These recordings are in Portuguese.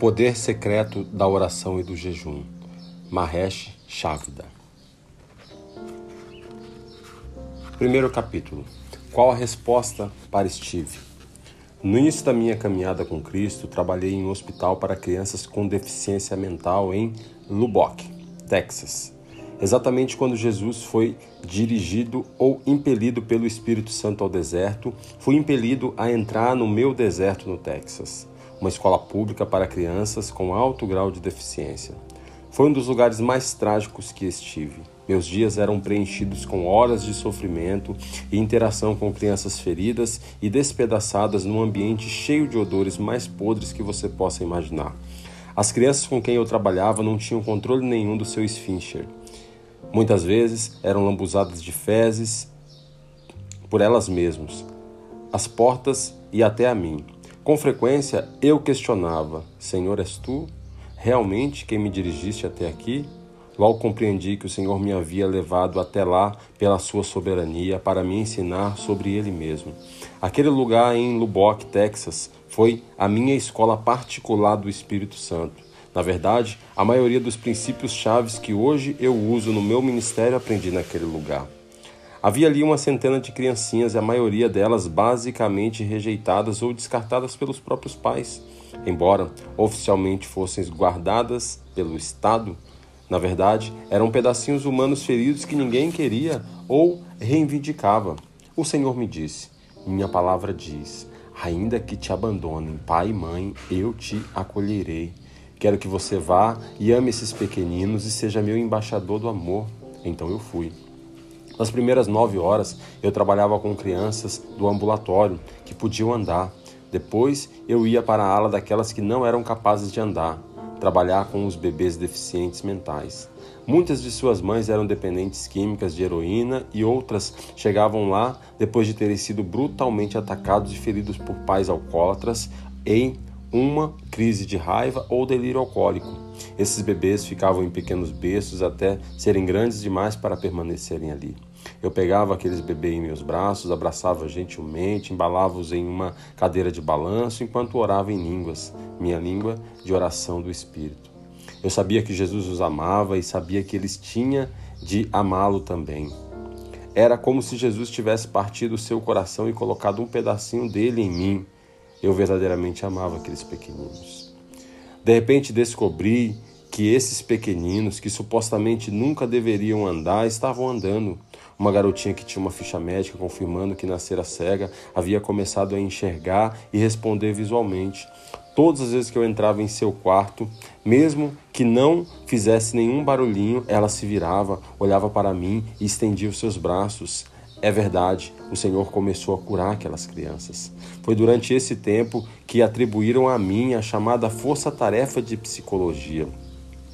poder secreto da oração e do jejum. Mahesh Chavda. Primeiro capítulo. Qual a resposta para Steve? No início da minha caminhada com Cristo, trabalhei em um hospital para crianças com deficiência mental em Lubbock, Texas. Exatamente quando Jesus foi dirigido ou impelido pelo Espírito Santo ao deserto, fui impelido a entrar no meu deserto no Texas uma escola pública para crianças com alto grau de deficiência. Foi um dos lugares mais trágicos que estive. Meus dias eram preenchidos com horas de sofrimento e interação com crianças feridas e despedaçadas num ambiente cheio de odores mais podres que você possa imaginar. As crianças com quem eu trabalhava não tinham controle nenhum do seu esfíncter. Muitas vezes eram lambuzadas de fezes por elas mesmas, as portas e até a mim. Com frequência eu questionava: Senhor, és tu realmente quem me dirigiste até aqui? Logo compreendi que o Senhor me havia levado até lá pela sua soberania para me ensinar sobre Ele mesmo. Aquele lugar em Lubbock, Texas, foi a minha escola particular do Espírito Santo. Na verdade, a maioria dos princípios chaves que hoje eu uso no meu ministério aprendi naquele lugar. Havia ali uma centena de criancinhas a maioria delas basicamente rejeitadas ou descartadas pelos próprios pais. Embora oficialmente fossem guardadas pelo Estado, na verdade, eram pedacinhos humanos feridos que ninguém queria ou reivindicava. O Senhor me disse: Minha palavra diz: Ainda que te abandonem pai e mãe, eu te acolherei. Quero que você vá e ame esses pequeninos e seja meu embaixador do amor. Então eu fui. Nas primeiras nove horas, eu trabalhava com crianças do ambulatório que podiam andar. Depois, eu ia para a ala daquelas que não eram capazes de andar, trabalhar com os bebês deficientes mentais. Muitas de suas mães eram dependentes químicas de heroína e outras chegavam lá depois de terem sido brutalmente atacados e feridos por pais alcoólatras em uma crise de raiva ou delírio alcoólico. Esses bebês ficavam em pequenos berços até serem grandes demais para permanecerem ali. Eu pegava aqueles bebês em meus braços, abraçava gentilmente, embalava-os em uma cadeira de balanço enquanto orava em línguas, minha língua de oração do Espírito. Eu sabia que Jesus os amava e sabia que eles tinham de amá-lo também. Era como se Jesus tivesse partido o seu coração e colocado um pedacinho dele em mim. Eu verdadeiramente amava aqueles pequeninos. De repente descobri que esses pequeninos, que supostamente nunca deveriam andar, estavam andando. Uma garotinha que tinha uma ficha médica confirmando que nascera cega havia começado a enxergar e responder visualmente. Todas as vezes que eu entrava em seu quarto, mesmo que não fizesse nenhum barulhinho, ela se virava, olhava para mim e estendia os seus braços. É verdade, o Senhor começou a curar aquelas crianças. Foi durante esse tempo que atribuíram a mim a chamada força-tarefa de psicologia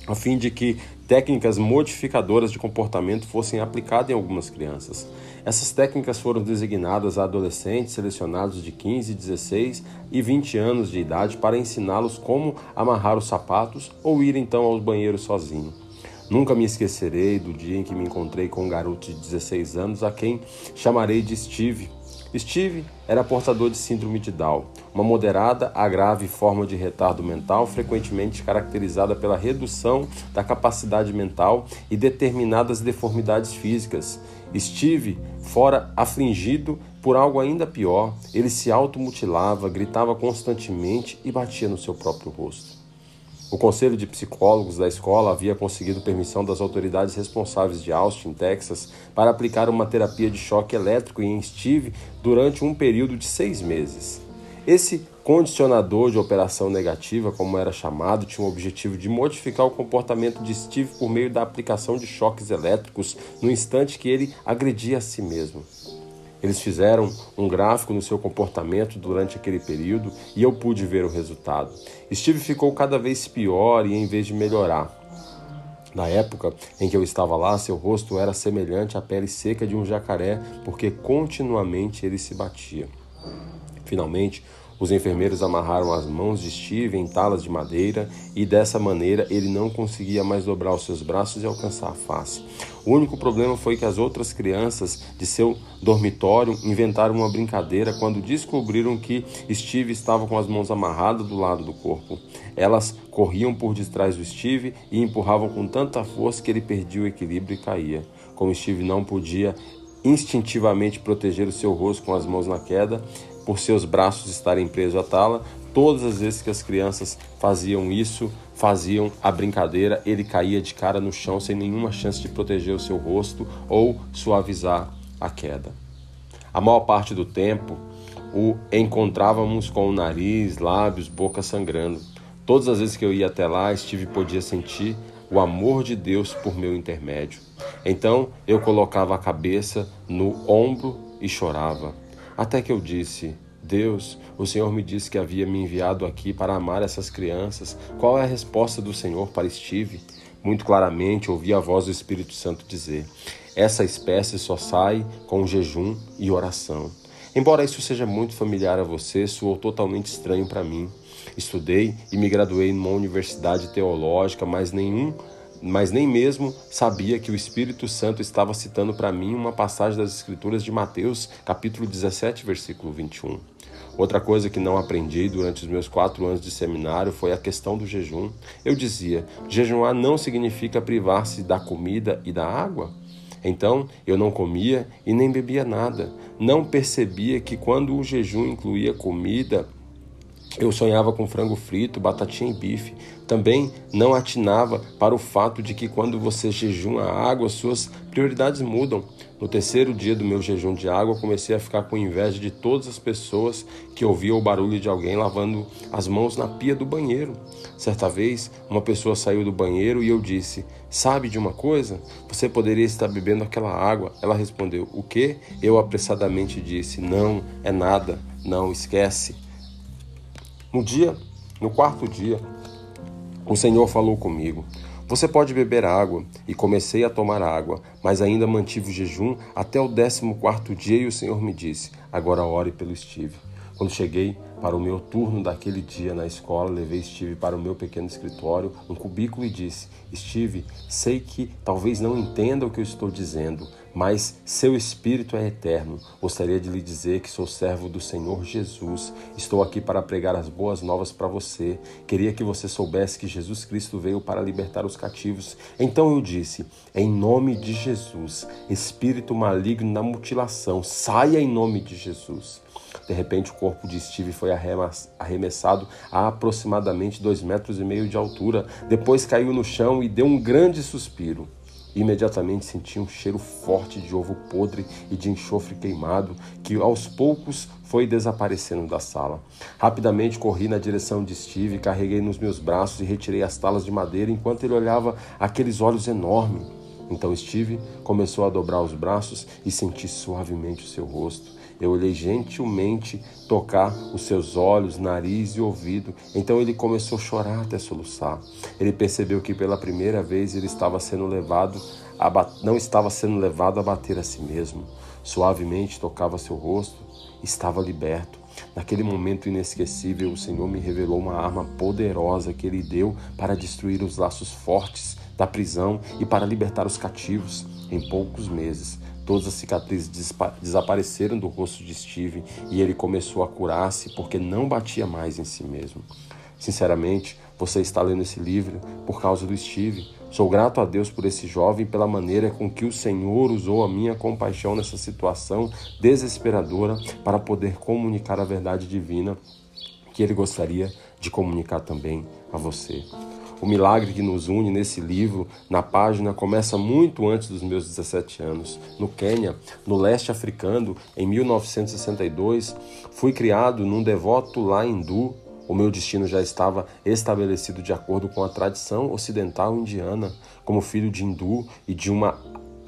a fim de que técnicas modificadoras de comportamento fossem aplicadas em algumas crianças. Essas técnicas foram designadas a adolescentes selecionados de 15, 16 e 20 anos de idade para ensiná-los como amarrar os sapatos ou ir então aos banheiros sozinho. Nunca me esquecerei do dia em que me encontrei com um garoto de 16 anos a quem chamarei de Steve Steve era portador de síndrome de Down, uma moderada a grave forma de retardo mental frequentemente caracterizada pela redução da capacidade mental e determinadas deformidades físicas. Steve, fora afligido por algo ainda pior, ele se automutilava, gritava constantemente e batia no seu próprio rosto. O Conselho de Psicólogos da escola havia conseguido permissão das autoridades responsáveis de Austin, Texas, para aplicar uma terapia de choque elétrico em Steve durante um período de seis meses. Esse condicionador de operação negativa, como era chamado, tinha o objetivo de modificar o comportamento de Steve por meio da aplicação de choques elétricos no instante que ele agredia a si mesmo. Eles fizeram um gráfico no seu comportamento durante aquele período e eu pude ver o resultado. Steve ficou cada vez pior e em vez de melhorar. Na época em que eu estava lá, seu rosto era semelhante à pele seca de um jacaré, porque continuamente ele se batia. Finalmente, Os enfermeiros amarraram as mãos de Steve em talas de madeira e dessa maneira ele não conseguia mais dobrar os seus braços e alcançar a face. O único problema foi que as outras crianças de seu dormitório inventaram uma brincadeira quando descobriram que Steve estava com as mãos amarradas do lado do corpo. Elas corriam por detrás do Steve e empurravam com tanta força que ele perdia o equilíbrio e caía. Como Steve não podia instintivamente proteger o seu rosto com as mãos na queda, por seus braços estarem presos à tala, todas as vezes que as crianças faziam isso, faziam a brincadeira, ele caía de cara no chão sem nenhuma chance de proteger o seu rosto ou suavizar a queda. A maior parte do tempo, o encontrávamos com o nariz, lábios, boca sangrando. Todas as vezes que eu ia até lá, Steve podia sentir o amor de Deus por meu intermédio. Então eu colocava a cabeça no ombro e chorava. Até que eu disse: Deus, o Senhor me disse que havia me enviado aqui para amar essas crianças. Qual é a resposta do Senhor para Steve? Muito claramente ouvi a voz do Espírito Santo dizer: Essa espécie só sai com jejum e oração. Embora isso seja muito familiar a você, soou totalmente estranho para mim. Estudei e me graduei numa universidade teológica, mas nenhum mas nem mesmo sabia que o Espírito Santo estava citando para mim uma passagem das Escrituras de Mateus, capítulo 17, versículo 21. Outra coisa que não aprendi durante os meus quatro anos de seminário foi a questão do jejum. Eu dizia: jejuar não significa privar-se da comida e da água? Então eu não comia e nem bebia nada. Não percebia que quando o jejum incluía comida eu sonhava com frango frito, batatinha e bife. Também não atinava para o fato de que quando você jejuma água, suas prioridades mudam. No terceiro dia do meu jejum de água, comecei a ficar com inveja de todas as pessoas que ouviam o barulho de alguém lavando as mãos na pia do banheiro. Certa vez, uma pessoa saiu do banheiro e eu disse: Sabe de uma coisa? Você poderia estar bebendo aquela água. Ela respondeu: O quê? Eu apressadamente disse: Não, é nada. Não, esquece. No dia, no quarto dia, o Senhor falou comigo: Você pode beber água. E comecei a tomar água, mas ainda mantive o jejum até o décimo quarto dia. E o Senhor me disse: Agora ore pelo Steve. Quando cheguei para o meu turno daquele dia na escola, levei Steve para o meu pequeno escritório, um cubículo, e disse: Steve, sei que talvez não entenda o que eu estou dizendo, mas seu espírito é eterno. Gostaria de lhe dizer que sou servo do Senhor Jesus. Estou aqui para pregar as boas novas para você. Queria que você soubesse que Jesus Cristo veio para libertar os cativos. Então eu disse: Em nome de Jesus, espírito maligno na mutilação, saia em nome de Jesus. De repente, o corpo de Steve foi arremessado a aproximadamente dois metros e meio de altura. Depois caiu no chão e deu um grande suspiro. Imediatamente senti um cheiro forte de ovo podre e de enxofre queimado que aos poucos foi desaparecendo da sala. Rapidamente corri na direção de Steve, carreguei nos meus braços e retirei as talas de madeira enquanto ele olhava aqueles olhos enormes. Então Steve começou a dobrar os braços e senti suavemente o seu rosto. Eu olhei gentilmente tocar os seus olhos, nariz e ouvido. Então ele começou a chorar até soluçar. Ele percebeu que pela primeira vez ele estava sendo levado a não estava sendo levado a bater a si mesmo. Suavemente tocava seu rosto, estava liberto. Naquele momento inesquecível, o Senhor me revelou uma arma poderosa que ele deu para destruir os laços fortes da prisão e para libertar os cativos. Em poucos meses, Todas as cicatrizes desapareceram do rosto de Steve e ele começou a curar-se porque não batia mais em si mesmo. Sinceramente, você está lendo esse livro por causa do Steve. Sou grato a Deus por esse jovem pela maneira com que o Senhor usou a minha compaixão nessa situação desesperadora para poder comunicar a verdade divina que ele gostaria de comunicar também a você. O milagre que nos une nesse livro, na página, começa muito antes dos meus 17 anos. No Quênia, no leste africano, em 1962, fui criado num devoto lá hindu. O meu destino já estava estabelecido de acordo com a tradição ocidental indiana. Como filho de hindu e de uma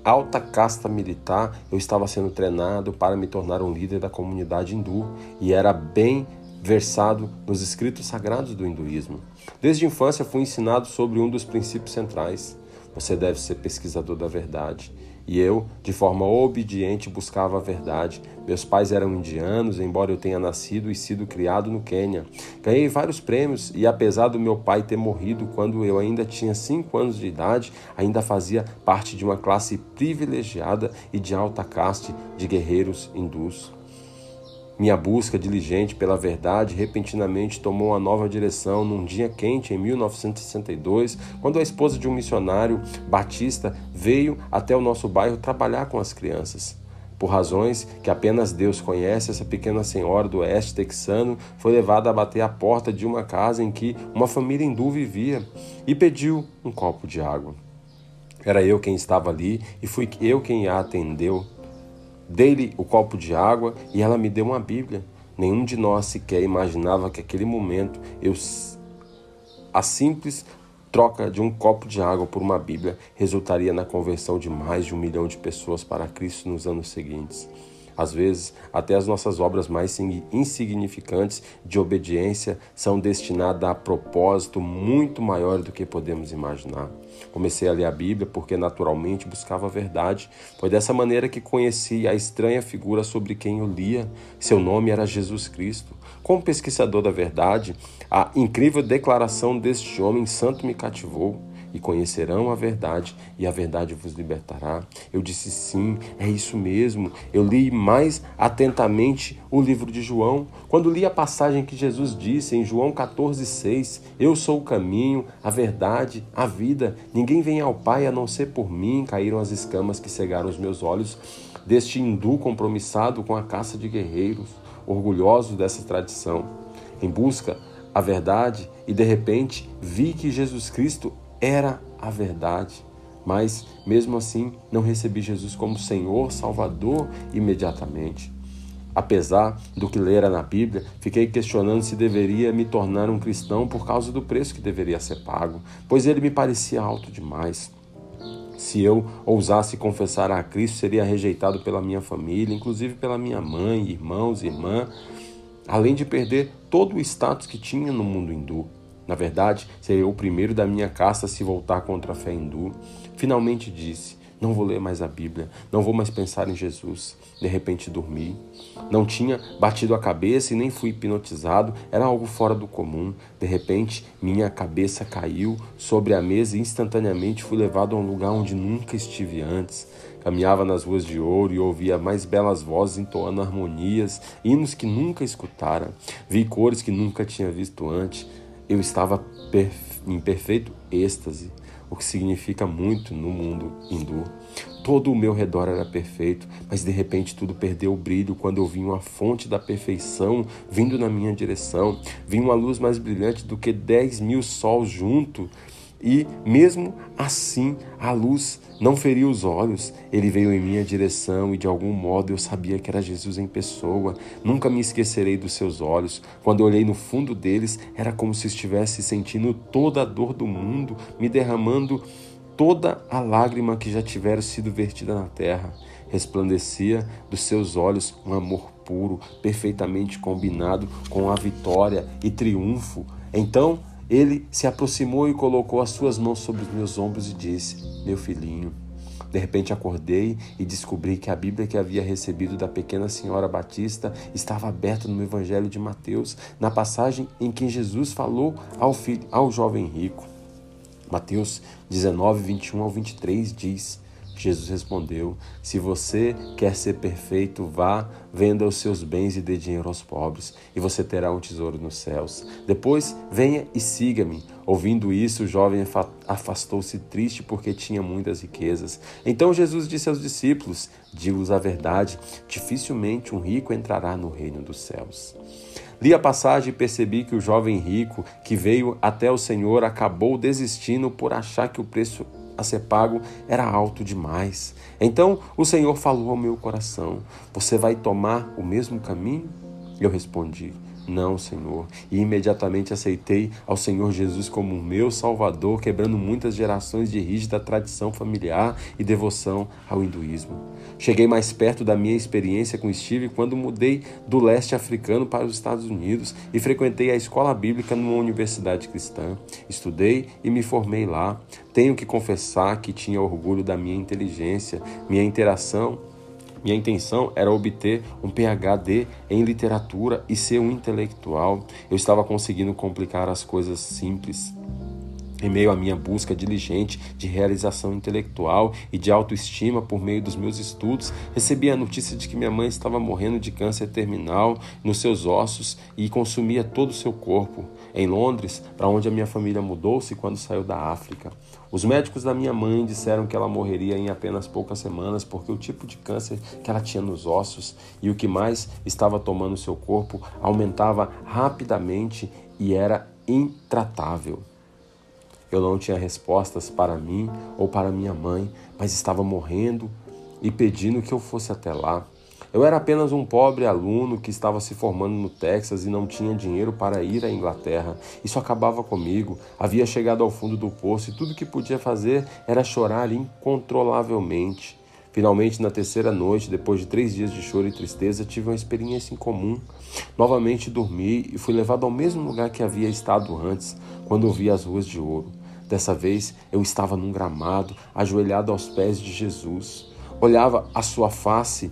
alta casta militar, eu estava sendo treinado para me tornar um líder da comunidade hindu e era bem versado nos escritos sagrados do hinduísmo. Desde a infância fui ensinado sobre um dos princípios centrais. Você deve ser pesquisador da verdade. E eu, de forma obediente, buscava a verdade. Meus pais eram indianos, embora eu tenha nascido e sido criado no Quênia. Ganhei vários prêmios e, apesar do meu pai ter morrido quando eu ainda tinha 5 anos de idade, ainda fazia parte de uma classe privilegiada e de alta caste de guerreiros hindus. Minha busca diligente pela verdade repentinamente tomou uma nova direção num dia quente em 1962, quando a esposa de um missionário batista veio até o nosso bairro trabalhar com as crianças. Por razões que apenas Deus conhece, essa pequena senhora do oeste texano foi levada a bater a porta de uma casa em que uma família hindu vivia e pediu um copo de água. Era eu quem estava ali e fui eu quem a atendeu Dei-lhe o copo de água e ela me deu uma Bíblia. Nenhum de nós sequer imaginava que aquele momento eu a simples troca de um copo de água por uma Bíblia resultaria na conversão de mais de um milhão de pessoas para Cristo nos anos seguintes. Às vezes, até as nossas obras mais insignificantes de obediência são destinadas a propósito muito maior do que podemos imaginar. Comecei a ler a Bíblia porque naturalmente buscava a verdade. Foi dessa maneira que conheci a estranha figura sobre quem eu lia. Seu nome era Jesus Cristo. Como pesquisador da verdade, a incrível declaração deste homem santo me cativou e conhecerão a verdade, e a verdade vos libertará. Eu disse sim, é isso mesmo. Eu li mais atentamente o livro de João, quando li a passagem que Jesus disse em João 14,6: Eu sou o caminho, a verdade, a vida. Ninguém vem ao Pai a não ser por mim. Caíram as escamas que cegaram os meus olhos deste hindu compromissado com a caça de guerreiros, orgulhoso dessa tradição, em busca a verdade, e de repente vi que Jesus Cristo era a verdade. Mas, mesmo assim, não recebi Jesus como Senhor, Salvador imediatamente. Apesar do que lera na Bíblia, fiquei questionando se deveria me tornar um cristão por causa do preço que deveria ser pago, pois ele me parecia alto demais. Se eu ousasse confessar a Cristo, seria rejeitado pela minha família, inclusive pela minha mãe, irmãos, irmã, além de perder todo o status que tinha no mundo hindu. Na verdade, seria o primeiro da minha casta a se voltar contra a fé hindu. Finalmente disse: Não vou ler mais a Bíblia, não vou mais pensar em Jesus. De repente dormi. Não tinha batido a cabeça e nem fui hipnotizado, era algo fora do comum. De repente, minha cabeça caiu sobre a mesa e instantaneamente fui levado a um lugar onde nunca estive antes. Caminhava nas ruas de ouro e ouvia mais belas vozes entoando harmonias, hinos que nunca escutara. Vi cores que nunca tinha visto antes. Eu estava em perfeito êxtase, o que significa muito no mundo hindu. Todo o meu redor era perfeito, mas de repente tudo perdeu o brilho quando eu vi uma fonte da perfeição vindo na minha direção. Vi uma luz mais brilhante do que dez mil sols junto e mesmo assim a luz não feriu os olhos, ele veio em minha direção e de algum modo eu sabia que era Jesus em pessoa. Nunca me esquecerei dos seus olhos. Quando olhei no fundo deles, era como se estivesse sentindo toda a dor do mundo, me derramando toda a lágrima que já tivera sido vertida na terra. Resplandecia dos seus olhos um amor puro, perfeitamente combinado com a vitória e triunfo. Então ele se aproximou e colocou as suas mãos sobre os meus ombros e disse: Meu filhinho. De repente acordei e descobri que a Bíblia que havia recebido da pequena senhora Batista estava aberta no Evangelho de Mateus, na passagem em que Jesus falou ao, filho, ao jovem rico. Mateus 19, 21 ao 23 diz: Jesus respondeu: Se você quer ser perfeito, vá, venda os seus bens e dê dinheiro aos pobres, e você terá um tesouro nos céus. Depois, venha e siga-me. Ouvindo isso, o jovem afastou-se triste porque tinha muitas riquezas. Então Jesus disse aos discípulos: Digo-vos a verdade, dificilmente um rico entrará no reino dos céus. Li a passagem e percebi que o jovem rico que veio até o Senhor acabou desistindo por achar que o preço a ser pago era alto demais. Então o Senhor falou ao meu coração: Você vai tomar o mesmo caminho? Eu respondi: Não, Senhor. E imediatamente aceitei ao Senhor Jesus como meu Salvador, quebrando muitas gerações de rígida tradição familiar e devoção ao hinduísmo. Cheguei mais perto da minha experiência com Steve quando mudei do leste africano para os Estados Unidos e frequentei a escola bíblica numa universidade cristã. Estudei e me formei lá. Tenho que confessar que tinha orgulho da minha inteligência, minha interação minha intenção era obter um PhD em literatura e ser um intelectual. Eu estava conseguindo complicar as coisas simples. Em meio à minha busca diligente de realização intelectual e de autoestima por meio dos meus estudos, recebi a notícia de que minha mãe estava morrendo de câncer terminal nos seus ossos e consumia todo o seu corpo. Em Londres, para onde a minha família mudou-se quando saiu da África. Os médicos da minha mãe disseram que ela morreria em apenas poucas semanas porque o tipo de câncer que ela tinha nos ossos e o que mais estava tomando seu corpo aumentava rapidamente e era intratável. Eu não tinha respostas para mim ou para minha mãe, mas estava morrendo e pedindo que eu fosse até lá. Eu era apenas um pobre aluno que estava se formando no Texas e não tinha dinheiro para ir à Inglaterra. Isso acabava comigo. Havia chegado ao fundo do poço e tudo que podia fazer era chorar incontrolavelmente. Finalmente, na terceira noite, depois de três dias de choro e tristeza, tive uma experiência incomum. Novamente dormi e fui levado ao mesmo lugar que havia estado antes, quando vi as ruas de ouro. Dessa vez eu estava num gramado, ajoelhado aos pés de Jesus. Olhava a sua face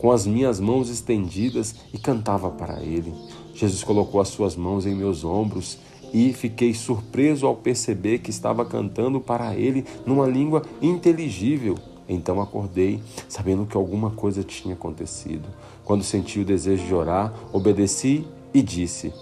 com as minhas mãos estendidas e cantava para ele. Jesus colocou as suas mãos em meus ombros e fiquei surpreso ao perceber que estava cantando para ele numa língua inteligível. Então acordei, sabendo que alguma coisa tinha acontecido. Quando senti o desejo de orar, obedeci e disse: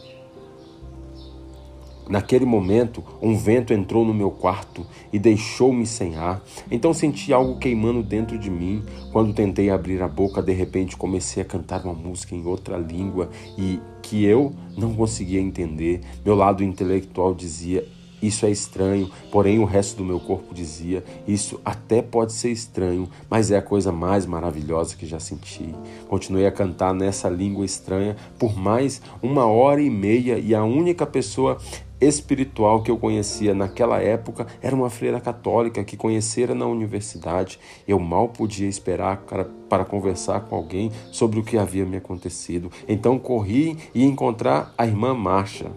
Naquele momento, um vento entrou no meu quarto e deixou-me sem ar. Então senti algo queimando dentro de mim. Quando tentei abrir a boca, de repente comecei a cantar uma música em outra língua e que eu não conseguia entender. Meu lado intelectual dizia: isso é estranho, porém o resto do meu corpo dizia: Isso até pode ser estranho, mas é a coisa mais maravilhosa que já senti. Continuei a cantar nessa língua estranha por mais uma hora e meia e a única pessoa espiritual que eu conhecia naquela época era uma freira católica que conhecera na universidade. Eu mal podia esperar para, conversar com alguém sobre o que havia me acontecido. Então corri e encontrar a irmã Marcha.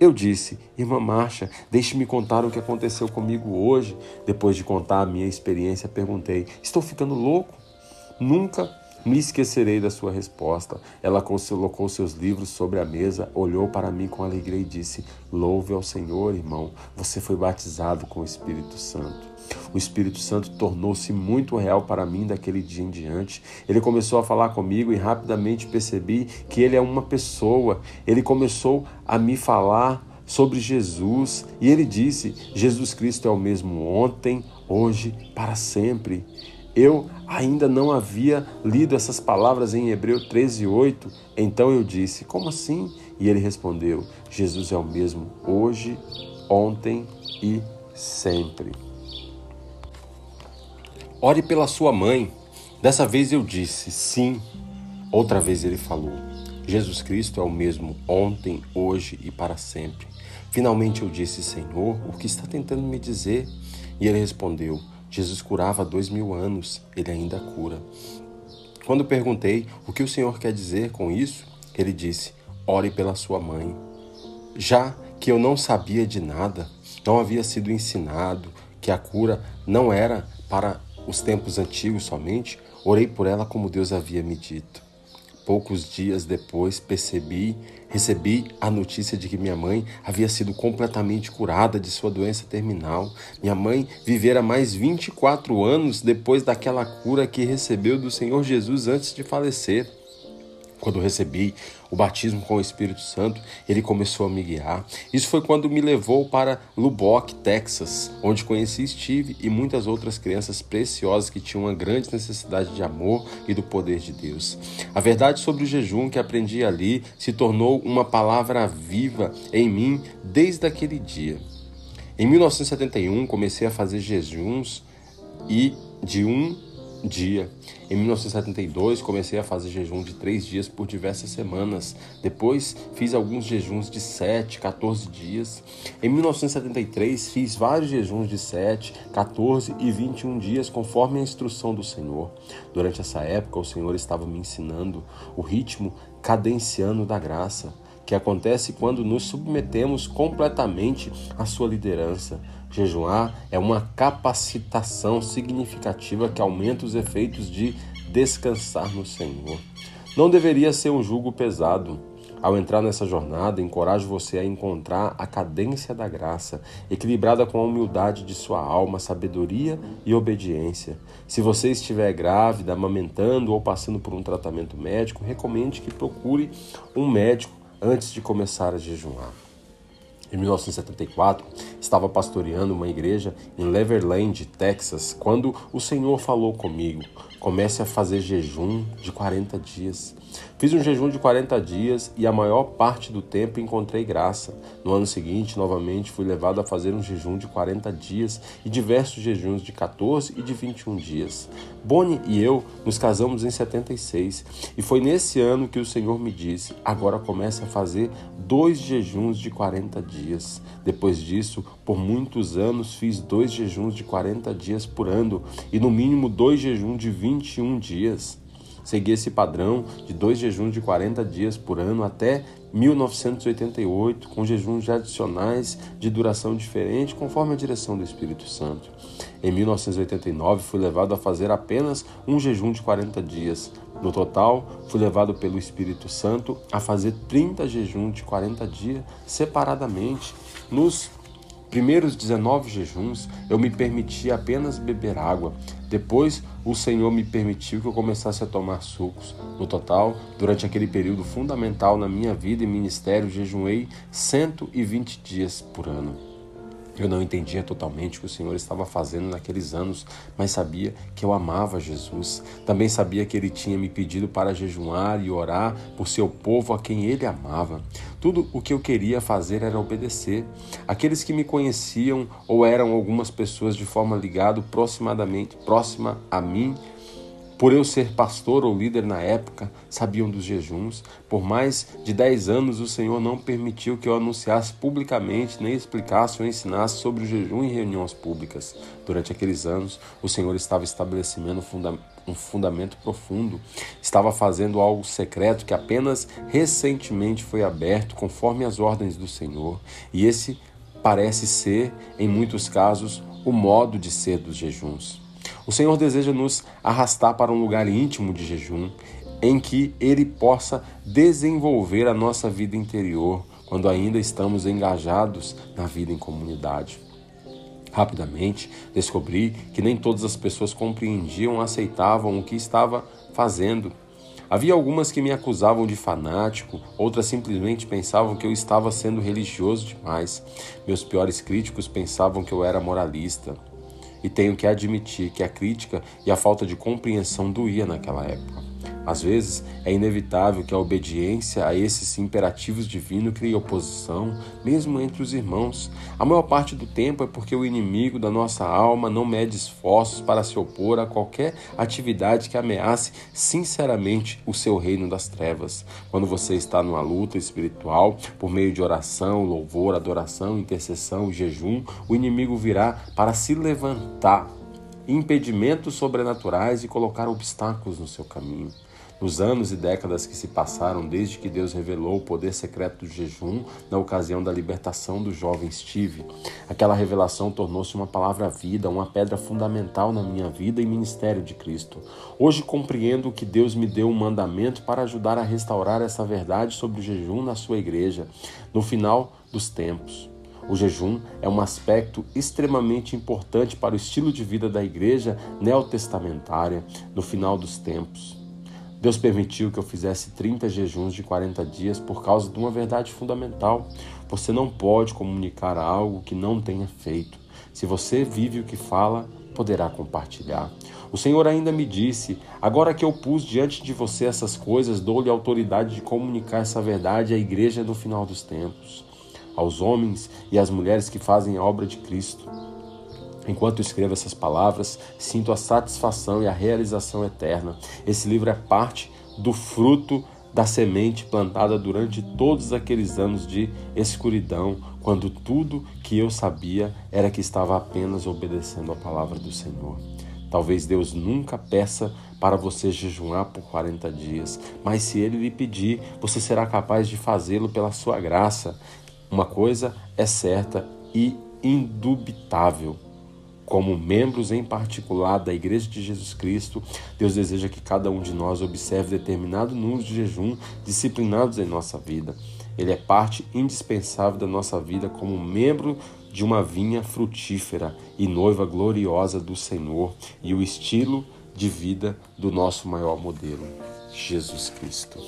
Eu disse, irmã Marcha, deixe-me contar o que aconteceu comigo hoje. Depois de contar a minha experiência, perguntei: Estou ficando louco? Nunca me esquecerei da sua resposta. Ela colocou seus livros sobre a mesa, olhou para mim com alegria e disse: Louve ao Senhor, irmão, você foi batizado com o Espírito Santo. O Espírito Santo tornou-se muito real para mim daquele dia em diante. Ele começou a falar comigo e rapidamente percebi que ele é uma pessoa. Ele começou a me falar sobre Jesus e ele disse: Jesus Cristo é o mesmo ontem, hoje, para sempre. Eu ainda não havia lido essas palavras em Hebreu 13, 8. Então eu disse: Como assim? E ele respondeu: Jesus é o mesmo hoje, ontem e sempre. Ore pela sua mãe. Dessa vez eu disse sim. Outra vez ele falou: Jesus Cristo é o mesmo ontem, hoje e para sempre. Finalmente eu disse: Senhor, o que está tentando me dizer? E ele respondeu: Jesus curava há dois mil anos, ele ainda cura. Quando perguntei o que o Senhor quer dizer com isso, ele disse: ore pela sua mãe. Já que eu não sabia de nada, não havia sido ensinado que a cura não era para os tempos antigos somente, orei por ela como Deus havia me dito. Poucos dias depois percebi, recebi a notícia de que minha mãe havia sido completamente curada de sua doença terminal. Minha mãe vivera mais 24 anos depois daquela cura que recebeu do Senhor Jesus antes de falecer. Quando recebi o batismo com o Espírito Santo, ele começou a me guiar. Isso foi quando me levou para Lubbock, Texas, onde conheci Steve e muitas outras crianças preciosas que tinham uma grande necessidade de amor e do poder de Deus. A verdade sobre o jejum que aprendi ali se tornou uma palavra viva em mim desde aquele dia. Em 1971, comecei a fazer jejuns e de um dia. Em 1972, comecei a fazer jejum de três dias por diversas semanas. Depois, fiz alguns jejuns de 7, 14 dias. Em 1973, fiz vários jejuns de 7, 14 e 21 dias, conforme a instrução do Senhor. Durante essa época, o Senhor estava me ensinando o ritmo cadenciano da graça que acontece quando nos submetemos completamente à sua liderança. Jejuar é uma capacitação significativa que aumenta os efeitos de descansar no Senhor. Não deveria ser um jugo pesado. Ao entrar nessa jornada, encorajo você a encontrar a cadência da graça, equilibrada com a humildade de sua alma, sabedoria e obediência. Se você estiver grávida, amamentando ou passando por um tratamento médico, recomende que procure um médico antes de começar a jejuar. Em 1974, estava pastoreando uma igreja em Leverland, Texas, quando o Senhor falou comigo: comece a fazer jejum de 40 dias. Fiz um jejum de 40 dias e a maior parte do tempo encontrei graça. No ano seguinte, novamente, fui levado a fazer um jejum de 40 dias e diversos jejuns de 14 e de 21 dias. Bonnie e eu nos casamos em 76 e foi nesse ano que o Senhor me disse: agora comece a fazer dois jejuns de 40 dias. Depois disso, por muitos anos, fiz dois jejuns de 40 dias por ano e no mínimo dois jejuns de 21 dias. Segui esse padrão de dois jejuns de 40 dias por ano até 1988, com jejuns adicionais de duração diferente, conforme a direção do Espírito Santo. Em 1989, fui levado a fazer apenas um jejum de 40 dias. No total, fui levado pelo Espírito Santo a fazer 30 jejuns de 40 dias separadamente. Nos primeiros 19 jejuns, eu me permiti apenas beber água. Depois, o Senhor me permitiu que eu começasse a tomar sucos. No total, durante aquele período fundamental na minha vida e ministério, jejuei 120 dias por ano. Eu não entendia totalmente o que o Senhor estava fazendo naqueles anos, mas sabia que eu amava Jesus. Também sabia que ele tinha me pedido para jejuar e orar por seu povo a quem ele amava. Tudo o que eu queria fazer era obedecer. Aqueles que me conheciam ou eram algumas pessoas de forma ligada aproximadamente próxima a mim por eu ser pastor ou líder na época, sabiam dos jejuns. Por mais de dez anos, o Senhor não permitiu que eu anunciasse publicamente, nem explicasse ou ensinasse sobre o jejum em reuniões públicas. Durante aqueles anos, o Senhor estava estabelecendo um fundamento profundo, estava fazendo algo secreto que apenas recentemente foi aberto conforme as ordens do Senhor. E esse parece ser, em muitos casos, o modo de ser dos jejuns. O Senhor deseja nos arrastar para um lugar íntimo de jejum, em que Ele possa desenvolver a nossa vida interior quando ainda estamos engajados na vida em comunidade. Rapidamente descobri que nem todas as pessoas compreendiam aceitavam o que estava fazendo. Havia algumas que me acusavam de fanático, outras simplesmente pensavam que eu estava sendo religioso demais. Meus piores críticos pensavam que eu era moralista e tenho que admitir que a crítica e a falta de compreensão doía naquela época. Às vezes, é inevitável que a obediência a esses imperativos divinos crie oposição, mesmo entre os irmãos. A maior parte do tempo é porque o inimigo da nossa alma não mede esforços para se opor a qualquer atividade que ameace sinceramente o seu reino das trevas. Quando você está numa luta espiritual, por meio de oração, louvor, adoração, intercessão jejum, o inimigo virá para se levantar impedimentos sobrenaturais e colocar obstáculos no seu caminho. Nos anos e décadas que se passaram desde que Deus revelou o poder secreto do jejum na ocasião da libertação do jovem Steve, aquela revelação tornou-se uma palavra vida, uma pedra fundamental na minha vida e ministério de Cristo. Hoje compreendo que Deus me deu um mandamento para ajudar a restaurar essa verdade sobre o jejum na sua igreja, no final dos tempos. O jejum é um aspecto extremamente importante para o estilo de vida da igreja neotestamentária no final dos tempos. Deus permitiu que eu fizesse 30 jejuns de 40 dias por causa de uma verdade fundamental. Você não pode comunicar algo que não tenha feito. Se você vive o que fala, poderá compartilhar. O Senhor ainda me disse: Agora que eu pus diante de você essas coisas, dou-lhe autoridade de comunicar essa verdade à igreja no final dos tempos, aos homens e às mulheres que fazem a obra de Cristo. Enquanto escrevo essas palavras, sinto a satisfação e a realização eterna. Esse livro é parte do fruto da semente plantada durante todos aqueles anos de escuridão, quando tudo que eu sabia era que estava apenas obedecendo a palavra do Senhor. Talvez Deus nunca peça para você jejuar por 40 dias, mas se ele lhe pedir, você será capaz de fazê-lo pela sua graça. Uma coisa é certa e indubitável como membros em particular da Igreja de Jesus Cristo, Deus deseja que cada um de nós observe determinado número de jejum disciplinados em nossa vida. Ele é parte indispensável da nossa vida como membro de uma vinha frutífera e noiva gloriosa do Senhor e o estilo de vida do nosso maior modelo, Jesus Cristo.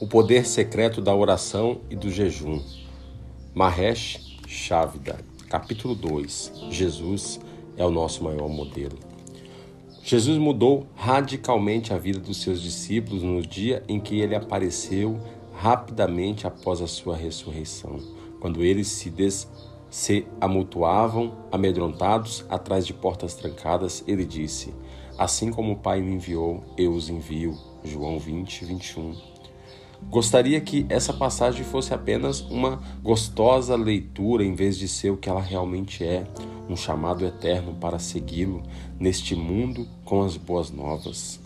O poder secreto da oração e do jejum. Mahesh Chavda, capítulo 2. Jesus é o nosso maior modelo. Jesus mudou radicalmente a vida dos seus discípulos no dia em que ele apareceu rapidamente após a sua ressurreição, quando eles se, des... se amultuavam, amedrontados, atrás de portas trancadas, ele disse: Assim como o Pai me enviou, eu os envio. João 20, 21. Gostaria que essa passagem fosse apenas uma gostosa leitura em vez de ser o que ela realmente é, um chamado eterno para segui-lo neste mundo com as boas novas.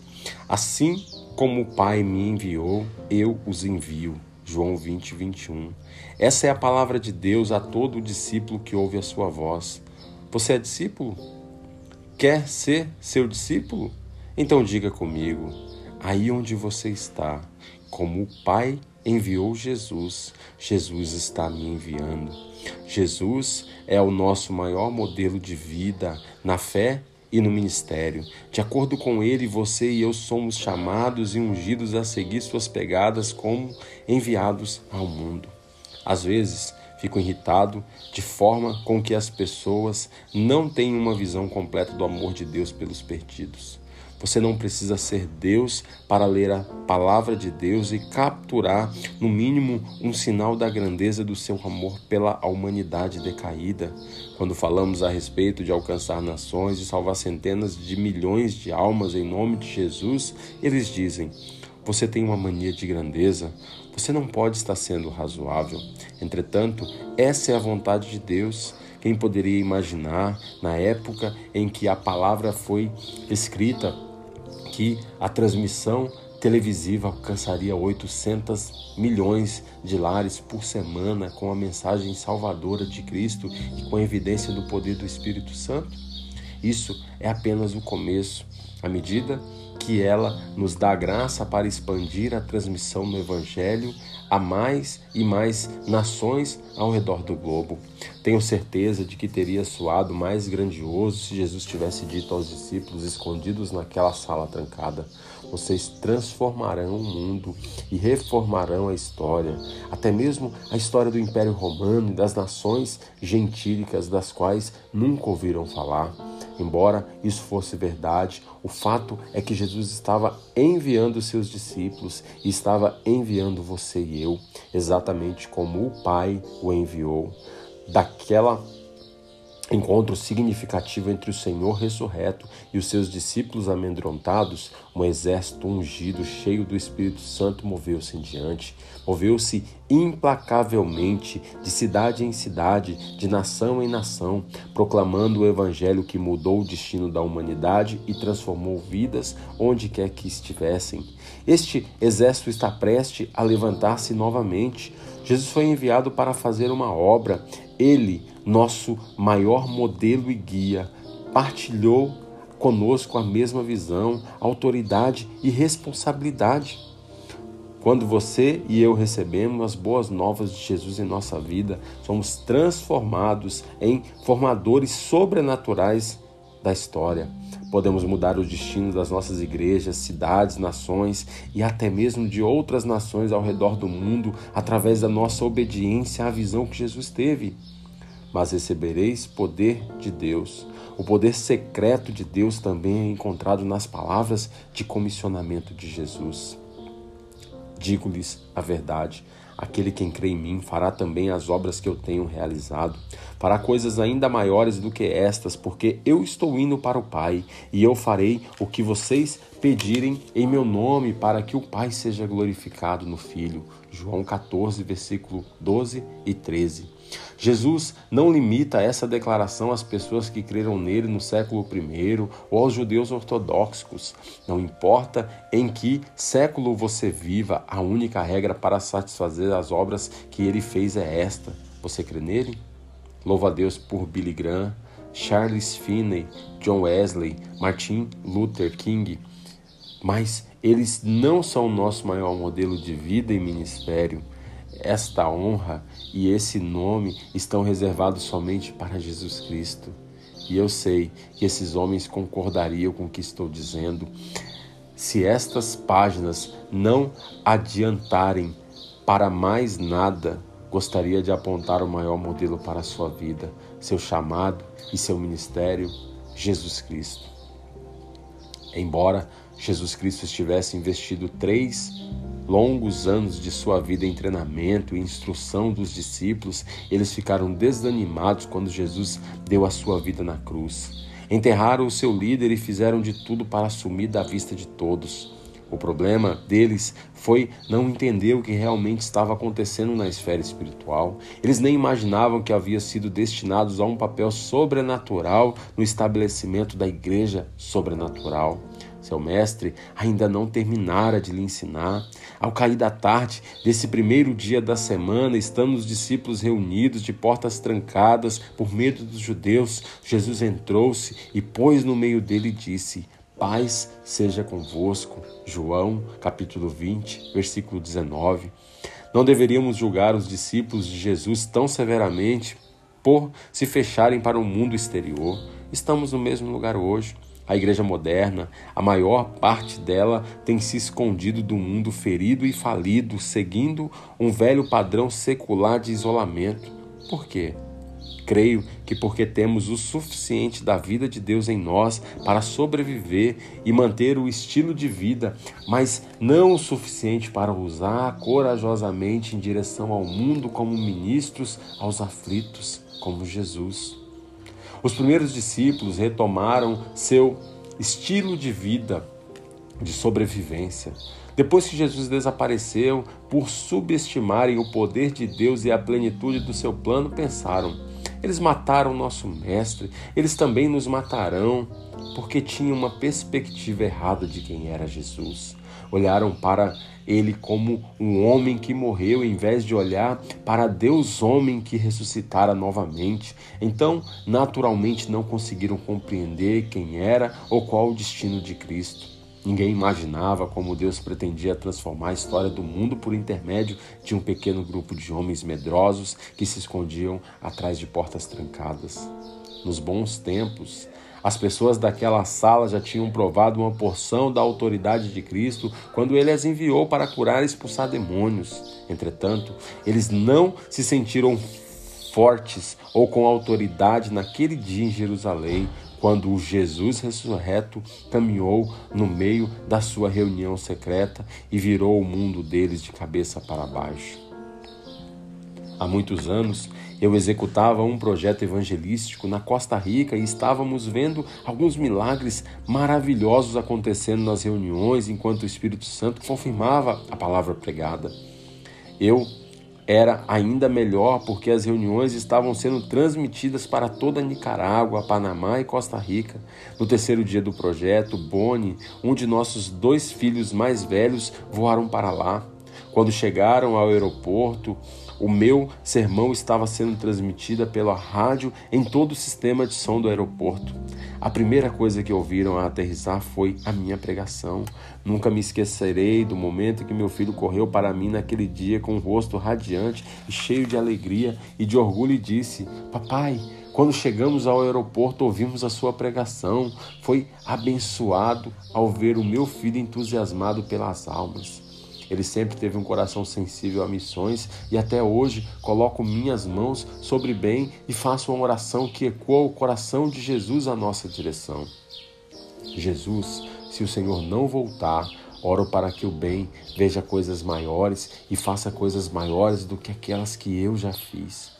Assim como o Pai me enviou, eu os envio. João 20, 21. Essa é a palavra de Deus a todo discípulo que ouve a sua voz. Você é discípulo? Quer ser seu discípulo? Então diga comigo, aí onde você está, como o Pai enviou Jesus, Jesus está me enviando. Jesus é o nosso maior modelo de vida na fé e no ministério. De acordo com ele, você e eu somos chamados e ungidos a seguir suas pegadas como enviados ao mundo. Às vezes, fico irritado de forma com que as pessoas não têm uma visão completa do amor de Deus pelos perdidos. Você não precisa ser Deus para ler a palavra de Deus e capturar, no mínimo, um sinal da grandeza do seu amor pela humanidade decaída. Quando falamos a respeito de alcançar nações e salvar centenas de milhões de almas em nome de Jesus, eles dizem: você tem uma mania de grandeza, você não pode estar sendo razoável. Entretanto, essa é a vontade de Deus. Quem poderia imaginar, na época em que a palavra foi escrita, que a transmissão televisiva alcançaria 800 milhões de lares por semana com a mensagem salvadora de Cristo e com a evidência do poder do Espírito Santo? Isso é apenas o começo. À medida que ela nos dá graça para expandir a transmissão do Evangelho a mais e mais nações ao redor do globo. Tenho certeza de que teria soado mais grandioso se Jesus tivesse dito aos discípulos escondidos naquela sala trancada: Vocês transformarão o mundo e reformarão a história, até mesmo a história do Império Romano e das nações gentílicas das quais nunca ouviram falar. Embora isso fosse verdade, o fato é que Jesus estava enviando seus discípulos e estava enviando você e eu, exatamente como o Pai o enviou. Daquela encontro significativo entre o Senhor ressurreto e os seus discípulos amedrontados, um exército ungido, cheio do Espírito Santo, moveu-se em diante. Moveu-se implacavelmente de cidade em cidade, de nação em nação, proclamando o evangelho que mudou o destino da humanidade e transformou vidas onde quer que estivessem. Este exército está prestes a levantar-se novamente. Jesus foi enviado para fazer uma obra. Ele, nosso maior modelo e guia, partilhou conosco a mesma visão, autoridade e responsabilidade. Quando você e eu recebemos as boas novas de Jesus em nossa vida, somos transformados em formadores sobrenaturais da história. Podemos mudar o destino das nossas igrejas, cidades, nações e até mesmo de outras nações ao redor do mundo através da nossa obediência à visão que Jesus teve. mas recebereis poder de Deus. O poder secreto de Deus também é encontrado nas palavras de comissionamento de Jesus. Digo-lhes a verdade: aquele quem crê em mim fará também as obras que eu tenho realizado, fará coisas ainda maiores do que estas, porque eu estou indo para o Pai, e eu farei o que vocês pedirem em meu nome, para que o Pai seja glorificado no Filho. João 14, versículo 12 e 13. Jesus não limita essa declaração às pessoas que creram nele no século I ou aos judeus ortodoxos. Não importa em que século você viva, a única regra para satisfazer as obras que ele fez é esta: você crê nele? Louva a Deus por Billy Graham, Charles Finney, John Wesley, Martin Luther King. Mas eles não são o nosso maior modelo de vida e ministério. Esta honra e esse nome estão reservados somente para Jesus Cristo. E eu sei que esses homens concordariam com o que estou dizendo. Se estas páginas não adiantarem para mais nada, gostaria de apontar o maior modelo para a sua vida, seu chamado e seu ministério, Jesus Cristo. Embora Jesus Cristo estivesse investido três longos anos de sua vida em treinamento e instrução dos discípulos, eles ficaram desanimados quando Jesus deu a sua vida na cruz. Enterraram o seu líder e fizeram de tudo para assumir da vista de todos. O problema deles foi não entender o que realmente estava acontecendo na esfera espiritual. Eles nem imaginavam que haviam sido destinados a um papel sobrenatural no estabelecimento da igreja sobrenatural. Seu mestre ainda não terminara de lhe ensinar. Ao cair da tarde desse primeiro dia da semana, estando os discípulos reunidos de portas trancadas por medo dos judeus, Jesus entrou-se e pôs no meio dele e disse: Paz seja convosco. João, capítulo 20, versículo 19. Não deveríamos julgar os discípulos de Jesus tão severamente por se fecharem para o mundo exterior. Estamos no mesmo lugar hoje. A igreja moderna, a maior parte dela tem se escondido do mundo ferido e falido, seguindo um velho padrão secular de isolamento. Por quê? Creio que porque temos o suficiente da vida de Deus em nós para sobreviver e manter o estilo de vida, mas não o suficiente para usar corajosamente em direção ao mundo como ministros aos aflitos, como Jesus. Os primeiros discípulos retomaram seu estilo de vida de sobrevivência. Depois que Jesus desapareceu, por subestimarem o poder de Deus e a plenitude do seu plano, pensaram: eles mataram nosso mestre, eles também nos matarão, porque tinham uma perspectiva errada de quem era Jesus. Olharam para ele como um homem que morreu, em vez de olhar para Deus homem que ressuscitara novamente. Então, naturalmente, não conseguiram compreender quem era ou qual o destino de Cristo. Ninguém imaginava como Deus pretendia transformar a história do mundo por intermédio de um pequeno grupo de homens medrosos que se escondiam atrás de portas trancadas. Nos bons tempos, as pessoas daquela sala já tinham provado uma porção da autoridade de Cristo quando ele as enviou para curar e expulsar demônios. Entretanto, eles não se sentiram fortes ou com autoridade naquele dia em Jerusalém, quando o Jesus ressurreto caminhou no meio da sua reunião secreta e virou o mundo deles de cabeça para baixo. Há muitos anos eu executava um projeto evangelístico na Costa Rica e estávamos vendo alguns milagres maravilhosos acontecendo nas reuniões enquanto o Espírito Santo confirmava a palavra pregada. Eu era ainda melhor porque as reuniões estavam sendo transmitidas para toda Nicarágua, Panamá e Costa Rica. No terceiro dia do projeto, Boni, um de nossos dois filhos mais velhos, voaram para lá. Quando chegaram ao aeroporto, o meu sermão estava sendo transmitida pela rádio em todo o sistema de som do aeroporto. A primeira coisa que ouviram a aterrissar foi a minha pregação. Nunca me esquecerei do momento que meu filho correu para mim naquele dia com o rosto radiante e cheio de alegria e de orgulho e disse: Papai, quando chegamos ao aeroporto, ouvimos a sua pregação. Foi abençoado ao ver o meu filho entusiasmado pelas almas. Ele sempre teve um coração sensível a missões e até hoje coloco minhas mãos sobre bem e faço uma oração que ecoa o coração de Jesus à nossa direção. Jesus, se o Senhor não voltar, oro para que o bem veja coisas maiores e faça coisas maiores do que aquelas que eu já fiz.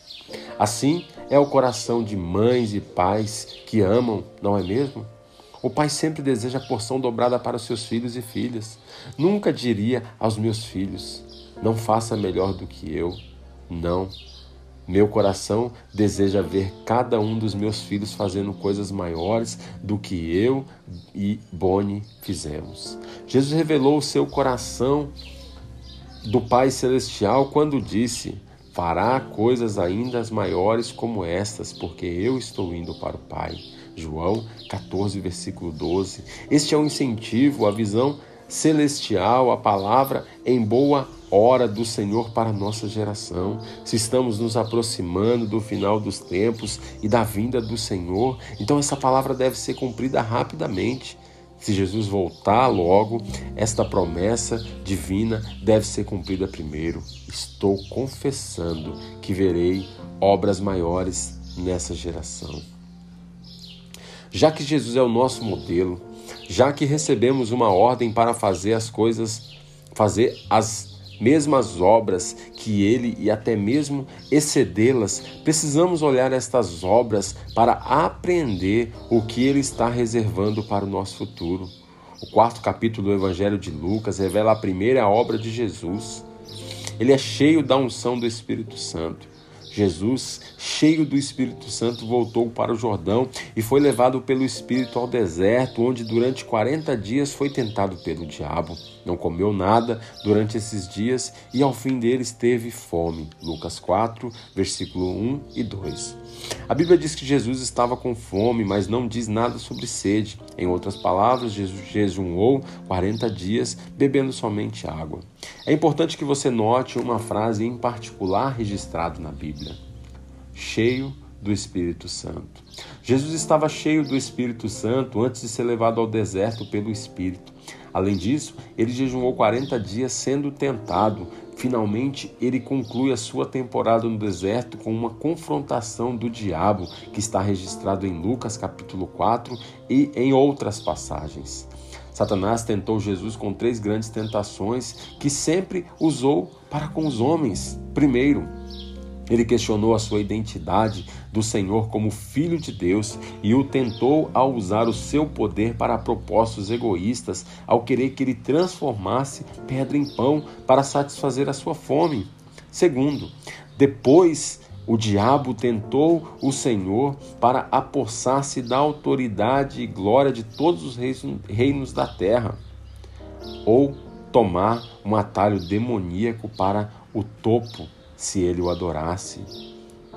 Assim é o coração de mães e pais que amam, não é mesmo? O pai sempre deseja a porção dobrada para os seus filhos e filhas. Nunca diria aos meus filhos: não faça melhor do que eu. Não. Meu coração deseja ver cada um dos meus filhos fazendo coisas maiores do que eu e Boni fizemos. Jesus revelou o seu coração do Pai Celestial quando disse: Fará coisas ainda maiores como estas, porque eu estou indo para o Pai. João 14, versículo 12. Este é um incentivo, a visão celestial, a palavra em boa hora do Senhor para a nossa geração. Se estamos nos aproximando do final dos tempos e da vinda do Senhor, então essa palavra deve ser cumprida rapidamente. Se Jesus voltar logo, esta promessa divina deve ser cumprida primeiro. Estou confessando que verei obras maiores nessa geração. Já que Jesus é o nosso modelo, já que recebemos uma ordem para fazer as coisas, fazer as mesmas obras que ele e até mesmo excedê-las, precisamos olhar estas obras para aprender o que ele está reservando para o nosso futuro. O quarto capítulo do Evangelho de Lucas revela a primeira obra de Jesus. Ele é cheio da unção do Espírito Santo. Jesus, cheio do Espírito Santo, voltou para o Jordão e foi levado pelo Espírito ao deserto, onde durante 40 dias foi tentado pelo diabo. Não comeu nada durante esses dias e ao fim deles teve fome. Lucas 4, versículo 1 e 2. A Bíblia diz que Jesus estava com fome, mas não diz nada sobre sede. Em outras palavras, Jesus jejuou 40 dias, bebendo somente água. É importante que você note uma frase em particular registrada na Bíblia: cheio do Espírito Santo. Jesus estava cheio do Espírito Santo antes de ser levado ao deserto pelo Espírito. Além disso, ele jejuou 40 dias sendo tentado. Finalmente, ele conclui a sua temporada no deserto com uma confrontação do diabo, que está registrado em Lucas capítulo 4 e em outras passagens. Satanás tentou Jesus com três grandes tentações que sempre usou para com os homens. Primeiro, ele questionou a sua identidade do Senhor como filho de Deus e o tentou ao usar o seu poder para propósitos egoístas, ao querer que ele transformasse pedra em pão para satisfazer a sua fome. Segundo, depois o diabo tentou o Senhor para apossar-se da autoridade e glória de todos os reinos da terra, ou tomar um atalho demoníaco para o topo se ele o adorasse.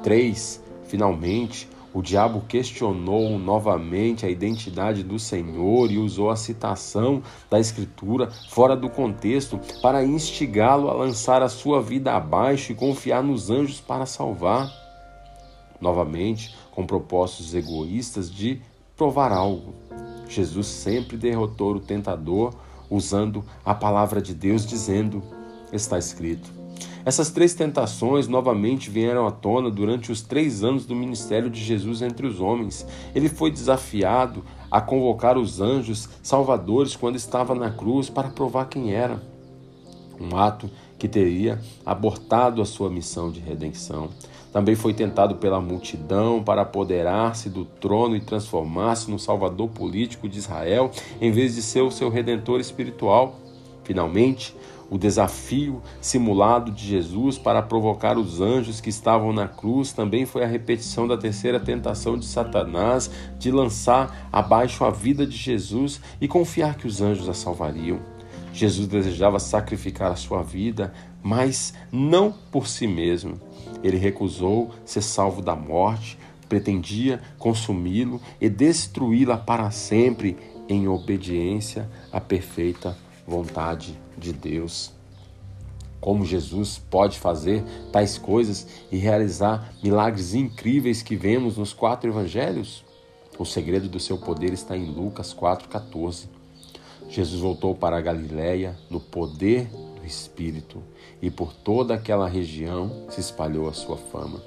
3. Finalmente, o diabo questionou novamente a identidade do Senhor e usou a citação da Escritura fora do contexto para instigá-lo a lançar a sua vida abaixo e confiar nos anjos para salvar. Novamente, com propósitos egoístas de provar algo. Jesus sempre derrotou o tentador usando a palavra de Deus, dizendo: Está escrito. Essas três tentações novamente vieram à tona durante os três anos do ministério de Jesus entre os homens. Ele foi desafiado a convocar os anjos salvadores quando estava na cruz para provar quem era. Um ato que teria abortado a sua missão de redenção. Também foi tentado pela multidão para apoderar-se do trono e transformar-se no salvador político de Israel, em vez de ser o seu redentor espiritual. Finalmente, o desafio simulado de Jesus para provocar os anjos que estavam na cruz também foi a repetição da terceira tentação de Satanás de lançar abaixo a vida de Jesus e confiar que os anjos a salvariam. Jesus desejava sacrificar a sua vida, mas não por si mesmo. Ele recusou ser salvo da morte, pretendia consumi-lo e destruí-la para sempre em obediência à perfeita vontade de Deus. Como Jesus pode fazer tais coisas e realizar milagres incríveis que vemos nos quatro evangelhos? O segredo do seu poder está em Lucas 4,14. Jesus voltou para a Galiléia no poder do Espírito, e por toda aquela região se espalhou a sua fama.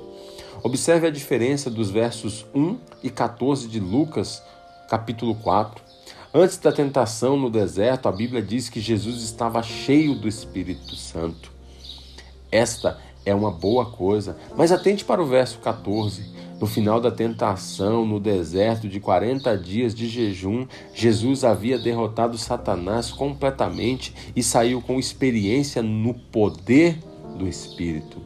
Observe a diferença dos versos 1 e 14 de Lucas, capítulo 4. Antes da tentação no deserto, a Bíblia diz que Jesus estava cheio do Espírito Santo. Esta é uma boa coisa, mas atente para o verso 14. No final da tentação, no deserto de 40 dias de jejum, Jesus havia derrotado Satanás completamente e saiu com experiência no poder do Espírito.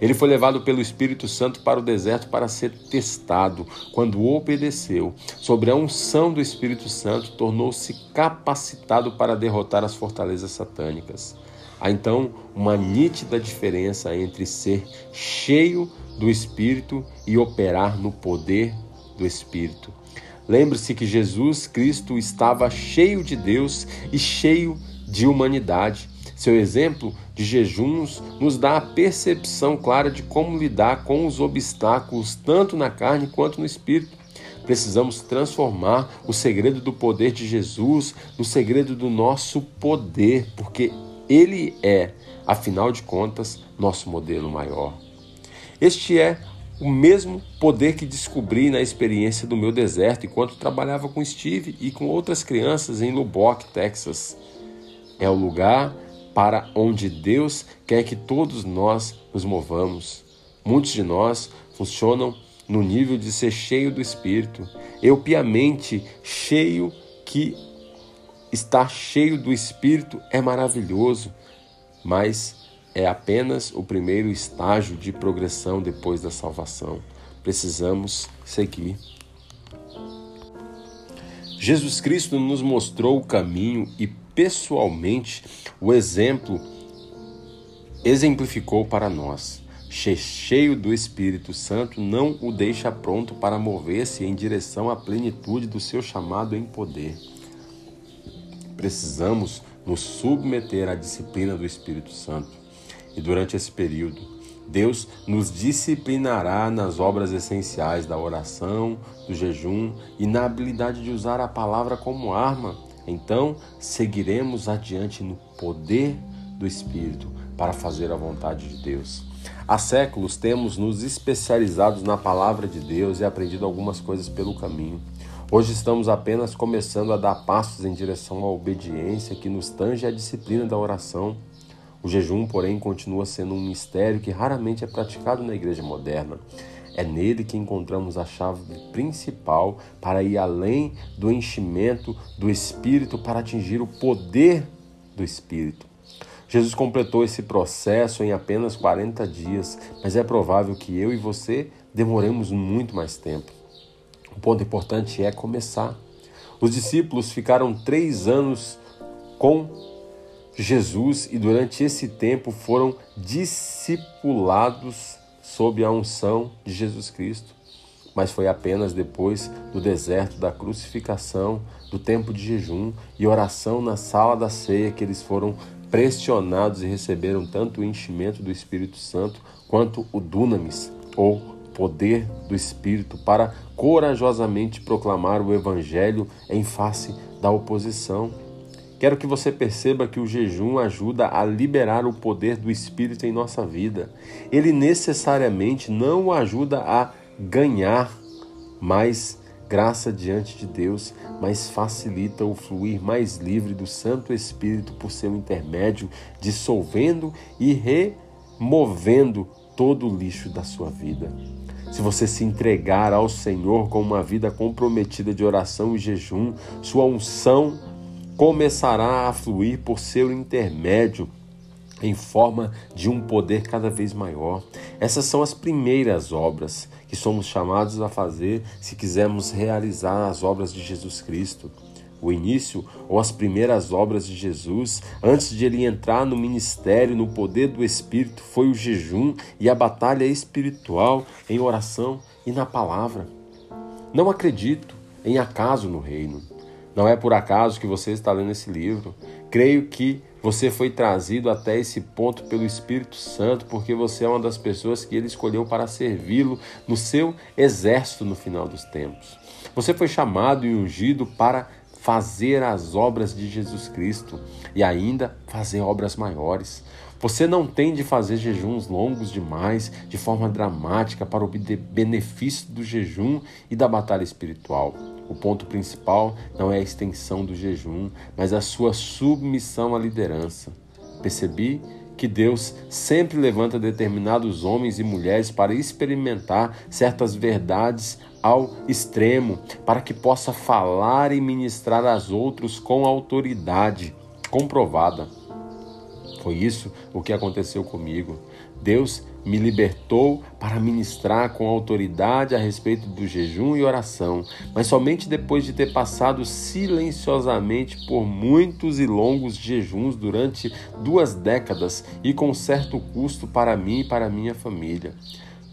Ele foi levado pelo Espírito Santo para o deserto para ser testado. Quando obedeceu, sobre a unção do Espírito Santo, tornou-se capacitado para derrotar as fortalezas satânicas. Há então uma nítida diferença entre ser cheio do Espírito e operar no poder do Espírito. Lembre-se que Jesus Cristo estava cheio de Deus e cheio de humanidade. Seu exemplo de jejuns nos dá a percepção clara de como lidar com os obstáculos, tanto na carne quanto no espírito. Precisamos transformar o segredo do poder de Jesus no segredo do nosso poder, porque Ele é, afinal de contas, nosso modelo maior. Este é o mesmo poder que descobri na experiência do meu deserto enquanto trabalhava com Steve e com outras crianças em Lubbock, Texas. É o lugar para onde Deus quer que todos nós nos movamos. Muitos de nós funcionam no nível de ser cheio do Espírito. Eu piamente cheio que estar cheio do Espírito é maravilhoso, mas é apenas o primeiro estágio de progressão depois da salvação. Precisamos seguir. Jesus Cristo nos mostrou o caminho e pessoalmente o exemplo exemplificou para nós. Cheio do Espírito Santo, não o deixa pronto para mover-se em direção à plenitude do seu chamado em poder. Precisamos nos submeter à disciplina do Espírito Santo e durante esse período, Deus nos disciplinará nas obras essenciais da oração, do jejum e na habilidade de usar a palavra como arma. Então, seguiremos adiante no poder do Espírito para fazer a vontade de Deus. Há séculos temos nos especializados na palavra de Deus e aprendido algumas coisas pelo caminho. Hoje estamos apenas começando a dar passos em direção à obediência que nos tange a disciplina da oração o jejum, porém, continua sendo um mistério que raramente é praticado na igreja moderna. É nele que encontramos a chave principal para ir além do enchimento do Espírito para atingir o poder do Espírito. Jesus completou esse processo em apenas 40 dias, mas é provável que eu e você demoremos muito mais tempo. O ponto importante é começar. Os discípulos ficaram três anos com Jesus e durante esse tempo foram discipulados sob a unção de Jesus Cristo. Mas foi apenas depois do deserto da crucificação, do tempo de jejum e oração na sala da ceia que eles foram pressionados e receberam tanto o enchimento do Espírito Santo quanto o dunamis, ou poder do Espírito, para corajosamente proclamar o Evangelho em face da oposição. Quero que você perceba que o jejum ajuda a liberar o poder do Espírito em nossa vida. Ele necessariamente não o ajuda a ganhar mais graça diante de Deus, mas facilita o fluir mais livre do Santo Espírito por seu intermédio, dissolvendo e removendo todo o lixo da sua vida. Se você se entregar ao Senhor com uma vida comprometida de oração e jejum, sua unção começará a fluir por seu intermédio em forma de um poder cada vez maior. Essas são as primeiras obras que somos chamados a fazer se quisermos realizar as obras de Jesus Cristo. O início ou as primeiras obras de Jesus, antes de ele entrar no ministério, no poder do Espírito, foi o jejum e a batalha espiritual em oração e na palavra. Não acredito em acaso no reino. Não é por acaso que você está lendo esse livro. Creio que você foi trazido até esse ponto pelo Espírito Santo, porque você é uma das pessoas que ele escolheu para servi-lo no seu exército no final dos tempos. Você foi chamado e ungido para fazer as obras de Jesus Cristo e ainda fazer obras maiores. Você não tem de fazer jejuns longos demais, de forma dramática, para obter benefício do jejum e da batalha espiritual. O ponto principal não é a extensão do jejum, mas a sua submissão à liderança. Percebi que Deus sempre levanta determinados homens e mulheres para experimentar certas verdades ao extremo, para que possa falar e ministrar aos outros com autoridade comprovada. Foi isso o que aconteceu comigo. Deus me libertou para ministrar com autoridade a respeito do jejum e oração, mas somente depois de ter passado silenciosamente por muitos e longos jejuns durante duas décadas e com certo custo para mim e para minha família.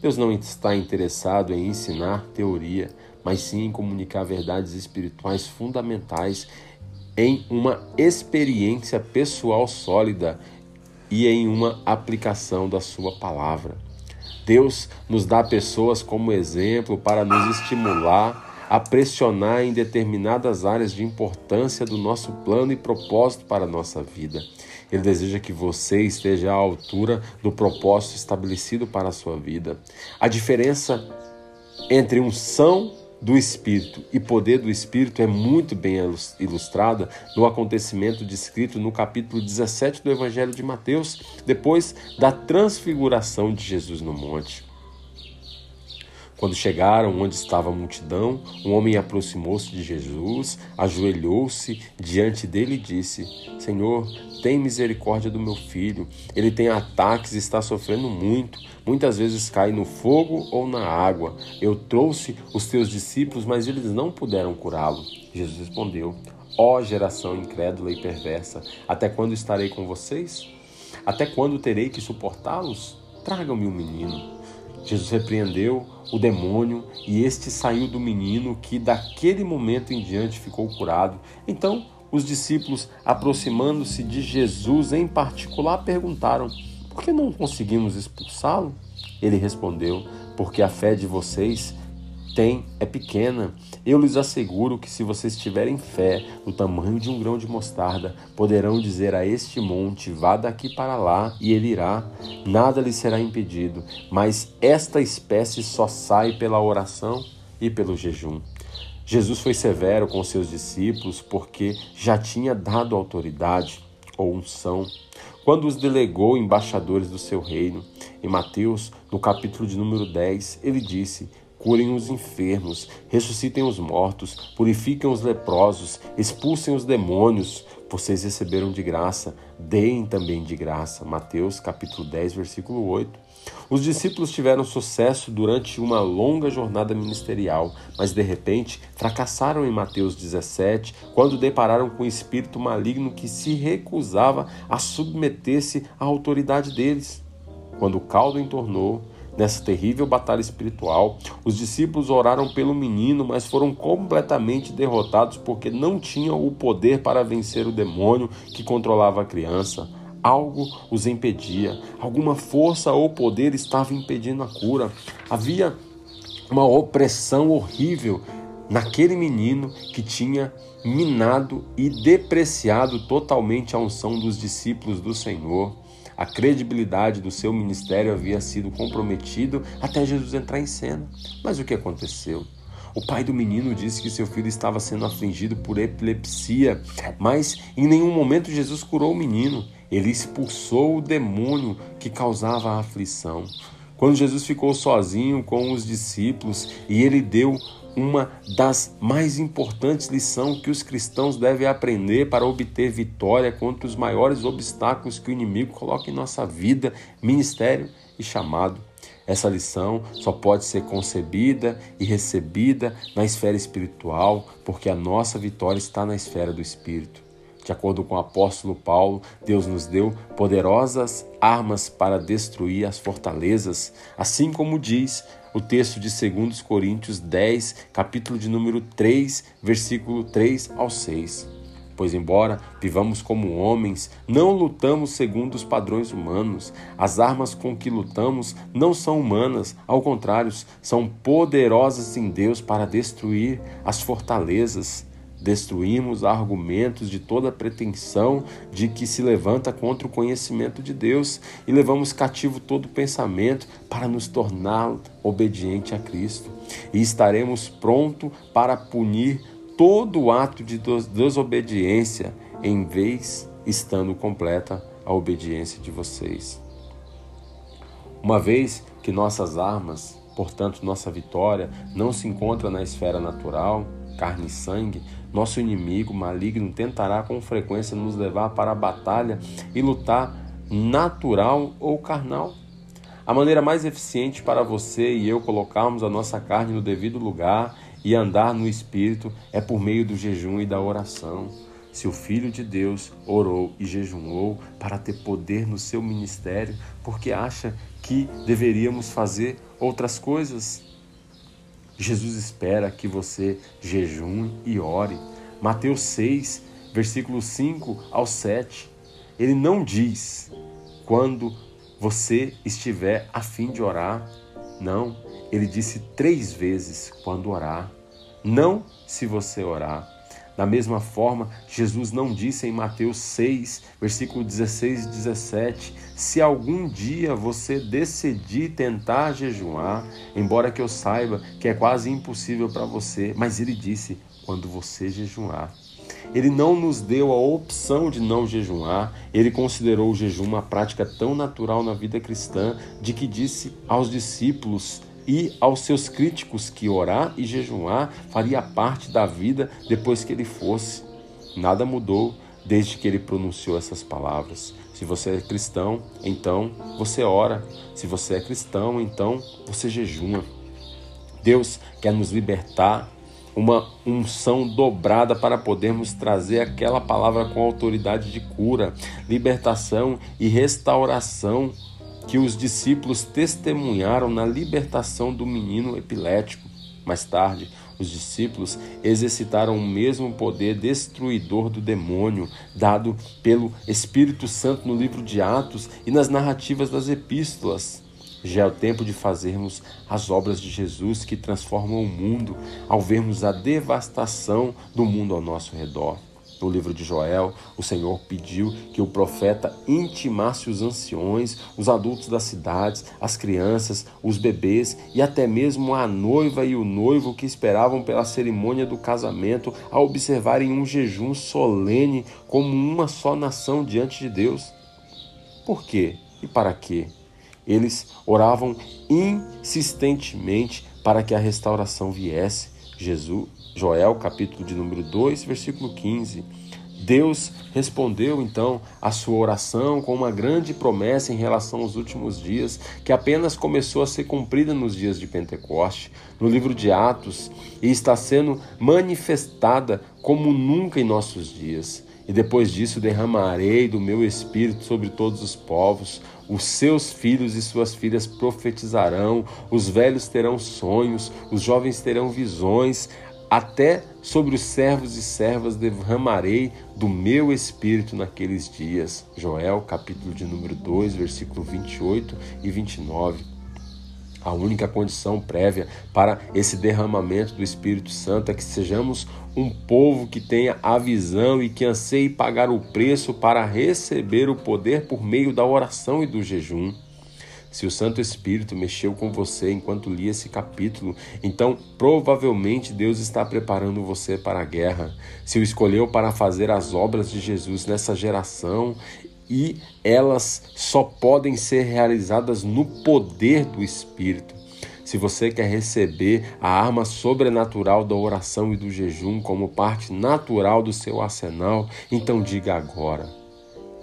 Deus não está interessado em ensinar teoria, mas sim em comunicar verdades espirituais fundamentais em uma experiência pessoal sólida e em uma aplicação da Sua palavra. Deus nos dá pessoas como exemplo para nos estimular a pressionar em determinadas áreas de importância do nosso plano e propósito para a nossa vida. Ele deseja que você esteja à altura do propósito estabelecido para a sua vida. A diferença entre unção do Espírito e poder do Espírito é muito bem ilustrada no acontecimento descrito no capítulo 17 do Evangelho de Mateus, depois da transfiguração de Jesus no monte. Quando chegaram onde estava a multidão, um homem aproximou-se de Jesus, ajoelhou-se diante dele e disse: Senhor, tem misericórdia do meu filho. Ele tem ataques e está sofrendo muito. Muitas vezes cai no fogo ou na água. Eu trouxe os teus discípulos, mas eles não puderam curá-lo. Jesus respondeu: Ó oh, geração incrédula e perversa, até quando estarei com vocês? Até quando terei que suportá-los? Tragam-me um menino. Jesus repreendeu o demônio e este saiu do menino, que daquele momento em diante ficou curado. Então, os discípulos, aproximando-se de Jesus em particular, perguntaram: Por que não conseguimos expulsá-lo? Ele respondeu: Porque a fé de vocês tem é pequena. Eu lhes asseguro que se vocês tiverem fé do tamanho de um grão de mostarda, poderão dizer a este monte: vá daqui para lá, e ele irá. Nada lhe será impedido. Mas esta espécie só sai pela oração e pelo jejum. Jesus foi severo com seus discípulos porque já tinha dado autoridade ou unção quando os delegou embaixadores do seu reino. Em Mateus, no capítulo de número 10, ele disse: curem os enfermos, ressuscitem os mortos, purifiquem os leprosos, expulsem os demônios. Vocês receberam de graça, deem também de graça. Mateus capítulo 10, versículo 8. Os discípulos tiveram sucesso durante uma longa jornada ministerial, mas de repente fracassaram em Mateus 17, quando depararam com o um espírito maligno que se recusava a submeter-se à autoridade deles. Quando o caldo entornou, Nessa terrível batalha espiritual, os discípulos oraram pelo menino, mas foram completamente derrotados porque não tinham o poder para vencer o demônio que controlava a criança. Algo os impedia, alguma força ou poder estava impedindo a cura. Havia uma opressão horrível naquele menino que tinha minado e depreciado totalmente a unção dos discípulos do Senhor. A credibilidade do seu ministério havia sido comprometido até Jesus entrar em cena. Mas o que aconteceu? O pai do menino disse que seu filho estava sendo afligido por epilepsia, mas em nenhum momento Jesus curou o menino. Ele expulsou o demônio que causava a aflição. Quando Jesus ficou sozinho com os discípulos e ele deu uma das mais importantes lições que os cristãos devem aprender para obter vitória contra os maiores obstáculos que o inimigo coloca em nossa vida, ministério e chamado. Essa lição só pode ser concebida e recebida na esfera espiritual, porque a nossa vitória está na esfera do espírito. De acordo com o apóstolo Paulo, Deus nos deu poderosas armas para destruir as fortalezas, assim como diz o texto de 2 Coríntios 10, capítulo de número 3, versículo 3 ao 6. Pois, embora vivamos como homens, não lutamos segundo os padrões humanos. As armas com que lutamos não são humanas, ao contrário, são poderosas em Deus para destruir as fortalezas destruímos argumentos de toda pretensão de que se levanta contra o conhecimento de Deus e levamos cativo todo pensamento para nos tornar obediente a Cristo. E estaremos prontos para punir todo ato de desobediência, em vez estando completa a obediência de vocês. Uma vez que nossas armas, portanto nossa vitória, não se encontra na esfera natural, carne e sangue, nosso inimigo maligno tentará com frequência nos levar para a batalha e lutar natural ou carnal. A maneira mais eficiente para você e eu colocarmos a nossa carne no devido lugar e andar no espírito é por meio do jejum e da oração. Se o Filho de Deus orou e jejuou para ter poder no seu ministério, porque acha que deveríamos fazer outras coisas? Jesus espera que você jejue e ore. Mateus 6, versículos 5 ao 7. Ele não diz quando você estiver a fim de orar. Não, ele disse três vezes quando orar. Não se você orar. Da mesma forma, Jesus não disse em Mateus 6, versículo 16 e 17: Se algum dia você decidir tentar jejuar, embora que eu saiba que é quase impossível para você, mas ele disse: quando você jejuar. Ele não nos deu a opção de não jejuar, ele considerou o jejum uma prática tão natural na vida cristã de que disse aos discípulos e aos seus críticos que orar e jejuar faria parte da vida depois que ele fosse. Nada mudou desde que ele pronunciou essas palavras. Se você é cristão, então você ora. Se você é cristão, então você jejuma. Deus quer nos libertar uma unção dobrada para podermos trazer aquela palavra com autoridade de cura, libertação e restauração que os discípulos testemunharam na libertação do menino epilético. Mais tarde, os discípulos exercitaram o mesmo poder destruidor do demônio dado pelo Espírito Santo no livro de Atos e nas narrativas das epístolas. Já é o tempo de fazermos as obras de Jesus que transformam o mundo ao vermos a devastação do mundo ao nosso redor. No livro de Joel, o Senhor pediu que o profeta intimasse os anciões, os adultos das cidades, as crianças, os bebês e até mesmo a noiva e o noivo que esperavam pela cerimônia do casamento a observarem um jejum solene como uma só nação diante de Deus. Por quê e para quê? Eles oravam insistentemente para que a restauração viesse. Jesus, Joel, capítulo de número 2, versículo 15. Deus respondeu então a sua oração com uma grande promessa em relação aos últimos dias, que apenas começou a ser cumprida nos dias de Pentecoste, no livro de Atos, e está sendo manifestada como nunca em nossos dias. E depois disso derramarei do meu espírito sobre todos os povos. Os seus filhos e suas filhas profetizarão, os velhos terão sonhos, os jovens terão visões, até sobre os servos e servas derramarei do meu espírito naqueles dias. Joel, capítulo de número 2, versículo 28 e 29. A única condição prévia para esse derramamento do Espírito Santo é que sejamos um povo que tenha a visão e que anseie pagar o preço para receber o poder por meio da oração e do jejum. Se o Santo Espírito mexeu com você enquanto li esse capítulo, então provavelmente Deus está preparando você para a guerra. Se o escolheu para fazer as obras de Jesus nessa geração, e elas só podem ser realizadas no poder do Espírito. Se você quer receber a arma sobrenatural da oração e do jejum como parte natural do seu arsenal, então diga agora: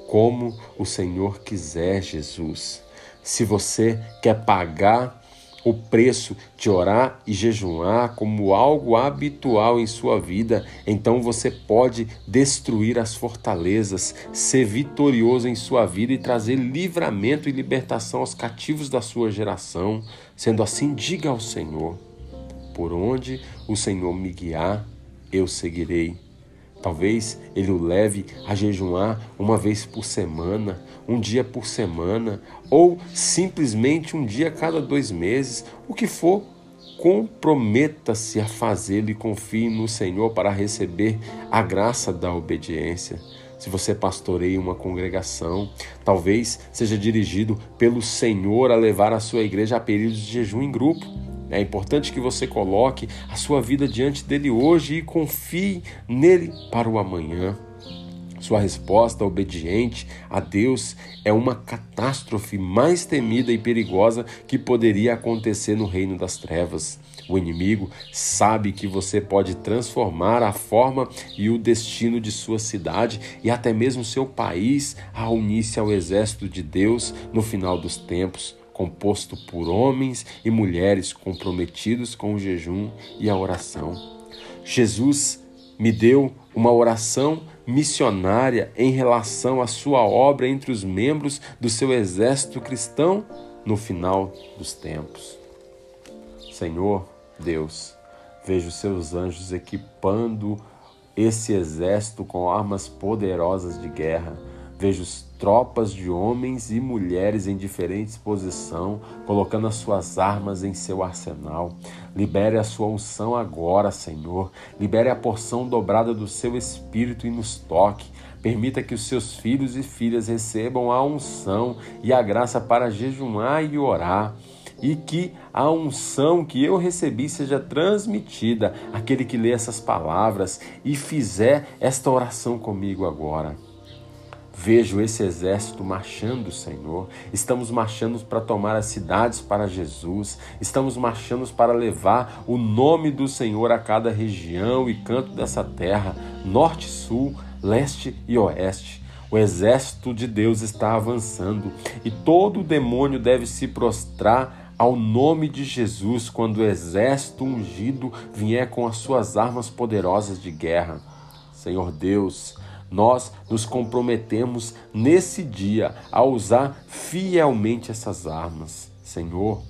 como o Senhor quiser, Jesus. Se você quer pagar o preço de orar e jejuar como algo habitual em sua vida, então você pode destruir as fortalezas, ser vitorioso em sua vida e trazer livramento e libertação aos cativos da sua geração. Sendo assim, diga ao Senhor: por onde o Senhor me guiar, eu seguirei. Talvez ele o leve a jejuar uma vez por semana, um dia por semana, ou simplesmente um dia a cada dois meses, o que for comprometa-se a fazê-lo e confie no Senhor para receber a graça da obediência. Se você pastoreia uma congregação, talvez seja dirigido pelo Senhor a levar a sua igreja a períodos de jejum em grupo. É importante que você coloque a sua vida diante dele hoje e confie nele para o amanhã. Sua resposta obediente a Deus é uma catástrofe mais temida e perigosa que poderia acontecer no reino das trevas. O inimigo sabe que você pode transformar a forma e o destino de sua cidade e até mesmo seu país ao unir-se ao exército de Deus no final dos tempos, composto por homens e mulheres comprometidos com o jejum e a oração. Jesus me deu uma oração missionária em relação à sua obra entre os membros do seu exército cristão no final dos tempos. Senhor Deus, vejo seus anjos equipando esse exército com armas poderosas de guerra. Vejo tropas de homens e mulheres em diferentes posições, colocando as suas armas em seu arsenal. Libere a sua unção agora, Senhor. Libere a porção dobrada do seu espírito e nos toque. Permita que os seus filhos e filhas recebam a unção e a graça para jejuar e orar e que a unção que eu recebi seja transmitida àquele que lê essas palavras e fizer esta oração comigo agora. Vejo esse exército marchando, Senhor. Estamos marchando para tomar as cidades para Jesus. Estamos marchando para levar o nome do Senhor a cada região e canto dessa terra, norte, sul, leste e oeste. O exército de Deus está avançando e todo demônio deve se prostrar ao nome de Jesus quando o exército ungido vier com as suas armas poderosas de guerra. Senhor Deus, nós nos comprometemos nesse dia a usar fielmente essas armas. Senhor,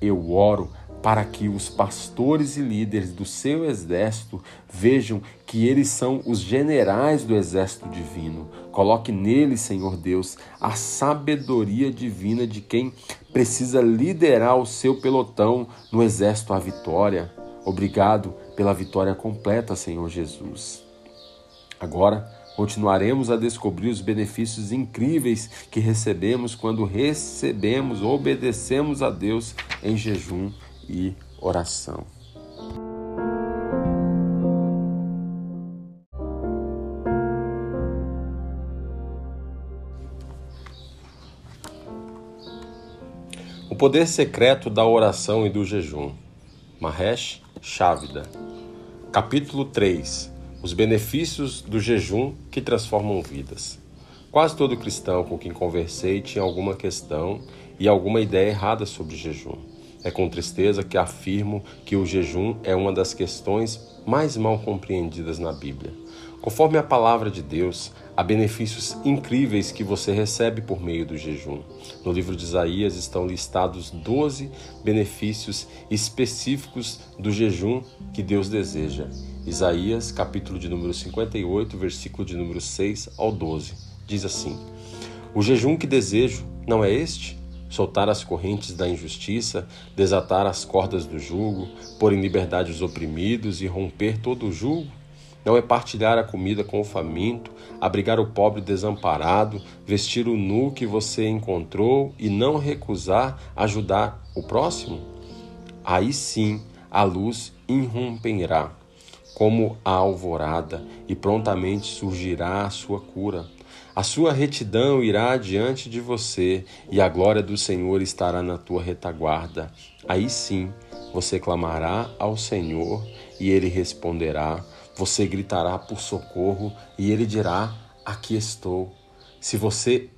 eu oro para que os pastores e líderes do seu exército vejam que eles são os generais do exército divino. Coloque neles, Senhor Deus, a sabedoria divina de quem precisa liderar o seu pelotão no exército à vitória. Obrigado pela vitória completa, Senhor Jesus. Agora, Continuaremos a descobrir os benefícios incríveis que recebemos quando recebemos, obedecemos a Deus em jejum e oração. O poder secreto da oração e do jejum. Mahesh Chavida. Capítulo 3 os benefícios do jejum que transformam vidas. Quase todo cristão com quem conversei tinha alguma questão e alguma ideia errada sobre jejum. É com tristeza que afirmo que o jejum é uma das questões mais mal compreendidas na Bíblia. Conforme a palavra de Deus, há benefícios incríveis que você recebe por meio do jejum. No livro de Isaías estão listados 12 benefícios específicos do jejum que Deus deseja. Isaías, capítulo de número 58, versículo de número 6 ao 12. Diz assim: O jejum que desejo não é este? Soltar as correntes da injustiça, desatar as cordas do jugo, pôr em liberdade os oprimidos e romper todo o jugo? Não é partilhar a comida com o faminto, abrigar o pobre desamparado, vestir o nu que você encontrou e não recusar ajudar o próximo? Aí sim a luz irromperá como a alvorada, e prontamente surgirá a sua cura. A sua retidão irá diante de você, e a glória do Senhor estará na tua retaguarda. Aí sim você clamará ao Senhor, e ele responderá. Você gritará por socorro, e ele dirá: Aqui estou. Se você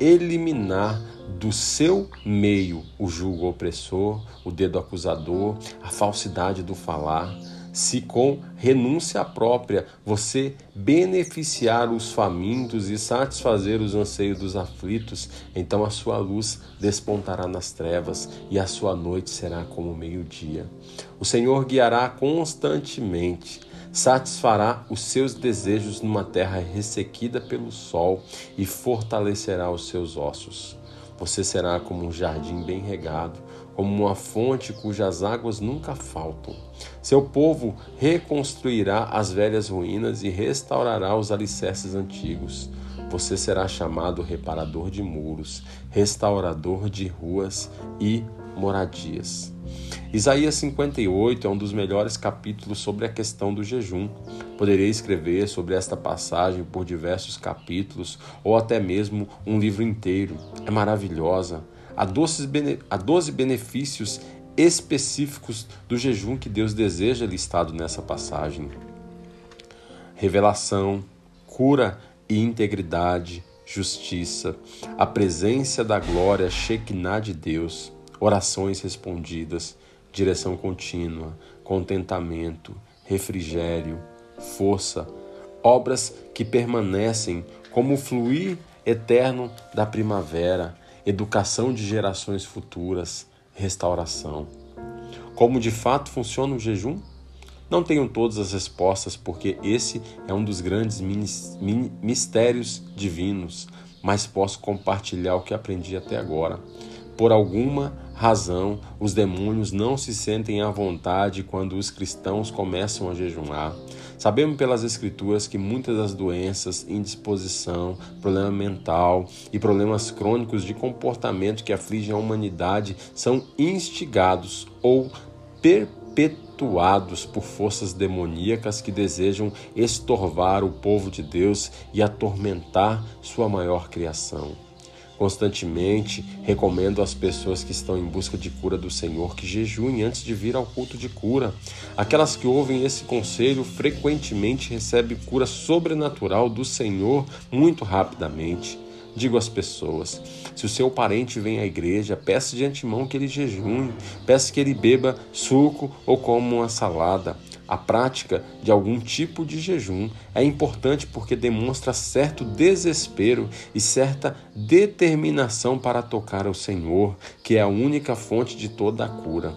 eliminar do seu meio o julgo opressor, o dedo acusador, a falsidade do falar, se com renúncia própria você beneficiar os famintos e satisfazer os anseios dos aflitos, então a sua luz despontará nas trevas e a sua noite será como meio-dia. O Senhor guiará constantemente, satisfará os seus desejos numa terra ressequida pelo sol e fortalecerá os seus ossos. Você será como um jardim bem regado, como uma fonte cujas águas nunca faltam. Seu povo reconstruirá as velhas ruínas e restaurará os alicerces antigos. Você será chamado reparador de muros, restaurador de ruas e moradias. Isaías 58 é um dos melhores capítulos sobre a questão do jejum. Poderia escrever sobre esta passagem por diversos capítulos ou até mesmo um livro inteiro. É maravilhosa. Há, há 12 benefícios específicos do jejum que Deus deseja listado nessa passagem: revelação, cura e integridade, justiça, a presença da glória Shekinah de Deus, orações respondidas, direção contínua, contentamento, refrigério, força, obras que permanecem como o fluir eterno da primavera, educação de gerações futuras, restauração. Como de fato funciona o jejum? Não tenho todas as respostas, porque esse é um dos grandes mistérios divinos, mas posso compartilhar o que aprendi até agora. Por alguma razão, os demônios não se sentem à vontade quando os cristãos começam a jejuar. Sabemos pelas Escrituras que muitas das doenças, indisposição, problema mental e problemas crônicos de comportamento que afligem a humanidade são instigados ou perpetuados por forças demoníacas que desejam estorvar o povo de Deus e atormentar sua maior criação. Constantemente recomendo às pessoas que estão em busca de cura do Senhor que jejuem antes de vir ao culto de cura. Aquelas que ouvem esse conselho frequentemente recebem cura sobrenatural do Senhor muito rapidamente. Digo às pessoas: se o seu parente vem à igreja, peça de antemão que ele jejue, peça que ele beba suco ou coma uma salada. A prática de algum tipo de jejum é importante porque demonstra certo desespero e certa determinação para tocar ao Senhor, que é a única fonte de toda a cura.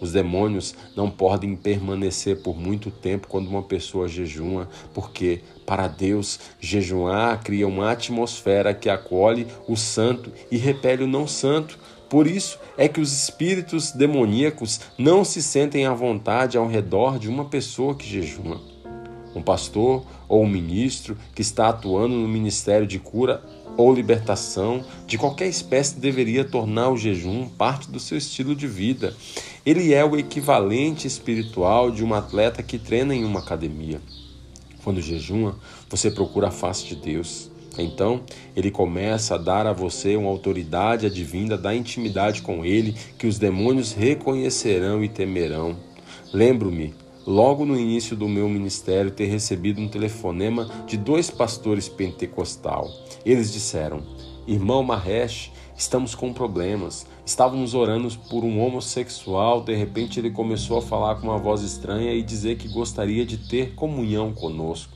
Os demônios não podem permanecer por muito tempo quando uma pessoa jejuma, porque, para Deus, jejuar cria uma atmosfera que acolhe o santo e repele o não santo, por isso é que os espíritos demoníacos não se sentem à vontade ao redor de uma pessoa que jejuma. Um pastor ou um ministro que está atuando no ministério de cura ou libertação de qualquer espécie deveria tornar o jejum parte do seu estilo de vida. Ele é o equivalente espiritual de um atleta que treina em uma academia. Quando jejuma, você procura a face de Deus. Então, ele começa a dar a você uma autoridade advinda da intimidade com ele, que os demônios reconhecerão e temerão. Lembro-me, logo no início do meu ministério, ter recebido um telefonema de dois pastores pentecostal. Eles disseram: Irmão Mahesh, estamos com problemas. Estávamos orando por um homossexual, de repente ele começou a falar com uma voz estranha e dizer que gostaria de ter comunhão conosco.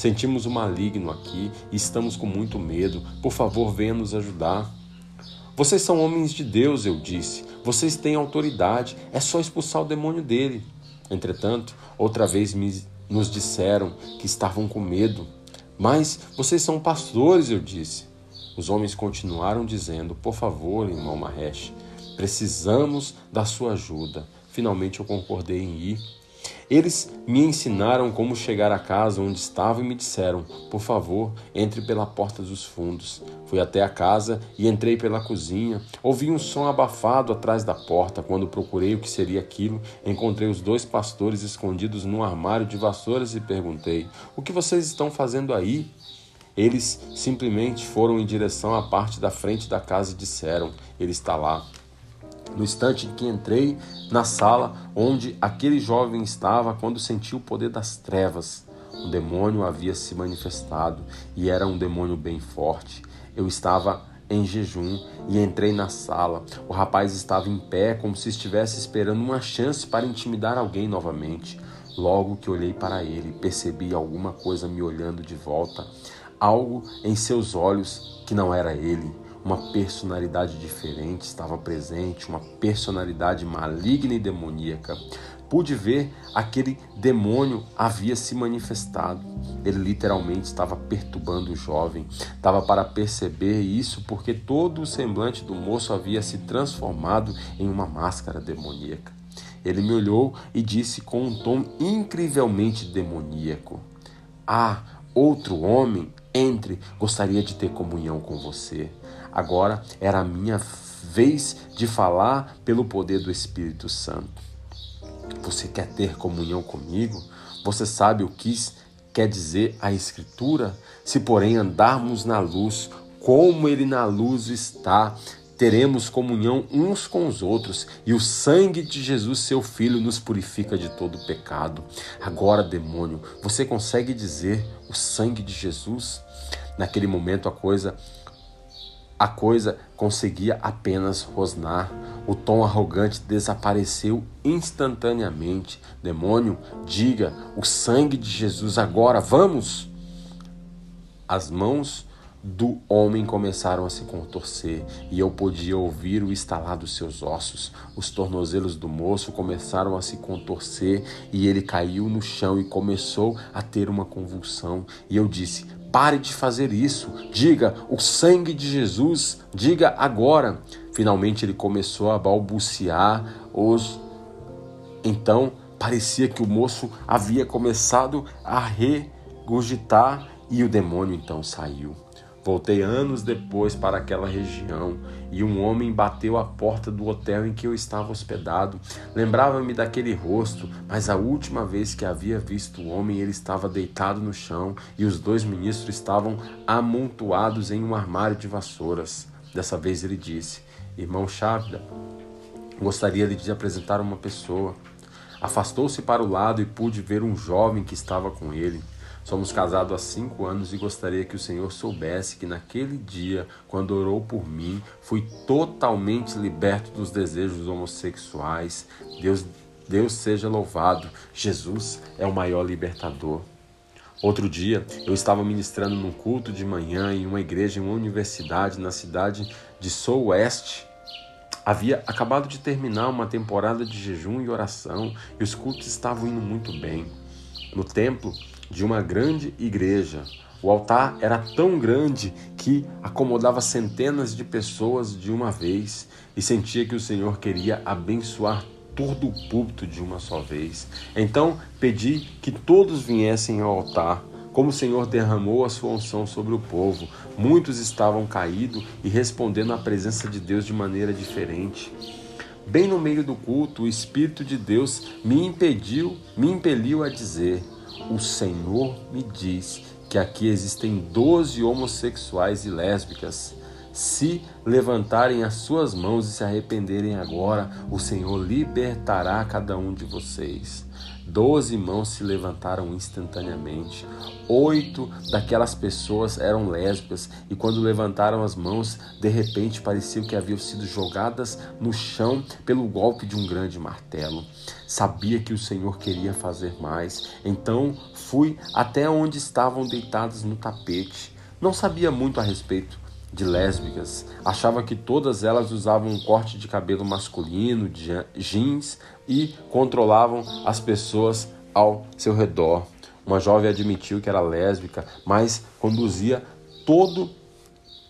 Sentimos o maligno aqui e estamos com muito medo. Por favor, venha nos ajudar. Vocês são homens de Deus, eu disse. Vocês têm autoridade. É só expulsar o demônio dele. Entretanto, outra vez me, nos disseram que estavam com medo. Mas vocês são pastores, eu disse. Os homens continuaram dizendo: Por favor, irmão Mahesh, precisamos da sua ajuda. Finalmente eu concordei em ir. Eles me ensinaram como chegar à casa onde estava e me disseram: Por favor, entre pela porta dos fundos. Fui até a casa e entrei pela cozinha. Ouvi um som abafado atrás da porta. Quando procurei o que seria aquilo, encontrei os dois pastores escondidos num armário de vassouras e perguntei: O que vocês estão fazendo aí? Eles simplesmente foram em direção à parte da frente da casa e disseram: Ele está lá. No instante em que entrei na sala onde aquele jovem estava, quando senti o poder das trevas, o demônio havia se manifestado e era um demônio bem forte. Eu estava em jejum e entrei na sala. O rapaz estava em pé, como se estivesse esperando uma chance para intimidar alguém novamente. Logo que olhei para ele, percebi alguma coisa me olhando de volta, algo em seus olhos que não era ele uma personalidade diferente estava presente, uma personalidade maligna e demoníaca. pude ver aquele demônio havia se manifestado. Ele literalmente estava perturbando o jovem. Dava para perceber isso porque todo o semblante do moço havia se transformado em uma máscara demoníaca. Ele me olhou e disse com um tom incrivelmente demoníaco: Ah, outro homem, entre, gostaria de ter comunhão com você. Agora era a minha vez de falar pelo poder do Espírito Santo. Você quer ter comunhão comigo? Você sabe o que quer dizer a Escritura? Se, porém, andarmos na luz, como Ele na luz está, teremos comunhão uns com os outros, e o sangue de Jesus, seu Filho, nos purifica de todo pecado. Agora, demônio, você consegue dizer o sangue de Jesus? Naquele momento a coisa a coisa conseguia apenas rosnar. O tom arrogante desapareceu instantaneamente. Demônio, diga o sangue de Jesus agora, vamos! As mãos do homem começaram a se contorcer e eu podia ouvir o estalar dos seus ossos. Os tornozelos do moço começaram a se contorcer e ele caiu no chão e começou a ter uma convulsão. E eu disse: Pare de fazer isso. Diga o sangue de Jesus. Diga agora. Finalmente ele começou a balbuciar os. Então parecia que o moço havia começado a regurgitar e o demônio então saiu. Voltei anos depois para aquela região e um homem bateu à porta do hotel em que eu estava hospedado. Lembrava-me daquele rosto, mas a última vez que havia visto o homem, ele estava deitado no chão e os dois ministros estavam amontoados em um armário de vassouras. Dessa vez ele disse: Irmão Chávida, gostaria de lhe apresentar uma pessoa. Afastou-se para o lado e pude ver um jovem que estava com ele. Somos casados há cinco anos e gostaria que o Senhor soubesse que naquele dia, quando orou por mim, fui totalmente liberto dos desejos homossexuais. Deus, Deus seja louvado. Jesus é o maior libertador. Outro dia, eu estava ministrando num culto de manhã em uma igreja em uma universidade na cidade de Sou West. Havia acabado de terminar uma temporada de jejum e oração e os cultos estavam indo muito bem. No templo, de uma grande igreja. O altar era tão grande que acomodava centenas de pessoas de uma vez e sentia que o Senhor queria abençoar todo o púlpito de uma só vez. Então pedi que todos viessem ao altar. Como o Senhor derramou a sua unção sobre o povo, muitos estavam caídos e respondendo à presença de Deus de maneira diferente. Bem no meio do culto, o Espírito de Deus me impediu, me impeliu a dizer: o Senhor me diz que aqui existem doze homossexuais e lésbicas. Se levantarem as suas mãos e se arrependerem agora, o Senhor libertará cada um de vocês. Doze mãos se levantaram instantaneamente. Oito daquelas pessoas eram lésbicas e quando levantaram as mãos, de repente parecia que haviam sido jogadas no chão pelo golpe de um grande martelo. Sabia que o Senhor queria fazer mais, então fui até onde estavam deitadas no tapete. Não sabia muito a respeito de lésbicas. Achava que todas elas usavam um corte de cabelo masculino, jeans e controlavam as pessoas ao seu redor. Uma jovem admitiu que era lésbica, mas conduzia todo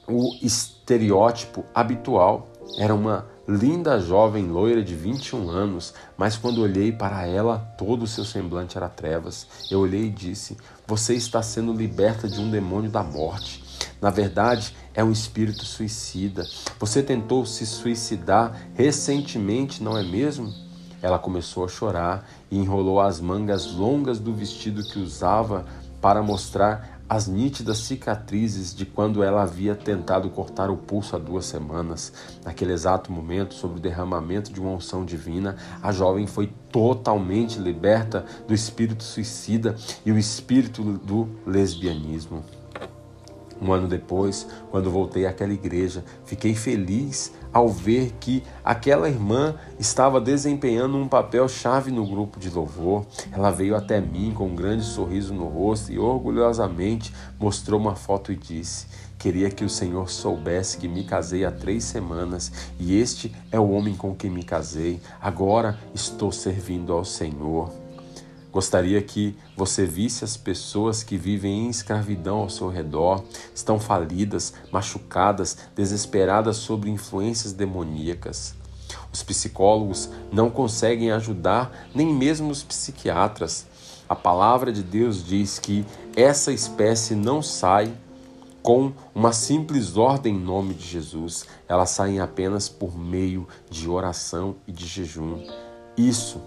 o estereótipo habitual. Era uma linda jovem loira de 21 anos, mas quando olhei para ela, todo o seu semblante era trevas. Eu olhei e disse: Você está sendo liberta de um demônio da morte. Na verdade, é um espírito suicida. Você tentou se suicidar recentemente, não é mesmo? Ela começou a chorar e enrolou as mangas longas do vestido que usava para mostrar as nítidas cicatrizes de quando ela havia tentado cortar o pulso há duas semanas. Naquele exato momento, sobre o derramamento de uma unção divina, a jovem foi totalmente liberta do espírito suicida e o espírito do lesbianismo. Um ano depois, quando voltei àquela igreja, fiquei feliz ao ver que aquela irmã estava desempenhando um papel chave no grupo de louvor. Ela veio até mim com um grande sorriso no rosto e orgulhosamente mostrou uma foto e disse: Queria que o Senhor soubesse que me casei há três semanas e este é o homem com quem me casei. Agora estou servindo ao Senhor. Gostaria que você visse as pessoas que vivem em escravidão ao seu redor, estão falidas, machucadas, desesperadas sob influências demoníacas. Os psicólogos não conseguem ajudar, nem mesmo os psiquiatras. A palavra de Deus diz que essa espécie não sai com uma simples ordem em nome de Jesus, elas saem apenas por meio de oração e de jejum. Isso,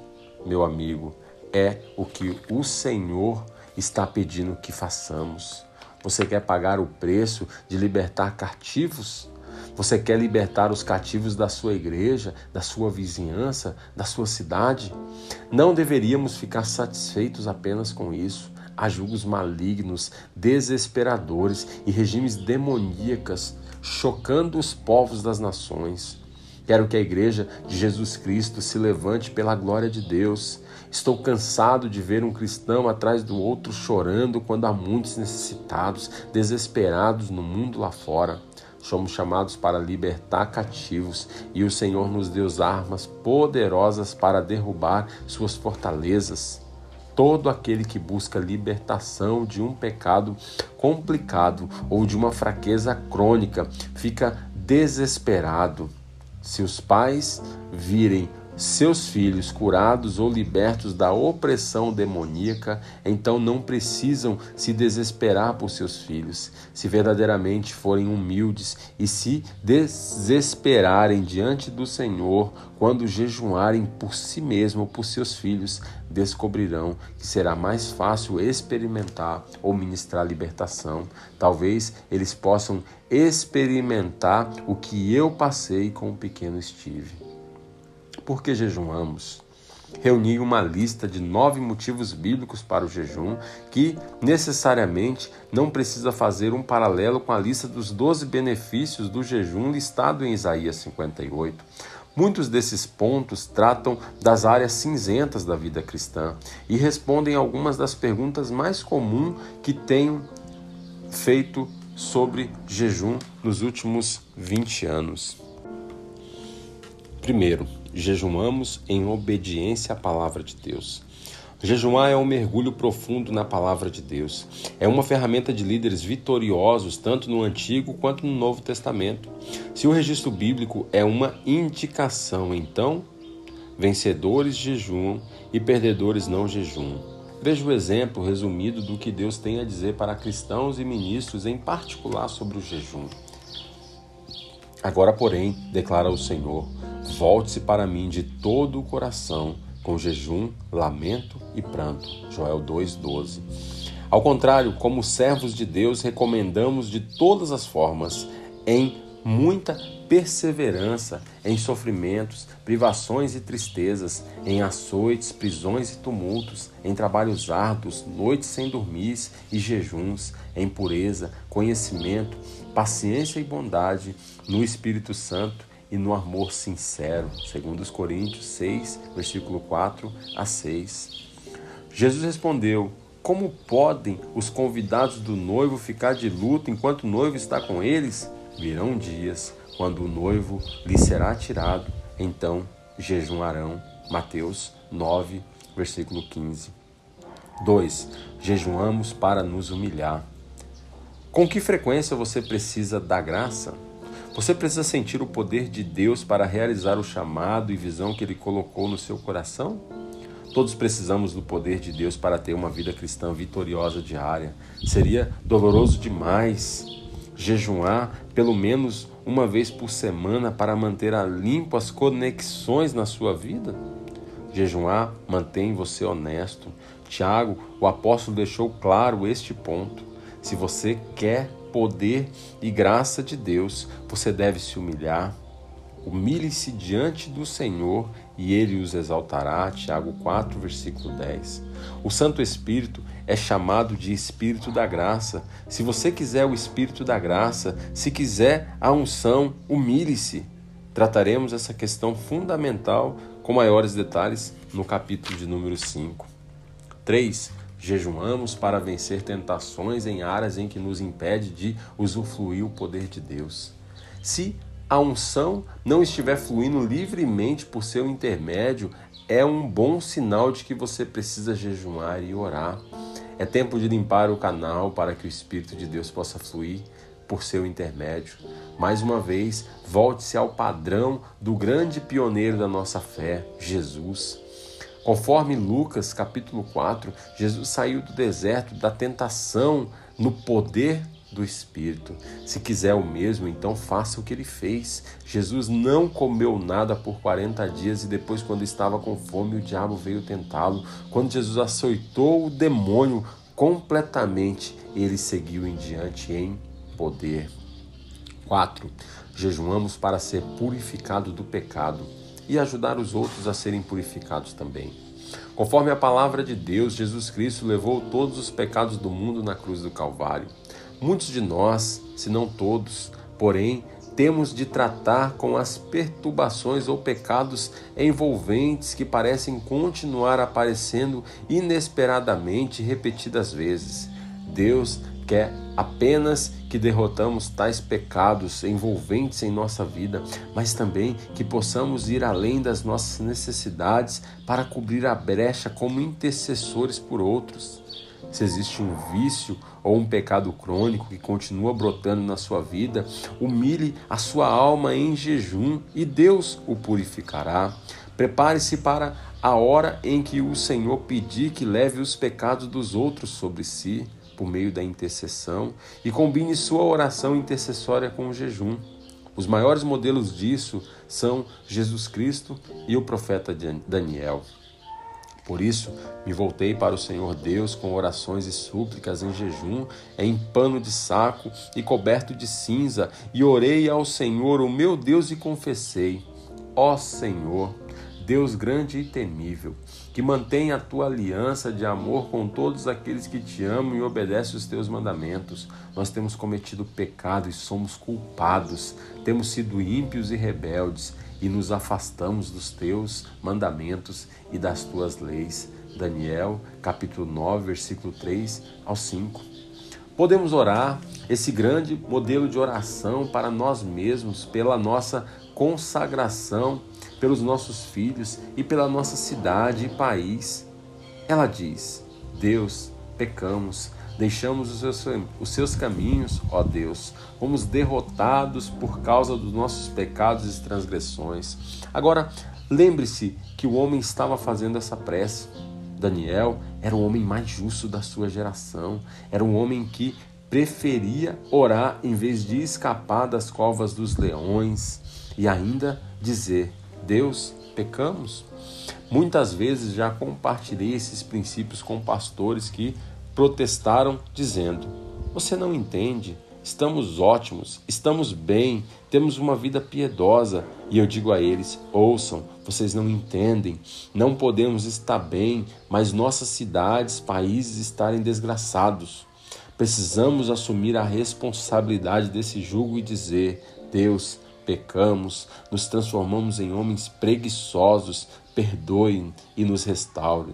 meu amigo, é o que o Senhor está pedindo que façamos. Você quer pagar o preço de libertar cativos? Você quer libertar os cativos da sua igreja, da sua vizinhança, da sua cidade? Não deveríamos ficar satisfeitos apenas com isso a julgos malignos, desesperadores e regimes demoníacas, chocando os povos das nações. Quero que a igreja de Jesus Cristo se levante pela glória de Deus. Estou cansado de ver um cristão atrás do outro chorando quando há muitos necessitados, desesperados no mundo lá fora. Somos chamados para libertar cativos e o Senhor nos deu armas poderosas para derrubar suas fortalezas. Todo aquele que busca libertação de um pecado complicado ou de uma fraqueza crônica fica desesperado. Se os pais virem seus filhos curados ou libertos da opressão demoníaca, então não precisam se desesperar por seus filhos, se verdadeiramente forem humildes e se desesperarem diante do Senhor, quando jejuarem por si mesmo, por seus filhos, descobrirão que será mais fácil experimentar ou ministrar libertação. Talvez eles possam experimentar o que eu passei com o pequeno Steve. Por que jejuamos? Reuni uma lista de nove motivos bíblicos para o jejum, que necessariamente não precisa fazer um paralelo com a lista dos doze benefícios do jejum listado em Isaías 58. Muitos desses pontos tratam das áreas cinzentas da vida cristã e respondem algumas das perguntas mais comuns que tenho feito sobre jejum nos últimos 20 anos. Primeiro, jejuamos em obediência à palavra de Deus. Jejuar é um mergulho profundo na palavra de Deus. É uma ferramenta de líderes vitoriosos, tanto no Antigo quanto no Novo Testamento. Se o registro bíblico é uma indicação, então, vencedores jejuam e perdedores não jejuam. Veja o exemplo resumido do que Deus tem a dizer para cristãos e ministros, em particular sobre o jejum. Agora, porém, declara o Senhor, Volte-se para mim de todo o coração, com jejum, lamento e pranto. Joel 2,12. Ao contrário, como servos de Deus, recomendamos de todas as formas, em muita perseverança, em sofrimentos, privações e tristezas, em açoites, prisões e tumultos, em trabalhos árduos, noites sem dormir e jejuns, em pureza, conhecimento, paciência e bondade, no Espírito Santo e no amor sincero, segundo os Coríntios 6, versículo 4 a 6. Jesus respondeu: Como podem os convidados do noivo ficar de luto enquanto o noivo está com eles? Virão dias quando o noivo lhe será tirado, então jejuarão. Mateus 9, versículo 15. 2. Jejuamos para nos humilhar. Com que frequência você precisa da graça? Você precisa sentir o poder de Deus para realizar o chamado e visão que Ele colocou no seu coração? Todos precisamos do poder de Deus para ter uma vida cristã vitoriosa diária. Seria doloroso demais jejuar pelo menos uma vez por semana para manter a limpo as conexões na sua vida? Jejuar mantém você honesto. Tiago, o apóstolo, deixou claro este ponto. Se você quer poder e graça de Deus, você deve se humilhar. Humilhe-se diante do Senhor e ele os exaltará. Tiago 4, versículo 10. O Santo Espírito é chamado de Espírito da Graça. Se você quiser o Espírito da Graça, se quiser a unção, humilhe-se. Trataremos essa questão fundamental com maiores detalhes no capítulo de número 5. 3. Jejuamos para vencer tentações em áreas em que nos impede de usufruir o poder de Deus. Se a unção não estiver fluindo livremente por seu intermédio, é um bom sinal de que você precisa jejuar e orar. É tempo de limpar o canal para que o Espírito de Deus possa fluir por seu intermédio. Mais uma vez, volte-se ao padrão do grande pioneiro da nossa fé, Jesus. Conforme Lucas capítulo 4, Jesus saiu do deserto da tentação no poder do Espírito. Se quiser o mesmo, então faça o que ele fez. Jesus não comeu nada por 40 dias e depois, quando estava com fome, o diabo veio tentá-lo. Quando Jesus açoitou o demônio completamente, ele seguiu em diante em poder. 4. Jejuamos para ser purificado do pecado e ajudar os outros a serem purificados também. Conforme a palavra de Deus, Jesus Cristo levou todos os pecados do mundo na cruz do Calvário. Muitos de nós, se não todos, porém, temos de tratar com as perturbações ou pecados envolventes que parecem continuar aparecendo inesperadamente repetidas vezes. Deus quer apenas que derrotamos tais pecados envolventes em nossa vida, mas também que possamos ir além das nossas necessidades para cobrir a brecha como intercessores por outros se existe um vício ou um pecado crônico que continua brotando na sua vida, humilhe a sua alma em jejum e Deus o purificará. Prepare-se para a hora em que o Senhor pedir que leve os pecados dos outros sobre si, por meio da intercessão, e combine sua oração intercessória com o jejum. Os maiores modelos disso são Jesus Cristo e o profeta Daniel. Por isso, me voltei para o Senhor Deus com orações e súplicas em jejum, em pano de saco e coberto de cinza, e orei ao Senhor, o meu Deus, e confessei: Ó Senhor, Deus grande e temível, que mantém a tua aliança de amor com todos aqueles que te amam e obedecem os teus mandamentos. Nós temos cometido pecado e somos culpados, temos sido ímpios e rebeldes e nos afastamos dos teus mandamentos e das tuas leis. Daniel, capítulo 9, versículo 3 ao 5. Podemos orar esse grande modelo de oração para nós mesmos, pela nossa consagração, pelos nossos filhos e pela nossa cidade e país. Ela diz: Deus, pecamos, Deixamos os seus, os seus caminhos, ó Deus, fomos derrotados por causa dos nossos pecados e transgressões. Agora, lembre-se que o homem estava fazendo essa prece. Daniel era o homem mais justo da sua geração, era um homem que preferia orar em vez de escapar das covas dos leões e ainda dizer: Deus, pecamos. Muitas vezes já compartilhei esses princípios com pastores que protestaram, dizendo: Você não entende, estamos ótimos, estamos bem, temos uma vida piedosa. E eu digo a eles: ouçam, vocês não entendem, não podemos estar bem, mas nossas cidades, países estarem desgraçados. Precisamos assumir a responsabilidade desse jugo e dizer: Deus, pecamos, nos transformamos em homens preguiçosos, perdoe e nos restaure.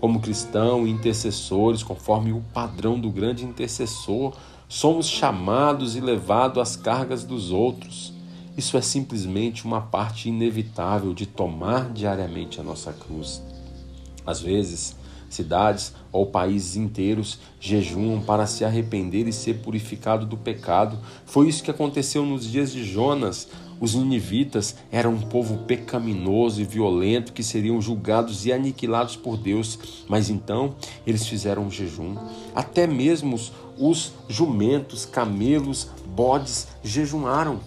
Como cristãos e intercessores, conforme o padrão do grande intercessor, somos chamados e levados às cargas dos outros. Isso é simplesmente uma parte inevitável de tomar diariamente a nossa cruz. Às vezes, cidades ou países inteiros jejuam para se arrepender e ser purificado do pecado. Foi isso que aconteceu nos dias de Jonas, os ninivitas eram um povo pecaminoso e violento que seriam julgados e aniquilados por Deus, mas então eles fizeram um jejum. Até mesmo os jumentos, camelos, bodes jejuaram.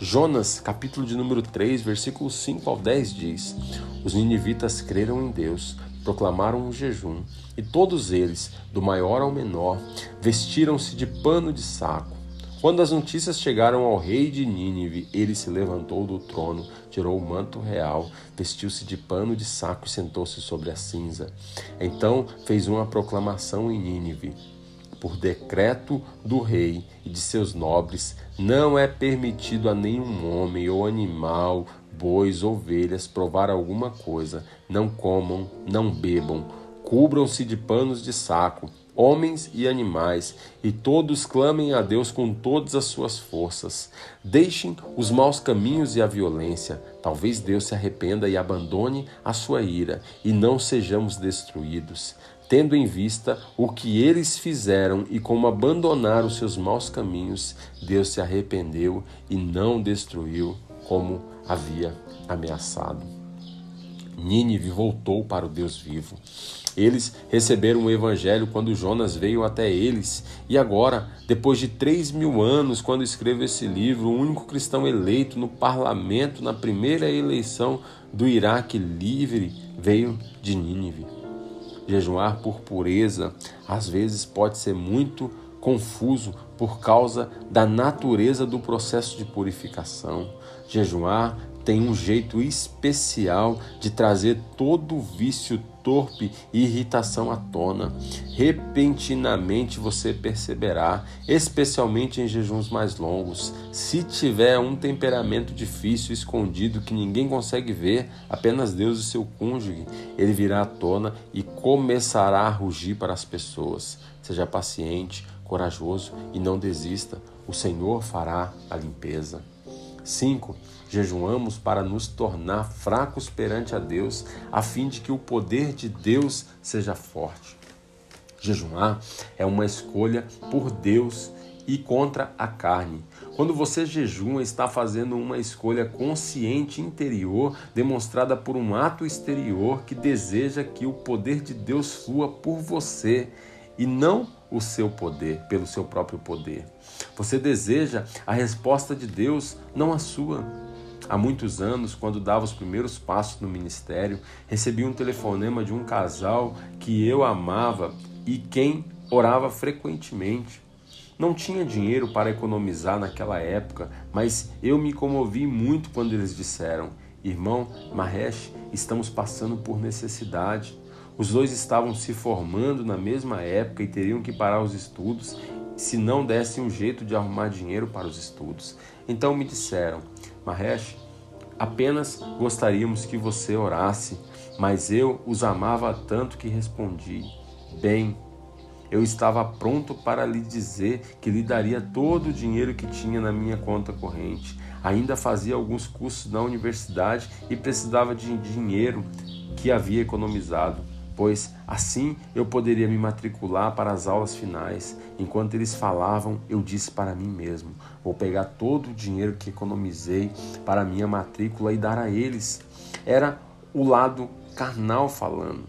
Jonas, capítulo de número 3, versículo 5 ao 10 diz: Os ninivitas creram em Deus, proclamaram um jejum, e todos eles, do maior ao menor, vestiram-se de pano de saco quando as notícias chegaram ao rei de Nínive, ele se levantou do trono, tirou o manto real, vestiu-se de pano de saco e sentou-se sobre a cinza. Então fez uma proclamação em Nínive. Por decreto do rei e de seus nobres, não é permitido a nenhum homem ou animal, bois, ovelhas, provar alguma coisa. Não comam, não bebam Cubram-se de panos de saco, homens e animais, e todos clamem a Deus com todas as suas forças. Deixem os maus caminhos e a violência. Talvez Deus se arrependa e abandone a sua ira, e não sejamos destruídos tendo em vista o que eles fizeram e como abandonaram seus maus caminhos, Deus se arrependeu e não destruiu como havia ameaçado. Nínive voltou para o Deus vivo. Eles receberam o Evangelho quando Jonas veio até eles, e agora, depois de três mil anos, quando escrevo esse livro, o único cristão eleito no parlamento na primeira eleição do Iraque livre veio de Nínive. Jejuar por pureza às vezes pode ser muito confuso por causa da natureza do processo de purificação. Jejuar tem um jeito especial de trazer todo o vício torpe e irritação à tona. Repentinamente você perceberá, especialmente em jejuns mais longos, se tiver um temperamento difícil escondido que ninguém consegue ver, apenas Deus e seu cônjuge, ele virá à tona e começará a rugir para as pessoas. Seja paciente, corajoso e não desista. O Senhor fará a limpeza. 5. Jejuamos para nos tornar fracos perante a Deus, a fim de que o poder de Deus seja forte. Jejuar é uma escolha por Deus e contra a carne. Quando você jejuma, está fazendo uma escolha consciente interior, demonstrada por um ato exterior que deseja que o poder de Deus flua por você e não o seu poder, pelo seu próprio poder. Você deseja a resposta de Deus, não a sua. Há muitos anos, quando dava os primeiros passos no ministério, recebi um telefonema de um casal que eu amava e quem orava frequentemente. Não tinha dinheiro para economizar naquela época, mas eu me comovi muito quando eles disseram: Irmão Mahesh, estamos passando por necessidade. Os dois estavam se formando na mesma época e teriam que parar os estudos se não dessem um jeito de arrumar dinheiro para os estudos. Então me disseram: Mahesh, apenas gostaríamos que você orasse, mas eu os amava tanto que respondi: Bem, eu estava pronto para lhe dizer que lhe daria todo o dinheiro que tinha na minha conta corrente. Ainda fazia alguns cursos na universidade e precisava de dinheiro que havia economizado pois assim eu poderia me matricular para as aulas finais. Enquanto eles falavam, eu disse para mim mesmo: vou pegar todo o dinheiro que economizei para minha matrícula e dar a eles. Era o lado carnal falando.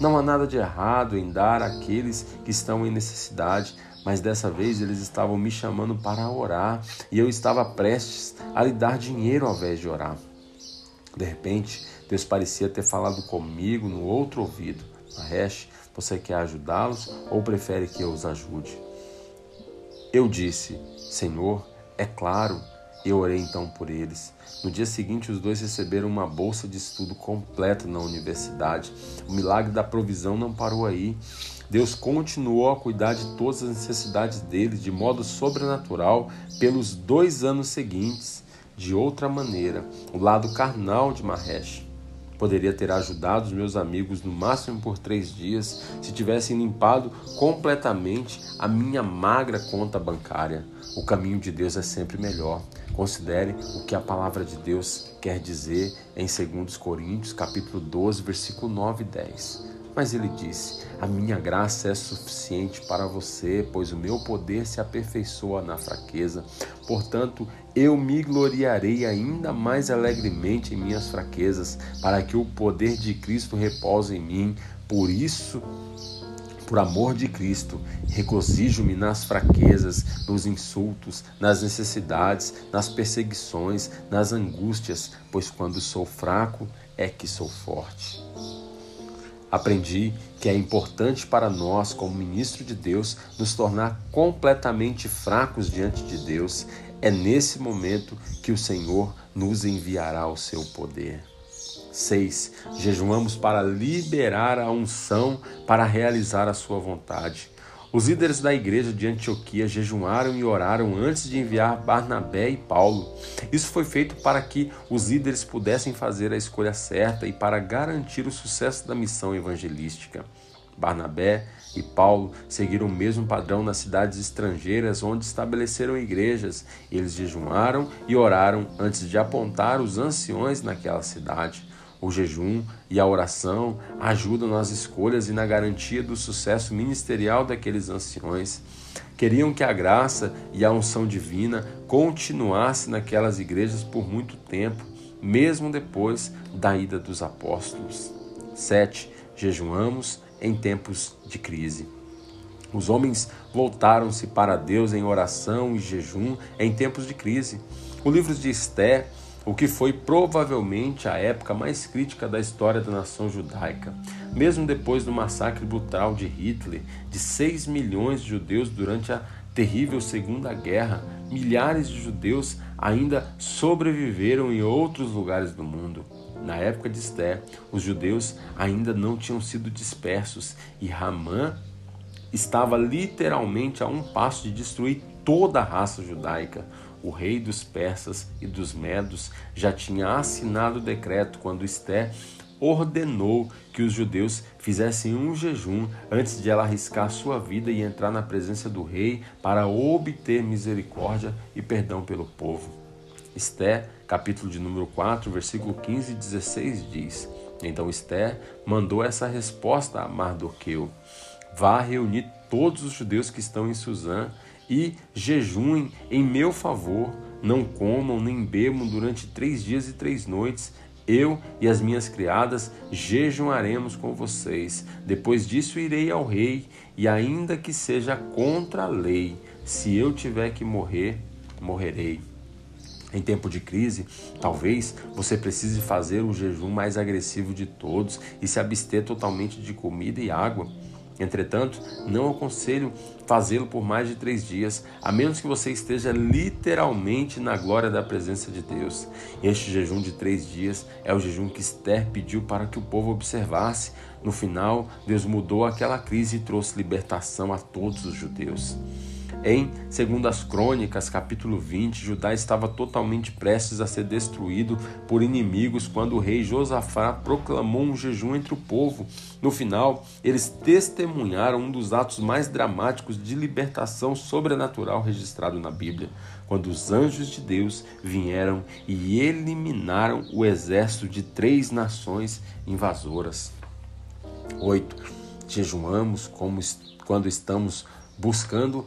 Não há nada de errado em dar àqueles que estão em necessidade, mas dessa vez eles estavam me chamando para orar e eu estava prestes a lhe dar dinheiro ao invés de orar. De repente, Deus parecia ter falado comigo no outro ouvido. Mahesh, você quer ajudá-los ou prefere que eu os ajude? Eu disse, Senhor, é claro. Eu orei então por eles. No dia seguinte, os dois receberam uma bolsa de estudo completa na universidade. O milagre da provisão não parou aí. Deus continuou a cuidar de todas as necessidades deles de modo sobrenatural pelos dois anos seguintes. De outra maneira, o lado carnal de Mahesh Poderia ter ajudado os meus amigos no máximo por três dias se tivessem limpado completamente a minha magra conta bancária. O caminho de Deus é sempre melhor. Considere o que a palavra de Deus quer dizer em 2 Coríntios, capítulo 12, versículo 9 e 10. Mas ele disse: A minha graça é suficiente para você, pois o meu poder se aperfeiçoa na fraqueza. Portanto, eu me gloriarei ainda mais alegremente em minhas fraquezas, para que o poder de Cristo repouse em mim. Por isso, por amor de Cristo, regozijo-me nas fraquezas, nos insultos, nas necessidades, nas perseguições, nas angústias, pois quando sou fraco é que sou forte. Aprendi que é importante para nós, como ministro de Deus, nos tornar completamente fracos diante de Deus. É nesse momento que o Senhor nos enviará o seu poder. 6. Jejuamos para liberar a unção para realizar a sua vontade. Os líderes da igreja de Antioquia jejuaram e oraram antes de enviar Barnabé e Paulo. Isso foi feito para que os líderes pudessem fazer a escolha certa e para garantir o sucesso da missão evangelística. Barnabé e Paulo seguiram o mesmo padrão nas cidades estrangeiras onde estabeleceram igrejas. Eles jejuaram e oraram antes de apontar os anciões naquela cidade. O jejum e a oração ajudam nas escolhas e na garantia do sucesso ministerial daqueles anciões. Queriam que a graça e a unção divina continuasse naquelas igrejas por muito tempo, mesmo depois da ida dos apóstolos. 7. Jejuamos em tempos de crise. Os homens voltaram-se para Deus em oração e jejum em tempos de crise. O livro de Esté, o que foi provavelmente a época mais crítica da história da nação judaica. Mesmo depois do massacre brutal de Hitler de 6 milhões de judeus durante a terrível Segunda Guerra, milhares de judeus ainda sobreviveram em outros lugares do mundo. Na época de Esté, os judeus ainda não tinham sido dispersos e Ramã estava literalmente a um passo de destruir toda a raça judaica. O rei dos persas e dos medos já tinha assinado o decreto quando Esté ordenou que os judeus fizessem um jejum antes de ela arriscar sua vida e entrar na presença do rei para obter misericórdia e perdão pelo povo. Esté, capítulo de número 4, versículo 15 e 16 diz: Então Esté mandou essa resposta a Mardoqueu: Vá reunir todos os judeus que estão em Suzã e jejuem em meu favor, não comam nem bebam durante três dias e três noites. Eu e as minhas criadas jejuaremos com vocês. Depois disso irei ao rei, e ainda que seja contra a lei, se eu tiver que morrer, morrerei. Em tempo de crise, talvez você precise fazer o jejum mais agressivo de todos e se abster totalmente de comida e água. Entretanto, não aconselho fazê-lo por mais de três dias, a menos que você esteja literalmente na glória da presença de Deus. Este jejum de três dias é o jejum que Esther pediu para que o povo observasse. No final, Deus mudou aquela crise e trouxe libertação a todos os judeus. Em segundo as Crônicas, capítulo 20, Judá estava totalmente prestes a ser destruído por inimigos quando o rei Josafá proclamou um jejum entre o povo. No final, eles testemunharam um dos atos mais dramáticos de libertação sobrenatural registrado na Bíblia, quando os anjos de Deus vieram e eliminaram o exército de três nações invasoras. 8. Jejuamos como quando estamos buscando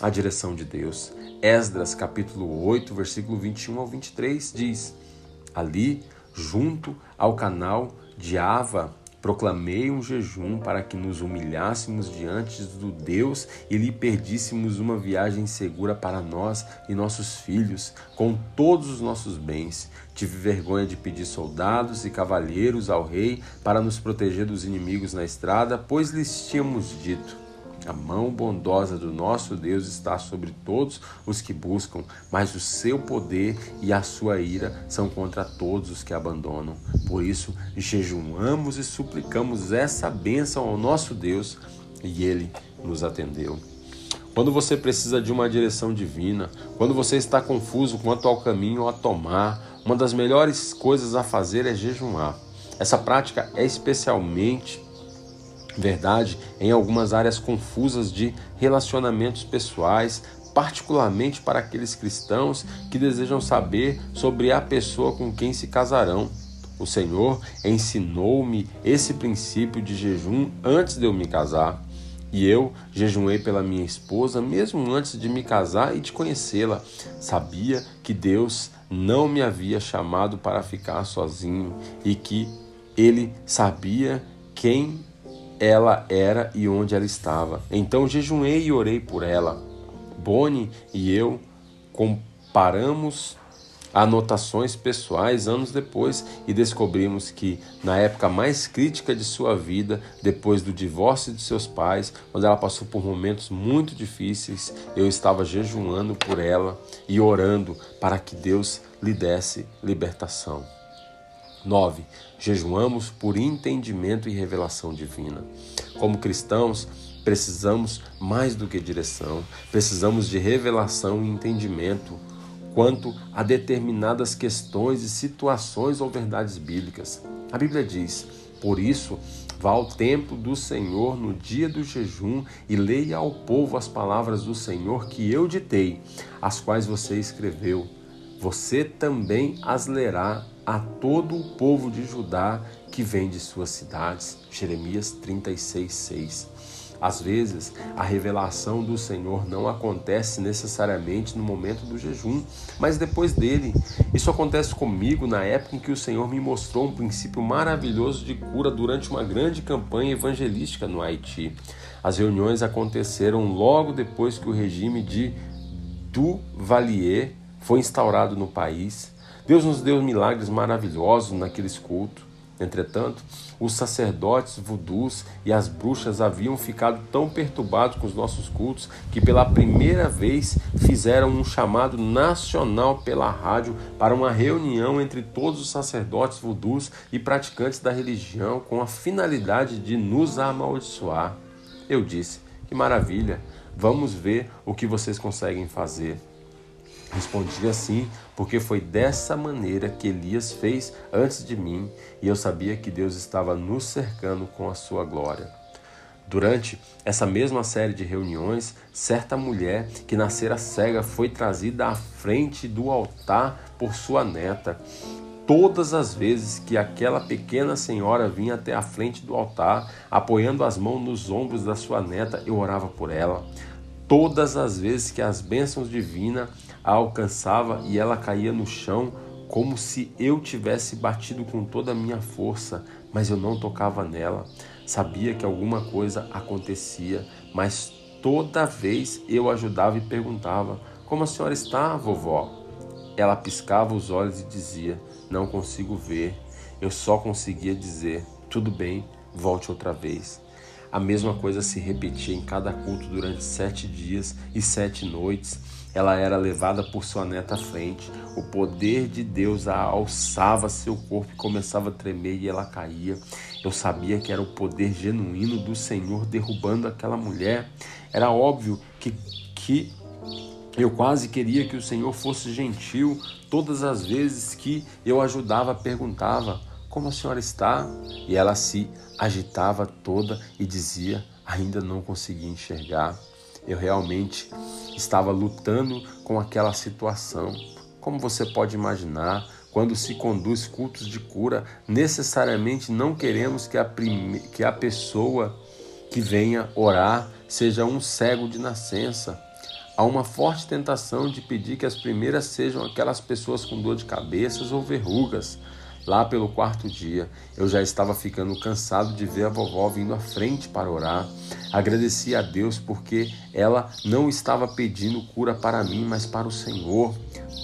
a direção de Deus. Esdras, capítulo 8, versículo 21 ao 23 diz: Ali, junto ao canal de Ava, proclamei um jejum para que nos humilhássemos diante do Deus e lhe perdíssemos uma viagem segura para nós e nossos filhos, com todos os nossos bens. Tive vergonha de pedir soldados e cavalheiros ao rei para nos proteger dos inimigos na estrada, pois lhes tínhamos dito: a mão bondosa do nosso Deus está sobre todos os que buscam, mas o seu poder e a sua ira são contra todos os que abandonam. Por isso, jejuamos e suplicamos essa bênção ao nosso Deus e ele nos atendeu. Quando você precisa de uma direção divina, quando você está confuso quanto ao caminho a tomar, uma das melhores coisas a fazer é jejuar. Essa prática é especialmente verdade em algumas áreas confusas de relacionamentos pessoais, particularmente para aqueles cristãos que desejam saber sobre a pessoa com quem se casarão. O Senhor ensinou-me esse princípio de jejum antes de eu me casar. E eu jejuei pela minha esposa mesmo antes de me casar e de conhecê-la. Sabia que Deus não me havia chamado para ficar sozinho e que Ele sabia quem ela era e onde ela estava. Então jejuei e orei por ela. Boni e eu comparamos anotações pessoais anos depois e descobrimos que, na época mais crítica de sua vida, depois do divórcio de seus pais, quando ela passou por momentos muito difíceis, eu estava jejuando por ela e orando para que Deus lhe desse libertação. 9. Jejuamos por entendimento e revelação divina. Como cristãos, precisamos mais do que direção, precisamos de revelação e entendimento quanto a determinadas questões e situações ou verdades bíblicas. A Bíblia diz: Por isso, Vá ao templo do Senhor no dia do jejum e leia ao povo as palavras do Senhor que eu ditei, as quais você escreveu. Você também as lerá a todo o povo de Judá que vem de suas cidades. Jeremias 36, 6. Às vezes, a revelação do Senhor não acontece necessariamente no momento do jejum, mas depois dele. Isso acontece comigo na época em que o Senhor me mostrou um princípio maravilhoso de cura durante uma grande campanha evangelística no Haiti. As reuniões aconteceram logo depois que o regime de Duvalier foi instaurado no país. Deus nos deu milagres maravilhosos naqueles cultos. Entretanto, os sacerdotes vudus e as bruxas haviam ficado tão perturbados com os nossos cultos que pela primeira vez fizeram um chamado nacional pela rádio para uma reunião entre todos os sacerdotes vudus e praticantes da religião com a finalidade de nos amaldiçoar. Eu disse: Que maravilha! Vamos ver o que vocês conseguem fazer. Respondi assim, porque foi dessa maneira que Elias fez antes de mim, e eu sabia que Deus estava nos cercando com a sua glória. Durante essa mesma série de reuniões, certa mulher que nascera cega foi trazida à frente do altar por sua neta. Todas as vezes que aquela pequena senhora vinha até a frente do altar, apoiando as mãos nos ombros da sua neta, eu orava por ela. Todas as vezes que as bênçãos divinas a alcançava e ela caía no chão como se eu tivesse batido com toda a minha força, mas eu não tocava nela. Sabia que alguma coisa acontecia, mas toda vez eu ajudava e perguntava: Como a senhora está, vovó? Ela piscava os olhos e dizia: Não consigo ver. Eu só conseguia dizer: Tudo bem, volte outra vez. A mesma coisa se repetia em cada culto durante sete dias e sete noites. Ela era levada por sua neta à frente. O poder de Deus a alçava seu corpo e começava a tremer e ela caía. Eu sabia que era o poder genuíno do Senhor derrubando aquela mulher. Era óbvio que, que eu quase queria que o Senhor fosse gentil todas as vezes que eu ajudava, perguntava: Como a senhora está? E ela se agitava toda e dizia: Ainda não consegui enxergar. Eu realmente estava lutando com aquela situação. Como você pode imaginar, quando se conduz cultos de cura, necessariamente não queremos que a, prime... que a pessoa que venha orar seja um cego de nascença. Há uma forte tentação de pedir que as primeiras sejam aquelas pessoas com dor de cabeças ou verrugas. Lá pelo quarto dia, eu já estava ficando cansado de ver a vovó vindo à frente para orar. Agradeci a Deus porque ela não estava pedindo cura para mim, mas para o Senhor.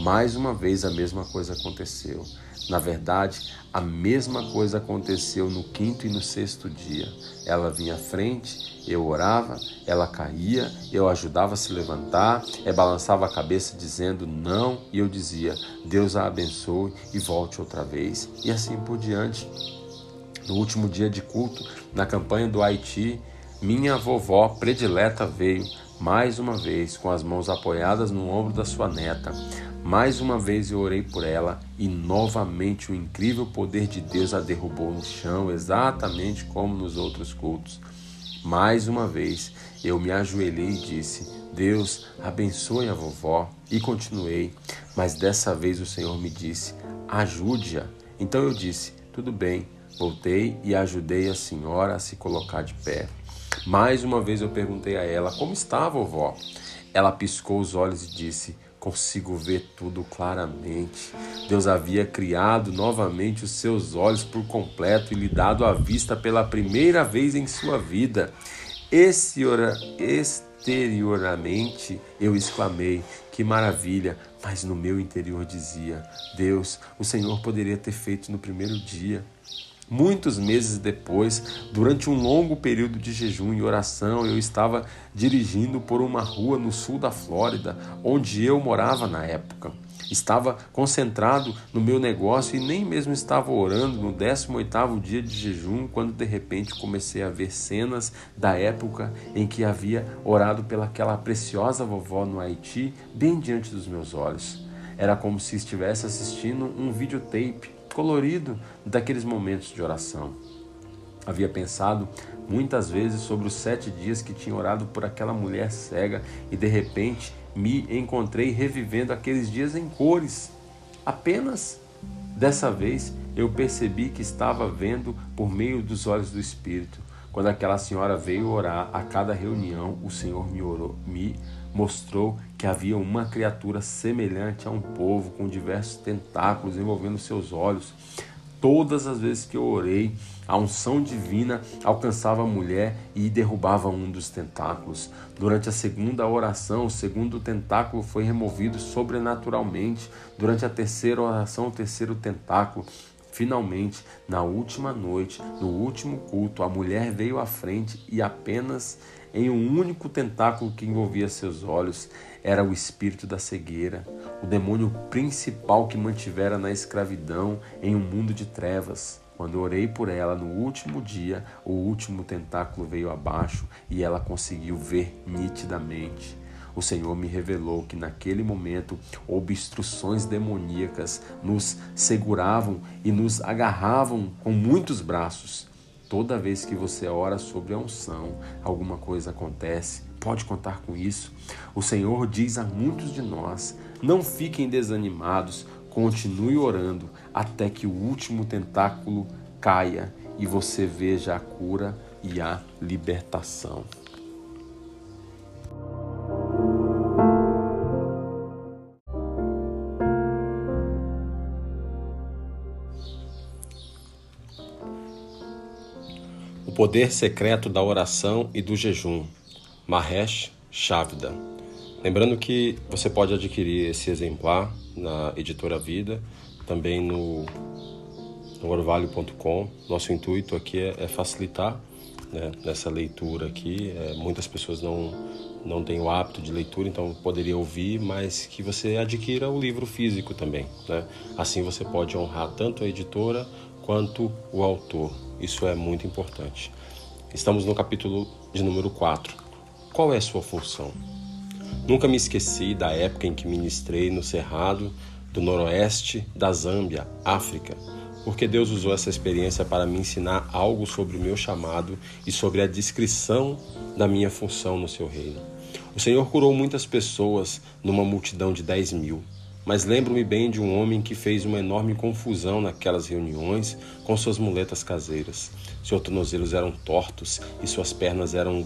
Mais uma vez a mesma coisa aconteceu. Na verdade, a mesma coisa aconteceu no quinto e no sexto dia. Ela vinha à frente, eu orava, ela caía, eu ajudava a se levantar, ela balançava a cabeça dizendo não, e eu dizia: Deus a abençoe e volte outra vez, e assim por diante. No último dia de culto, na campanha do Haiti, minha vovó predileta veio mais uma vez com as mãos apoiadas no ombro da sua neta. Mais uma vez eu orei por ela e novamente o incrível poder de Deus a derrubou no chão, exatamente como nos outros cultos. Mais uma vez eu me ajoelhei e disse: Deus, abençoe a vovó. E continuei, mas dessa vez o Senhor me disse: ajude-a. Então eu disse: tudo bem. Voltei e ajudei a senhora a se colocar de pé. Mais uma vez eu perguntei a ela: como está, vovó? Ela piscou os olhos e disse: consigo ver tudo claramente. Deus havia criado novamente os seus olhos por completo e lhe dado a vista pela primeira vez em sua vida. Exteriormente eu exclamei: Que maravilha! Mas no meu interior dizia: Deus, o Senhor poderia ter feito no primeiro dia. Muitos meses depois, durante um longo período de jejum e oração, eu estava dirigindo por uma rua no sul da Flórida, onde eu morava na época. Estava concentrado no meu negócio e nem mesmo estava orando no 18º dia de jejum, quando de repente comecei a ver cenas da época em que havia orado pelaquela preciosa vovó no Haiti, bem diante dos meus olhos. Era como se estivesse assistindo um videotape colorido daqueles momentos de oração. Havia pensado muitas vezes sobre os sete dias que tinha orado por aquela mulher cega e de repente me encontrei revivendo aqueles dias em cores. Apenas dessa vez eu percebi que estava vendo por meio dos olhos do Espírito. Quando aquela senhora veio orar a cada reunião, o Senhor me, orou, me mostrou que havia uma criatura semelhante a um povo com diversos tentáculos envolvendo seus olhos. Todas as vezes que eu orei, a unção divina alcançava a mulher e derrubava um dos tentáculos. Durante a segunda oração, o segundo tentáculo foi removido sobrenaturalmente. Durante a terceira oração, o terceiro tentáculo Finalmente, na última noite, no último culto, a mulher veio à frente e apenas em um único tentáculo que envolvia seus olhos era o espírito da cegueira, o demônio principal que mantivera na escravidão em um mundo de trevas. Quando orei por ela no último dia, o último tentáculo veio abaixo e ela conseguiu ver nitidamente. O Senhor me revelou que naquele momento obstruções demoníacas nos seguravam e nos agarravam com muitos braços. Toda vez que você ora sobre a unção, alguma coisa acontece. Pode contar com isso. O Senhor diz a muitos de nós: não fiquem desanimados, continue orando até que o último tentáculo caia e você veja a cura e a libertação. poder secreto da oração e do jejum. Mahesh Chavda. Lembrando que você pode adquirir esse exemplar na Editora Vida, também no, no orvalho.com. Nosso intuito aqui é, é facilitar né, nessa leitura aqui. É, muitas pessoas não, não têm o hábito de leitura, então poderia ouvir, mas que você adquira o livro físico também. Né? Assim você pode honrar tanto a editora quanto o autor. Isso é muito importante. Estamos no capítulo de número 4. Qual é a sua função? Nunca me esqueci da época em que ministrei no Cerrado do Noroeste da Zâmbia, África, porque Deus usou essa experiência para me ensinar algo sobre o meu chamado e sobre a descrição da minha função no seu reino. O Senhor curou muitas pessoas numa multidão de 10 mil. Mas lembro-me bem de um homem que fez uma enorme confusão naquelas reuniões com suas muletas caseiras. Seus tornozelos eram tortos e suas pernas eram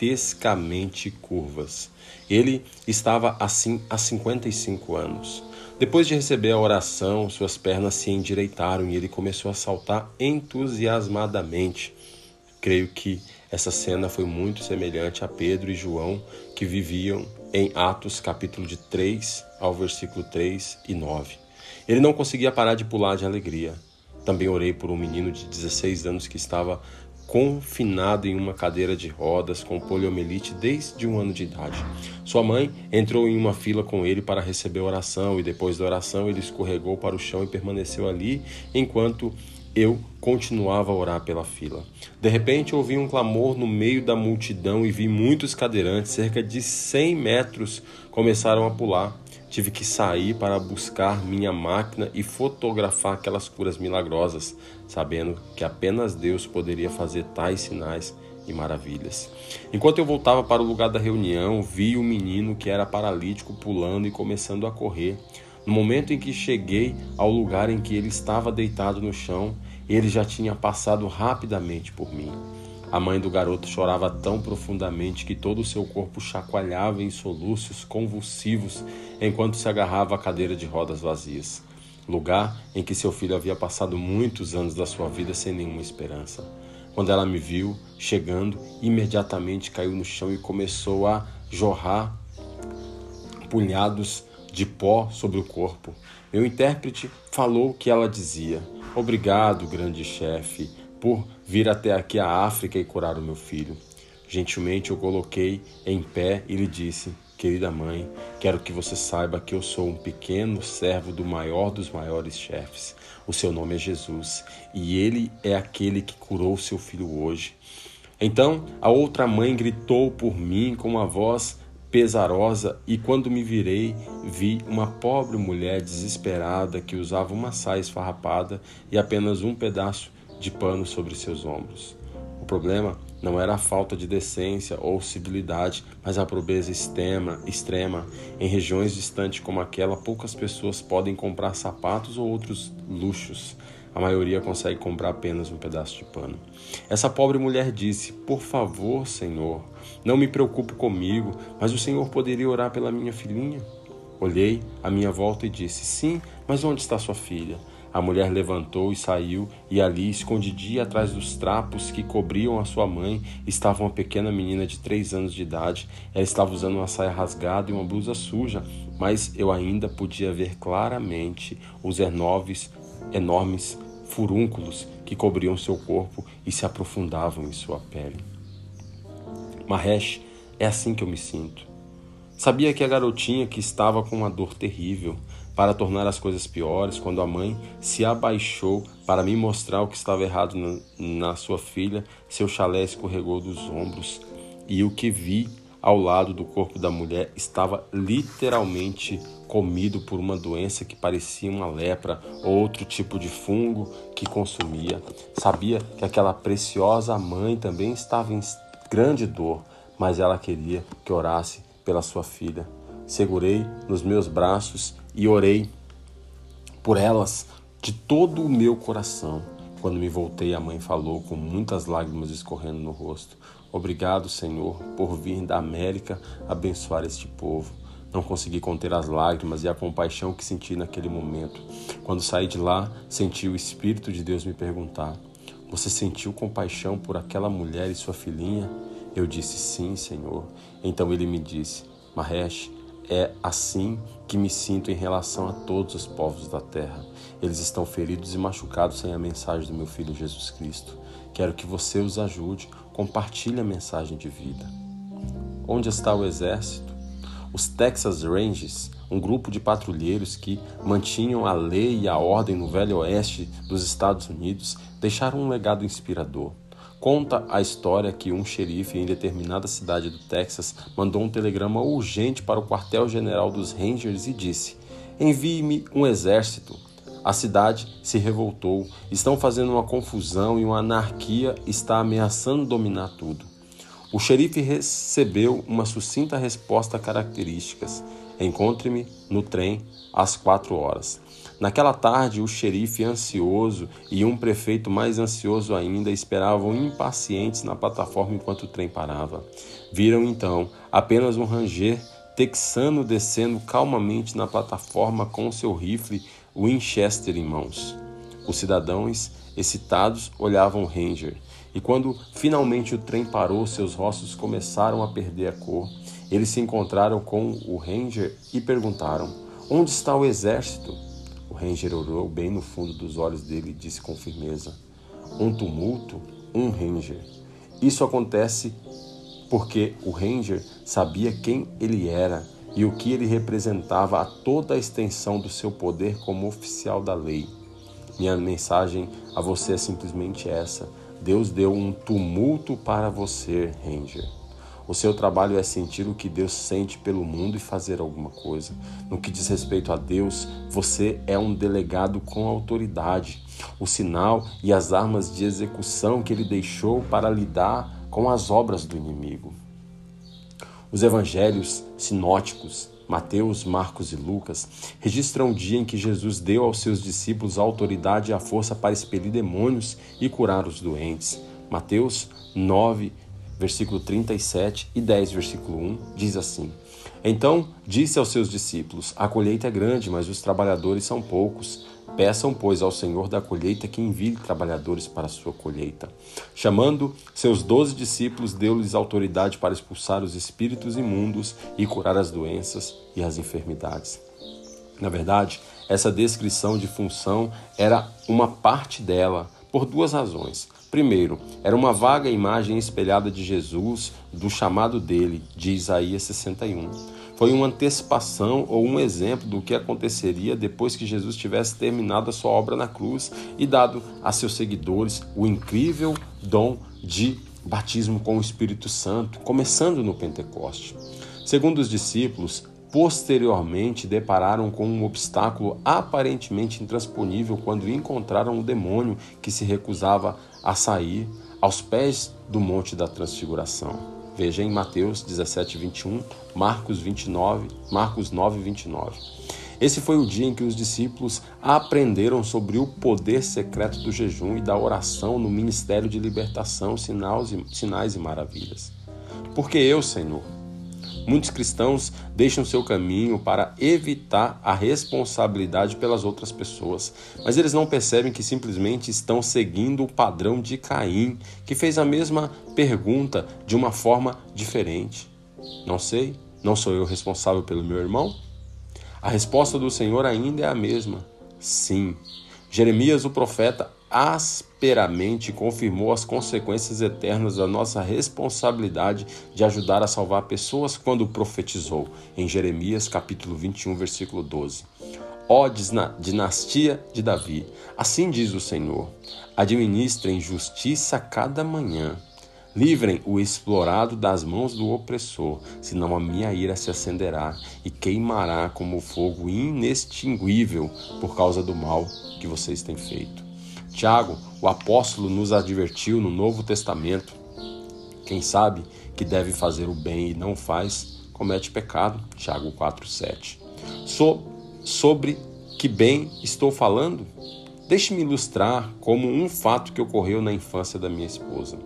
grotescamente curvas. Ele estava assim há 55 anos. Depois de receber a oração, suas pernas se endireitaram e ele começou a saltar entusiasmadamente. Creio que essa cena foi muito semelhante a Pedro e João que viviam em Atos capítulo de 3 ao versículo 3 e 9. Ele não conseguia parar de pular de alegria. Também orei por um menino de 16 anos que estava confinado em uma cadeira de rodas com poliomielite desde um ano de idade. Sua mãe entrou em uma fila com ele para receber oração e depois da oração ele escorregou para o chão e permaneceu ali enquanto eu continuava a orar pela fila. De repente ouvi um clamor no meio da multidão e vi muitos cadeirantes, cerca de 100 metros, começaram a pular. Tive que sair para buscar minha máquina e fotografar aquelas curas milagrosas, sabendo que apenas Deus poderia fazer tais sinais e maravilhas. Enquanto eu voltava para o lugar da reunião, vi o um menino que era paralítico pulando e começando a correr. No momento em que cheguei ao lugar em que ele estava deitado no chão, ele já tinha passado rapidamente por mim. A mãe do garoto chorava tão profundamente que todo o seu corpo chacoalhava em soluços convulsivos enquanto se agarrava à cadeira de rodas vazias, lugar em que seu filho havia passado muitos anos da sua vida sem nenhuma esperança. Quando ela me viu chegando, imediatamente caiu no chão e começou a jorrar punhados de pó sobre o corpo. Meu intérprete falou o que ela dizia. Obrigado, grande chefe, por vir até aqui à África e curar o meu filho. Gentilmente eu coloquei em pé e lhe disse: Querida mãe, quero que você saiba que eu sou um pequeno servo do maior dos maiores chefes. O seu nome é Jesus e ele é aquele que curou seu filho hoje. Então a outra mãe gritou por mim com uma voz pesarosa, e quando me virei, vi uma pobre mulher desesperada que usava uma saia esfarrapada e apenas um pedaço de pano sobre seus ombros. O problema não era a falta de decência ou civilidade, mas a pobreza extrema, extrema. Em regiões distantes como aquela, poucas pessoas podem comprar sapatos ou outros luxos. A maioria consegue comprar apenas um pedaço de pano. Essa pobre mulher disse: Por favor, Senhor, não me preocupe comigo, mas o Senhor poderia orar pela minha filhinha? Olhei à minha volta e disse: Sim, mas onde está sua filha? A mulher levantou e saiu, e ali, escondidinha atrás dos trapos que cobriam a sua mãe, estava uma pequena menina de três anos de idade. Ela estava usando uma saia rasgada e uma blusa suja, mas eu ainda podia ver claramente os enormes, enormes furúnculos que cobriam seu corpo e se aprofundavam em sua pele. Mahesh, é assim que eu me sinto. Sabia que a garotinha que estava com uma dor terrível, para tornar as coisas piores, quando a mãe se abaixou para me mostrar o que estava errado na, na sua filha, seu chalé escorregou dos ombros e o que vi ao lado do corpo da mulher estava literalmente comido por uma doença que parecia uma lepra ou outro tipo de fungo que consumia. Sabia que aquela preciosa mãe também estava em grande dor, mas ela queria que orasse pela sua filha. Segurei nos meus braços e orei por elas de todo o meu coração. Quando me voltei, a mãe falou com muitas lágrimas escorrendo no rosto: Obrigado, Senhor, por vir da América abençoar este povo. Não consegui conter as lágrimas e a compaixão que senti naquele momento. Quando saí de lá, senti o Espírito de Deus me perguntar: Você sentiu compaixão por aquela mulher e sua filhinha? Eu disse: Sim, Senhor. Então ele me disse: Mahesh, é assim que me sinto em relação a todos os povos da terra. Eles estão feridos e machucados sem a mensagem do meu Filho Jesus Cristo. Quero que você os ajude, compartilhe a mensagem de vida. Onde está o exército? Os Texas Rangers, um grupo de patrulheiros que mantinham a lei e a ordem no Velho Oeste dos Estados Unidos, deixaram um legado inspirador. Conta a história que um xerife em determinada cidade do Texas mandou um telegrama urgente para o quartel-general dos Rangers e disse: Envie-me um exército. A cidade se revoltou, estão fazendo uma confusão e uma anarquia está ameaçando dominar tudo. O xerife recebeu uma sucinta resposta características: Encontre-me no trem às quatro horas. Naquela tarde, o xerife ansioso e um prefeito mais ansioso ainda esperavam impacientes na plataforma enquanto o trem parava. Viram então apenas um ranger texano descendo calmamente na plataforma com seu rifle Winchester em mãos. Os cidadãos, excitados, olhavam o ranger, e quando finalmente o trem parou, seus rostos começaram a perder a cor. Eles se encontraram com o ranger e perguntaram: Onde está o exército? Ranger olhou bem no fundo dos olhos dele e disse com firmeza: Um tumulto, um Ranger. Isso acontece porque o Ranger sabia quem ele era e o que ele representava a toda a extensão do seu poder como oficial da lei. Minha mensagem a você é simplesmente essa: Deus deu um tumulto para você, Ranger. O seu trabalho é sentir o que Deus sente pelo mundo e fazer alguma coisa. No que diz respeito a Deus, você é um delegado com autoridade. O sinal e as armas de execução que ele deixou para lidar com as obras do inimigo. Os evangelhos sinóticos, Mateus, Marcos e Lucas, registram o dia em que Jesus deu aos seus discípulos a autoridade e a força para expelir demônios e curar os doentes. Mateus 9, versículo 37 e 10, versículo 1, diz assim: Então disse aos seus discípulos: A colheita é grande, mas os trabalhadores são poucos. Peçam, pois, ao Senhor da colheita que envie trabalhadores para a sua colheita. Chamando seus doze discípulos, deu-lhes autoridade para expulsar os espíritos imundos e curar as doenças e as enfermidades. Na verdade, essa descrição de função era uma parte dela, por duas razões. Primeiro, era uma vaga imagem espelhada de Jesus, do chamado dele, de Isaías 61. Foi uma antecipação ou um exemplo do que aconteceria depois que Jesus tivesse terminado a sua obra na cruz e dado a seus seguidores o incrível dom de batismo com o Espírito Santo, começando no Pentecoste. Segundo os discípulos, posteriormente depararam com um obstáculo aparentemente intransponível quando encontraram o demônio que se recusava a sair aos pés do Monte da Transfiguração. Veja em Mateus 17, 21, Marcos 29, Marcos 9, 29. Esse foi o dia em que os discípulos aprenderam sobre o poder secreto do jejum e da oração no ministério de libertação, sinais e, sinais e maravilhas. Porque eu, Senhor, Muitos cristãos deixam seu caminho para evitar a responsabilidade pelas outras pessoas, mas eles não percebem que simplesmente estão seguindo o padrão de Caim, que fez a mesma pergunta de uma forma diferente. Não sei, não sou eu responsável pelo meu irmão? A resposta do Senhor ainda é a mesma: sim. Jeremias, o profeta, asperamente confirmou as consequências eternas da nossa responsabilidade de ajudar a salvar pessoas quando profetizou em Jeremias capítulo 21, versículo 12. Ó dinastia de Davi, assim diz o Senhor: administrem justiça cada manhã Livrem o explorado das mãos do opressor, senão a minha ira se acenderá e queimará como fogo inextinguível por causa do mal que vocês têm feito. Tiago, o apóstolo, nos advertiu no Novo Testamento: quem sabe que deve fazer o bem e não faz, comete pecado. Tiago 4,7. So, sobre que bem estou falando? Deixe-me ilustrar como um fato que ocorreu na infância da minha esposa.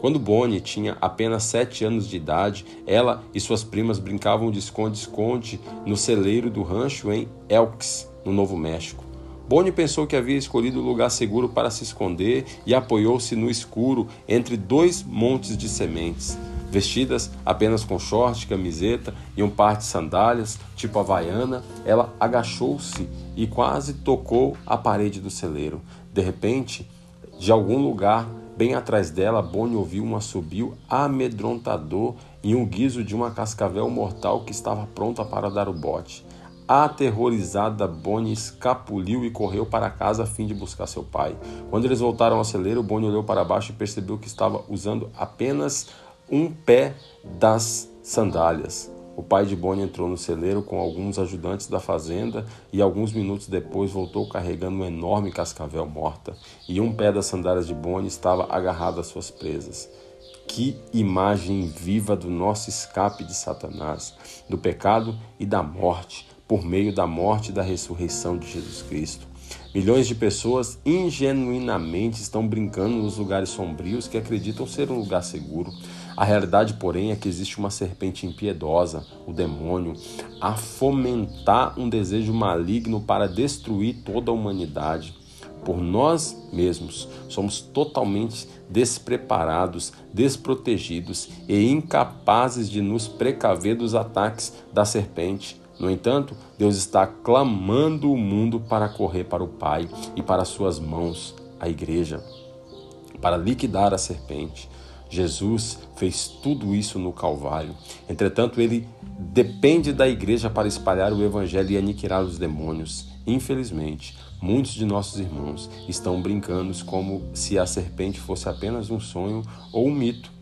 Quando Bonnie tinha apenas sete anos de idade, ela e suas primas brincavam de esconde-esconde no celeiro do rancho em Elks, no Novo México. Bonnie pensou que havia escolhido o lugar seguro para se esconder e apoiou-se no escuro entre dois montes de sementes. Vestidas apenas com short, camiseta e um par de sandálias, tipo havaiana, ela agachou-se e quase tocou a parede do celeiro. De repente, de algum lugar Bem atrás dela, Bonnie ouviu um assobio amedrontador e um guizo de uma cascavel mortal que estava pronta para dar o bote. Aterrorizada, Bonnie escapuliu e correu para casa a fim de buscar seu pai. Quando eles voltaram ao celeiro, Bonnie olhou para baixo e percebeu que estava usando apenas um pé das sandálias. O pai de Bonnie entrou no celeiro com alguns ajudantes da fazenda e alguns minutos depois voltou carregando uma enorme cascavel morta, e um pé das sandálias de Bonnie estava agarrado às suas presas. Que imagem viva do nosso escape de Satanás, do pecado e da morte, por meio da morte e da ressurreição de Jesus Cristo. Milhões de pessoas ingenuinamente estão brincando nos lugares sombrios que acreditam ser um lugar seguro. A realidade, porém, é que existe uma serpente impiedosa, o demônio, a fomentar um desejo maligno para destruir toda a humanidade. Por nós mesmos somos totalmente despreparados, desprotegidos e incapazes de nos precaver dos ataques da serpente. No entanto, Deus está clamando o mundo para correr para o Pai e para suas mãos, a igreja, para liquidar a serpente. Jesus fez tudo isso no Calvário. Entretanto, ele depende da igreja para espalhar o evangelho e aniquilar os demônios. Infelizmente, muitos de nossos irmãos estão brincando como se a serpente fosse apenas um sonho ou um mito.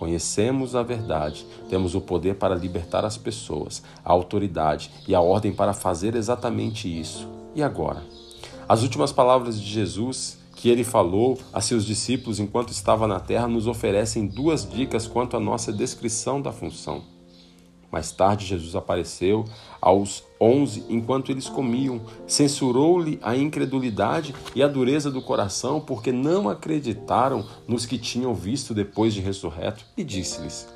Conhecemos a verdade, temos o poder para libertar as pessoas, a autoridade e a ordem para fazer exatamente isso. E agora? As últimas palavras de Jesus que ele falou a seus discípulos enquanto estava na terra nos oferecem duas dicas quanto à nossa descrição da função. Mais tarde, Jesus apareceu aos onze enquanto eles comiam, censurou-lhe a incredulidade e a dureza do coração, porque não acreditaram nos que tinham visto depois de ressurreto, e disse-lhes: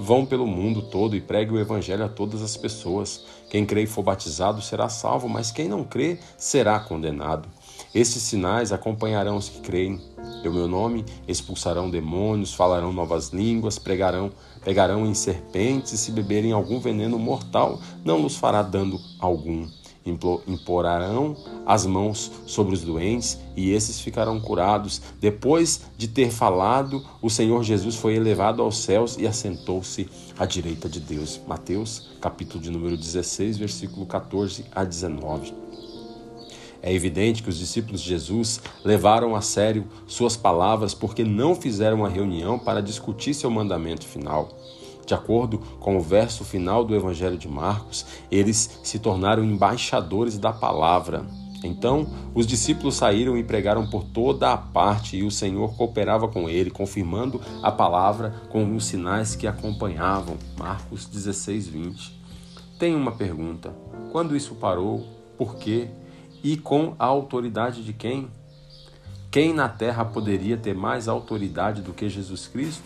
Vão pelo mundo todo e pregue o evangelho a todas as pessoas. Quem crê e for batizado será salvo, mas quem não crê será condenado. Estes sinais acompanharão os que creem. Pelo meu nome expulsarão demônios, falarão novas línguas, pregarão, pegarão em serpentes e se beberem algum veneno mortal, não nos fará dano algum. Imporarão as mãos sobre os doentes e esses ficarão curados. Depois de ter falado, o Senhor Jesus foi elevado aos céus e assentou-se à direita de Deus. Mateus, capítulo de número 16, versículo 14 a 19. É evidente que os discípulos de Jesus levaram a sério suas palavras porque não fizeram uma reunião para discutir seu mandamento final. De acordo com o verso final do Evangelho de Marcos, eles se tornaram embaixadores da palavra. Então os discípulos saíram e pregaram por toda a parte, e o Senhor cooperava com ele, confirmando a palavra com os sinais que acompanhavam. Marcos 16, 20. Tenho uma pergunta: quando isso parou? Por quê? E com a autoridade de quem? Quem na terra poderia ter mais autoridade do que Jesus Cristo?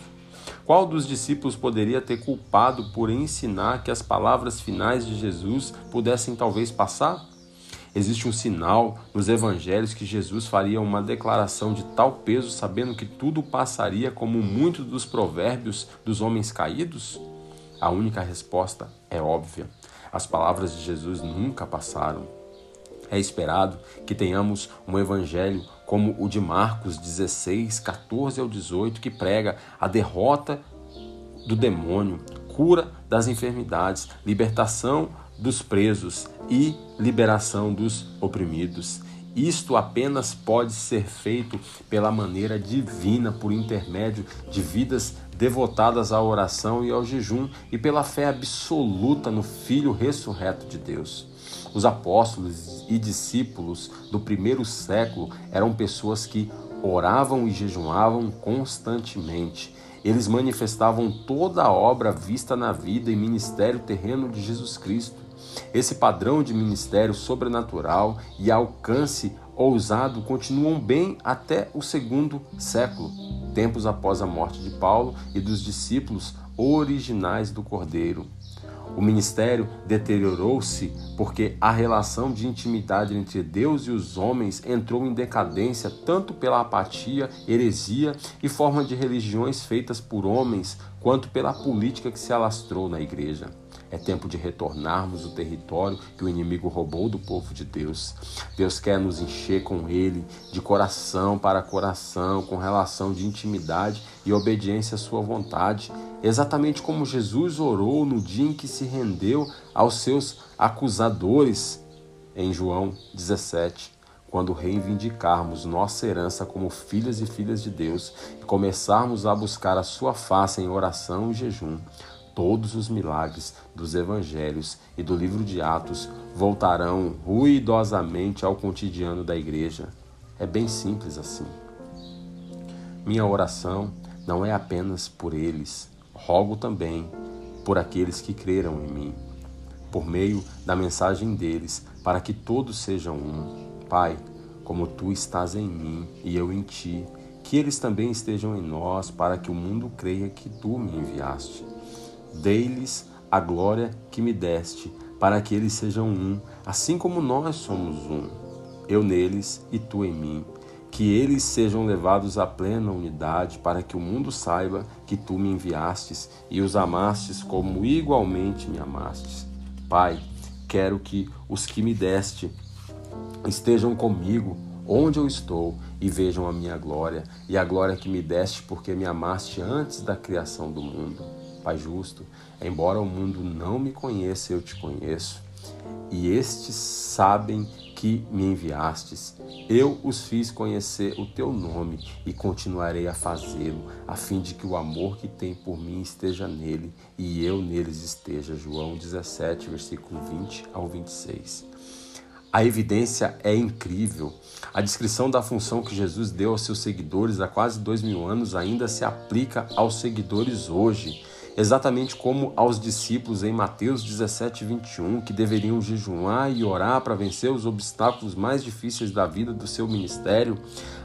Qual dos discípulos poderia ter culpado por ensinar que as palavras finais de Jesus pudessem talvez passar? Existe um sinal nos evangelhos que Jesus faria uma declaração de tal peso, sabendo que tudo passaria como muitos dos provérbios dos homens caídos? A única resposta é óbvia. As palavras de Jesus nunca passaram. É esperado que tenhamos um evangelho como o de Marcos 16, 14 ao 18, que prega a derrota do demônio, cura das enfermidades, libertação dos presos e liberação dos oprimidos. Isto apenas pode ser feito pela maneira divina, por intermédio de vidas devotadas à oração e ao jejum e pela fé absoluta no Filho ressurreto de Deus. Os apóstolos e discípulos do primeiro século eram pessoas que oravam e jejuavam constantemente. Eles manifestavam toda a obra vista na vida e ministério terreno de Jesus Cristo. Esse padrão de ministério sobrenatural e alcance ousado continuam bem até o segundo século, tempos após a morte de Paulo e dos discípulos originais do Cordeiro. O ministério deteriorou-se porque a relação de intimidade entre Deus e os homens entrou em decadência tanto pela apatia, heresia e forma de religiões feitas por homens, quanto pela política que se alastrou na igreja. É tempo de retornarmos o território que o inimigo roubou do povo de Deus. Deus quer nos encher com Ele, de coração para coração, com relação de intimidade e obediência à Sua vontade, exatamente como Jesus orou no dia em que se rendeu aos seus acusadores, em João 17 quando reivindicarmos nossa herança como filhas e filhas de Deus e começarmos a buscar a sua face em oração e jejum, todos os milagres dos evangelhos e do livro de Atos voltarão ruidosamente ao cotidiano da igreja. É bem simples assim. Minha oração não é apenas por eles, rogo também por aqueles que creram em mim, por meio da mensagem deles, para que todos sejam um. Pai, como tu estás em mim e eu em ti, que eles também estejam em nós, para que o mundo creia que tu me enviaste. Dei-lhes a glória que me deste, para que eles sejam um, assim como nós somos um. Eu neles e tu em mim. Que eles sejam levados à plena unidade, para que o mundo saiba que tu me enviastes e os amastes como igualmente me amastes. Pai, quero que os que me deste estejam comigo onde eu estou e vejam a minha glória e a glória que me deste porque me amaste antes da criação do mundo. Pai justo, embora o mundo não me conheça, eu te conheço. E estes sabem que me enviastes. Eu os fiz conhecer o teu nome e continuarei a fazê-lo, a fim de que o amor que tem por mim esteja nele e eu neles esteja. João 17, versículo 20 ao 26. A evidência é incrível. A descrição da função que Jesus deu aos seus seguidores há quase dois mil anos ainda se aplica aos seguidores hoje exatamente como aos discípulos em Mateus 17, 21, que deveriam jejuar e orar para vencer os obstáculos mais difíceis da vida do seu ministério,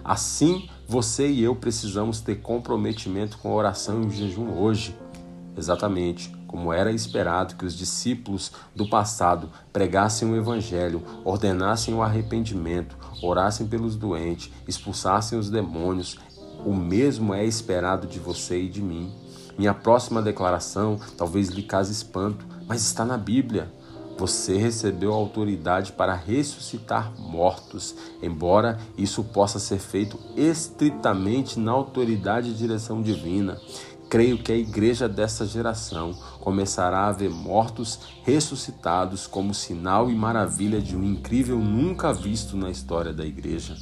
assim você e eu precisamos ter comprometimento com a oração e o jejum hoje. Exatamente como era esperado que os discípulos do passado pregassem o Evangelho, ordenassem o arrependimento, orassem pelos doentes, expulsassem os demônios, o mesmo é esperado de você e de mim. Minha próxima declaração talvez lhe cause espanto, mas está na Bíblia. Você recebeu autoridade para ressuscitar mortos, embora isso possa ser feito estritamente na autoridade e direção divina. Creio que a igreja dessa geração começará a ver mortos ressuscitados como sinal e maravilha de um incrível nunca visto na história da igreja.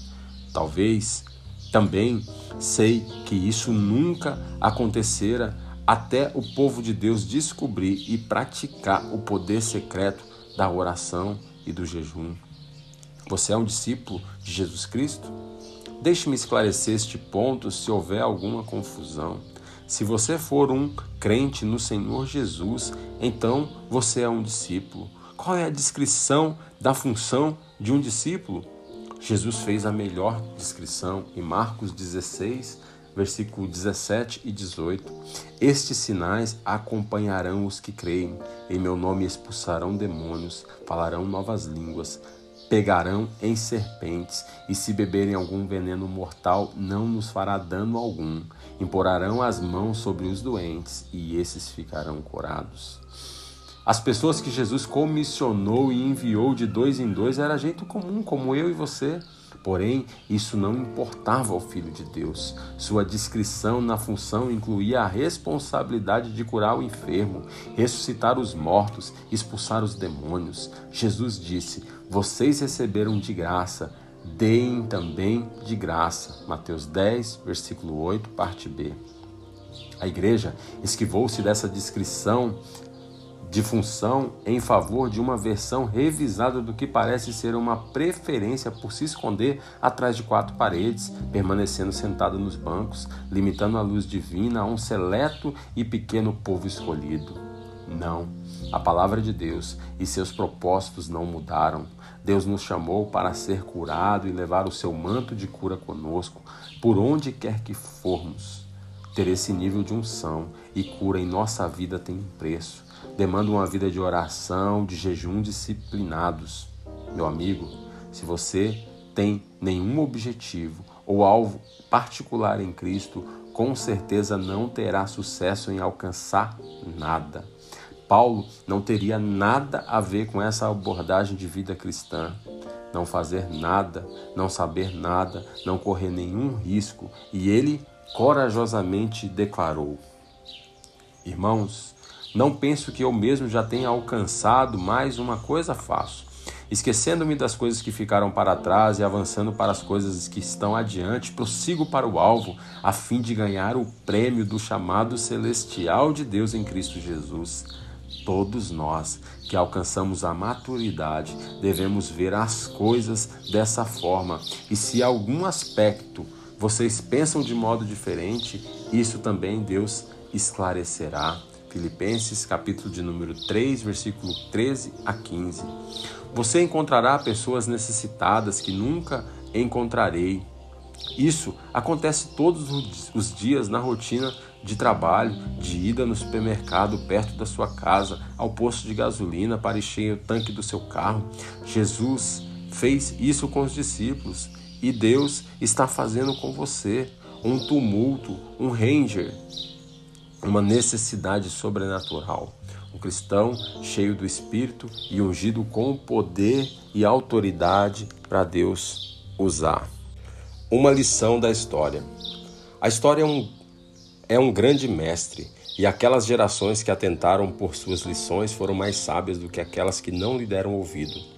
Talvez também sei que isso nunca acontecera até o povo de Deus descobrir e praticar o poder secreto da oração e do jejum. Você é um discípulo de Jesus Cristo? Deixe-me esclarecer este ponto se houver alguma confusão. Se você for um crente no Senhor Jesus, então você é um discípulo. Qual é a descrição da função de um discípulo? Jesus fez a melhor descrição em Marcos 16, versículo 17 e 18. Estes sinais acompanharão os que creem. Em meu nome expulsarão demônios, falarão novas línguas, pegarão em serpentes, e se beberem algum veneno mortal, não nos fará dano algum. Imporarão as mãos sobre os doentes, e esses ficarão curados. As pessoas que Jesus comissionou e enviou de dois em dois era gente comum, como eu e você. Porém, isso não importava ao Filho de Deus. Sua descrição na função incluía a responsabilidade de curar o enfermo, ressuscitar os mortos, expulsar os demônios. Jesus disse: Vocês receberam de graça, deem também de graça. Mateus 10, versículo 8, parte B. A igreja esquivou-se dessa descrição de função em favor de uma versão revisada do que parece ser uma preferência por se esconder atrás de quatro paredes, permanecendo sentado nos bancos, limitando a luz divina a um seleto e pequeno povo escolhido. Não, a palavra de Deus e seus propósitos não mudaram. Deus nos chamou para ser curado e levar o seu manto de cura conosco, por onde quer que formos. Ter esse nível de unção e cura em nossa vida tem um preço demanda uma vida de oração, de jejum disciplinados. Meu amigo, se você tem nenhum objetivo ou alvo particular em Cristo, com certeza não terá sucesso em alcançar nada. Paulo não teria nada a ver com essa abordagem de vida cristã. Não fazer nada, não saber nada, não correr nenhum risco. E ele corajosamente declarou: Irmãos, não penso que eu mesmo já tenha alcançado, mais uma coisa faço. Esquecendo-me das coisas que ficaram para trás e avançando para as coisas que estão adiante, prossigo para o alvo, a fim de ganhar o prêmio do chamado celestial de Deus em Cristo Jesus. Todos nós que alcançamos a maturidade devemos ver as coisas dessa forma, e se algum aspecto vocês pensam de modo diferente, isso também Deus esclarecerá. Filipenses, capítulo de número 3, versículo 13 a 15. Você encontrará pessoas necessitadas que nunca encontrarei. Isso acontece todos os dias na rotina de trabalho, de ida no supermercado perto da sua casa, ao posto de gasolina para encher o tanque do seu carro. Jesus fez isso com os discípulos e Deus está fazendo com você. Um tumulto, um ranger uma necessidade sobrenatural. Um cristão cheio do Espírito e ungido com poder e autoridade para Deus usar. Uma lição da história. A história é um, é um grande mestre e aquelas gerações que atentaram por suas lições foram mais sábias do que aquelas que não lhe deram ouvido.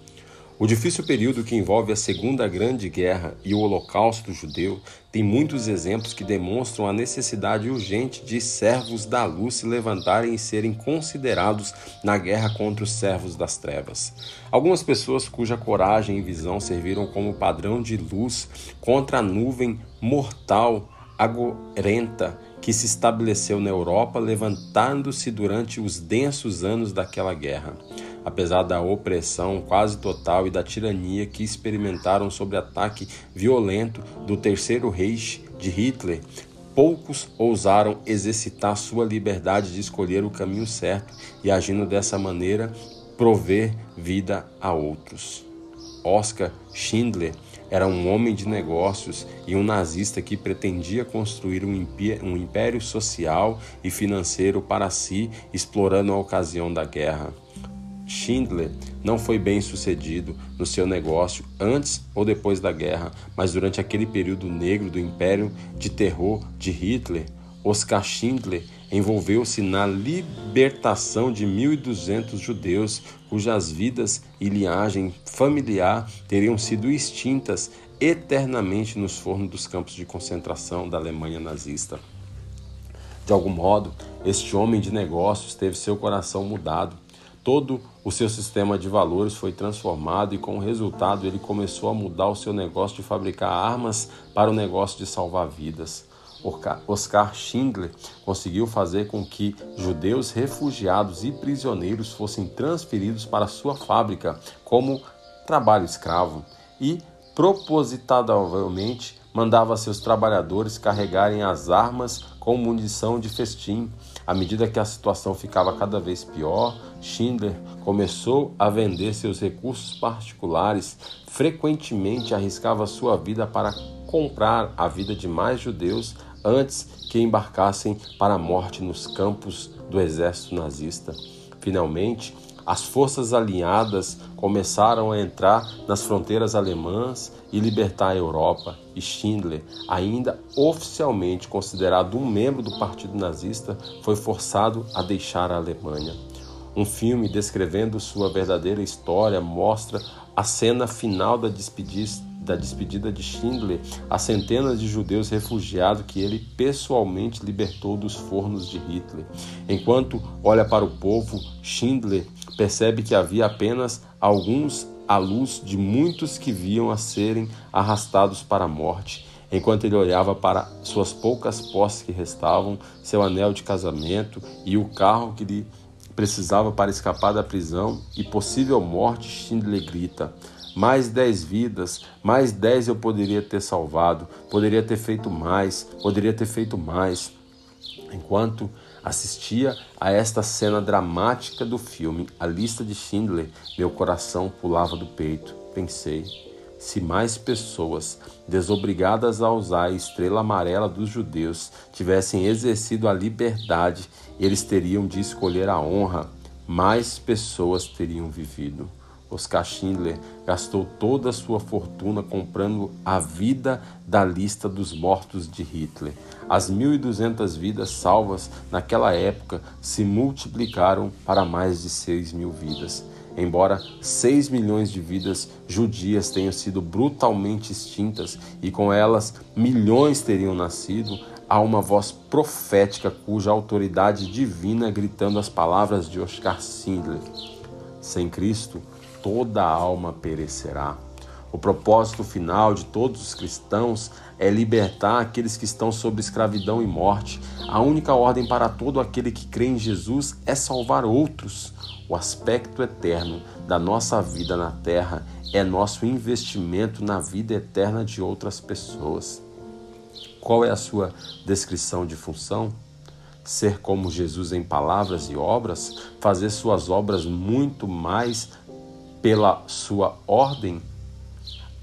O difícil período que envolve a Segunda Grande Guerra e o Holocausto judeu tem muitos exemplos que demonstram a necessidade urgente de servos da luz se levantarem e serem considerados na guerra contra os servos das trevas. Algumas pessoas cuja coragem e visão serviram como padrão de luz contra a nuvem mortal, agorenta que se estabeleceu na Europa, levantando-se durante os densos anos daquela guerra apesar da opressão quase total e da tirania que experimentaram sob ataque violento do Terceiro Reich de Hitler, poucos ousaram exercitar sua liberdade de escolher o caminho certo e, agindo dessa maneira, prover vida a outros. Oscar Schindler era um homem de negócios e um nazista que pretendia construir um império social e financeiro para si, explorando a ocasião da guerra. Schindler não foi bem sucedido no seu negócio antes ou depois da guerra, mas durante aquele período negro do império de terror de Hitler, Oskar Schindler envolveu-se na libertação de 1.200 judeus cujas vidas e linhagem familiar teriam sido extintas eternamente nos fornos dos campos de concentração da Alemanha nazista. De algum modo, este homem de negócios teve seu coração mudado. Todo o seu sistema de valores foi transformado e, com o resultado, ele começou a mudar o seu negócio de fabricar armas para o negócio de salvar vidas. Oscar Schindler conseguiu fazer com que judeus refugiados e prisioneiros fossem transferidos para sua fábrica como trabalho escravo e, propositavelmente, mandava seus trabalhadores carregarem as armas com munição de festim. À medida que a situação ficava cada vez pior, Schindler começou a vender seus recursos particulares, frequentemente arriscava sua vida para comprar a vida de mais judeus antes que embarcassem para a morte nos campos do exército nazista. Finalmente, as forças alinhadas começaram a entrar nas fronteiras alemãs e libertar a Europa, e Schindler, ainda oficialmente considerado um membro do Partido Nazista, foi forçado a deixar a Alemanha. Um filme descrevendo sua verdadeira história mostra a cena final da despedida da despedida de Schindler a centenas de judeus refugiados que ele pessoalmente libertou dos fornos de Hitler. Enquanto olha para o povo, Schindler percebe que havia apenas alguns à luz de muitos que viam a serem arrastados para a morte. Enquanto ele olhava para suas poucas posses que restavam, seu anel de casamento e o carro que lhe precisava para escapar da prisão e possível morte, Schindler grita: mais dez vidas, mais dez eu poderia ter salvado, poderia ter feito mais, poderia ter feito mais. Enquanto assistia a esta cena dramática do filme A Lista de Schindler, meu coração pulava do peito. Pensei, se mais pessoas, desobrigadas a usar a estrela amarela dos judeus, tivessem exercido a liberdade, eles teriam de escolher a honra, mais pessoas teriam vivido. Oscar Schindler gastou toda a sua fortuna comprando a vida da lista dos mortos de Hitler. As 1.200 vidas salvas naquela época se multiplicaram para mais de 6 mil vidas. Embora 6 milhões de vidas judias tenham sido brutalmente extintas e com elas milhões teriam nascido, há uma voz profética cuja autoridade divina gritando as palavras de Oscar Schindler. Sem Cristo, toda alma perecerá. O propósito final de todos os cristãos é libertar aqueles que estão sob escravidão e morte. A única ordem para todo aquele que crê em Jesus é salvar outros. O aspecto eterno da nossa vida na terra é nosso investimento na vida eterna de outras pessoas. Qual é a sua descrição de função? Ser como Jesus em palavras e obras, fazer suas obras muito mais pela sua ordem,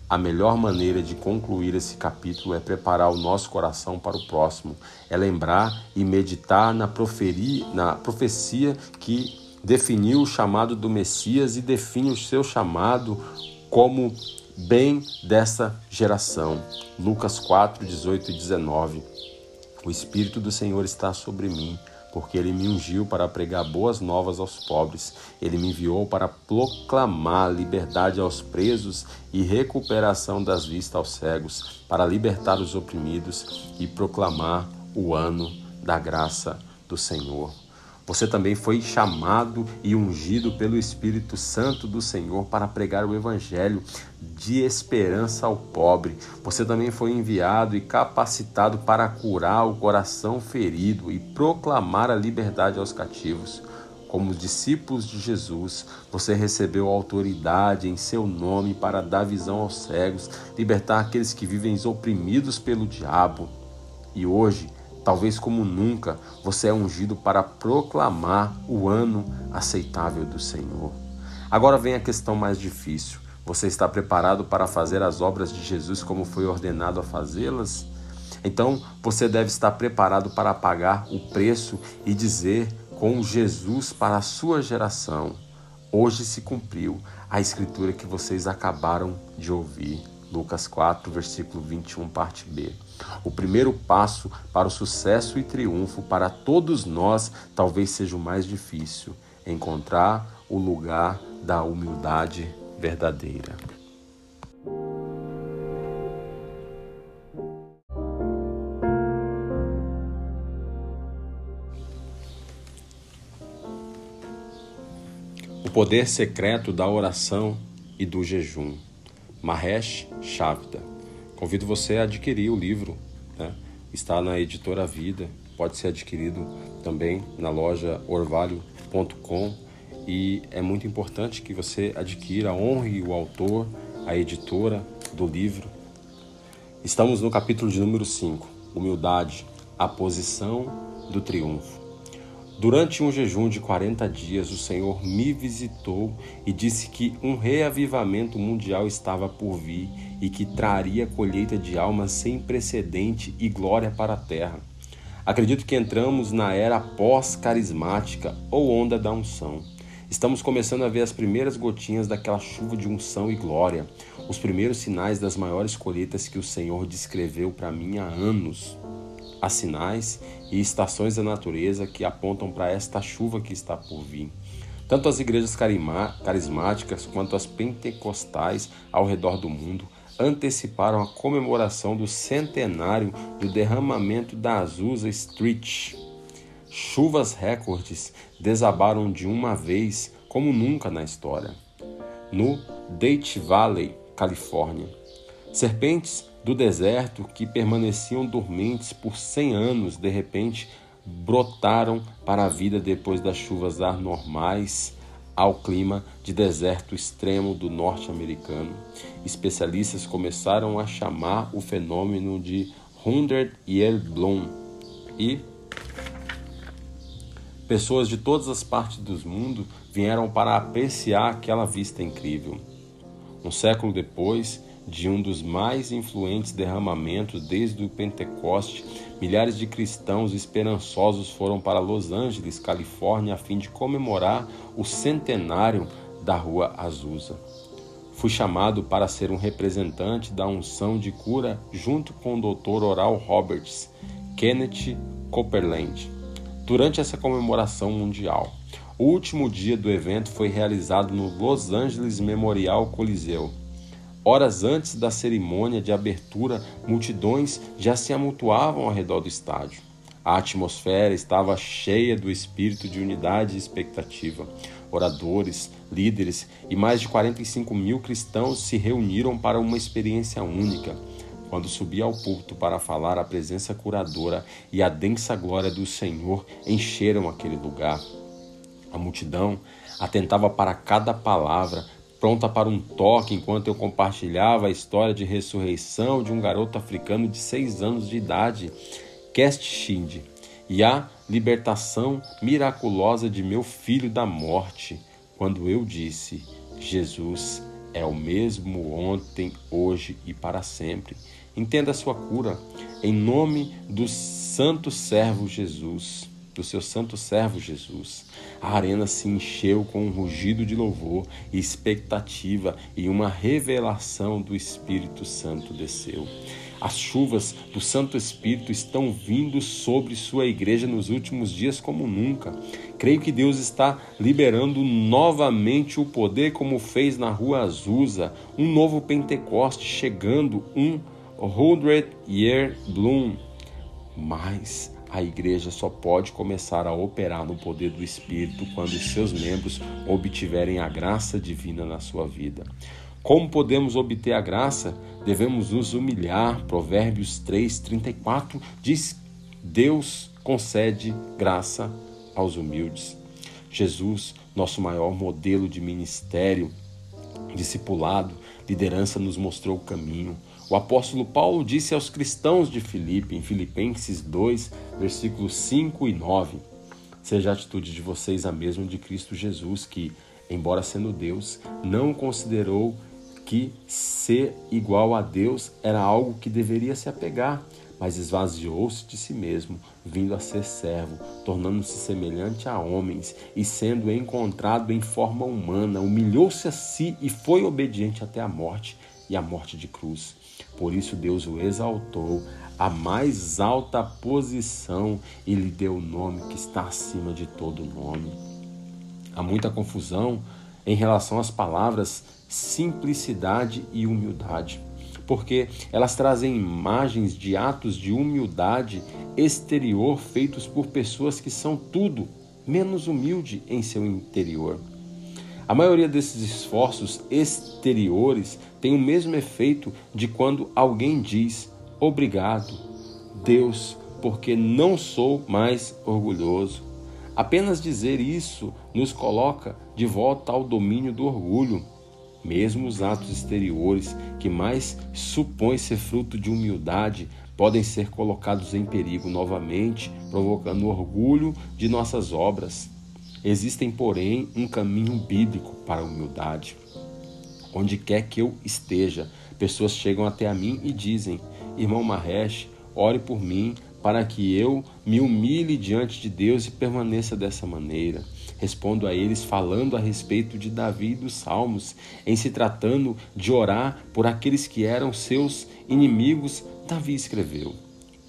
a melhor maneira de concluir esse capítulo é preparar o nosso coração para o próximo, é lembrar e meditar na, proferi, na profecia que definiu o chamado do Messias e define o seu chamado como bem dessa geração. Lucas 4, 18 e 19. O Espírito do Senhor está sobre mim porque ele me ungiu para pregar boas novas aos pobres. Ele me enviou para proclamar liberdade aos presos e recuperação das vistas aos cegos, para libertar os oprimidos e proclamar o ano da graça do Senhor. Você também foi chamado e ungido pelo Espírito Santo do Senhor para pregar o Evangelho de esperança ao pobre. Você também foi enviado e capacitado para curar o coração ferido e proclamar a liberdade aos cativos. Como discípulos de Jesus, você recebeu autoridade em seu nome para dar visão aos cegos, libertar aqueles que vivem oprimidos pelo diabo. E hoje, Talvez como nunca você é ungido para proclamar o ano aceitável do Senhor. Agora vem a questão mais difícil. Você está preparado para fazer as obras de Jesus como foi ordenado a fazê-las? Então você deve estar preparado para pagar o preço e dizer com Jesus para a sua geração: Hoje se cumpriu a escritura que vocês acabaram de ouvir. Lucas 4, versículo 21, parte B. O primeiro passo para o sucesso e triunfo para todos nós talvez seja o mais difícil: encontrar o lugar da humildade verdadeira. O poder secreto da oração e do jejum. Mahesh Shavda Convido você a adquirir o livro, né? está na editora Vida, pode ser adquirido também na loja orvalho.com e é muito importante que você adquira, honre o autor, a editora do livro. Estamos no capítulo de número 5, Humildade, a posição do triunfo. Durante um jejum de 40 dias, o Senhor me visitou e disse que um reavivamento mundial estava por vir e que traria colheita de almas sem precedente e glória para a terra. Acredito que entramos na era pós-carismática ou onda da unção. Estamos começando a ver as primeiras gotinhas daquela chuva de unção e glória, os primeiros sinais das maiores colheitas que o Senhor descreveu para mim há anos. Há sinais e estações da natureza que apontam para esta chuva que está por vir. Tanto as igrejas carismáticas quanto as pentecostais ao redor do mundo anteciparam a comemoração do centenário do derramamento da Azusa Street. Chuvas recordes desabaram de uma vez como nunca na história. No Death Valley, Califórnia, serpentes do deserto que permaneciam dormentes por cem anos, de repente brotaram para a vida depois das chuvas anormais ao clima de deserto extremo do norte americano. Especialistas começaram a chamar o fenômeno de Hundred Year Bloom e pessoas de todas as partes do mundo vieram para apreciar aquela vista incrível. Um século depois, de um dos mais influentes derramamentos desde o Pentecoste, milhares de cristãos esperançosos foram para Los Angeles, Califórnia, a fim de comemorar o centenário da Rua Azusa. Fui chamado para ser um representante da unção de cura junto com o Dr. Oral Roberts, Kenneth Copeland, durante essa comemoração mundial. O último dia do evento foi realizado no Los Angeles Memorial Coliseu Horas antes da cerimônia de abertura, multidões já se amontoavam ao redor do estádio. A atmosfera estava cheia do espírito de unidade e expectativa. Oradores, líderes e mais de 45 mil cristãos se reuniram para uma experiência única. Quando subi ao púlpito para falar, a presença curadora e a densa glória do Senhor encheram aquele lugar. A multidão atentava para cada palavra, pronta para um toque enquanto eu compartilhava a história de ressurreição de um garoto africano de seis anos de idade, Kest Shind, e a libertação miraculosa de meu filho da morte, quando eu disse: Jesus é o mesmo ontem, hoje e para sempre. Entenda a sua cura, em nome do santo servo Jesus do seu santo servo Jesus. A arena se encheu com um rugido de louvor e expectativa e uma revelação do Espírito Santo desceu. As chuvas do Santo Espírito estão vindo sobre sua igreja nos últimos dias como nunca. Creio que Deus está liberando novamente o poder como fez na rua Azusa, um novo Pentecoste chegando, um Hundred Year Bloom. Mas a igreja só pode começar a operar no poder do Espírito quando seus membros obtiverem a graça divina na sua vida. Como podemos obter a graça? Devemos nos humilhar. Provérbios 3, 34 diz: Deus concede graça aos humildes. Jesus, nosso maior modelo de ministério, discipulado, liderança, nos mostrou o caminho. O apóstolo Paulo disse aos cristãos de Filipe, em Filipenses 2, versículos 5 e 9: Seja a atitude de vocês a mesma de Cristo Jesus, que, embora sendo Deus, não considerou que ser igual a Deus era algo que deveria se apegar, mas esvaziou-se de si mesmo, vindo a ser servo, tornando-se semelhante a homens e sendo encontrado em forma humana, humilhou-se a si e foi obediente até a morte e a morte de cruz. Por isso Deus o exaltou à mais alta posição e lhe deu o nome que está acima de todo nome. Há muita confusão em relação às palavras simplicidade e humildade, porque elas trazem imagens de atos de humildade exterior feitos por pessoas que são tudo menos humilde em seu interior. A maioria desses esforços exteriores tem o mesmo efeito de quando alguém diz: Obrigado, Deus, porque não sou mais orgulhoso. Apenas dizer isso nos coloca de volta ao domínio do orgulho. Mesmo os atos exteriores, que mais supõem ser fruto de humildade, podem ser colocados em perigo novamente, provocando orgulho de nossas obras. Existem, porém, um caminho bíblico para a humildade. Onde quer que eu esteja, pessoas chegam até a mim e dizem: Irmão Mahesh, ore por mim para que eu me humilhe diante de Deus e permaneça dessa maneira. Respondo a eles falando a respeito de Davi e dos Salmos, em se tratando de orar por aqueles que eram seus inimigos. Davi escreveu: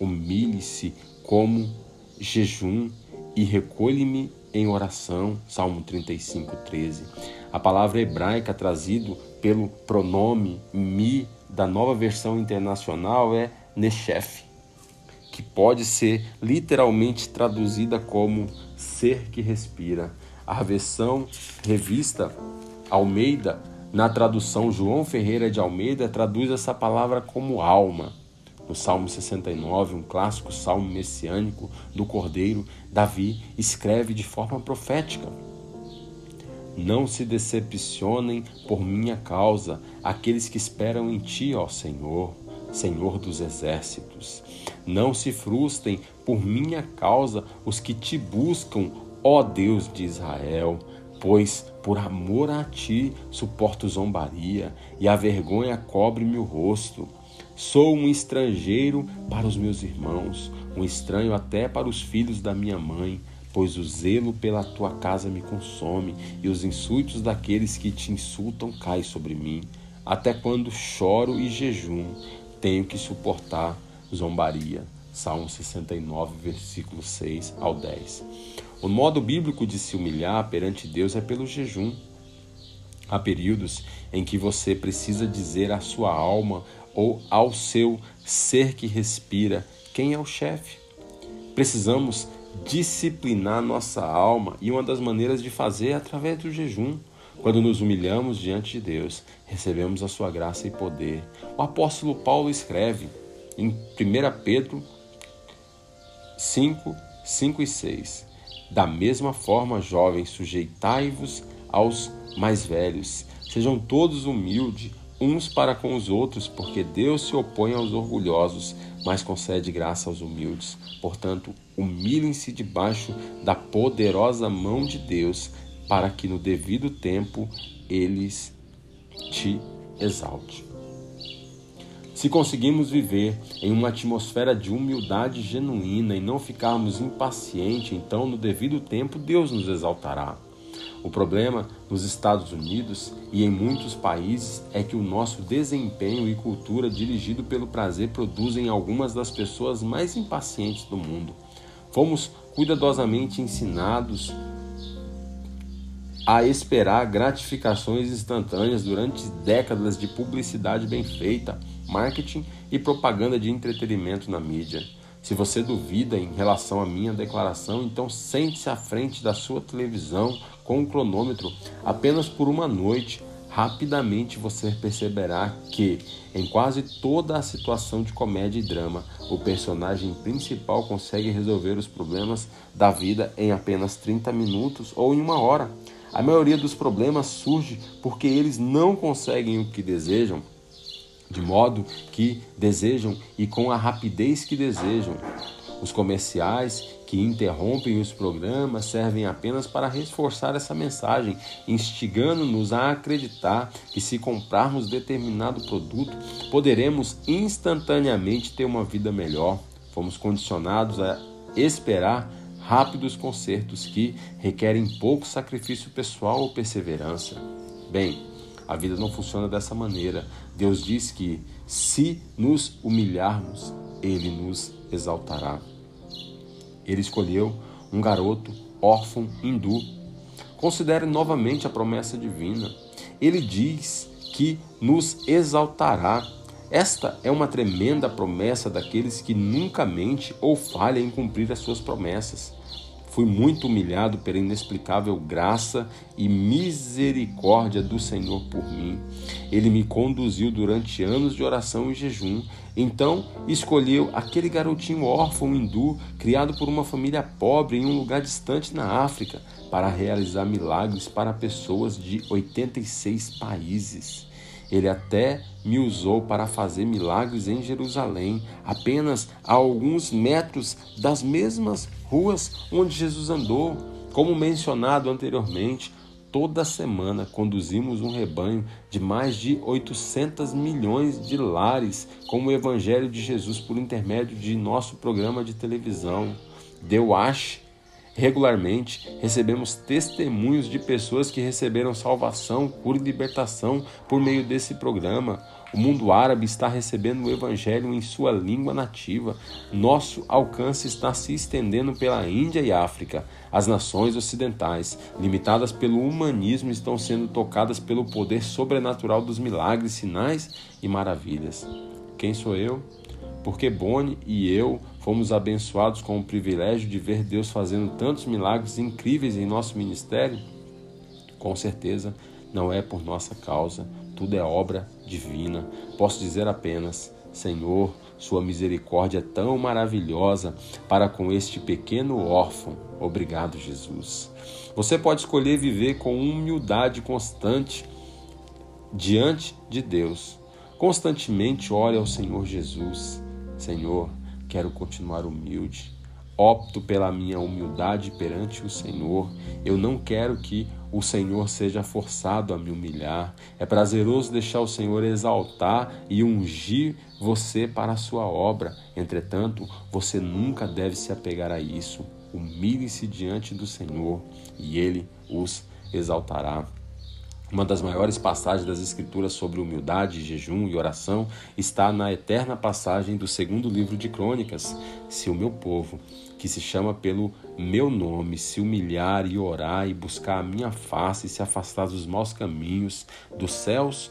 Humilhe-se como jejum e recolhe-me em oração. Salmo 35, 13. A palavra hebraica trazido pelo pronome mi da nova versão internacional é neshef, que pode ser literalmente traduzida como ser que respira. A versão revista Almeida, na tradução João Ferreira de Almeida, traduz essa palavra como alma. No Salmo 69, um clássico salmo messiânico do Cordeiro, Davi escreve de forma profética: Não se decepcionem por minha causa aqueles que esperam em ti, ó Senhor, Senhor dos exércitos. Não se frustrem por minha causa os que te buscam, ó Deus de Israel, pois por amor a ti suporto zombaria e a vergonha cobre-me o rosto. Sou um estrangeiro para os meus irmãos, um estranho até para os filhos da minha mãe, pois o zelo pela tua casa me consome e os insultos daqueles que te insultam caem sobre mim. Até quando choro e jejum, tenho que suportar zombaria. Salmo 69, versículo 6 ao 10. O modo bíblico de se humilhar perante Deus é pelo jejum. Há períodos em que você precisa dizer à sua alma ou ao seu ser que respira quem é o chefe. Precisamos disciplinar nossa alma e uma das maneiras de fazer é através do jejum. Quando nos humilhamos diante de Deus, recebemos a sua graça e poder. O apóstolo Paulo escreve em 1 Pedro 5, 5 e 6: Da mesma forma, jovens, sujeitai-vos aos mais velhos. Sejam todos humildes uns para com os outros, porque Deus se opõe aos orgulhosos, mas concede graça aos humildes. Portanto, humilhem-se debaixo da poderosa mão de Deus, para que no devido tempo eles te exalte. Se conseguimos viver em uma atmosfera de humildade genuína e não ficarmos impacientes, então no devido tempo Deus nos exaltará. O problema nos Estados Unidos e em muitos países é que o nosso desempenho e cultura dirigido pelo prazer produzem algumas das pessoas mais impacientes do mundo. Fomos cuidadosamente ensinados a esperar gratificações instantâneas durante décadas de publicidade bem feita, marketing e propaganda de entretenimento na mídia. Se você duvida em relação à minha declaração, então sente-se à frente da sua televisão com o cronômetro apenas por uma noite. Rapidamente você perceberá que, em quase toda a situação de comédia e drama, o personagem principal consegue resolver os problemas da vida em apenas 30 minutos ou em uma hora. A maioria dos problemas surge porque eles não conseguem o que desejam de modo que desejam e com a rapidez que desejam. Os comerciais que interrompem os programas servem apenas para reforçar essa mensagem, instigando-nos a acreditar que se comprarmos determinado produto, poderemos instantaneamente ter uma vida melhor. Fomos condicionados a esperar rápidos consertos que requerem pouco sacrifício pessoal ou perseverança. Bem, a vida não funciona dessa maneira. Deus diz que se nos humilharmos, Ele nos exaltará. Ele escolheu um garoto órfão hindu. Considere novamente a promessa divina. Ele diz que nos exaltará. Esta é uma tremenda promessa daqueles que nunca mente ou falha em cumprir as suas promessas. Fui muito humilhado pela inexplicável graça e misericórdia do Senhor por mim. Ele me conduziu durante anos de oração e jejum. Então escolheu aquele garotinho órfão hindu, criado por uma família pobre em um lugar distante na África, para realizar milagres para pessoas de 86 países. Ele até me usou para fazer milagres em Jerusalém, apenas a alguns metros das mesmas ruas onde Jesus andou. Como mencionado anteriormente, toda semana conduzimos um rebanho de mais de 800 milhões de lares com o Evangelho de Jesus por intermédio de nosso programa de televisão, The Wash Regularmente recebemos testemunhos de pessoas que receberam salvação, cura e libertação por meio desse programa. O mundo árabe está recebendo o Evangelho em sua língua nativa. Nosso alcance está se estendendo pela Índia e África. As nações ocidentais, limitadas pelo humanismo, estão sendo tocadas pelo poder sobrenatural dos milagres, sinais e maravilhas. Quem sou eu? Porque Boni e eu fomos abençoados com o privilégio de ver Deus fazendo tantos milagres incríveis em nosso ministério? Com certeza não é por nossa causa, tudo é obra divina. Posso dizer apenas: Senhor, Sua misericórdia é tão maravilhosa para com este pequeno órfão. Obrigado, Jesus. Você pode escolher viver com humildade constante diante de Deus. Constantemente ore ao Senhor Jesus. Senhor, quero continuar humilde. Opto pela minha humildade perante o Senhor. Eu não quero que o Senhor seja forçado a me humilhar. É prazeroso deixar o Senhor exaltar e ungir você para a sua obra. Entretanto, você nunca deve se apegar a isso. Humilhe-se diante do Senhor e ele os exaltará. Uma das maiores passagens das Escrituras sobre humildade, jejum e oração está na eterna passagem do segundo livro de Crônicas. Se o meu povo, que se chama pelo meu nome, se humilhar e orar e buscar a minha face e se afastar dos maus caminhos, dos céus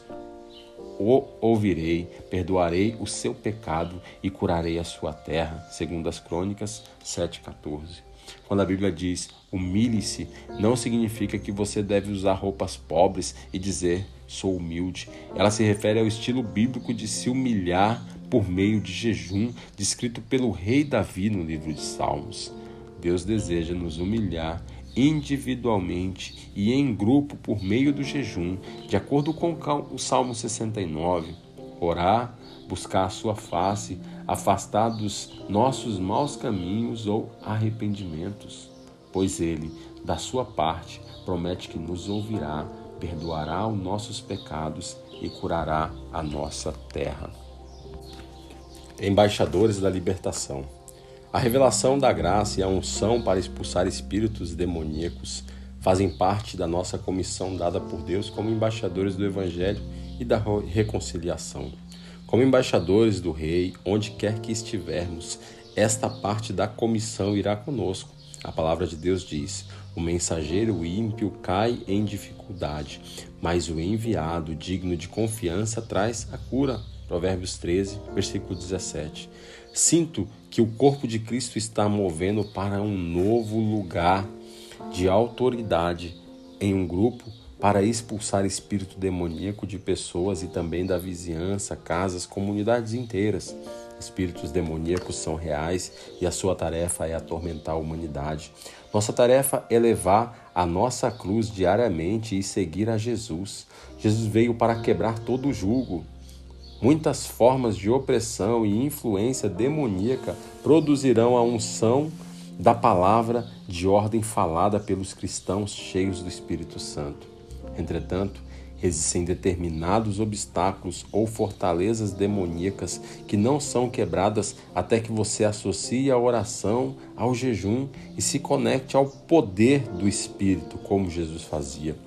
o ouvirei, perdoarei o seu pecado e curarei a sua terra. Segundo as Crônicas 7:14. Quando a Bíblia diz humilhe-se, não significa que você deve usar roupas pobres e dizer sou humilde. Ela se refere ao estilo bíblico de se humilhar por meio de jejum, descrito pelo rei Davi no livro de Salmos. Deus deseja nos humilhar individualmente e em grupo por meio do jejum, de acordo com o Salmo 69. Orar, buscar a sua face, afastar dos nossos maus caminhos ou arrependimentos, pois ele, da sua parte, promete que nos ouvirá, perdoará os nossos pecados e curará a nossa terra. Embaixadores da libertação. A revelação da graça e a unção para expulsar espíritos demoníacos fazem parte da nossa comissão dada por Deus como embaixadores do Evangelho e da reconciliação. Como embaixadores do Rei, onde quer que estivermos, esta parte da comissão irá conosco. A palavra de Deus diz: O mensageiro ímpio cai em dificuldade, mas o enviado, digno de confiança, traz a cura. Provérbios 13, versículo 17. Sinto que o corpo de Cristo está movendo para um novo lugar de autoridade em um grupo para expulsar espírito demoníaco de pessoas e também da vizinhança, casas, comunidades inteiras. Espíritos demoníacos são reais e a sua tarefa é atormentar a humanidade. Nossa tarefa é levar a nossa cruz diariamente e seguir a Jesus. Jesus veio para quebrar todo o jugo. Muitas formas de opressão e influência demoníaca produzirão a unção da palavra de ordem falada pelos cristãos cheios do Espírito Santo. Entretanto, existem determinados obstáculos ou fortalezas demoníacas que não são quebradas até que você associe a oração ao jejum e se conecte ao poder do Espírito, como Jesus fazia.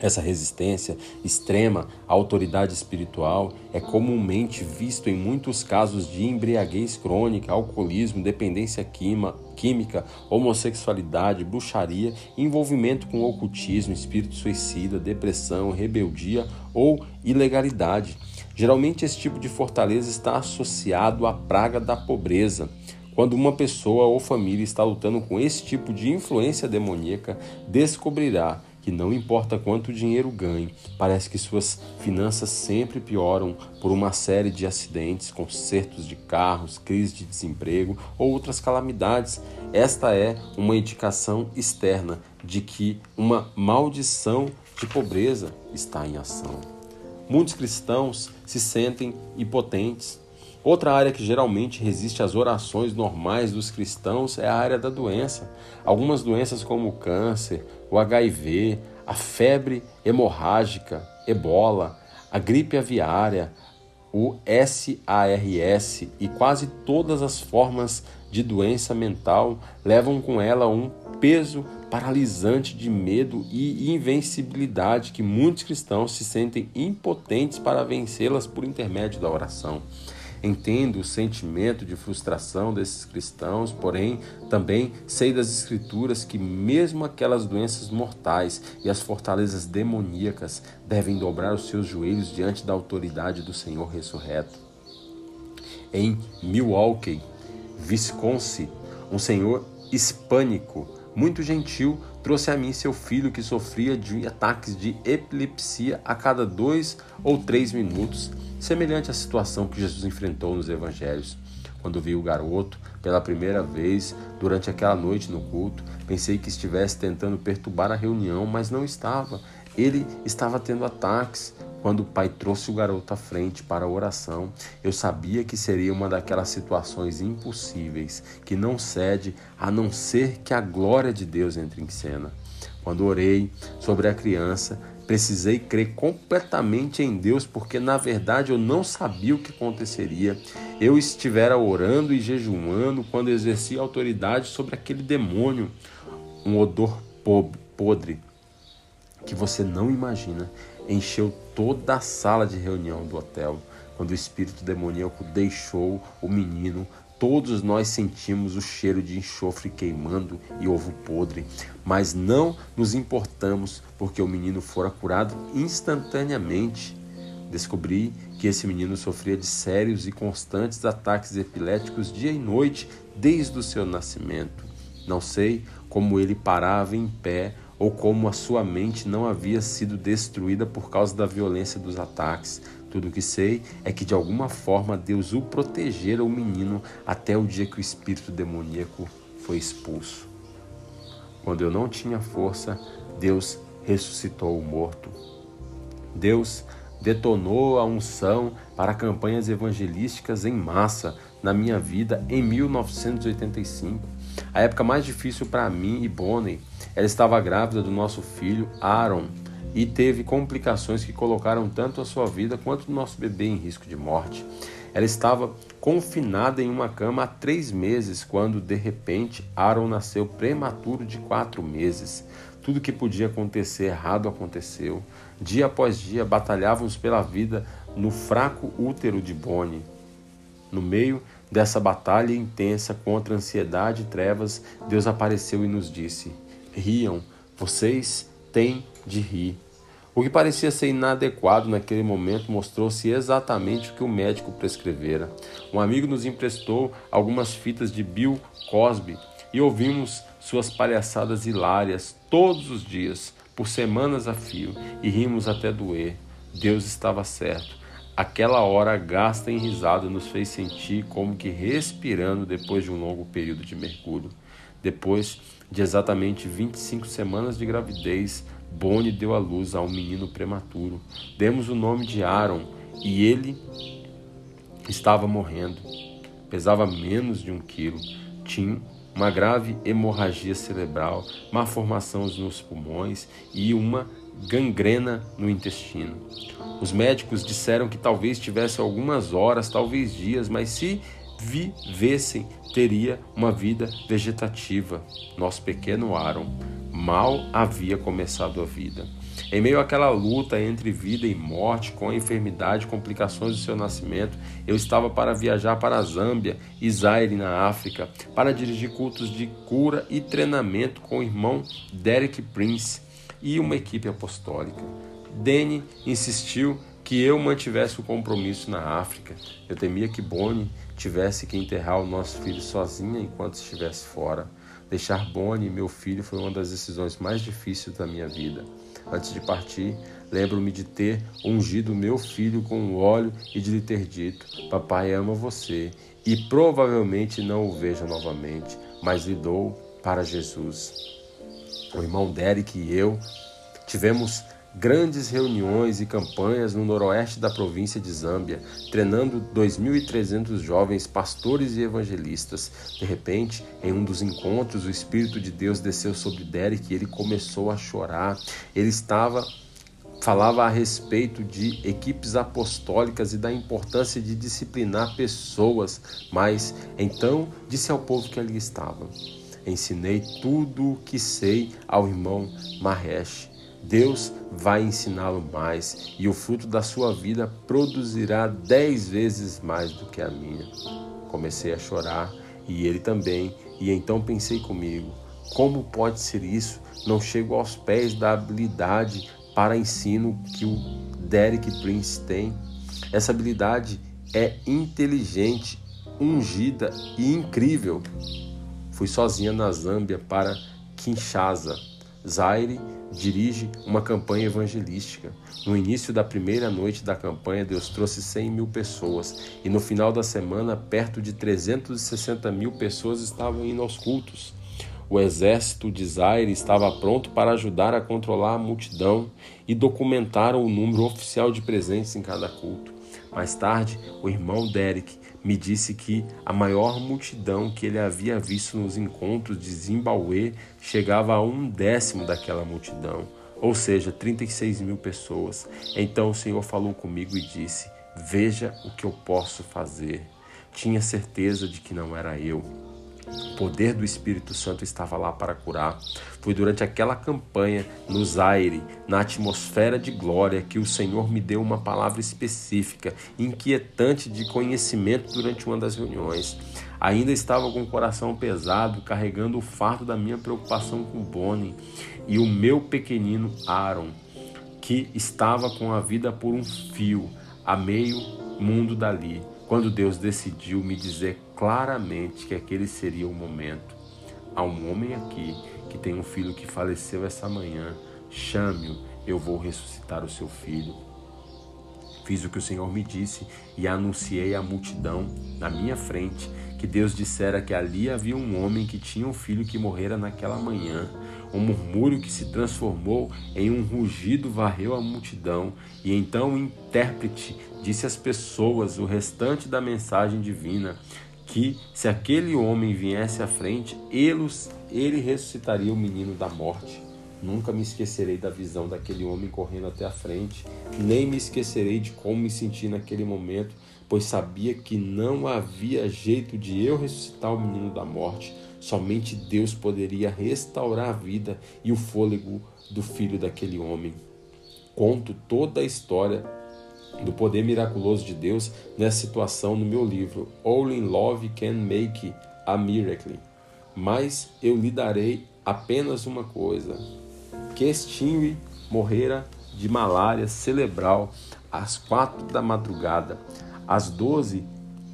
Essa resistência extrema à autoridade espiritual é comumente visto em muitos casos de embriaguez crônica, alcoolismo, dependência química, homossexualidade, bruxaria, envolvimento com ocultismo, espírito suicida, depressão, rebeldia ou ilegalidade. Geralmente esse tipo de fortaleza está associado à praga da pobreza. Quando uma pessoa ou família está lutando com esse tipo de influência demoníaca, descobrirá que não importa quanto dinheiro ganhe, parece que suas finanças sempre pioram por uma série de acidentes, consertos de carros, crise de desemprego ou outras calamidades. Esta é uma indicação externa de que uma maldição de pobreza está em ação. Muitos cristãos se sentem impotentes. Outra área que geralmente resiste às orações normais dos cristãos é a área da doença. Algumas doenças, como o câncer, o HIV, a febre hemorrágica, ebola, a gripe aviária, o SARS e quase todas as formas de doença mental levam com ela um peso paralisante de medo e invencibilidade que muitos cristãos se sentem impotentes para vencê-las por intermédio da oração. Entendo o sentimento de frustração desses cristãos, porém também sei das Escrituras que, mesmo aquelas doenças mortais e as fortalezas demoníacas, devem dobrar os seus joelhos diante da autoridade do Senhor ressurreto. Em Milwaukee, Wisconsin, um senhor hispânico muito gentil trouxe a mim seu filho que sofria de ataques de epilepsia a cada dois ou três minutos semelhante à situação que Jesus enfrentou nos evangelhos. Quando vi o garoto pela primeira vez durante aquela noite no culto, pensei que estivesse tentando perturbar a reunião, mas não estava. Ele estava tendo ataques. Quando o pai trouxe o garoto à frente para a oração, eu sabia que seria uma daquelas situações impossíveis que não cede a não ser que a glória de Deus entre em cena. Quando orei sobre a criança, Precisei crer completamente em Deus, porque na verdade eu não sabia o que aconteceria. Eu estivera orando e jejuando quando exerci autoridade sobre aquele demônio, um odor podre que você não imagina, encheu toda a sala de reunião do hotel. Quando o espírito demoníaco deixou o menino, Todos nós sentimos o cheiro de enxofre queimando e ovo podre, mas não nos importamos porque o menino fora curado instantaneamente. Descobri que esse menino sofria de sérios e constantes ataques epiléticos dia e noite desde o seu nascimento. Não sei como ele parava em pé ou como a sua mente não havia sido destruída por causa da violência dos ataques, tudo o que sei é que de alguma forma Deus o protegera o menino até o dia que o espírito demoníaco foi expulso. Quando eu não tinha força, Deus ressuscitou o morto. Deus detonou a unção para campanhas evangelísticas em massa na minha vida em 1985. A época mais difícil para mim e Bonnie. Ela estava grávida do nosso filho Aaron e teve complicações que colocaram tanto a sua vida quanto o nosso bebê em risco de morte. Ela estava confinada em uma cama há três meses quando, de repente, Aaron nasceu prematuro de quatro meses. Tudo que podia acontecer errado aconteceu. Dia após dia, batalhávamos pela vida no fraco útero de Bonnie. No meio dessa batalha intensa contra ansiedade e trevas, Deus apareceu e nos disse: Riam, vocês têm de rir. O que parecia ser inadequado naquele momento mostrou-se exatamente o que o médico prescrevera. Um amigo nos emprestou algumas fitas de Bill Cosby e ouvimos suas palhaçadas hilárias todos os dias, por semanas a fio, e rimos até doer. Deus estava certo. Aquela hora gasta em risada nos fez sentir como que respirando depois de um longo período de mergulho. Depois de exatamente 25 semanas de gravidez, Bonnie deu à luz a um menino prematuro. Demos o nome de Aaron e ele estava morrendo. Pesava menos de um quilo. Tinha uma grave hemorragia cerebral, má formação nos pulmões e uma gangrena no intestino. Os médicos disseram que talvez tivesse algumas horas, talvez dias, mas se vivessem, teria uma vida vegetativa. Nosso pequeno Aaron mal havia começado a vida. Em meio àquela luta entre vida e morte, com a enfermidade e complicações do seu nascimento, eu estava para viajar para a Zâmbia e Zaire, na África, para dirigir cultos de cura e treinamento com o irmão Derek Prince e uma equipe apostólica. Danny insistiu que eu mantivesse o compromisso na África. Eu temia que Bonnie tivesse que enterrar o nosso filho sozinha enquanto estivesse fora. Deixar Bonnie, meu filho, foi uma das decisões mais difíceis da minha vida. Antes de partir, lembro-me de ter ungido meu filho com óleo e de lhe ter dito: Papai ama você e provavelmente não o veja novamente, mas lhe dou para Jesus. O irmão Derek e eu tivemos grandes reuniões e campanhas no noroeste da província de Zâmbia, treinando 2.300 jovens pastores e evangelistas. De repente, em um dos encontros, o Espírito de Deus desceu sobre Derek e ele começou a chorar. Ele estava falava a respeito de equipes apostólicas e da importância de disciplinar pessoas, mas então disse ao povo que ali estava: Ensinei tudo o que sei ao irmão Mahesh. Deus vai ensiná-lo mais e o fruto da sua vida produzirá dez vezes mais do que a minha. Comecei a chorar e ele também, e então pensei comigo: como pode ser isso? Não chego aos pés da habilidade para ensino que o Derek Prince tem. Essa habilidade é inteligente, ungida e incrível. Fui sozinha na Zâmbia para Kinshasa. Zaire dirige uma campanha evangelística. No início da primeira noite da campanha, Deus trouxe 100 mil pessoas e no final da semana, perto de 360 mil pessoas estavam indo aos cultos. O exército de Zaire estava pronto para ajudar a controlar a multidão e documentaram o número oficial de presentes em cada culto. Mais tarde, o irmão Derek me disse que a maior multidão que ele havia visto nos encontros de Zimbabue chegava a um décimo daquela multidão, ou seja, 36 mil pessoas. Então o Senhor falou comigo e disse: Veja o que eu posso fazer. Tinha certeza de que não era eu. O poder do Espírito Santo estava lá para curar. Foi durante aquela campanha no Zaire, na atmosfera de glória, que o Senhor me deu uma palavra específica, inquietante de conhecimento durante uma das reuniões. Ainda estava com o coração pesado, carregando o fardo da minha preocupação com Bonnie e o meu pequenino Aaron, que estava com a vida por um fio, a meio mundo dali quando Deus decidiu me dizer claramente que aquele seria o momento. Há um homem aqui que tem um filho que faleceu essa manhã. Chame-o, eu vou ressuscitar o seu filho. Fiz o que o Senhor me disse e anunciei à multidão, na minha frente, que Deus dissera que ali havia um homem que tinha um filho que morrera naquela manhã. Um murmúrio que se transformou em um rugido varreu a multidão, e então o intérprete disse às pessoas o restante da mensagem divina: que se aquele homem viesse à frente, ele, ressuscitaria o menino da morte. Nunca me esquecerei da visão daquele homem correndo até a frente, nem me esquecerei de como me senti naquele momento, pois sabia que não havia jeito de eu ressuscitar o menino da morte. Somente Deus poderia restaurar a vida e o fôlego do filho daquele homem. Conto toda a história do poder miraculoso de Deus nessa situação no meu livro Only Love Can Make a Miracle. Mas eu lhe darei apenas uma coisa: que Stingway morrera de malária cerebral às quatro da madrugada. Às doze,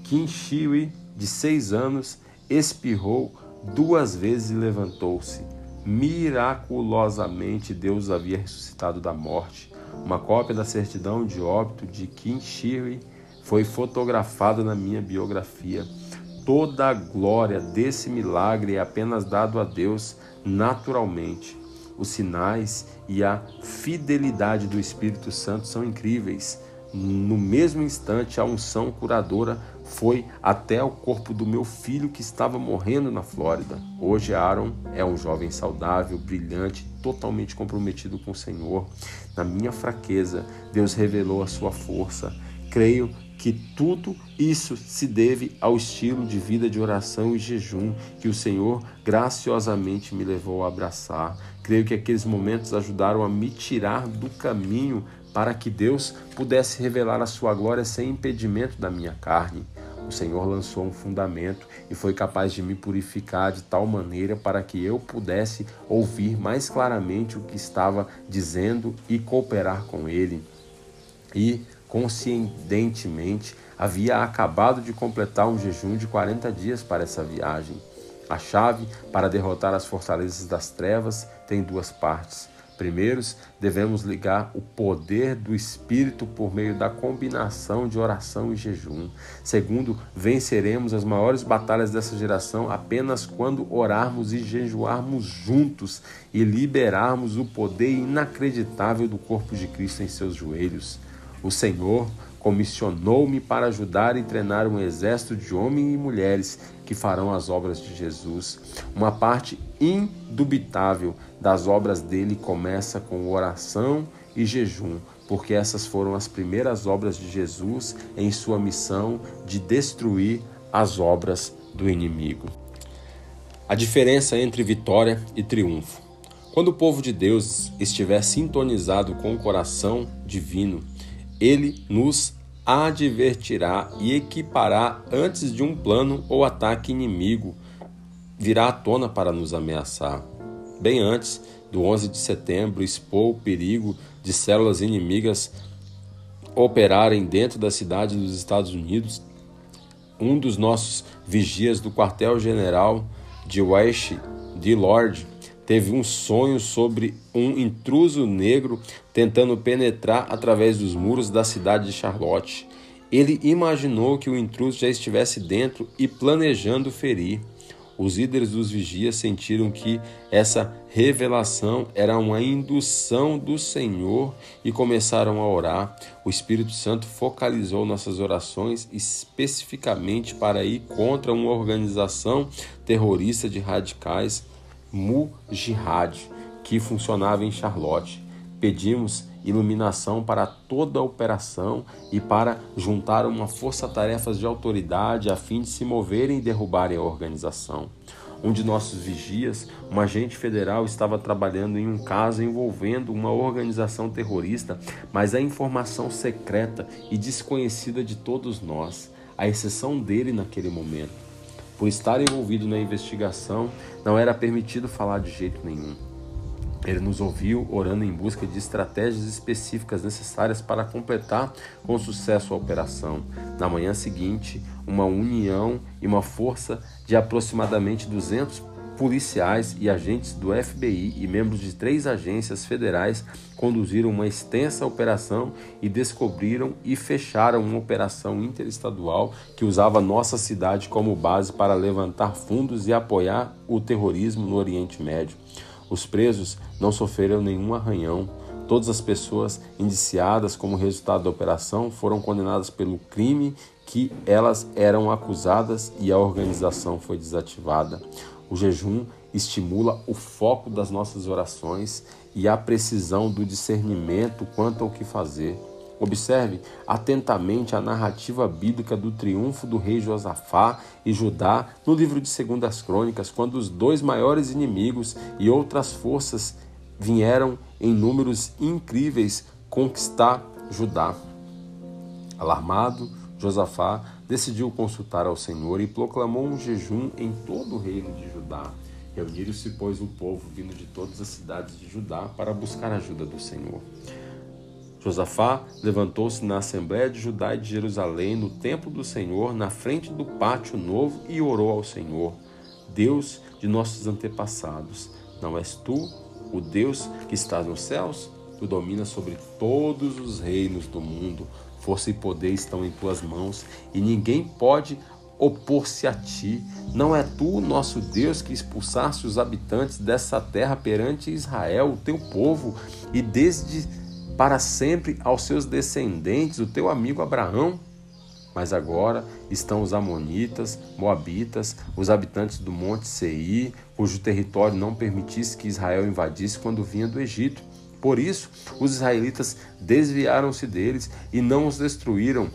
Kinshiwi, de seis anos, espirrou duas vezes e levantou-se. Miraculosamente, Deus havia ressuscitado da morte. Uma cópia da certidão de óbito de Kim Shirley foi fotografada na minha biografia. Toda a glória desse milagre é apenas dado a Deus naturalmente. Os sinais e a fidelidade do Espírito Santo são incríveis. No mesmo instante, a unção curadora foi até o corpo do meu filho que estava morrendo na Flórida. Hoje, Aaron é um jovem saudável, brilhante, totalmente comprometido com o Senhor. Na minha fraqueza, Deus revelou a sua força. Creio que tudo isso se deve ao estilo de vida de oração e jejum que o Senhor graciosamente me levou a abraçar. Creio que aqueles momentos ajudaram a me tirar do caminho para que Deus pudesse revelar a sua glória sem impedimento da minha carne. O Senhor lançou um fundamento e foi capaz de me purificar de tal maneira para que eu pudesse ouvir mais claramente o que estava dizendo e cooperar com Ele. E conscientemente havia acabado de completar um jejum de 40 dias para essa viagem. A chave para derrotar as fortalezas das trevas tem duas partes. Primeiros, devemos ligar o poder do Espírito por meio da combinação de oração e jejum. Segundo, venceremos as maiores batalhas dessa geração apenas quando orarmos e jejuarmos juntos e liberarmos o poder inacreditável do corpo de Cristo em seus joelhos. O Senhor comissionou-me para ajudar e treinar um exército de homens e mulheres que farão as obras de Jesus. Uma parte indubitável das obras dele começa com oração e jejum, porque essas foram as primeiras obras de Jesus em sua missão de destruir as obras do inimigo. A diferença entre vitória e triunfo. Quando o povo de Deus estiver sintonizado com o coração divino, ele nos advertirá e equipará antes de um plano ou ataque inimigo virá à tona para nos ameaçar. Bem antes do 11 de setembro, expor o perigo de células inimigas operarem dentro da cidade dos Estados Unidos, um dos nossos vigias do quartel-general de West, de Lord, teve um sonho sobre um intruso negro tentando penetrar através dos muros da cidade de Charlotte. Ele imaginou que o intruso já estivesse dentro e planejando ferir. Os líderes dos vigias sentiram que essa revelação era uma indução do Senhor e começaram a orar. O Espírito Santo focalizou nossas orações especificamente para ir contra uma organização terrorista de radicais Mujihad, que funcionava em Charlotte. Pedimos iluminação para toda a operação e para juntar uma força-tarefas de autoridade a fim de se moverem e derrubarem a organização. Um de nossos vigias, um agente federal, estava trabalhando em um caso envolvendo uma organização terrorista, mas a informação secreta e desconhecida de todos nós, à exceção dele naquele momento. Por estar envolvido na investigação, não era permitido falar de jeito nenhum. Ele nos ouviu orando em busca de estratégias específicas necessárias para completar com sucesso a operação. Na manhã seguinte, uma união e uma força de aproximadamente 200 policiais e agentes do FBI e membros de três agências federais conduziram uma extensa operação e descobriram e fecharam uma operação interestadual que usava nossa cidade como base para levantar fundos e apoiar o terrorismo no Oriente Médio. Os presos não sofreram nenhum arranhão. Todas as pessoas indiciadas como resultado da operação foram condenadas pelo crime que elas eram acusadas e a organização foi desativada. O jejum estimula o foco das nossas orações e a precisão do discernimento quanto ao que fazer. Observe atentamente a narrativa bíblica do triunfo do rei Josafá e Judá no livro de Segundas Crônicas, quando os dois maiores inimigos e outras forças vieram em números incríveis conquistar Judá. Alarmado, Josafá decidiu consultar ao Senhor e proclamou um jejum em todo o reino de Judá. Reuniram-se, pois, o povo vindo de todas as cidades de Judá para buscar a ajuda do Senhor. Josafá levantou-se na Assembleia de Judá e de Jerusalém, no templo do Senhor, na frente do pátio novo, e orou ao Senhor: Deus de nossos antepassados, não és tu o Deus que estás nos céus? Tu dominas sobre todos os reinos do mundo. Força e poder estão em tuas mãos e ninguém pode opor-se a ti. Não é tu, nosso Deus, que expulsaste os habitantes dessa terra perante Israel, o teu povo, e desde para sempre aos seus descendentes, o teu amigo Abraão? Mas agora estão os Amonitas, Moabitas, os habitantes do Monte Seir, cujo território não permitisse que Israel invadisse quando vinha do Egito. Por isso, os israelitas desviaram-se deles e não os destruíram.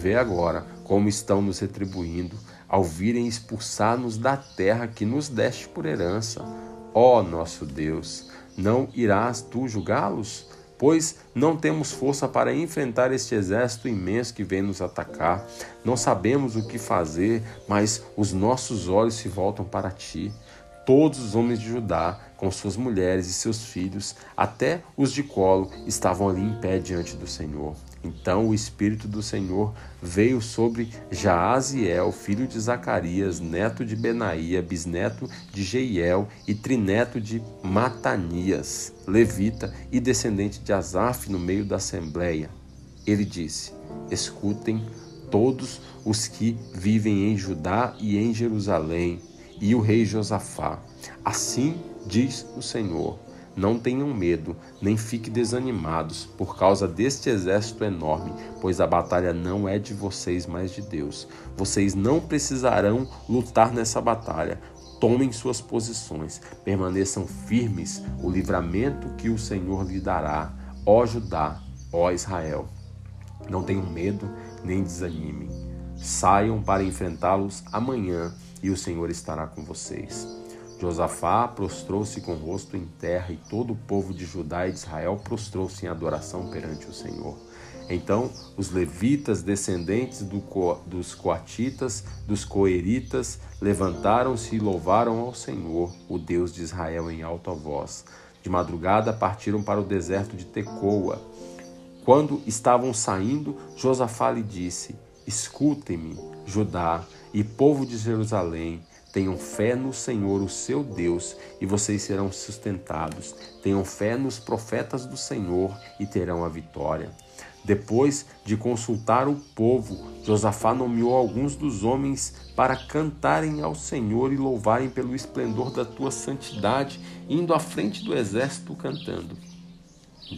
Vê agora como estão nos retribuindo ao virem expulsar-nos da terra que nos deste por herança. Ó nosso Deus, não irás tu julgá-los? Pois não temos força para enfrentar este exército imenso que vem nos atacar. Não sabemos o que fazer, mas os nossos olhos se voltam para ti. todos os homens de Judá, com suas mulheres e seus filhos, até os de colo, estavam ali em pé diante do Senhor. Então o Espírito do Senhor veio sobre Jaaziel, filho de Zacarias, neto de Benaía, bisneto de Jeiel e trineto de Matanias, levita e descendente de Asaf no meio da assembleia. Ele disse: Escutem todos os que vivem em Judá e em Jerusalém e o rei Josafá. Assim diz o Senhor: Não tenham medo, nem fiquem desanimados por causa deste exército enorme, pois a batalha não é de vocês, mas de Deus. Vocês não precisarão lutar nessa batalha. Tomem suas posições, permaneçam firmes, o livramento que o Senhor lhe dará, ó Judá, ó Israel. Não tenham medo, nem desanimem. Saiam para enfrentá-los amanhã e o Senhor estará com vocês. Josafá prostrou-se com o rosto em terra, e todo o povo de Judá e de Israel prostrou-se em adoração perante o Senhor. Então os levitas, descendentes do dos coatitas, dos coeritas, levantaram-se e louvaram ao Senhor, o Deus de Israel, em alta voz. De madrugada partiram para o deserto de Tecoa. Quando estavam saindo, Josafá lhe disse: Escutem-me, Judá e povo de Jerusalém, tenham fé no Senhor, o seu Deus, e vocês serão sustentados. Tenham fé nos profetas do Senhor e terão a vitória. Depois de consultar o povo, Josafá nomeou alguns dos homens para cantarem ao Senhor e louvarem pelo esplendor da tua santidade, indo à frente do exército cantando.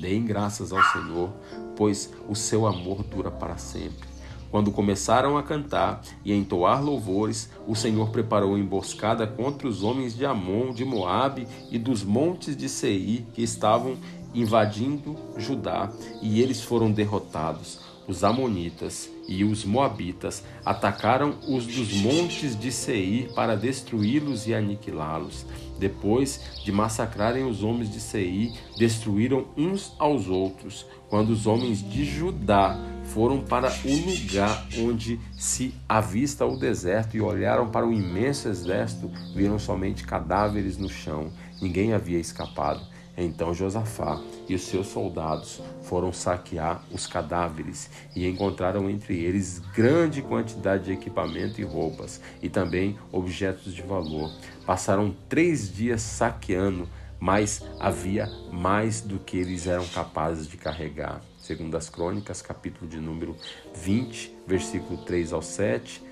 Deem graças ao Senhor, pois o seu amor dura para sempre. Quando começaram a cantar e a entoar louvores, o Senhor preparou emboscada contra os homens de Amon, de Moabe e dos montes de Seir que estavam invadindo Judá, e eles foram derrotados. Os amonitas e os moabitas atacaram os dos montes de Seir para destruí-los e aniquilá-los. Depois de massacrarem os homens de Seir, destruíram uns aos outros. Quando os homens de Judá foram para o lugar onde se avista o deserto e olharam para o imenso exército, viram somente cadáveres no chão. Ninguém havia escapado. Então Josafá e os seus soldados foram saquear os cadáveres e encontraram entre eles grande quantidade de equipamento e roupas, e também objetos de valor. Passaram três dias saqueando, mas havia mais do que eles eram capazes de carregar segundo as crônicas, capítulo de número 20, versículo 3 ao 7,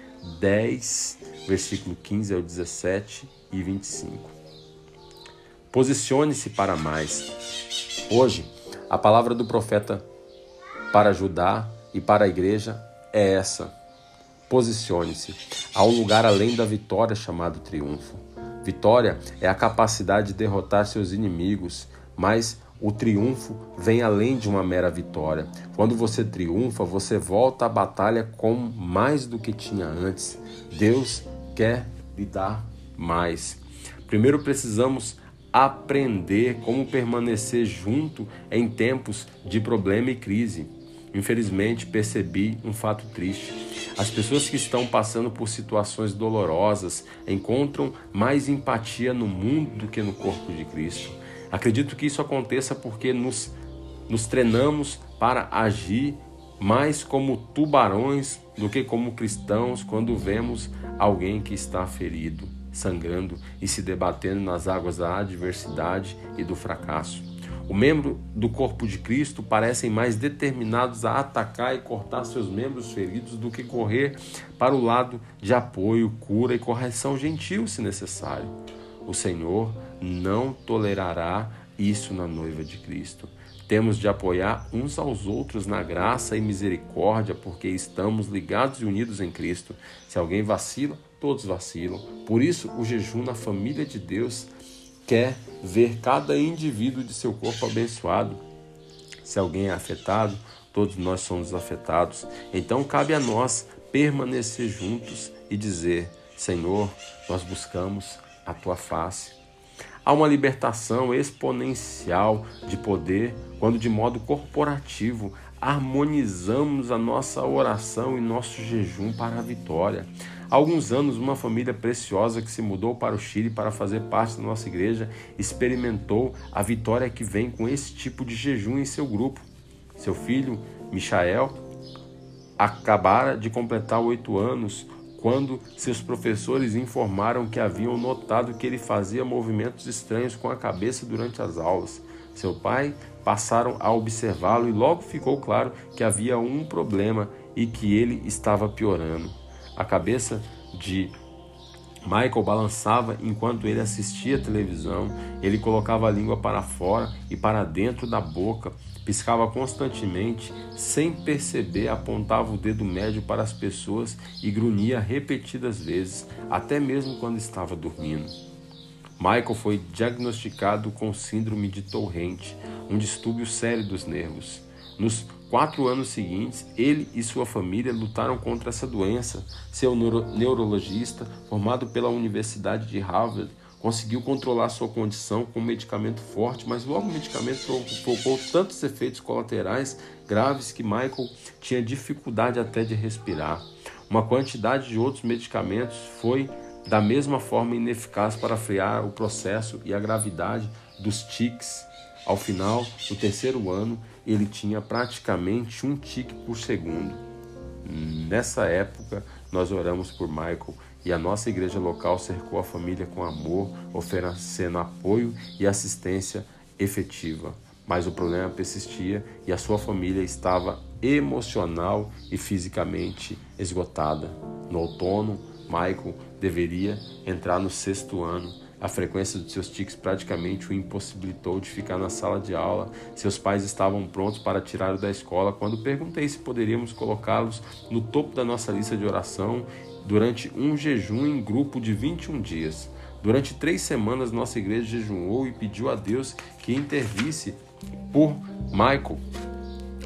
10, versículo 15 ao 17 e 25. Posicione-se para mais. Hoje, a palavra do profeta para Judá e para a igreja é essa. Posicione-se. Há um lugar além da vitória chamado triunfo. Vitória é a capacidade de derrotar seus inimigos, mas o triunfo vem além de uma mera vitória. Quando você triunfa, você volta à batalha com mais do que tinha antes. Deus quer lhe dar mais. Primeiro precisamos aprender como permanecer junto em tempos de problema e crise. Infelizmente, percebi um fato triste. As pessoas que estão passando por situações dolorosas encontram mais empatia no mundo do que no corpo de Cristo. Acredito que isso aconteça porque nos, nos treinamos para agir mais como tubarões do que como cristãos quando vemos alguém que está ferido, sangrando e se debatendo nas águas da adversidade e do fracasso. O membro do corpo de Cristo parecem mais determinados a atacar e cortar seus membros feridos do que correr para o lado de apoio, cura e correção gentil, se necessário. O Senhor não tolerará isso na noiva de Cristo. Temos de apoiar uns aos outros na graça e misericórdia, porque estamos ligados e unidos em Cristo. Se alguém vacila, todos vacilam. Por isso, o jejum na família de Deus quer ver cada indivíduo de seu corpo abençoado. Se alguém é afetado, todos nós somos afetados. Então, cabe a nós permanecer juntos e dizer: Senhor, nós buscamos a tua face. Há uma libertação exponencial de poder quando, de modo corporativo, harmonizamos a nossa oração e nosso jejum para a vitória. Há alguns anos, uma família preciosa que se mudou para o Chile para fazer parte da nossa igreja experimentou a vitória que vem com esse tipo de jejum em seu grupo. Seu filho, Michael, acabara de completar oito anos quando seus professores informaram que haviam notado que ele fazia movimentos estranhos com a cabeça durante as aulas. Seu pai passaram a observá-lo e logo ficou claro que havia um problema e que ele estava piorando. A cabeça de Michael balançava enquanto ele assistia a televisão, ele colocava a língua para fora e para dentro da boca, piscava constantemente, sem perceber, apontava o dedo médio para as pessoas e grunhia repetidas vezes, até mesmo quando estava dormindo. Michael foi diagnosticado com síndrome de Torrente, um distúrbio sério dos nervos. Nos quatro anos seguintes, ele e sua família lutaram contra essa doença. Seu neuro neurologista, formado pela Universidade de Harvard, conseguiu controlar sua condição com um medicamento forte, mas logo o medicamento provocou tantos efeitos colaterais graves que Michael tinha dificuldade até de respirar. Uma quantidade de outros medicamentos foi da mesma forma ineficaz para frear o processo e a gravidade dos tics. Ao final do terceiro ano, ele tinha praticamente um tique por segundo. Nessa época, nós oramos por Michael e a nossa igreja local cercou a família com amor, oferecendo apoio e assistência efetiva. Mas o problema persistia e a sua família estava emocional e fisicamente esgotada. No outono, Michael deveria entrar no sexto ano a frequência dos seus tiques praticamente o impossibilitou de ficar na sala de aula. Seus pais estavam prontos para tirá-lo da escola quando perguntei se poderíamos colocá-los no topo da nossa lista de oração durante um jejum em grupo de 21 dias. Durante três semanas, nossa igreja jejuou e pediu a Deus que intervisse por Michael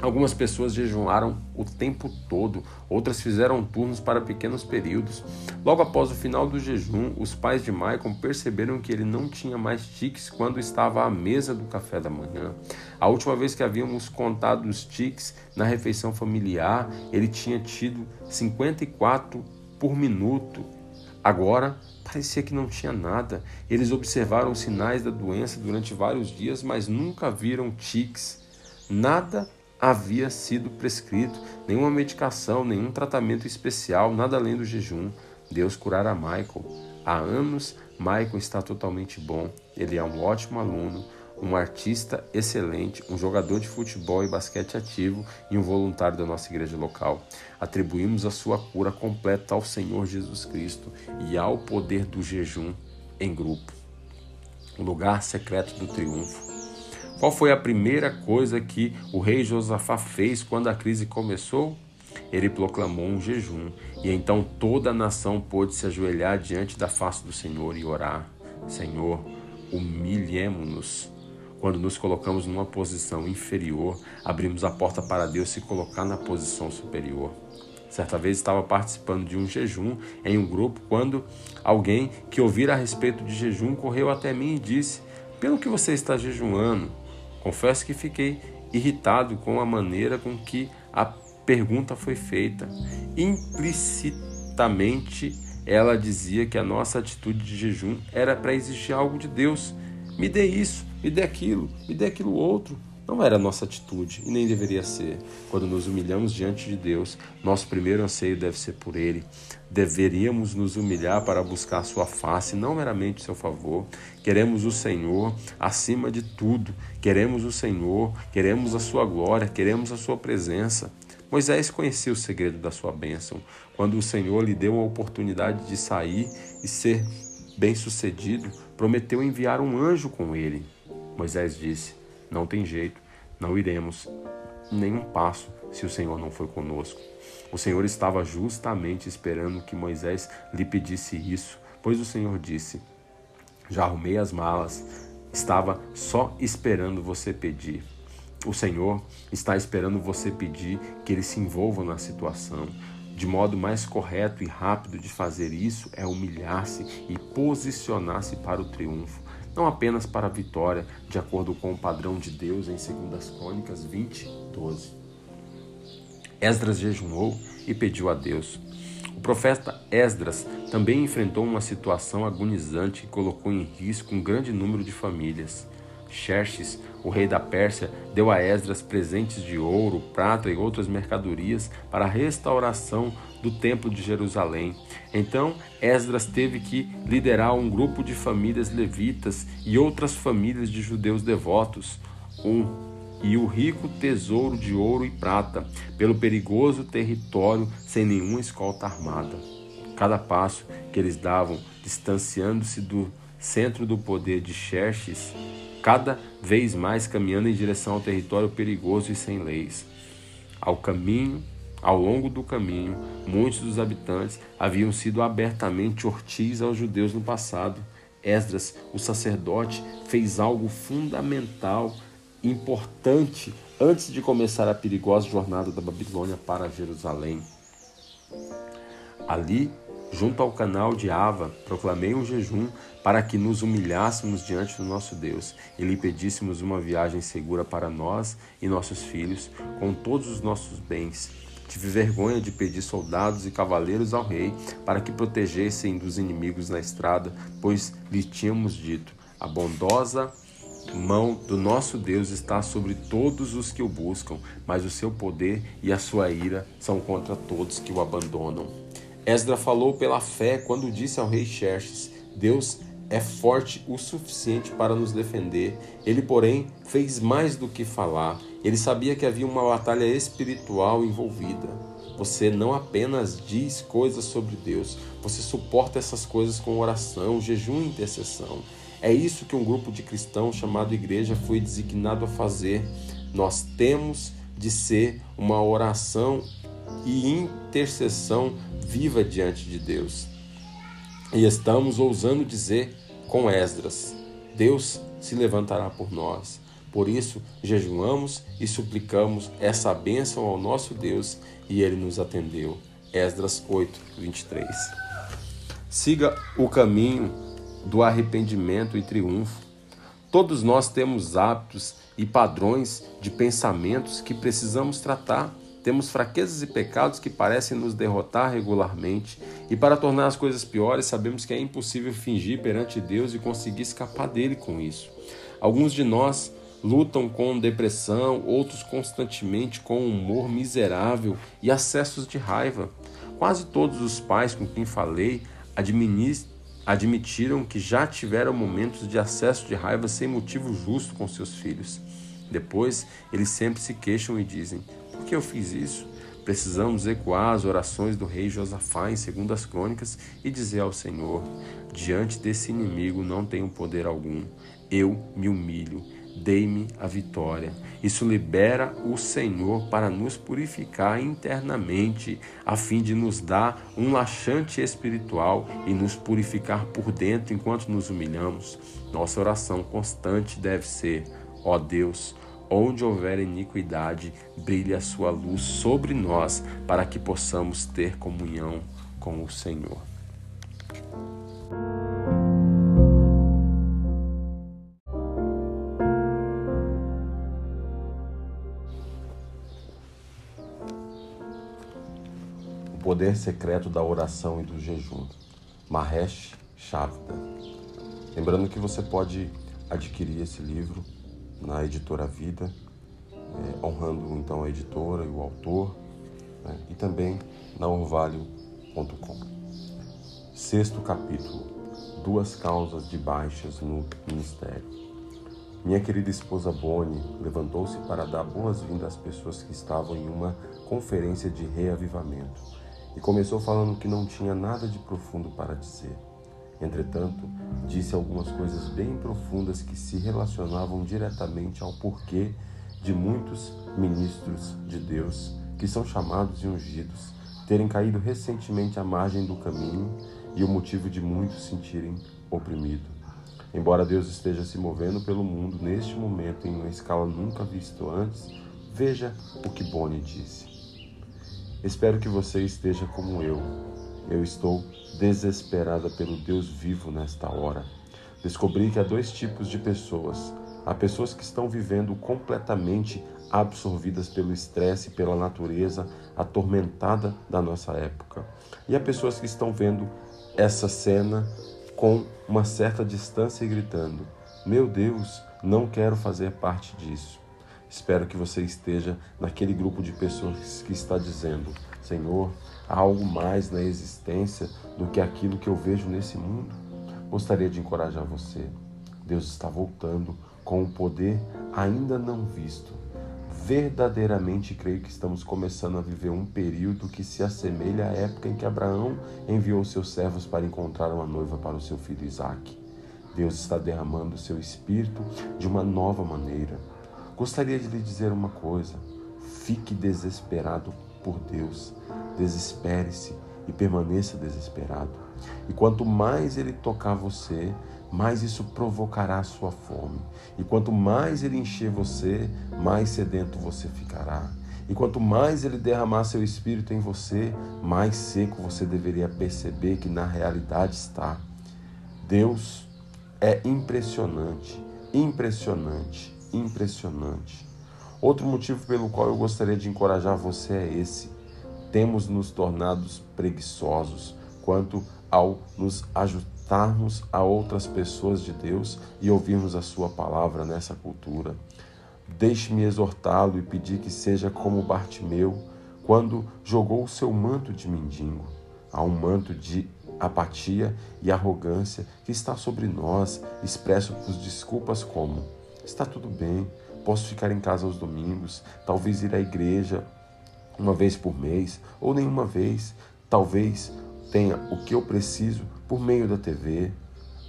Algumas pessoas jejuaram o tempo todo, outras fizeram turnos para pequenos períodos. Logo após o final do jejum, os pais de Michael perceberam que ele não tinha mais tiques quando estava à mesa do café da manhã. A última vez que havíamos contado os tiques na refeição familiar, ele tinha tido 54 por minuto. Agora, parecia que não tinha nada. Eles observaram os sinais da doença durante vários dias, mas nunca viram tiques. Nada havia sido prescrito nenhuma medicação, nenhum tratamento especial, nada além do jejum. Deus curara Michael. Há anos, Michael está totalmente bom. Ele é um ótimo aluno, um artista excelente, um jogador de futebol e basquete ativo e um voluntário da nossa igreja local. Atribuímos a sua cura completa ao Senhor Jesus Cristo e ao poder do jejum em grupo. O lugar secreto do triunfo. Qual foi a primeira coisa que o rei Josafá fez quando a crise começou? Ele proclamou um jejum, e então toda a nação pôde se ajoelhar diante da face do Senhor e orar: Senhor, humilhemos-nos. Quando nos colocamos numa posição inferior, abrimos a porta para Deus se colocar na posição superior. Certa vez estava participando de um jejum em um grupo quando alguém que ouvira a respeito de jejum correu até mim e disse: Pelo que você está jejuando? Confesso que fiquei irritado com a maneira com que a pergunta foi feita. Implicitamente, ela dizia que a nossa atitude de jejum era para exigir algo de Deus. Me dê isso, me dê aquilo, me dê aquilo outro. Não era nossa atitude e nem deveria ser. Quando nos humilhamos diante de Deus, nosso primeiro anseio deve ser por Ele. Deveríamos nos humilhar para buscar a Sua face, não meramente seu favor. Queremos o Senhor acima de tudo. Queremos o Senhor, queremos a Sua glória, queremos a Sua presença. Moisés conhecia o segredo da sua bênção. Quando o Senhor lhe deu a oportunidade de sair e ser bem-sucedido, prometeu enviar um anjo com ele. Moisés disse: não tem jeito, não iremos nenhum passo se o Senhor não for conosco. O Senhor estava justamente esperando que Moisés lhe pedisse isso, pois o Senhor disse: Já arrumei as malas, estava só esperando você pedir. O Senhor está esperando você pedir que ele se envolva na situação. De modo mais correto e rápido de fazer isso é humilhar-se e posicionar-se para o triunfo não apenas para a vitória, de acordo com o padrão de Deus em 2 Crônicas 20, 12. Esdras jejuou e pediu a Deus. Profeta Esdras também enfrentou uma situação agonizante que colocou em risco um grande número de famílias. Xerxes, o rei da Pérsia, deu a Esdras presentes de ouro, prata e outras mercadorias para a restauração do Templo de Jerusalém. Então, Esdras teve que liderar um grupo de famílias levitas e outras famílias de judeus devotos. Um e o rico tesouro de ouro e prata, pelo perigoso território sem nenhuma escolta armada. Cada passo que eles davam, distanciando-se do centro do poder de Xerxes, cada vez mais caminhando em direção ao território perigoso e sem leis. Ao caminho, ao longo do caminho, muitos dos habitantes haviam sido abertamente hostis aos judeus no passado. Esdras, o sacerdote, fez algo fundamental importante antes de começar a perigosa jornada da Babilônia para Jerusalém. Ali, junto ao canal de Ava, proclamei um jejum para que nos humilhássemos diante do nosso Deus e lhe pedíssemos uma viagem segura para nós e nossos filhos, com todos os nossos bens. Tive vergonha de pedir soldados e cavaleiros ao rei para que protegessem dos inimigos na estrada, pois lhe tínhamos dito: a bondosa mão do nosso Deus está sobre todos os que o buscam, mas o seu poder e a sua ira são contra todos que o abandonam. Esdra falou pela fé quando disse ao rei Xerxes: Deus é forte o suficiente para nos defender. Ele, porém, fez mais do que falar. Ele sabia que havia uma batalha espiritual envolvida. Você não apenas diz coisas sobre Deus, você suporta essas coisas com oração, jejum e intercessão. É isso que um grupo de cristãos chamado igreja foi designado a fazer. Nós temos de ser uma oração e intercessão viva diante de Deus. E estamos ousando dizer com Esdras: Deus se levantará por nós. Por isso, jejuamos e suplicamos essa bênção ao nosso Deus e ele nos atendeu. Esdras 8, 23. Siga o caminho do arrependimento e triunfo. Todos nós temos hábitos e padrões de pensamentos que precisamos tratar. Temos fraquezas e pecados que parecem nos derrotar regularmente, e para tornar as coisas piores, sabemos que é impossível fingir perante Deus e conseguir escapar dele com isso. Alguns de nós lutam com depressão, outros constantemente com humor miserável e acessos de raiva. Quase todos os pais com quem falei administram admitiram que já tiveram momentos de acesso de raiva sem motivo justo com seus filhos. Depois, eles sempre se queixam e dizem: Por que eu fiz isso? Precisamos ecoar as orações do rei Josafá em Segundas Crônicas e dizer ao Senhor: Diante desse inimigo não tenho poder algum. Eu me humilho dei-me a vitória. Isso libera o Senhor para nos purificar internamente, a fim de nos dar um laxante espiritual e nos purificar por dentro enquanto nos humilhamos. Nossa oração constante deve ser: ó Deus, onde houver iniquidade, brilhe a sua luz sobre nós, para que possamos ter comunhão com o Senhor. Poder secreto da oração e do jejum. Mahesh Chavda. Lembrando que você pode adquirir esse livro na editora Vida, é, honrando então a editora e o autor, né, e também na orvalho.com. Sexto capítulo: Duas causas de baixas no ministério. Minha querida esposa Bonnie levantou-se para dar boas-vindas às pessoas que estavam em uma conferência de reavivamento e começou falando que não tinha nada de profundo para dizer. Entretanto, disse algumas coisas bem profundas que se relacionavam diretamente ao porquê de muitos ministros de Deus, que são chamados e ungidos, terem caído recentemente à margem do caminho e o motivo de muitos sentirem oprimido. Embora Deus esteja se movendo pelo mundo neste momento em uma escala nunca vista antes, veja o que Bonnie disse. Espero que você esteja como eu. Eu estou desesperada pelo Deus vivo nesta hora. Descobri que há dois tipos de pessoas. Há pessoas que estão vivendo completamente absorvidas pelo estresse pela natureza atormentada da nossa época. E há pessoas que estão vendo essa cena com uma certa distância e gritando: Meu Deus, não quero fazer parte disso. Espero que você esteja naquele grupo de pessoas que está dizendo: Senhor, há algo mais na existência do que aquilo que eu vejo nesse mundo. Gostaria de encorajar você. Deus está voltando com o poder ainda não visto. Verdadeiramente creio que estamos começando a viver um período que se assemelha à época em que Abraão enviou seus servos para encontrar uma noiva para o seu filho Isaque. Deus está derramando o seu espírito de uma nova maneira. Gostaria de lhe dizer uma coisa: fique desesperado por Deus, desespere-se e permaneça desesperado. E quanto mais ele tocar você, mais isso provocará sua fome. E quanto mais ele encher você, mais sedento você ficará. E quanto mais ele derramar seu espírito em você, mais seco você deveria perceber que na realidade está. Deus é impressionante, impressionante, impressionante. Outro motivo pelo qual eu gostaria de encorajar você é esse. Temos nos tornado preguiçosos quanto ao nos ajustarmos a outras pessoas de Deus e ouvirmos a Sua palavra nessa cultura. Deixe-me exortá-lo e pedir que seja como Bartimeu, quando jogou o seu manto de mendigo. Há um manto de apatia e arrogância que está sobre nós, expresso por desculpas como: está tudo bem, posso ficar em casa aos domingos, talvez ir à igreja uma vez por mês ou nenhuma vez, talvez tenha o que eu preciso por meio da TV.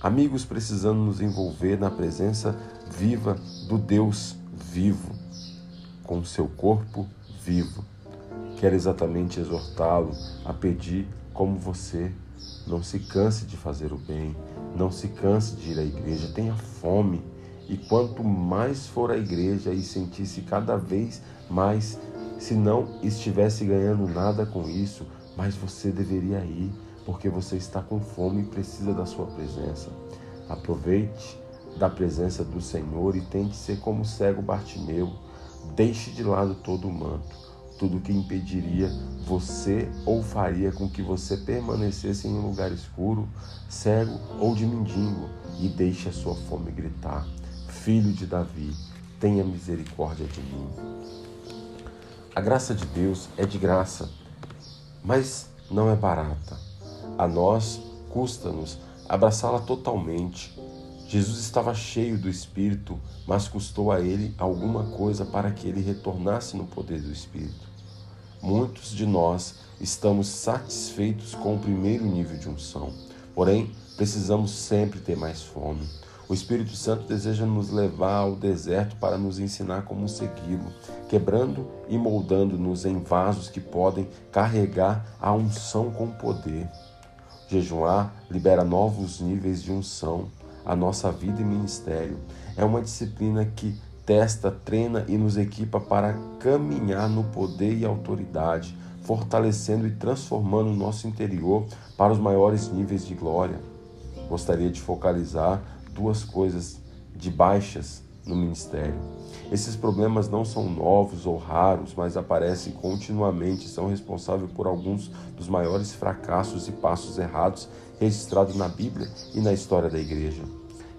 Amigos precisando nos envolver na presença viva do Deus vivo, com seu corpo vivo. Quero exatamente exortá-lo a pedir como você. Não se canse de fazer o bem, não se canse de ir à igreja, tenha fome. E quanto mais for à igreja e sentisse cada vez mais, se não estivesse ganhando nada com isso, mas você deveria ir, porque você está com fome e precisa da sua presença. Aproveite da presença do Senhor e tente ser como o cego Bartimeu. Deixe de lado todo o manto, tudo que impediria você ou faria com que você permanecesse em um lugar escuro, cego ou de mendigo, e deixe a sua fome gritar: Filho de Davi, tenha misericórdia de mim. A graça de Deus é de graça mas não é barata. A nós custa-nos abraçá-la totalmente. Jesus estava cheio do Espírito, mas custou a ele alguma coisa para que ele retornasse no poder do Espírito. Muitos de nós estamos satisfeitos com o primeiro nível de unção, porém precisamos sempre ter mais fome. O Espírito Santo deseja nos levar ao deserto para nos ensinar como segui-lo, quebrando e moldando-nos em vasos que podem carregar a unção com poder. Jejuar libera novos níveis de unção à nossa vida e ministério. É uma disciplina que testa, treina e nos equipa para caminhar no poder e autoridade, fortalecendo e transformando o nosso interior para os maiores níveis de glória. Gostaria de focalizar duas coisas de baixas no ministério. Esses problemas não são novos ou raros, mas aparecem continuamente e são responsáveis por alguns dos maiores fracassos e passos errados registrados na Bíblia e na história da igreja.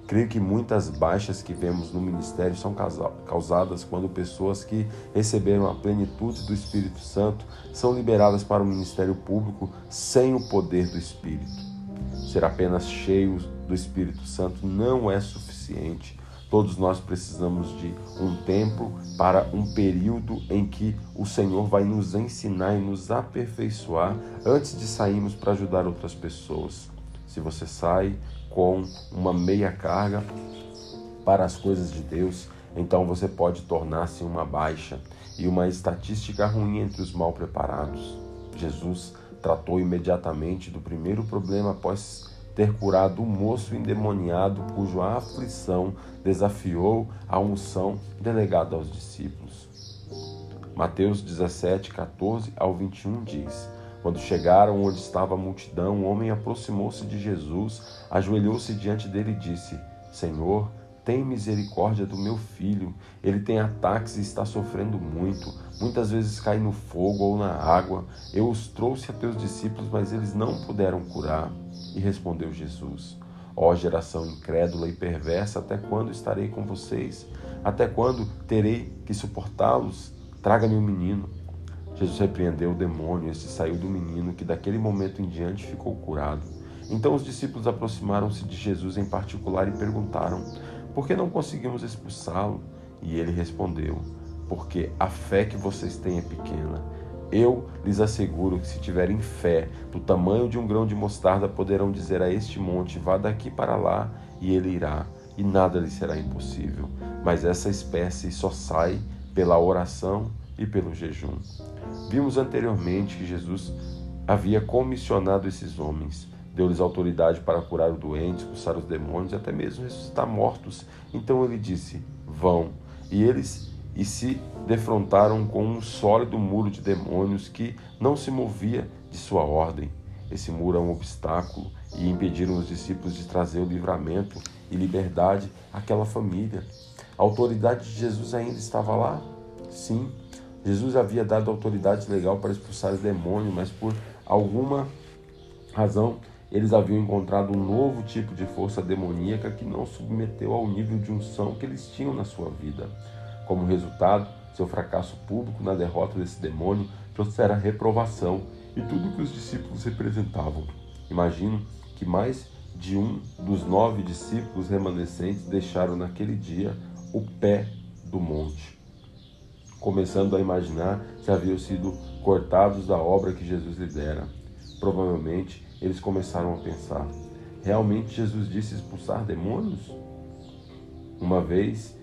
Creio que muitas baixas que vemos no ministério são causadas quando pessoas que receberam a plenitude do Espírito Santo são liberadas para o ministério público sem o poder do Espírito. Ser apenas cheios do Espírito Santo não é suficiente. Todos nós precisamos de um tempo para um período em que o Senhor vai nos ensinar e nos aperfeiçoar antes de sairmos para ajudar outras pessoas. Se você sai com uma meia carga para as coisas de Deus, então você pode tornar-se uma baixa e uma estatística ruim entre os mal preparados. Jesus tratou imediatamente do primeiro problema após ter curado o moço endemoniado cuja aflição desafiou a unção delegada aos discípulos. Mateus 17, 14 ao 21 diz: Quando chegaram onde estava a multidão, o homem aproximou-se de Jesus, ajoelhou-se diante dele e disse: Senhor, tem misericórdia do meu filho. Ele tem ataques e está sofrendo muito. Muitas vezes cai no fogo ou na água. Eu os trouxe a teus discípulos, mas eles não puderam curar. E respondeu Jesus: Ó geração incrédula e perversa, até quando estarei com vocês? Até quando terei que suportá-los? Traga-me um menino. Jesus repreendeu o demônio, este saiu do menino, que daquele momento em diante ficou curado. Então os discípulos aproximaram-se de Jesus em particular e perguntaram: por que não conseguimos expulsá-lo? E ele respondeu: Porque a fé que vocês têm é pequena. Eu lhes asseguro que, se tiverem fé do tamanho de um grão de mostarda, poderão dizer a este monte: Vá daqui para lá, e ele irá, e nada lhe será impossível. Mas essa espécie só sai pela oração e pelo jejum. Vimos anteriormente que Jesus havia comissionado esses homens Deu-lhes autoridade para curar o doente, expulsar os demônios e até mesmo ressuscitar mortos. Então ele disse: Vão. E eles e se defrontaram com um sólido muro de demônios que não se movia de sua ordem. Esse muro é um obstáculo e impediram os discípulos de trazer o livramento e liberdade àquela família. A autoridade de Jesus ainda estava lá? Sim. Jesus havia dado autoridade legal para expulsar os demônios, mas por alguma razão eles haviam encontrado um novo tipo de força demoníaca que não submeteu ao nível de unção que eles tinham na sua vida. Como resultado, seu fracasso público na derrota desse demônio trouxera reprovação e tudo que os discípulos representavam. Imagino que mais de um dos nove discípulos remanescentes deixaram naquele dia o pé do monte, começando a imaginar se haviam sido cortados da obra que Jesus lhe dera. Provavelmente eles começaram a pensar: realmente Jesus disse expulsar demônios? Uma vez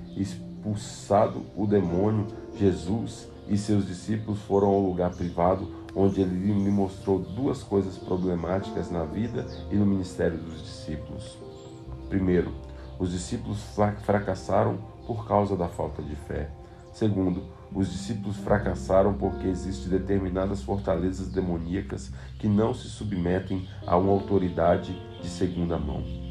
expulsado o demônio, Jesus e seus discípulos foram ao lugar privado onde ele lhe mostrou duas coisas problemáticas na vida e no ministério dos discípulos. Primeiro, os discípulos fracassaram por causa da falta de fé. Segundo, os discípulos fracassaram porque existem determinadas fortalezas demoníacas que não se submetem a uma autoridade de segunda mão.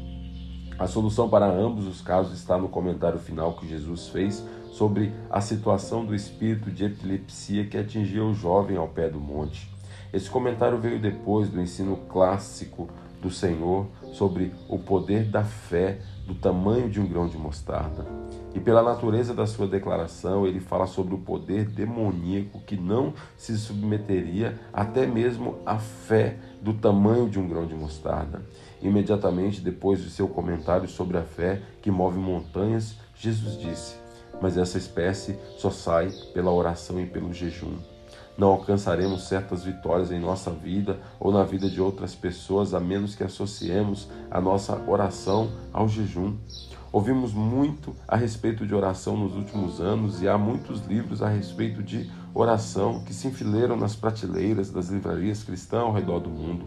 A solução para ambos os casos está no comentário final que Jesus fez sobre a situação do espírito de epilepsia que atingia o jovem ao pé do monte. Esse comentário veio depois do ensino clássico do Senhor sobre o poder da fé do tamanho de um grão de mostarda. E pela natureza da sua declaração, ele fala sobre o poder demoníaco que não se submeteria até mesmo à fé do tamanho de um grão de mostarda. Imediatamente depois de seu comentário sobre a fé que move montanhas, Jesus disse: Mas essa espécie só sai pela oração e pelo jejum. Não alcançaremos certas vitórias em nossa vida ou na vida de outras pessoas a menos que associemos a nossa oração ao jejum. Ouvimos muito a respeito de oração nos últimos anos e há muitos livros a respeito de oração que se enfileiram nas prateleiras das livrarias cristãs ao redor do mundo.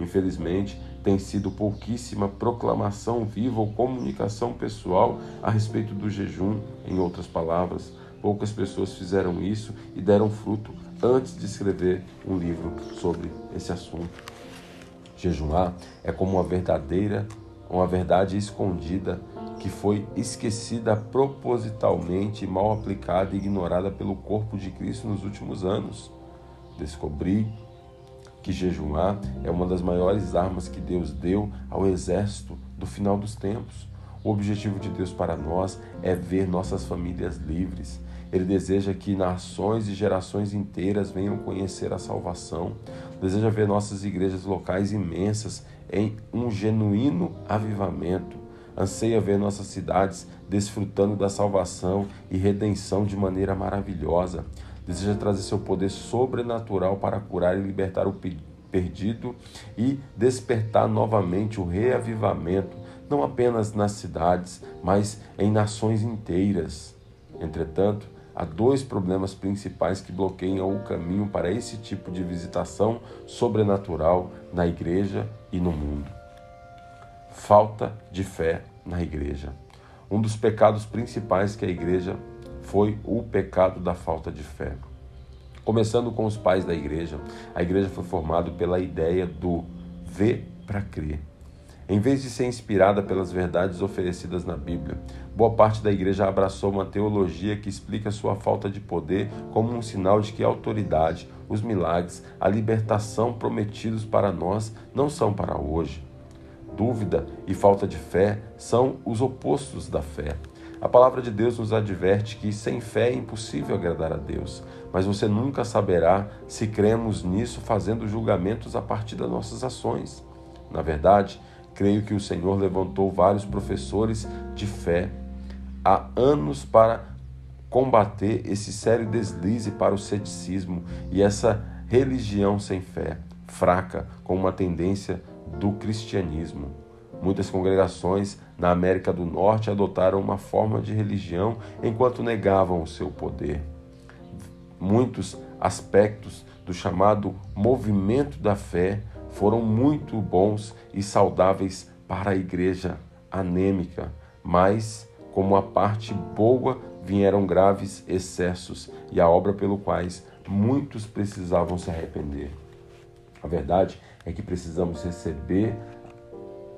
Infelizmente, tem sido pouquíssima proclamação viva ou comunicação pessoal a respeito do jejum, em outras palavras. Poucas pessoas fizeram isso e deram fruto antes de escrever um livro sobre esse assunto. Jejuar é como uma verdadeira, uma verdade escondida que foi esquecida propositalmente, mal aplicada e ignorada pelo corpo de Cristo nos últimos anos. Descobri que jejuar é uma das maiores armas que Deus deu ao exército do final dos tempos. O objetivo de Deus para nós é ver nossas famílias livres, ele deseja que nações e gerações inteiras venham conhecer a salvação. Deseja ver nossas igrejas locais imensas em um genuíno avivamento. Anseia ver nossas cidades desfrutando da salvação e redenção de maneira maravilhosa. Deseja trazer seu poder sobrenatural para curar e libertar o perdido e despertar novamente o reavivamento, não apenas nas cidades, mas em nações inteiras. Entretanto, Há dois problemas principais que bloqueiam o caminho para esse tipo de visitação sobrenatural na igreja e no mundo. Falta de fé na igreja. Um dos pecados principais que a igreja foi o pecado da falta de fé. Começando com os pais da igreja, a igreja foi formada pela ideia do ver para crer. Em vez de ser inspirada pelas verdades oferecidas na Bíblia, boa parte da igreja abraçou uma teologia que explica sua falta de poder como um sinal de que a autoridade, os milagres, a libertação prometidos para nós não são para hoje. Dúvida e falta de fé são os opostos da fé. A palavra de Deus nos adverte que sem fé é impossível agradar a Deus, mas você nunca saberá se cremos nisso fazendo julgamentos a partir das nossas ações. Na verdade, Creio que o Senhor levantou vários professores de fé há anos para combater esse sério deslize para o ceticismo e essa religião sem fé, fraca, com uma tendência do cristianismo. Muitas congregações na América do Norte adotaram uma forma de religião enquanto negavam o seu poder. Muitos aspectos do chamado movimento da fé foram muito bons e saudáveis para a igreja anêmica, mas, como a parte boa, vieram graves excessos e a obra pelo quais muitos precisavam se arrepender. A verdade é que precisamos receber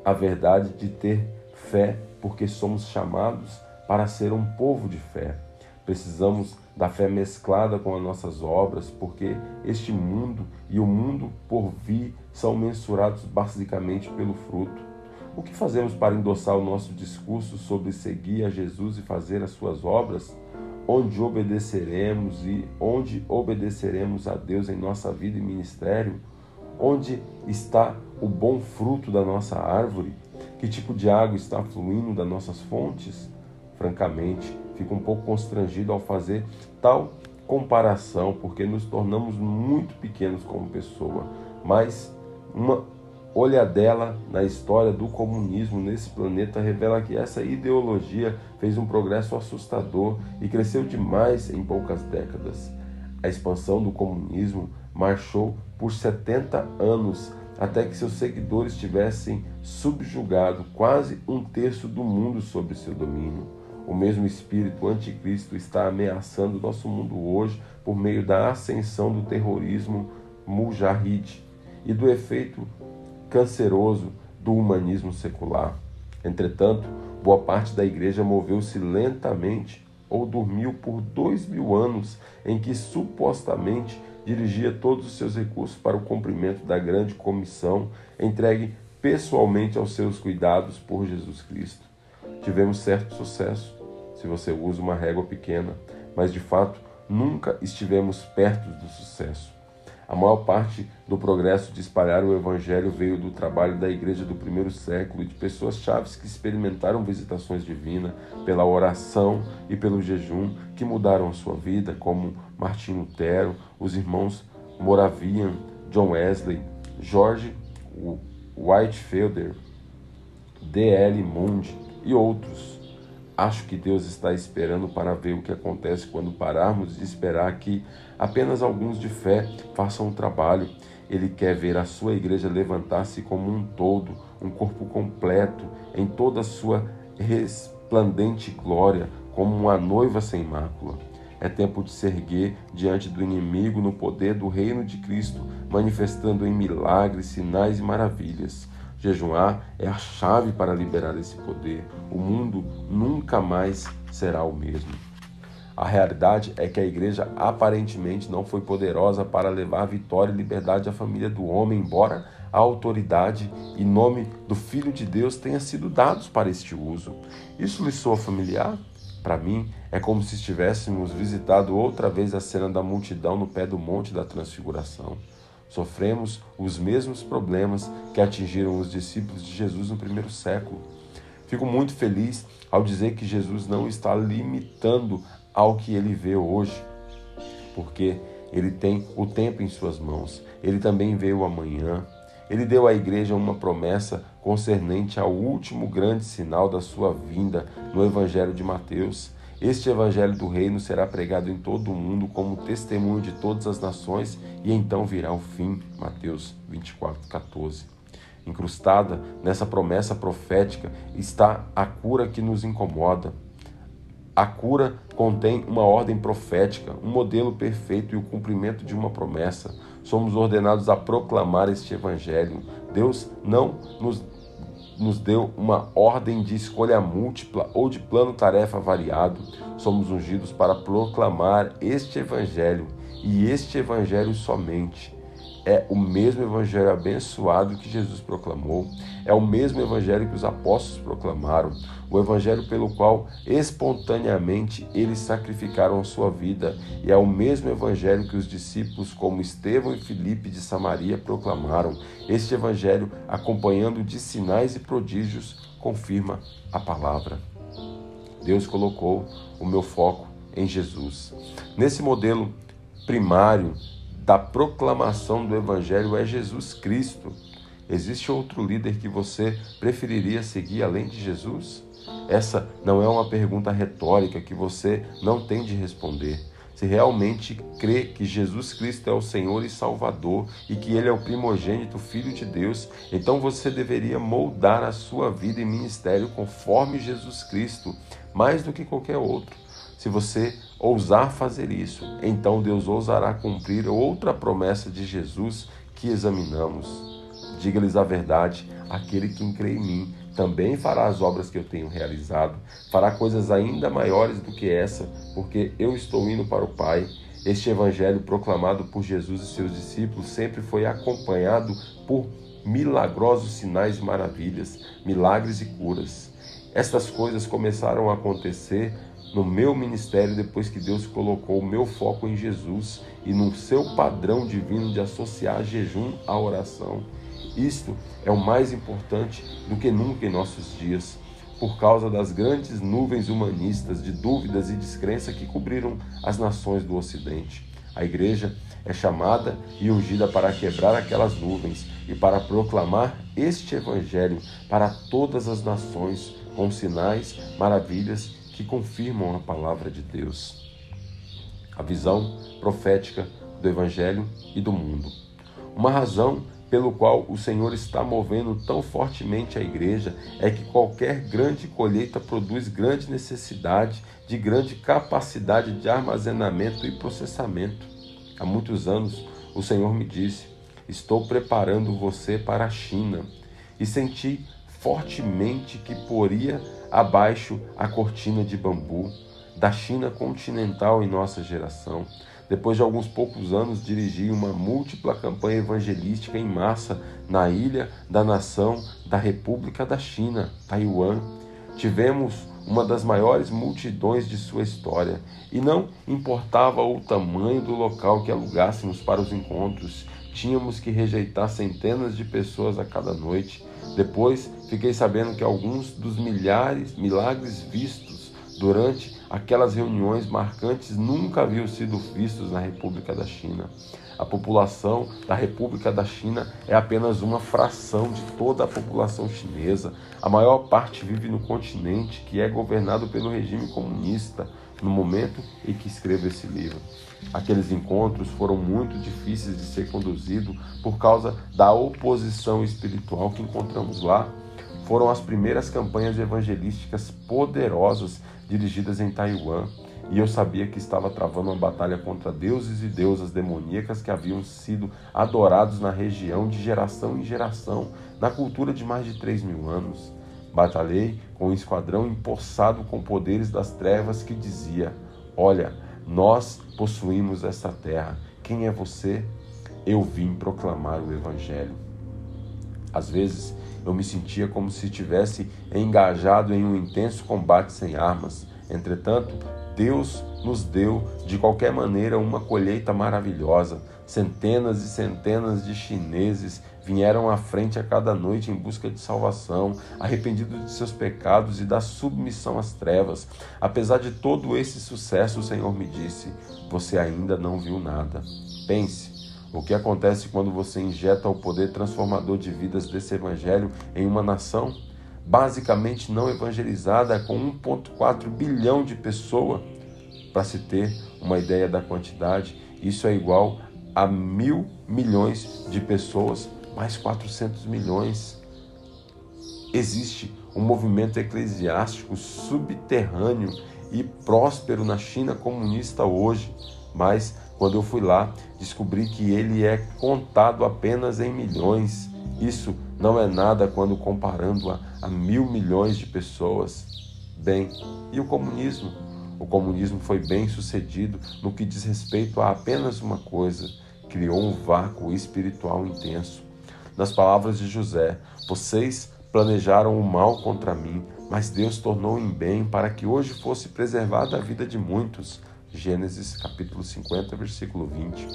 a verdade de ter fé, porque somos chamados para ser um povo de fé. Precisamos da fé mesclada com as nossas obras, porque este mundo e o mundo por vir são mensurados basicamente pelo fruto. O que fazemos para endossar o nosso discurso sobre seguir a Jesus e fazer as suas obras? Onde obedeceremos e onde obedeceremos a Deus em nossa vida e ministério? Onde está o bom fruto da nossa árvore? Que tipo de água está fluindo das nossas fontes? Francamente, fico um pouco constrangido ao fazer tal comparação, porque nos tornamos muito pequenos como pessoa. Mas uma olhadela na história do comunismo nesse planeta revela que essa ideologia fez um progresso assustador e cresceu demais em poucas décadas. A expansão do comunismo marchou por 70 anos até que seus seguidores tivessem subjugado quase um terço do mundo sob seu domínio. O mesmo espírito anticristo está ameaçando nosso mundo hoje por meio da ascensão do terrorismo mujahid e do efeito canceroso do humanismo secular. Entretanto, boa parte da igreja moveu-se lentamente ou dormiu por dois mil anos em que supostamente dirigia todos os seus recursos para o cumprimento da grande comissão entregue pessoalmente aos seus cuidados por Jesus Cristo. Tivemos certo sucesso, se você usa uma régua pequena, mas de fato nunca estivemos perto do sucesso. A maior parte do progresso de espalhar o Evangelho veio do trabalho da igreja do primeiro século de pessoas chaves que experimentaram visitações divinas pela oração e pelo jejum que mudaram a sua vida, como Martin Lutero, os irmãos Moravian, John Wesley, George Whitefielder, D.L. Moody e outros. Acho que Deus está esperando para ver o que acontece quando pararmos de esperar que apenas alguns de fé façam o trabalho. Ele quer ver a sua igreja levantar-se como um todo, um corpo completo, em toda a sua resplandente glória, como uma noiva sem mácula. É tempo de se erguer diante do inimigo no poder do reino de Cristo, manifestando em milagres, sinais e maravilhas. Jejuar é a chave para liberar esse poder. O mundo nunca mais será o mesmo. A realidade é que a igreja aparentemente não foi poderosa para levar vitória e liberdade à família do homem, embora a autoridade e nome do Filho de Deus tenha sido dados para este uso. Isso lhe soa familiar? Para mim, é como se estivéssemos visitado outra vez a cena da multidão no pé do Monte da Transfiguração. Sofremos os mesmos problemas que atingiram os discípulos de Jesus no primeiro século. Fico muito feliz ao dizer que Jesus não está limitando ao que ele vê hoje, porque ele tem o tempo em suas mãos. Ele também vê o amanhã. Ele deu à igreja uma promessa concernente ao último grande sinal da sua vinda no Evangelho de Mateus. Este evangelho do reino será pregado em todo o mundo como testemunho de todas as nações e então virá o fim. Mateus 24, 14. Incrustada nessa promessa profética está a cura que nos incomoda. A cura contém uma ordem profética, um modelo perfeito e o cumprimento de uma promessa. Somos ordenados a proclamar este evangelho. Deus não nos nos deu uma ordem de escolha múltipla ou de plano-tarefa variado. Somos ungidos para proclamar este evangelho e este evangelho somente. É o mesmo evangelho abençoado que Jesus proclamou, é o mesmo evangelho que os apóstolos proclamaram, o evangelho pelo qual espontaneamente eles sacrificaram a sua vida, e é o mesmo evangelho que os discípulos como Estevão e Filipe de Samaria proclamaram. Este evangelho, acompanhando de sinais e prodígios, confirma a palavra. Deus colocou o meu foco em Jesus. Nesse modelo primário da proclamação do Evangelho é Jesus Cristo. Existe outro líder que você preferiria seguir além de Jesus? Essa não é uma pergunta retórica que você não tem de responder. Se realmente crê que Jesus Cristo é o Senhor e Salvador e que Ele é o primogênito Filho de Deus, então você deveria moldar a sua vida e ministério conforme Jesus Cristo, mais do que qualquer outro. Se você ousar fazer isso, então Deus ousará cumprir outra promessa de Jesus que examinamos. Diga-lhes a verdade: aquele que crê em mim também fará as obras que eu tenho realizado, fará coisas ainda maiores do que essa, porque eu estou indo para o Pai. Este evangelho proclamado por Jesus e seus discípulos sempre foi acompanhado por milagrosos sinais e maravilhas, milagres e curas. Estas coisas começaram a acontecer no meu ministério depois que Deus colocou o meu foco em Jesus e no seu padrão divino de associar jejum à oração. Isto é o mais importante do que nunca em nossos dias, por causa das grandes nuvens humanistas de dúvidas e descrença que cobriram as nações do Ocidente. A igreja é chamada e ungida para quebrar aquelas nuvens e para proclamar este evangelho para todas as nações com sinais, maravilhas que confirmam a palavra de Deus. A visão profética do Evangelho e do mundo. Uma razão pelo qual o Senhor está movendo tão fortemente a igreja é que qualquer grande colheita produz grande necessidade de grande capacidade de armazenamento e processamento. Há muitos anos o Senhor me disse: Estou preparando você para a China. E senti fortemente que poria abaixo a cortina de bambu da China continental em nossa geração. Depois de alguns poucos anos, dirigi uma múltipla campanha evangelística em massa na ilha da nação da República da China, Taiwan. Tivemos uma das maiores multidões de sua história, e não importava o tamanho do local que alugássemos para os encontros, tínhamos que rejeitar centenas de pessoas a cada noite. Depois fiquei sabendo que alguns dos milhares milagres vistos durante aquelas reuniões marcantes nunca haviam sido vistos na República da China. A população da República da China é apenas uma fração de toda a população chinesa. A maior parte vive no continente que é governado pelo regime comunista no momento em que escrevo esse livro. Aqueles encontros foram muito difíceis de ser conduzidos por causa da oposição espiritual que encontramos lá. Foram as primeiras campanhas evangelísticas poderosas dirigidas em Taiwan, e eu sabia que estava travando uma batalha contra deuses e deusas demoníacas que haviam sido adorados na região de geração em geração, na cultura de mais de 3 mil anos. Batalhei com um esquadrão empossado com poderes das trevas que dizia: Olha, nós possuímos esta terra. Quem é você? Eu vim proclamar o Evangelho. Às vezes eu me sentia como se estivesse engajado em um intenso combate sem armas. Entretanto, Deus nos deu, de qualquer maneira, uma colheita maravilhosa. Centenas e centenas de chineses vieram à frente a cada noite em busca de salvação, arrependidos de seus pecados e da submissão às trevas. Apesar de todo esse sucesso, o Senhor me disse: Você ainda não viu nada. Pense. O que acontece quando você injeta o poder transformador de vidas desse evangelho em uma nação basicamente não evangelizada com 1,4 bilhão de pessoas? Para se ter uma ideia da quantidade, isso é igual a mil milhões de pessoas mais 400 milhões. Existe um movimento eclesiástico subterrâneo e próspero na China comunista hoje, mas quando eu fui lá, descobri que ele é contado apenas em milhões. Isso não é nada quando comparando a, a mil milhões de pessoas. Bem, e o comunismo? O comunismo foi bem sucedido no que diz respeito a apenas uma coisa: criou um vácuo espiritual intenso. Nas palavras de José, vocês planejaram o mal contra mim, mas Deus tornou em bem para que hoje fosse preservada a vida de muitos. Gênesis capítulo 50, versículo 20.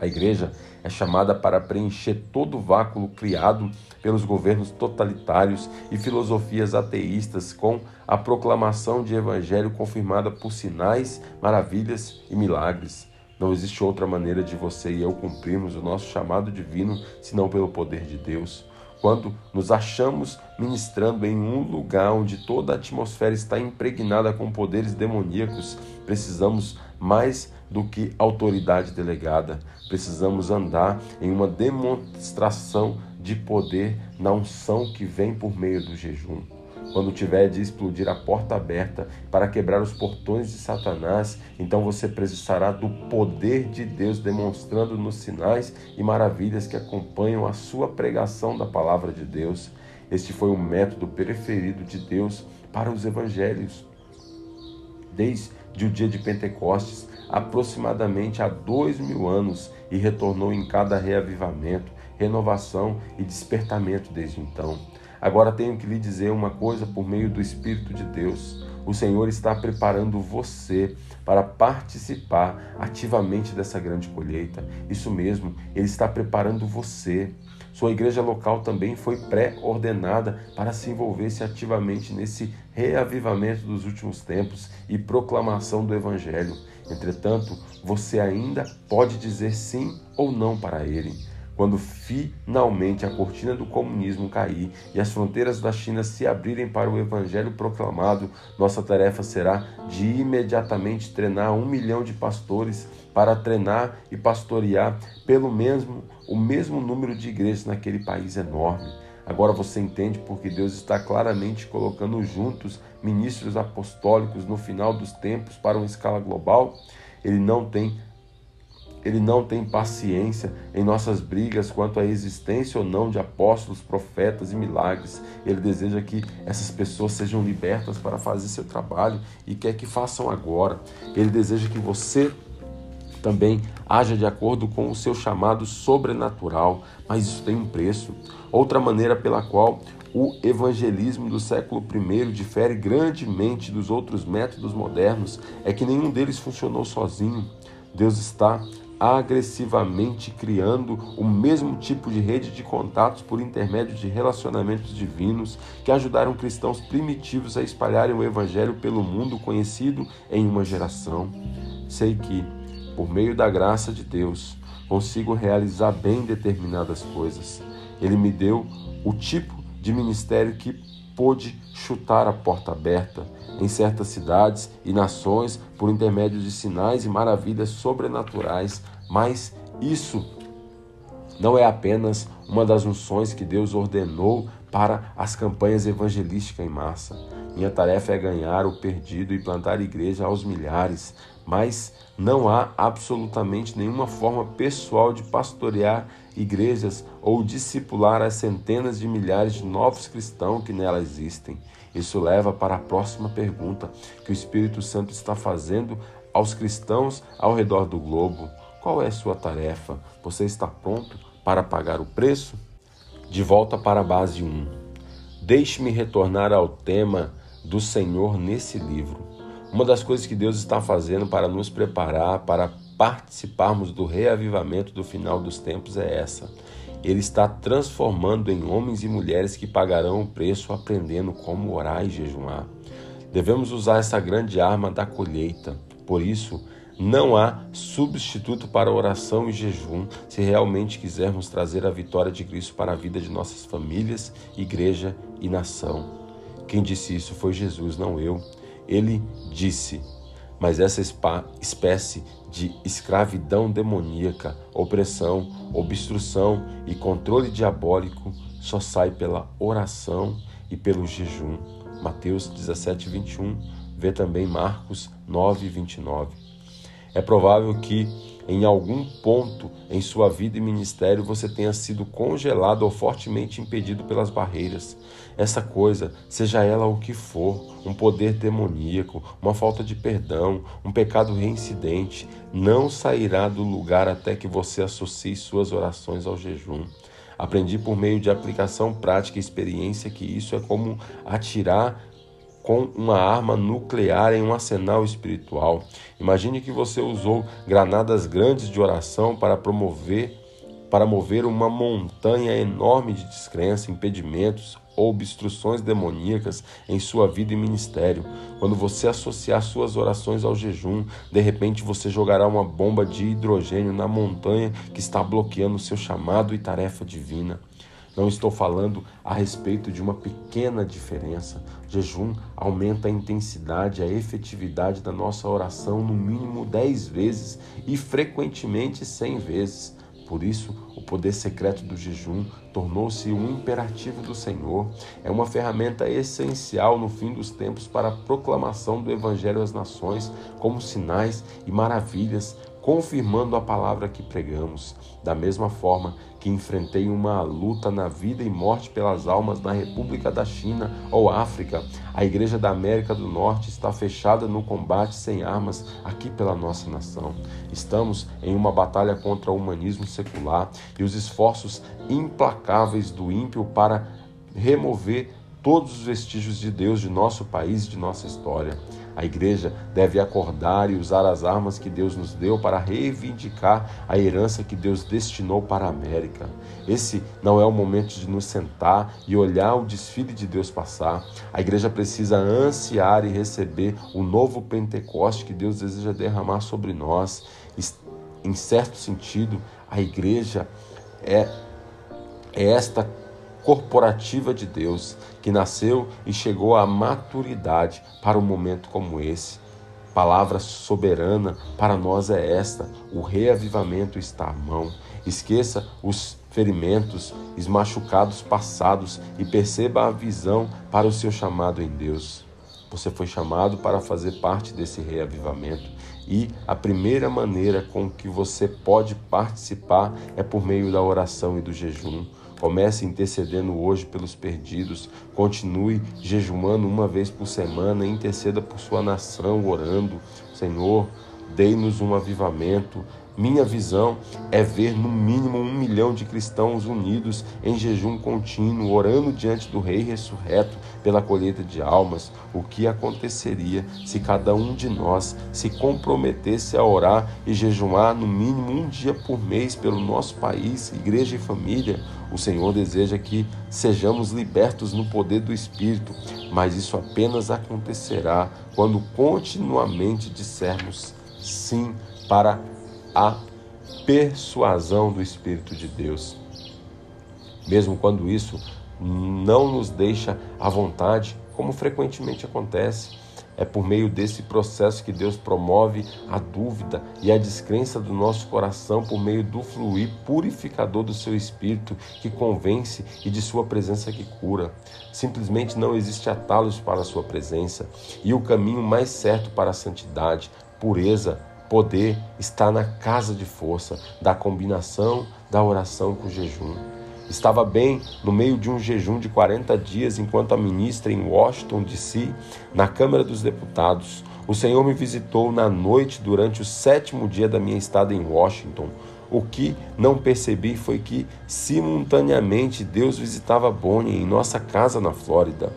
A igreja é chamada para preencher todo o vácuo criado pelos governos totalitários e filosofias ateístas com a proclamação de evangelho confirmada por sinais, maravilhas e milagres. Não existe outra maneira de você e eu cumprirmos o nosso chamado divino senão pelo poder de Deus. Quando nos achamos ministrando em um lugar onde toda a atmosfera está impregnada com poderes demoníacos, precisamos mais do que autoridade delegada. Precisamos andar em uma demonstração de poder na unção que vem por meio do jejum. Quando tiver de explodir a porta aberta para quebrar os portões de Satanás, então você precisará do poder de Deus demonstrando nos sinais e maravilhas que acompanham a sua pregação da palavra de Deus. Este foi o método preferido de Deus para os evangelhos. Desde o dia de Pentecostes, aproximadamente há dois mil anos e retornou em cada reavivamento, renovação e despertamento desde então. Agora tenho que lhe dizer uma coisa por meio do Espírito de Deus. O Senhor está preparando você para participar ativamente dessa grande colheita. Isso mesmo, Ele está preparando você. Sua igreja local também foi pré-ordenada para se envolver-se ativamente nesse reavivamento dos últimos tempos e proclamação do Evangelho. Entretanto, você ainda pode dizer sim ou não para ele. Quando finalmente a cortina do comunismo cair e as fronteiras da China se abrirem para o evangelho proclamado, nossa tarefa será de imediatamente treinar um milhão de pastores para treinar e pastorear pelo mesmo o mesmo número de igrejas naquele país enorme. Agora você entende porque Deus está claramente colocando juntos ministros apostólicos no final dos tempos para uma escala global? Ele não tem ele não tem paciência em nossas brigas quanto à existência ou não de apóstolos, profetas e milagres. Ele deseja que essas pessoas sejam libertas para fazer seu trabalho e quer que façam agora. Ele deseja que você também haja de acordo com o seu chamado sobrenatural, mas isso tem um preço. Outra maneira pela qual o evangelismo do século I difere grandemente dos outros métodos modernos é que nenhum deles funcionou sozinho. Deus está agressivamente criando o mesmo tipo de rede de contatos por intermédio de relacionamentos divinos que ajudaram cristãos primitivos a espalharem o evangelho pelo mundo conhecido em uma geração. Sei que, por meio da graça de Deus, consigo realizar bem determinadas coisas. Ele me deu o tipo de ministério que pôde chutar a porta aberta em certas cidades e nações por intermédio de sinais e maravilhas sobrenaturais, mas isso não é apenas uma das unções que Deus ordenou para as campanhas evangelísticas em massa. Minha tarefa é ganhar o perdido e plantar igreja aos milhares, mas não há absolutamente nenhuma forma pessoal de pastorear igrejas ou discipular as centenas de milhares de novos cristãos que nela existem. Isso leva para a próxima pergunta que o Espírito Santo está fazendo aos cristãos ao redor do globo. Qual é a sua tarefa? Você está pronto para pagar o preço? De volta para a base 1. Deixe-me retornar ao tema do Senhor nesse livro. Uma das coisas que Deus está fazendo para nos preparar para participarmos do reavivamento do final dos tempos é essa. Ele está transformando em homens e mulheres que pagarão o preço aprendendo como orar e jejuar. Devemos usar essa grande arma da colheita. Por isso, não há substituto para oração e jejum se realmente quisermos trazer a vitória de Cristo para a vida de nossas famílias, igreja e nação. Quem disse isso foi Jesus, não eu. Ele disse: mas essa espécie de escravidão demoníaca, opressão, obstrução e controle diabólico só sai pela oração e pelo jejum. Mateus 17, 21, vê também Marcos 9, 29. É provável que em algum ponto em sua vida e ministério você tenha sido congelado ou fortemente impedido pelas barreiras. Essa coisa, seja ela o que for, um poder demoníaco, uma falta de perdão, um pecado reincidente, não sairá do lugar até que você associe suas orações ao jejum. Aprendi por meio de aplicação prática e experiência que isso é como atirar com uma arma nuclear em um arsenal espiritual. Imagine que você usou granadas grandes de oração para promover para mover uma montanha enorme de descrença, impedimentos obstruções demoníacas em sua vida e ministério. Quando você associar suas orações ao jejum, de repente você jogará uma bomba de hidrogênio na montanha que está bloqueando seu chamado e tarefa divina. Não estou falando a respeito de uma pequena diferença. Jejum aumenta a intensidade, a efetividade da nossa oração no mínimo 10 vezes e frequentemente 100 vezes. Por isso, o poder secreto do jejum tornou-se um imperativo do Senhor. É uma ferramenta essencial no fim dos tempos para a proclamação do Evangelho às nações, como sinais e maravilhas, confirmando a palavra que pregamos. Da mesma forma que enfrentei uma luta na vida e morte pelas almas na República da China ou África, a Igreja da América do Norte está fechada no combate sem armas aqui pela nossa nação. Estamos em uma batalha contra o humanismo secular e os esforços implacáveis do ímpio para remover todos os vestígios de Deus de nosso país e de nossa história. A igreja deve acordar e usar as armas que Deus nos deu para reivindicar a herança que Deus destinou para a América. Esse não é o momento de nos sentar e olhar o desfile de Deus passar. A igreja precisa ansiar e receber o novo Pentecoste que Deus deseja derramar sobre nós. Em certo sentido, a igreja é, é esta corporativa de Deus que nasceu e chegou à maturidade para um momento como esse. Palavra soberana para nós é esta: o reavivamento está à mão. Esqueça os ferimentos, os machucados passados e perceba a visão para o seu chamado em Deus. Você foi chamado para fazer parte desse reavivamento e a primeira maneira com que você pode participar é por meio da oração e do jejum. Comece intercedendo hoje pelos perdidos. Continue jejuando uma vez por semana. Interceda por sua nação, orando. Senhor, dê-nos um avivamento. Minha visão é ver no mínimo um milhão de cristãos unidos em jejum contínuo, orando diante do Rei ressurreto pela colheita de almas. O que aconteceria se cada um de nós se comprometesse a orar e jejuar no mínimo um dia por mês pelo nosso país, igreja e família? O Senhor deseja que sejamos libertos no poder do Espírito, mas isso apenas acontecerá quando continuamente dissermos sim para a persuasão do Espírito de Deus. Mesmo quando isso não nos deixa à vontade, como frequentemente acontece, é por meio desse processo que Deus promove a dúvida e a descrença do nosso coração por meio do fluir purificador do seu espírito que convence e de sua presença que cura. Simplesmente não existe atalhos para a sua presença e o caminho mais certo para a santidade, pureza, poder está na casa de força da combinação da oração com o jejum. Estava bem no meio de um jejum de 40 dias enquanto a ministra em Washington, D.C., na Câmara dos Deputados. O Senhor me visitou na noite durante o sétimo dia da minha estada em Washington. O que não percebi foi que, simultaneamente, Deus visitava Bonnie em nossa casa na Flórida.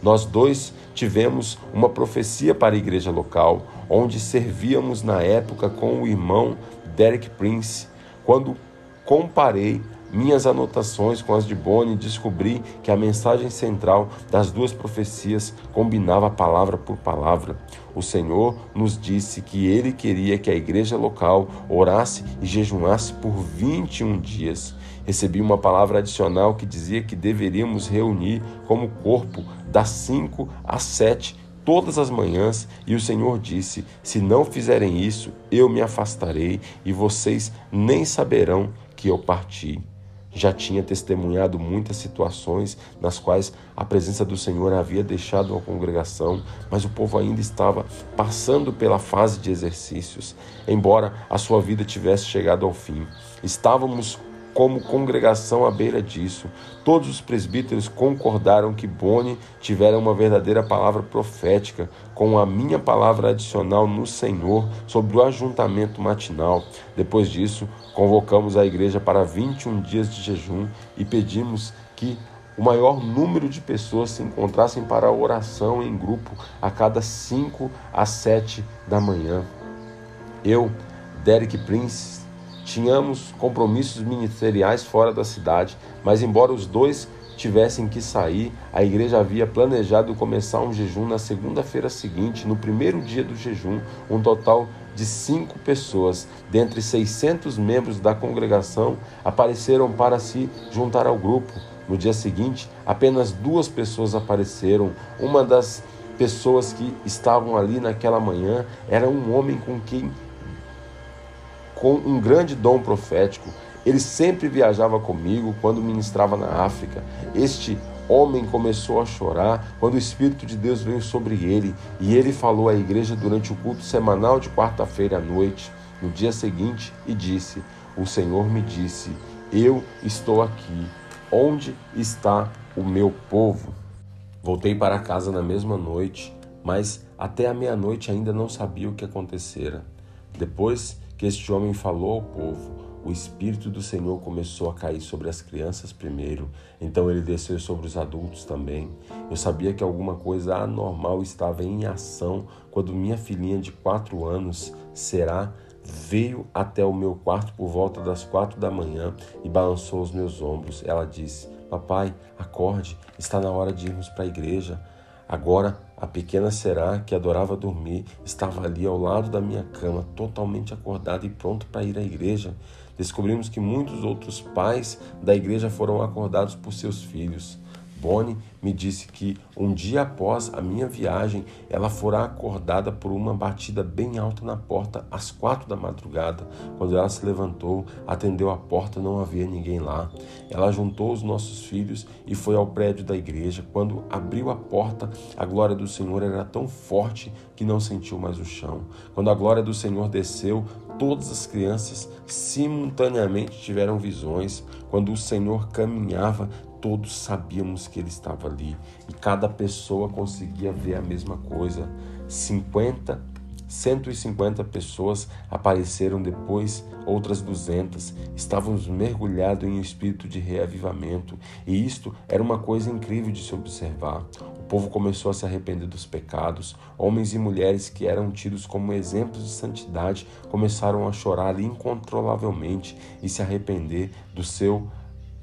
Nós dois tivemos uma profecia para a igreja local, onde servíamos na época com o irmão Derek Prince. Quando comparei minhas anotações com as de Bonnie, descobri que a mensagem central das duas profecias combinava palavra por palavra. O Senhor nos disse que ele queria que a igreja local orasse e jejuasse por 21 dias. Recebi uma palavra adicional que dizia que deveríamos reunir como corpo das 5 às 7 todas as manhãs, e o Senhor disse: Se não fizerem isso, eu me afastarei e vocês nem saberão que eu parti. Já tinha testemunhado muitas situações nas quais a presença do Senhor havia deixado a congregação, mas o povo ainda estava passando pela fase de exercícios, embora a sua vida tivesse chegado ao fim. Estávamos como congregação à beira disso. Todos os presbíteros concordaram que Boni tivera uma verdadeira palavra profética, com a minha palavra adicional no Senhor sobre o ajuntamento matinal. Depois disso, convocamos a igreja para 21 dias de jejum e pedimos que o maior número de pessoas se encontrassem para a oração em grupo a cada 5 a 7 da manhã. Eu, Derek Prince, Tínhamos compromissos ministeriais fora da cidade, mas embora os dois tivessem que sair, a igreja havia planejado começar um jejum na segunda-feira seguinte, no primeiro dia do jejum, um total de cinco pessoas, dentre 600 membros da congregação, apareceram para se juntar ao grupo. No dia seguinte, apenas duas pessoas apareceram. Uma das pessoas que estavam ali naquela manhã era um homem com quem com um grande dom profético. Ele sempre viajava comigo quando ministrava na África. Este homem começou a chorar quando o Espírito de Deus veio sobre ele e ele falou à igreja durante o culto semanal de quarta-feira à noite, no dia seguinte, e disse: O Senhor me disse, Eu estou aqui. Onde está o meu povo? Voltei para casa na mesma noite, mas até a meia-noite ainda não sabia o que acontecera. Depois que este homem falou ao povo, o Espírito do Senhor começou a cair sobre as crianças primeiro, então ele desceu sobre os adultos também. Eu sabia que alguma coisa anormal estava em ação quando minha filhinha de quatro anos, Será, veio até o meu quarto por volta das quatro da manhã e balançou os meus ombros. Ela disse: Papai, acorde, está na hora de irmos para a igreja. Agora, a pequena Será, que adorava dormir, estava ali ao lado da minha cama, totalmente acordada e pronto para ir à igreja. Descobrimos que muitos outros pais da igreja foram acordados por seus filhos. Bonnie me disse que um dia após a minha viagem, ela fora acordada por uma batida bem alta na porta às quatro da madrugada. Quando ela se levantou, atendeu a porta, não havia ninguém lá. Ela juntou os nossos filhos e foi ao prédio da igreja. Quando abriu a porta, a glória do Senhor era tão forte que não sentiu mais o chão. Quando a glória do Senhor desceu, todas as crianças simultaneamente tiveram visões. Quando o Senhor caminhava, todos sabíamos que ele estava ali e cada pessoa conseguia ver a mesma coisa. 50, 150 pessoas apareceram depois, outras 200. Estávamos mergulhados em um espírito de reavivamento e isto era uma coisa incrível de se observar. Povo começou a se arrepender dos pecados. Homens e mulheres que eram tidos como exemplos de santidade começaram a chorar incontrolavelmente e se arrepender do seu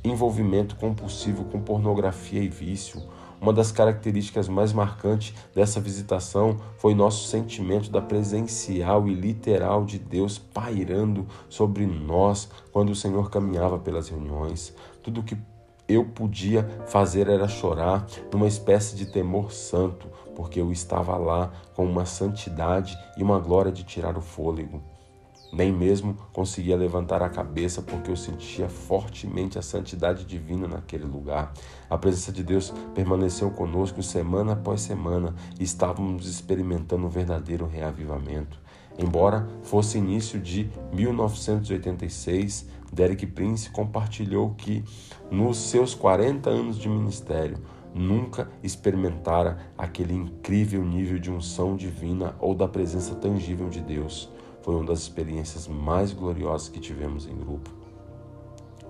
envolvimento compulsivo com pornografia e vício. Uma das características mais marcantes dessa visitação foi nosso sentimento da presencial e literal de Deus pairando sobre nós quando o Senhor caminhava pelas reuniões. Tudo que eu podia fazer era chorar numa espécie de temor santo, porque eu estava lá com uma santidade e uma glória de tirar o fôlego. Nem mesmo conseguia levantar a cabeça porque eu sentia fortemente a santidade divina naquele lugar. A presença de Deus permaneceu conosco semana após semana e estávamos experimentando um verdadeiro reavivamento. Embora fosse início de 1986, Derek Prince compartilhou que, nos seus 40 anos de ministério, nunca experimentara aquele incrível nível de unção divina ou da presença tangível de Deus. Foi uma das experiências mais gloriosas que tivemos em grupo.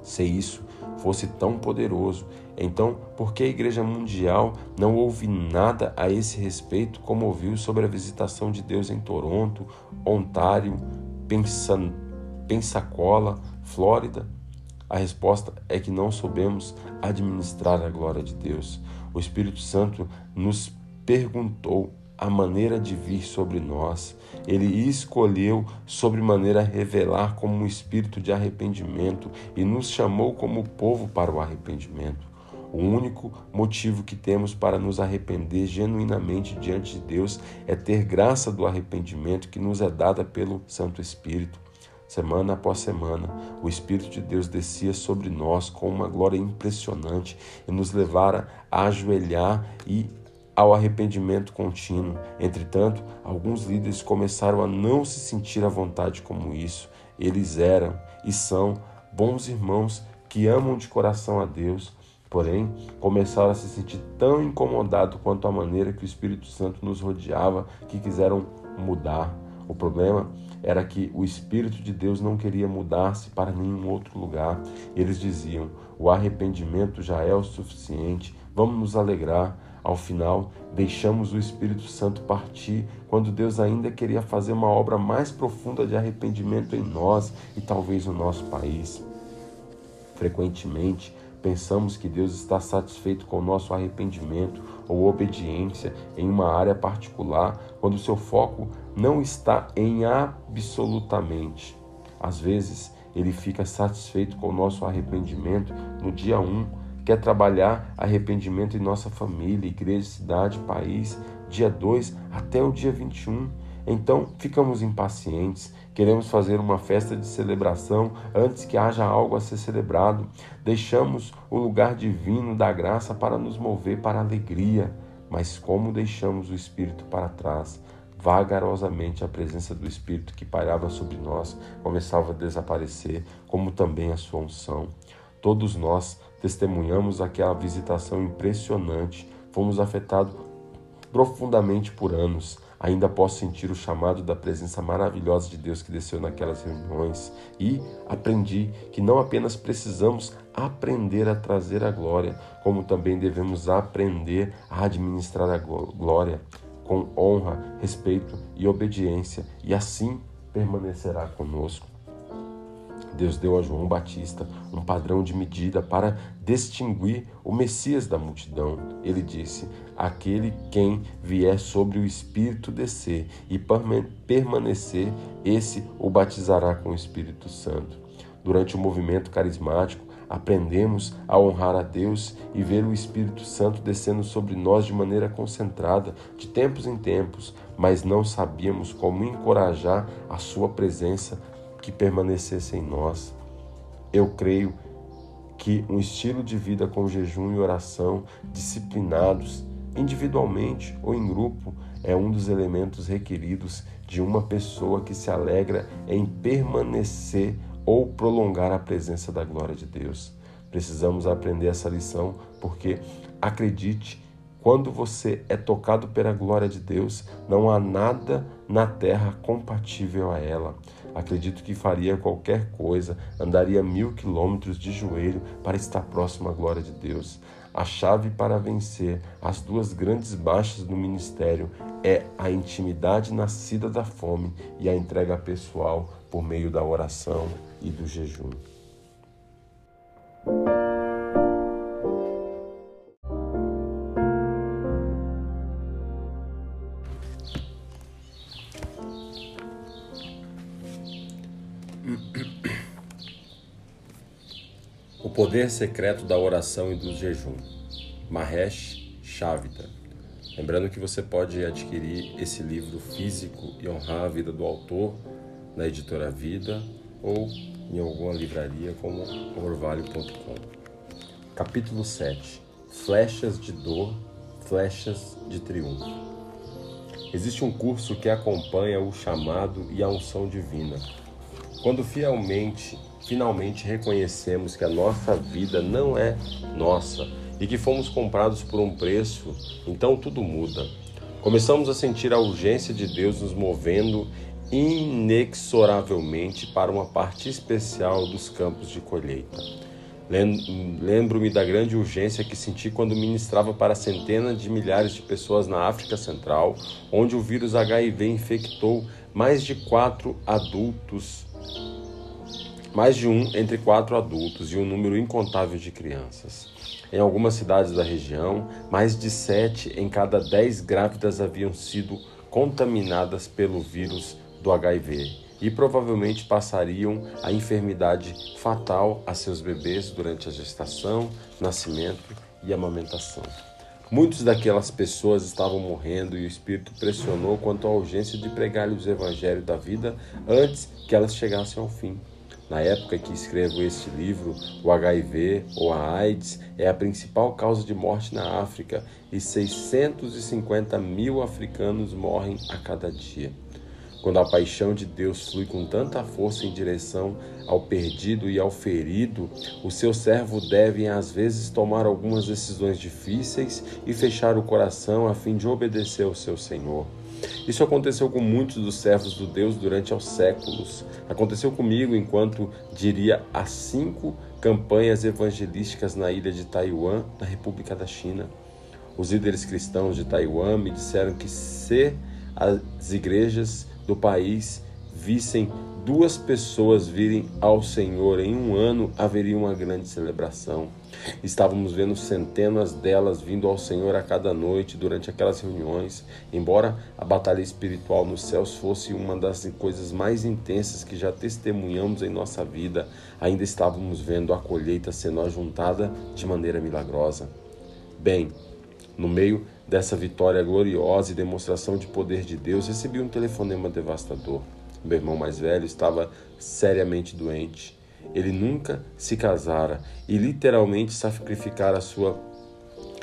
Se isso fosse tão poderoso, então por que a Igreja Mundial não ouve nada a esse respeito como ouviu sobre a visitação de Deus em Toronto, Ontário, Pensacola, Flórida? A resposta é que não soubemos administrar a glória de Deus. O Espírito Santo nos perguntou a maneira de vir sobre nós. Ele escolheu sobre maneira revelar como um espírito de arrependimento e nos chamou como povo para o arrependimento. O único motivo que temos para nos arrepender genuinamente diante de Deus é ter graça do arrependimento que nos é dada pelo Santo Espírito. Semana após semana, o Espírito de Deus descia sobre nós com uma glória impressionante e nos levara a ajoelhar e ao arrependimento contínuo. Entretanto, alguns líderes começaram a não se sentir à vontade como isso. Eles eram e são bons irmãos que amam de coração a Deus, porém começaram a se sentir tão incomodados quanto a maneira que o Espírito Santo nos rodeava que quiseram mudar. O problema era que o Espírito de Deus não queria mudar-se para nenhum outro lugar. Eles diziam: o arrependimento já é o suficiente, vamos nos alegrar. Ao final, deixamos o Espírito Santo partir quando Deus ainda queria fazer uma obra mais profunda de arrependimento em nós e talvez no nosso país. Frequentemente, pensamos que Deus está satisfeito com o nosso arrependimento ou obediência em uma área particular, quando seu foco não está em absolutamente. Às vezes, ele fica satisfeito com o nosso arrependimento no dia 1, quer trabalhar arrependimento em nossa família, igreja, cidade, país, dia 2 até o dia 21. Então ficamos impacientes, queremos fazer uma festa de celebração antes que haja algo a ser celebrado. Deixamos o lugar divino da graça para nos mover para a alegria, mas como deixamos o Espírito para trás? Vagarosamente a presença do Espírito que pairava sobre nós começava a desaparecer, como também a sua unção. Todos nós testemunhamos aquela visitação impressionante, fomos afetados profundamente por anos. Ainda posso sentir o chamado da presença maravilhosa de Deus que desceu naquelas reuniões e aprendi que não apenas precisamos aprender a trazer a glória, como também devemos aprender a administrar a glória com honra, respeito e obediência, e assim permanecerá conosco. Deus deu a João Batista um padrão de medida para distinguir o Messias da multidão. Ele disse: Aquele quem vier sobre o Espírito descer e permanecer, esse o batizará com o Espírito Santo. Durante o movimento carismático, aprendemos a honrar a Deus e ver o Espírito Santo descendo sobre nós de maneira concentrada, de tempos em tempos, mas não sabíamos como encorajar a Sua presença que permanecesse em nós. Eu creio que um estilo de vida com jejum e oração, disciplinados, individualmente ou em grupo, é um dos elementos requeridos de uma pessoa que se alegra em permanecer ou prolongar a presença da glória de Deus. Precisamos aprender essa lição porque, acredite, quando você é tocado pela glória de Deus, não há nada na terra compatível a ela. Acredito que faria qualquer coisa, andaria mil quilômetros de joelho para estar próximo à glória de Deus. A chave para vencer as duas grandes baixas do ministério é a intimidade nascida da fome e a entrega pessoal por meio da oração e do jejum. O poder secreto da oração e do jejum. Mahesh Chavita. Lembrando que você pode adquirir esse livro físico e honrar a vida do autor na editora Vida ou em alguma livraria como orvalho.com. Capítulo 7 Flechas de dor, flechas de triunfo. Existe um curso que acompanha o chamado e a unção divina. Quando fielmente, finalmente reconhecemos que a nossa vida não é nossa e que fomos comprados por um preço, então tudo muda. Começamos a sentir a urgência de Deus nos movendo inexoravelmente para uma parte especial dos campos de colheita. Lembro-me da grande urgência que senti quando ministrava para centenas de milhares de pessoas na África Central, onde o vírus HIV infectou mais de quatro adultos, mais de um entre quatro adultos e um número incontável de crianças. Em algumas cidades da região, mais de sete em cada dez grávidas haviam sido contaminadas pelo vírus do HIV e provavelmente passariam a enfermidade fatal a seus bebês durante a gestação, nascimento e amamentação. Muitas daquelas pessoas estavam morrendo e o Espírito pressionou quanto à urgência de pregar-lhes o Evangelho da vida antes que elas chegassem ao fim. Na época que escrevo este livro, o HIV ou a AIDS é a principal causa de morte na África e 650 mil africanos morrem a cada dia. Quando a paixão de Deus flui com tanta força em direção ao perdido e ao ferido, o seu servo deve às vezes tomar algumas decisões difíceis e fechar o coração a fim de obedecer ao seu Senhor. Isso aconteceu com muitos dos servos do Deus durante os séculos. Aconteceu comigo enquanto diria as cinco campanhas evangelísticas na ilha de Taiwan, na República da China. Os líderes cristãos de Taiwan me disseram que se as igrejas do país vissem duas pessoas virem ao Senhor em um ano, haveria uma grande celebração. Estávamos vendo centenas delas vindo ao Senhor a cada noite durante aquelas reuniões. Embora a batalha espiritual nos céus fosse uma das coisas mais intensas que já testemunhamos em nossa vida, ainda estávamos vendo a colheita sendo ajuntada de maneira milagrosa. Bem, no meio dessa vitória gloriosa e demonstração de poder de Deus, recebi um telefonema devastador. Meu irmão mais velho estava seriamente doente. Ele nunca se casara e literalmente sacrificara a sua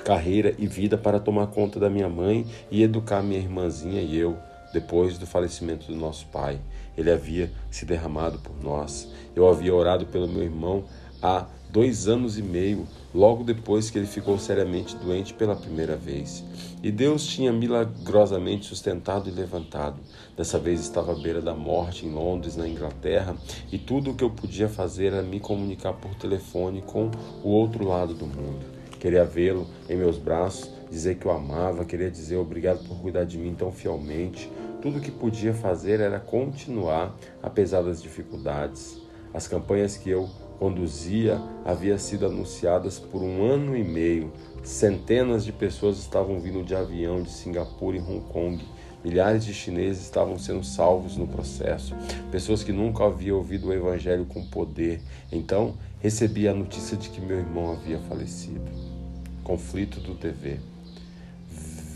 carreira e vida para tomar conta da minha mãe e educar minha irmãzinha e eu depois do falecimento do nosso pai. Ele havia se derramado por nós. Eu havia orado pelo meu irmão há dois anos e meio, logo depois que ele ficou seriamente doente pela primeira vez. E Deus tinha milagrosamente sustentado e levantado. Dessa vez estava à beira da morte em Londres, na Inglaterra, e tudo o que eu podia fazer era me comunicar por telefone com o outro lado do mundo. Queria vê-lo em meus braços, dizer que o amava, queria dizer obrigado por cuidar de mim tão fielmente. Tudo o que podia fazer era continuar, apesar das dificuldades. As campanhas que eu conduzia havia sido anunciadas por um ano e meio. Centenas de pessoas estavam vindo de avião de Singapura e Hong Kong. Milhares de chineses estavam sendo salvos no processo. Pessoas que nunca haviam ouvido o evangelho com poder. Então, recebi a notícia de que meu irmão havia falecido. Conflito do TV.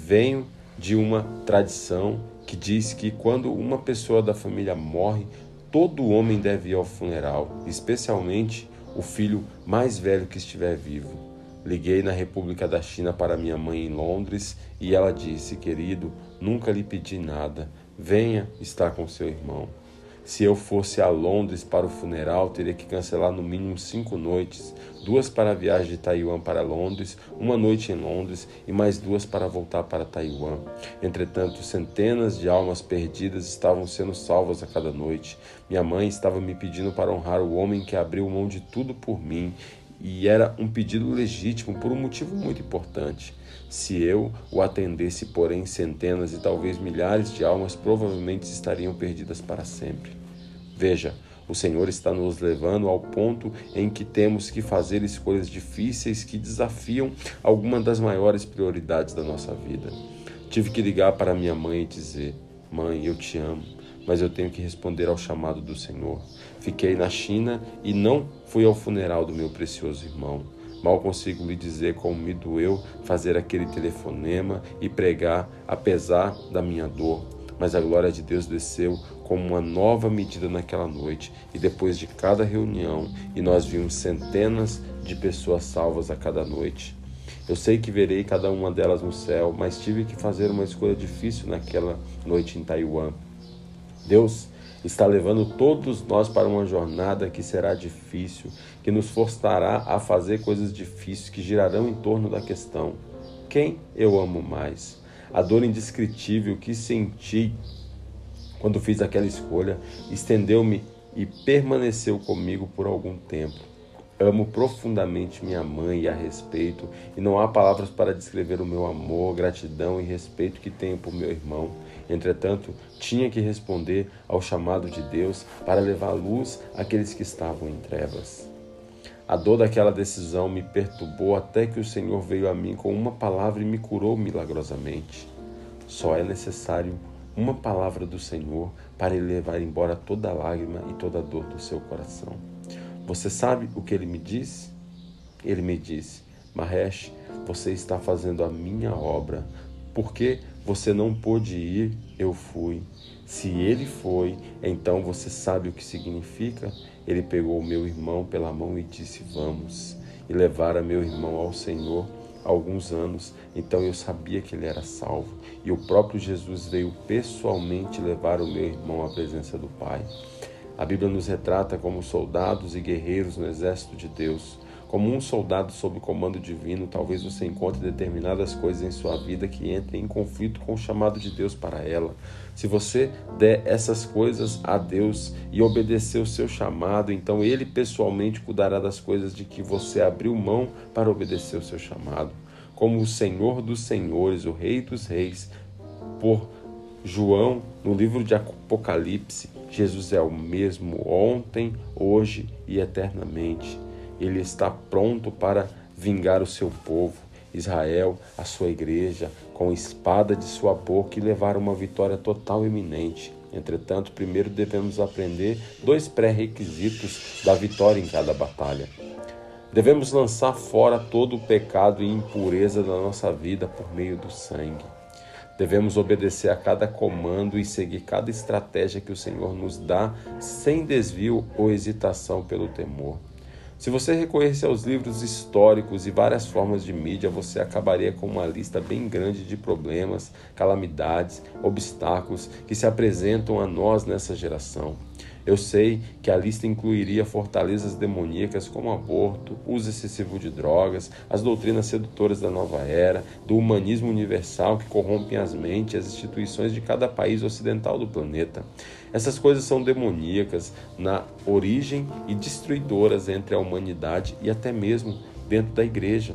Venho de uma tradição que diz que quando uma pessoa da família morre, Todo homem deve ir ao funeral, especialmente o filho mais velho que estiver vivo. Liguei na República da China para minha mãe em Londres e ela disse: Querido, nunca lhe pedi nada. Venha estar com seu irmão. Se eu fosse a Londres para o funeral, teria que cancelar no mínimo cinco noites: duas para a viagem de Taiwan para Londres, uma noite em Londres e mais duas para voltar para Taiwan. Entretanto, centenas de almas perdidas estavam sendo salvas a cada noite. Minha mãe estava me pedindo para honrar o homem que abriu mão de tudo por mim e era um pedido legítimo por um motivo muito importante. Se eu o atendesse, porém, centenas e talvez milhares de almas provavelmente estariam perdidas para sempre. Veja, o Senhor está nos levando ao ponto em que temos que fazer escolhas difíceis que desafiam alguma das maiores prioridades da nossa vida. Tive que ligar para minha mãe e dizer: Mãe, eu te amo, mas eu tenho que responder ao chamado do Senhor. Fiquei na China e não fui ao funeral do meu precioso irmão. Mal consigo lhe dizer como me doeu fazer aquele telefonema e pregar, apesar da minha dor. Mas a glória de Deus desceu como uma nova medida naquela noite, e depois de cada reunião, e nós vimos centenas de pessoas salvas a cada noite. Eu sei que verei cada uma delas no céu, mas tive que fazer uma escolha difícil naquela noite em Taiwan. Deus está levando todos nós para uma jornada que será difícil, que nos forçará a fazer coisas difíceis que girarão em torno da questão: quem eu amo mais? A dor indescritível que senti quando fiz aquela escolha estendeu-me e permaneceu comigo por algum tempo. Amo profundamente minha mãe e a respeito, e não há palavras para descrever o meu amor, gratidão e respeito que tenho por meu irmão. Entretanto, tinha que responder ao chamado de Deus para levar luz àqueles que estavam em trevas. A dor daquela decisão me perturbou até que o Senhor veio a mim com uma palavra e me curou milagrosamente. Só é necessário uma palavra do Senhor para ele levar embora toda lágrima e toda dor do seu coração. Você sabe o que ele me disse? Ele me disse: Mahesh, você está fazendo a minha obra. Porque você não pôde ir, eu fui. Se ele foi, então você sabe o que significa? Ele pegou meu irmão pela mão e disse: Vamos. E levara meu irmão ao Senhor há alguns anos, então eu sabia que ele era salvo. E o próprio Jesus veio pessoalmente levar o meu irmão à presença do Pai. A Bíblia nos retrata como soldados e guerreiros no exército de Deus. Como um soldado sob comando divino, talvez você encontre determinadas coisas em sua vida que entrem em conflito com o chamado de Deus para ela. Se você der essas coisas a Deus e obedecer o seu chamado, então Ele pessoalmente cuidará das coisas de que você abriu mão para obedecer o seu chamado. Como o Senhor dos Senhores, o Rei dos Reis, por João, no livro de Apocalipse, Jesus é o mesmo ontem, hoje e eternamente. Ele está pronto para vingar o seu povo, Israel, a sua igreja, com a espada de sua boca e levar uma vitória total iminente. Entretanto, primeiro devemos aprender dois pré-requisitos da vitória em cada batalha. Devemos lançar fora todo o pecado e impureza da nossa vida por meio do sangue. Devemos obedecer a cada comando e seguir cada estratégia que o Senhor nos dá, sem desvio ou hesitação pelo temor. Se você recorresse aos livros históricos e várias formas de mídia, você acabaria com uma lista bem grande de problemas, calamidades, obstáculos que se apresentam a nós nessa geração. Eu sei que a lista incluiria fortalezas demoníacas como aborto, uso excessivo de drogas, as doutrinas sedutoras da nova era, do humanismo universal que corrompem as mentes e as instituições de cada país ocidental do planeta. Essas coisas são demoníacas na origem e destruidoras entre a humanidade e até mesmo dentro da igreja.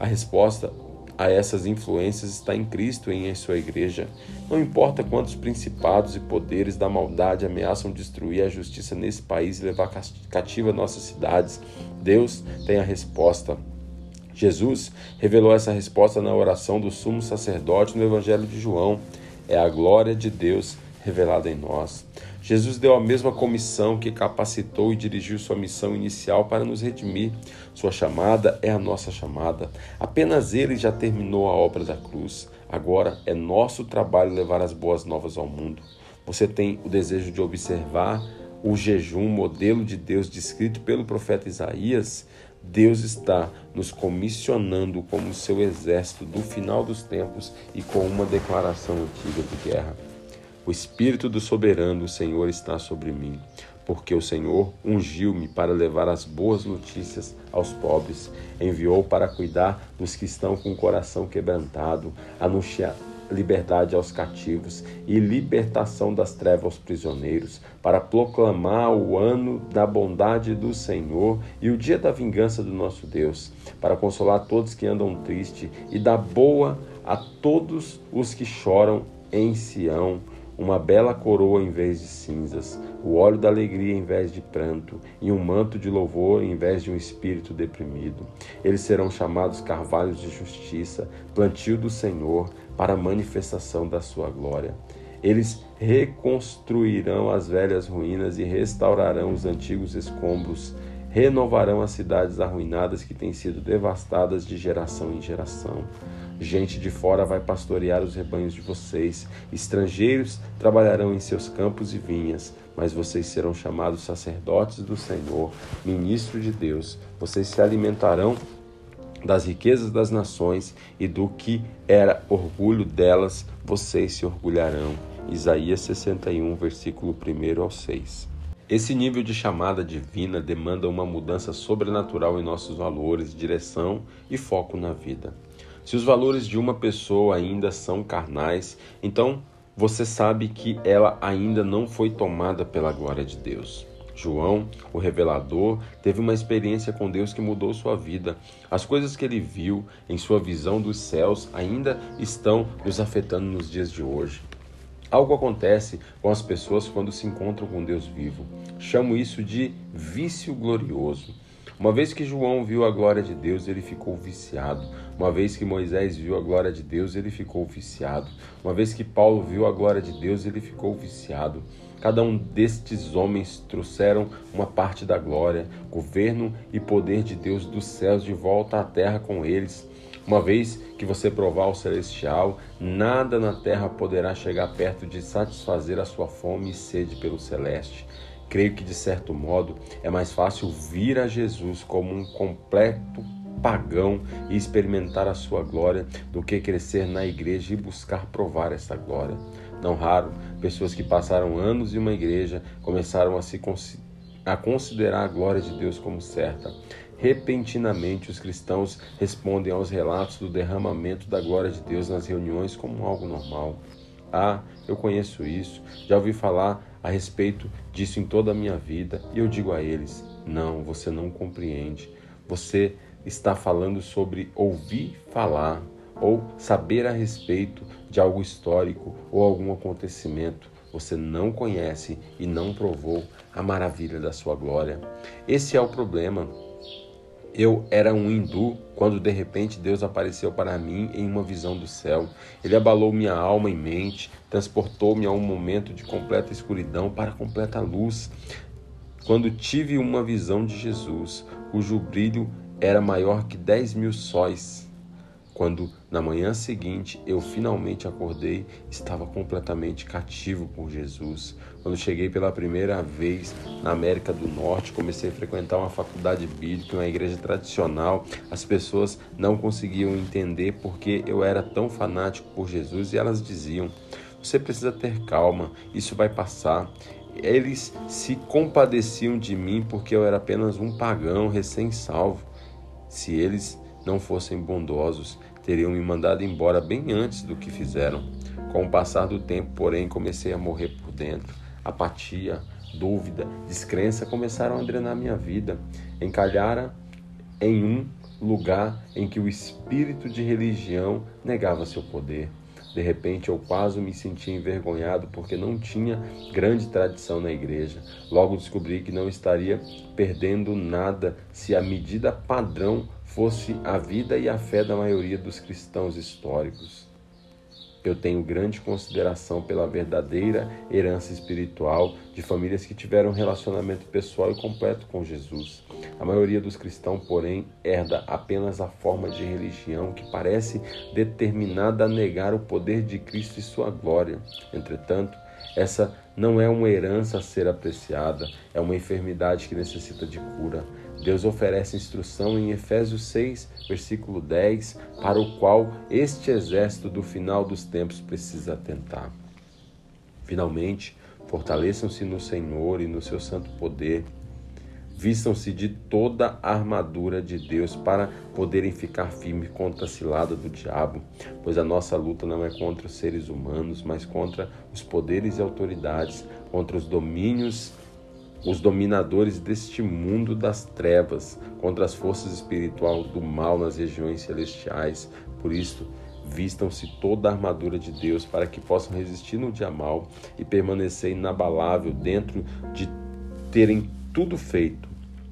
A resposta a essas influências está em Cristo e em sua igreja. Não importa quantos principados e poderes da maldade ameaçam destruir a justiça nesse país e levar cativa nossas cidades, Deus tem a resposta. Jesus revelou essa resposta na oração do sumo sacerdote no Evangelho de João. É a glória de Deus revelada em nós. Jesus deu a mesma comissão que capacitou e dirigiu sua missão inicial para nos redimir. Sua chamada é a nossa chamada. Apenas ele já terminou a obra da cruz. Agora é nosso trabalho levar as boas novas ao mundo. Você tem o desejo de observar o jejum, modelo de Deus descrito pelo profeta Isaías? Deus está nos comissionando como seu exército do final dos tempos e com uma declaração antiga de guerra. O Espírito do Soberano, o Senhor, está sobre mim, porque o Senhor ungiu-me para levar as boas notícias aos pobres, enviou para cuidar dos que estão com o coração quebrantado, anunciar liberdade aos cativos e libertação das trevas aos prisioneiros, para proclamar o ano da bondade do Senhor e o dia da vingança do nosso Deus, para consolar todos que andam tristes e dar boa a todos os que choram em Sião uma bela coroa em vez de cinzas, o óleo da alegria em vez de pranto, e um manto de louvor em vez de um espírito deprimido. Eles serão chamados carvalhos de justiça, plantio do Senhor, para a manifestação da sua glória. Eles reconstruirão as velhas ruínas e restaurarão os antigos escombros, renovarão as cidades arruinadas que têm sido devastadas de geração em geração. Gente de fora vai pastorear os rebanhos de vocês, estrangeiros trabalharão em seus campos e vinhas, mas vocês serão chamados sacerdotes do Senhor, ministro de Deus. Vocês se alimentarão das riquezas das nações e do que era orgulho delas, vocês se orgulharão. Isaías 61, versículo 1 ao 6. Esse nível de chamada divina demanda uma mudança sobrenatural em nossos valores, direção e foco na vida. Se os valores de uma pessoa ainda são carnais, então você sabe que ela ainda não foi tomada pela glória de Deus. João, o revelador, teve uma experiência com Deus que mudou sua vida. As coisas que ele viu em sua visão dos céus ainda estão nos afetando nos dias de hoje. Algo acontece com as pessoas quando se encontram com Deus vivo. Chamo isso de vício glorioso. Uma vez que João viu a glória de Deus, ele ficou viciado. Uma vez que Moisés viu a glória de Deus, ele ficou viciado. Uma vez que Paulo viu a glória de Deus, ele ficou viciado. Cada um destes homens trouxeram uma parte da glória, governo e poder de Deus dos céus de volta à terra com eles. Uma vez que você provar o celestial, nada na terra poderá chegar perto de satisfazer a sua fome e sede pelo celeste. Creio que, de certo modo, é mais fácil vir a Jesus como um completo pagão e experimentar a sua glória do que crescer na igreja e buscar provar essa glória. Não raro, pessoas que passaram anos em uma igreja começaram a se a considerar a glória de Deus como certa. Repentinamente, os cristãos respondem aos relatos do derramamento da glória de Deus nas reuniões como algo normal. Ah, eu conheço isso, já ouvi falar a respeito disso em toda a minha vida e eu digo a eles: não, você não compreende. Você está falando sobre ouvir falar ou saber a respeito de algo histórico ou algum acontecimento. Você não conhece e não provou a maravilha da sua glória. Esse é o problema. Eu era um hindu quando de repente Deus apareceu para mim em uma visão do céu. Ele abalou minha alma e mente, transportou-me a um momento de completa escuridão para completa luz. Quando tive uma visão de Jesus, cujo brilho era maior que dez mil sóis. Quando, na manhã seguinte, eu finalmente acordei, estava completamente cativo por Jesus. Quando cheguei pela primeira vez na América do Norte, comecei a frequentar uma faculdade bíblica, uma igreja tradicional. As pessoas não conseguiam entender porque eu era tão fanático por Jesus e elas diziam: Você precisa ter calma, isso vai passar. Eles se compadeciam de mim porque eu era apenas um pagão recém-salvo. Se eles não fossem bondosos, teriam me mandado embora bem antes do que fizeram. Com o passar do tempo, porém, comecei a morrer por dentro. Apatia, dúvida, descrença começaram a drenar minha vida. Encalhara em um lugar em que o espírito de religião negava seu poder. De repente eu quase me senti envergonhado porque não tinha grande tradição na igreja. Logo descobri que não estaria perdendo nada se a medida padrão fosse a vida e a fé da maioria dos cristãos históricos. Eu tenho grande consideração pela verdadeira herança espiritual de famílias que tiveram um relacionamento pessoal e completo com Jesus. A maioria dos cristãos, porém, herda apenas a forma de religião que parece determinada a negar o poder de Cristo e sua glória. Entretanto, essa não é uma herança a ser apreciada, é uma enfermidade que necessita de cura. Deus oferece instrução em Efésios 6, versículo 10, para o qual este exército do final dos tempos precisa atentar. Finalmente, fortaleçam-se no Senhor e no seu santo poder. Vistam-se de toda a armadura de Deus para poderem ficar firmes contra a cilada do diabo, pois a nossa luta não é contra os seres humanos, mas contra os poderes e autoridades, contra os domínios os dominadores deste mundo das trevas, contra as forças espirituais do mal nas regiões celestiais. Por isso, vistam-se toda a armadura de Deus para que possam resistir no dia mal e permanecer inabalável dentro de terem tudo feito.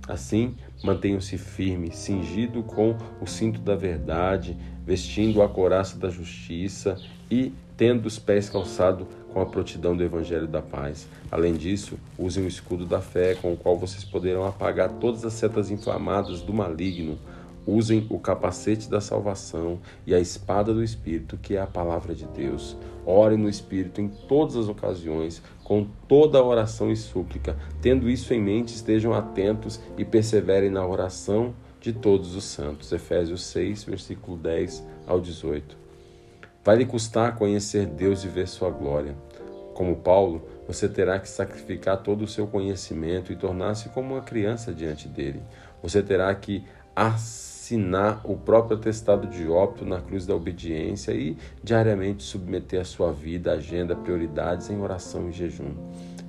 Assim, mantenham-se firmes, cingido com o cinto da verdade, vestindo a coraça da justiça e tendo os pés calçados com a prontidão do Evangelho da Paz. Além disso, usem o escudo da fé, com o qual vocês poderão apagar todas as setas inflamadas do maligno. Usem o capacete da salvação e a espada do Espírito, que é a palavra de Deus. Orem no Espírito em todas as ocasiões, com toda a oração e súplica. Tendo isso em mente, estejam atentos e perseverem na oração de todos os santos. Efésios 6, versículo 10 ao 18. Vai lhe custar conhecer Deus e ver sua glória. Como Paulo, você terá que sacrificar todo o seu conhecimento e tornar-se como uma criança diante dele. Você terá que assinar o próprio atestado de óbito na cruz da obediência e diariamente submeter a sua vida, agenda, prioridades em oração e jejum.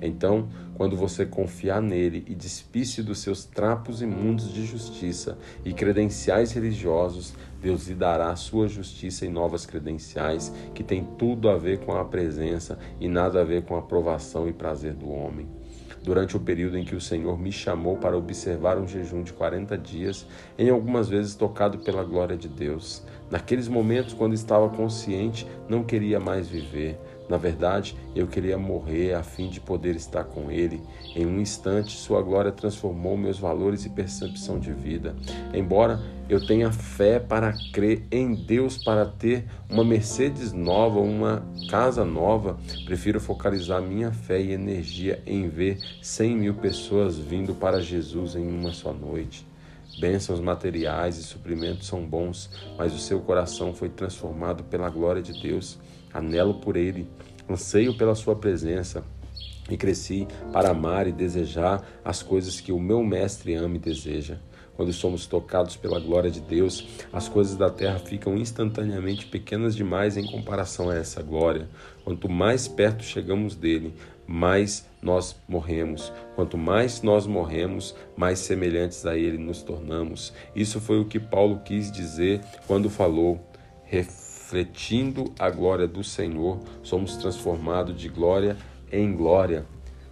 Então, quando você confiar nele e despisse dos seus trapos imundos de justiça e credenciais religiosos, Deus lhe dará sua justiça e novas credenciais que têm tudo a ver com a presença e nada a ver com a aprovação e prazer do homem. durante o período em que o Senhor me chamou para observar um jejum de 40 dias, em algumas vezes tocado pela glória de Deus. Naqueles momentos, quando estava consciente, não queria mais viver. Na verdade, eu queria morrer a fim de poder estar com Ele. Em um instante, Sua glória transformou meus valores e percepção de vida. Embora eu tenha fé para crer em Deus para ter uma Mercedes nova, uma casa nova, prefiro focalizar minha fé e energia em ver 100 mil pessoas vindo para Jesus em uma só noite. Bênçãos materiais e suprimentos são bons, mas o seu coração foi transformado pela glória de Deus. Anelo por Ele, anseio pela Sua presença e cresci para amar e desejar as coisas que o meu Mestre ama e deseja. Quando somos tocados pela glória de Deus, as coisas da terra ficam instantaneamente pequenas demais em comparação a essa glória. Quanto mais perto chegamos dele, mais nós morremos. Quanto mais nós morremos, mais semelhantes a Ele nos tornamos. Isso foi o que Paulo quis dizer quando falou: refletindo a glória do Senhor, somos transformados de glória em glória.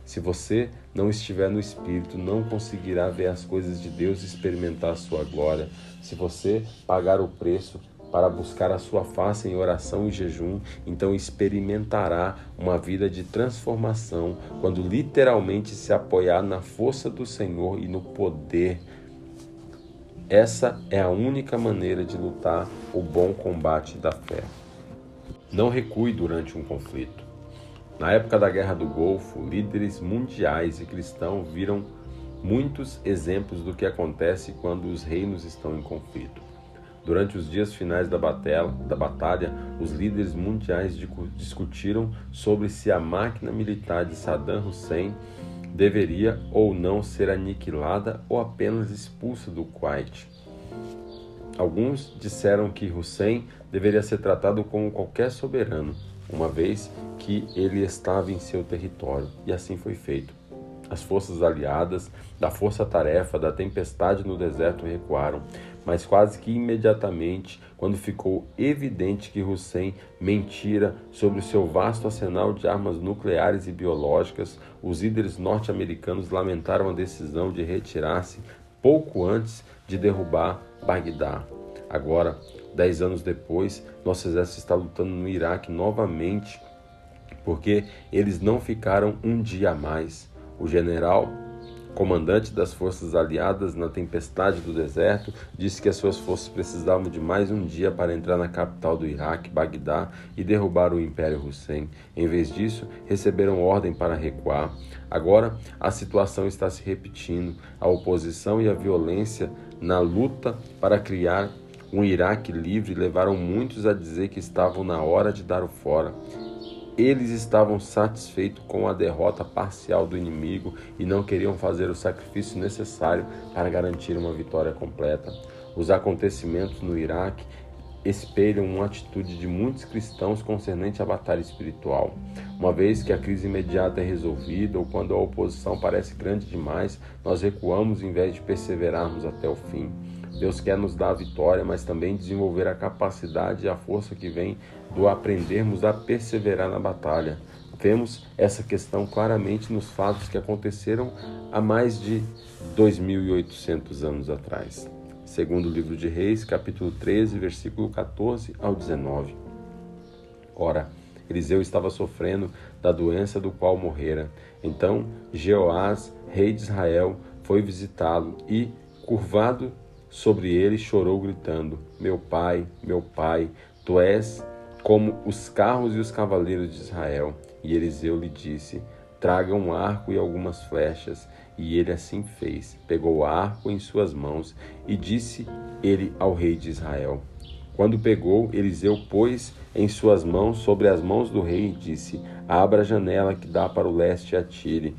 Se você não estiver no Espírito, não conseguirá ver as coisas de Deus e experimentar a sua glória. Se você pagar o preço, para buscar a sua face em oração e jejum, então experimentará uma vida de transformação quando literalmente se apoiar na força do Senhor e no poder. Essa é a única maneira de lutar o bom combate da fé. Não recue durante um conflito. Na época da Guerra do Golfo, líderes mundiais e cristãos viram muitos exemplos do que acontece quando os reinos estão em conflito. Durante os dias finais da batalha, da batalha, os líderes mundiais discutiram sobre se a máquina militar de Saddam Hussein deveria ou não ser aniquilada ou apenas expulsa do Kuwait. Alguns disseram que Hussein deveria ser tratado como qualquer soberano, uma vez que ele estava em seu território, e assim foi feito. As forças aliadas da força-tarefa da tempestade no deserto recuaram, mas quase que imediatamente, quando ficou evidente que Hussein mentira sobre o seu vasto arsenal de armas nucleares e biológicas, os líderes norte-americanos lamentaram a decisão de retirar-se pouco antes de derrubar Bagdá. Agora, dez anos depois, nosso exército está lutando no Iraque novamente, porque eles não ficaram um dia a mais. O general comandante das forças aliadas na tempestade do deserto, disse que as suas forças precisavam de mais um dia para entrar na capital do Iraque, Bagdá, e derrubar o Império Hussein. Em vez disso, receberam ordem para recuar. Agora, a situação está se repetindo. A oposição e a violência na luta para criar um Iraque livre levaram muitos a dizer que estavam na hora de dar o fora. Eles estavam satisfeitos com a derrota parcial do inimigo e não queriam fazer o sacrifício necessário para garantir uma vitória completa. Os acontecimentos no Iraque espelham uma atitude de muitos cristãos concernente à batalha espiritual. Uma vez que a crise imediata é resolvida ou quando a oposição parece grande demais, nós recuamos em vez de perseverarmos até o fim. Deus quer nos dar a vitória, mas também desenvolver a capacidade e a força que vem do aprendermos a perseverar na batalha. Vemos essa questão claramente nos fatos que aconteceram há mais de 2.800 anos atrás. Segundo o livro de Reis, capítulo 13, versículo 14 ao 19. Ora, Eliseu estava sofrendo da doença do qual morrera. Então Jeoás, rei de Israel, foi visitá-lo e, curvado sobre ele chorou, gritando: Meu pai, meu pai, tu és como os carros e os cavaleiros de Israel. E Eliseu lhe disse: Traga um arco e algumas flechas. E ele assim fez. Pegou o arco em suas mãos e disse ele ao rei de Israel. Quando pegou, Eliseu pôs em suas mãos sobre as mãos do rei e disse: Abra a janela que dá para o leste e atire.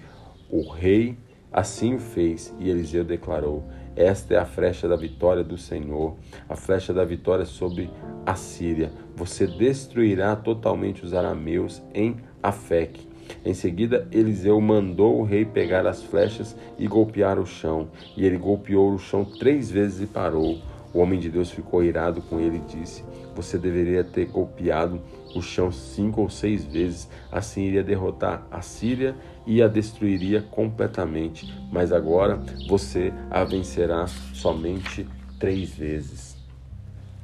O rei assim o fez, e Eliseu declarou: esta é a flecha da vitória do Senhor, a flecha da vitória sobre a Síria. Você destruirá totalmente os arameus em Afec. Em seguida, Eliseu mandou o rei pegar as flechas e golpear o chão. E ele golpeou o chão três vezes e parou. O homem de Deus ficou irado com ele e disse: Você deveria ter golpeado o chão cinco ou seis vezes, assim iria derrotar a Síria e a destruiria completamente. Mas agora você a vencerá somente três vezes.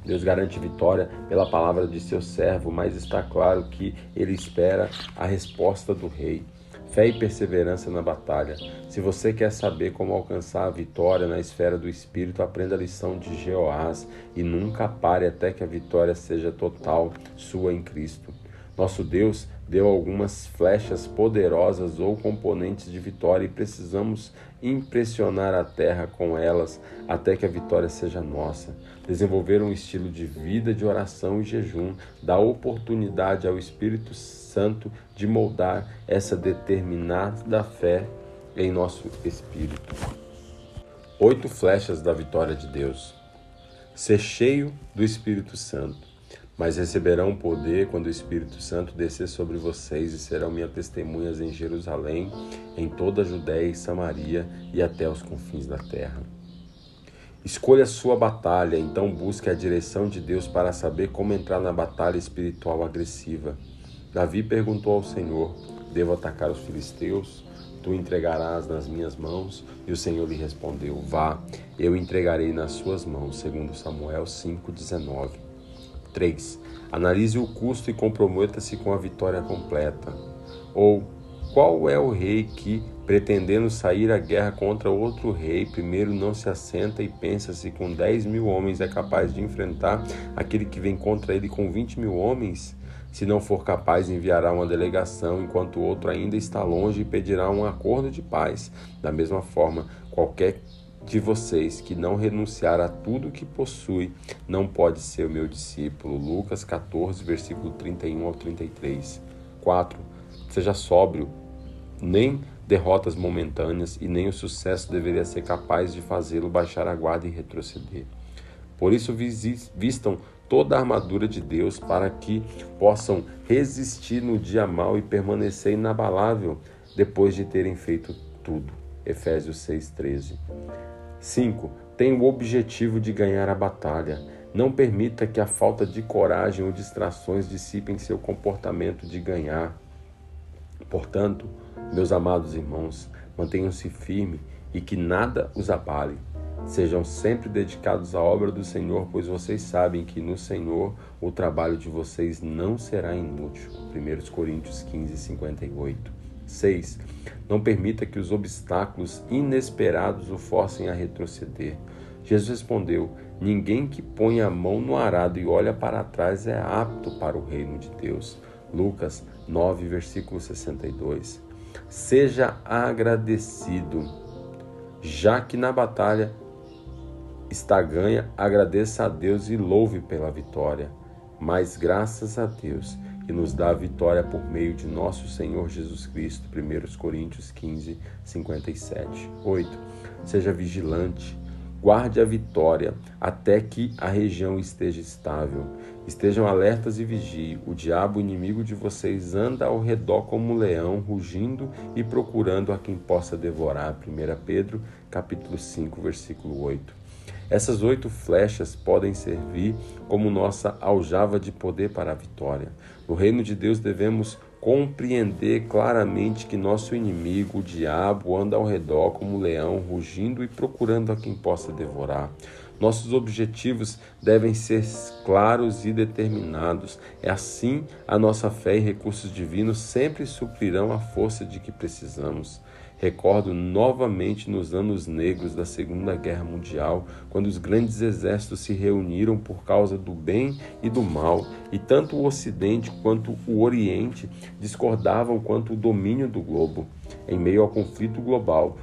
Deus garante vitória pela palavra de seu servo, mas está claro que ele espera a resposta do rei. Fé e perseverança na batalha. Se você quer saber como alcançar a vitória na esfera do espírito, aprenda a lição de Jeoás e nunca pare até que a vitória seja total sua em Cristo. Nosso Deus deu algumas flechas poderosas ou componentes de vitória e precisamos impressionar a terra com elas até que a vitória seja nossa. Desenvolver um estilo de vida de oração e jejum dá oportunidade ao Espírito Santo de moldar essa determinada fé em nosso espírito. Oito flechas da vitória de Deus. Ser cheio do Espírito Santo mas receberão poder quando o Espírito Santo descer sobre vocês e serão minhas testemunhas em Jerusalém, em toda a Judéia e Samaria e até os confins da terra. Escolha sua batalha, então busque a direção de Deus para saber como entrar na batalha espiritual agressiva. Davi perguntou ao Senhor: Devo atacar os filisteus? Tu entregarás nas minhas mãos? E o Senhor lhe respondeu: Vá, eu entregarei nas suas mãos, segundo Samuel 5:19. 3. Analise o custo e comprometa-se com a vitória completa. Ou, qual é o rei que, pretendendo sair à guerra contra outro rei, primeiro não se assenta e pensa se com 10 mil homens é capaz de enfrentar aquele que vem contra ele com 20 mil homens? Se não for capaz, enviará uma delegação, enquanto o outro ainda está longe e pedirá um acordo de paz. Da mesma forma, qualquer de vocês que não renunciar a tudo que possui não pode ser meu discípulo. Lucas 14, versículo 31 ao 33. 4. Seja sóbrio, nem derrotas momentâneas e nem o sucesso deveria ser capaz de fazê-lo baixar a guarda e retroceder. Por isso, vistam toda a armadura de Deus para que possam resistir no dia mau e permanecer inabalável depois de terem feito tudo. Efésios 6,13. 5. Tenha o objetivo de ganhar a batalha. Não permita que a falta de coragem ou distrações dissipem seu comportamento de ganhar. Portanto, meus amados irmãos, mantenham-se firmes e que nada os abale. Sejam sempre dedicados à obra do Senhor, pois vocês sabem que no Senhor o trabalho de vocês não será inútil. 1 Coríntios 15, 58. 6. Não permita que os obstáculos inesperados o forcem a retroceder. Jesus respondeu: Ninguém que põe a mão no arado e olha para trás é apto para o reino de Deus. Lucas 9, versículo 62. Seja agradecido, já que na batalha está ganha, agradeça a Deus e louve pela vitória. Mas graças a Deus que nos dá a vitória por meio de nosso Senhor Jesus Cristo. 1 Coríntios 15, 57. 8. Seja vigilante, guarde a vitória até que a região esteja estável. Estejam alertas e vigiem. O diabo, inimigo de vocês, anda ao redor como um leão, rugindo e procurando a quem possa devorar. 1 Pedro, capítulo 5, versículo 8. Essas oito flechas podem servir como nossa aljava de poder para a vitória. No reino de Deus devemos compreender claramente que nosso inimigo, o diabo, anda ao redor como um leão, rugindo e procurando a quem possa devorar. Nossos objetivos devem ser claros e determinados. É assim a nossa fé e recursos divinos sempre suprirão a força de que precisamos. Recordo novamente nos anos negros da Segunda Guerra Mundial, quando os grandes exércitos se reuniram por causa do bem e do mal, e tanto o Ocidente quanto o Oriente discordavam quanto o domínio do globo. Em meio ao conflito global,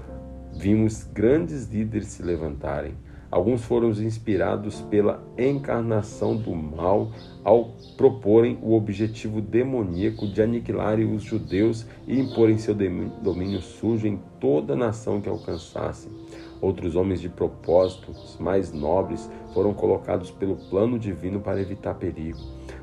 vimos grandes líderes se levantarem. Alguns foram inspirados pela encarnação do mal ao proporem o objetivo demoníaco de aniquilarem os judeus e imporem seu domínio sujo em toda a nação que alcançassem. Outros homens de propósitos mais nobres foram colocados pelo plano divino para evitar perigo.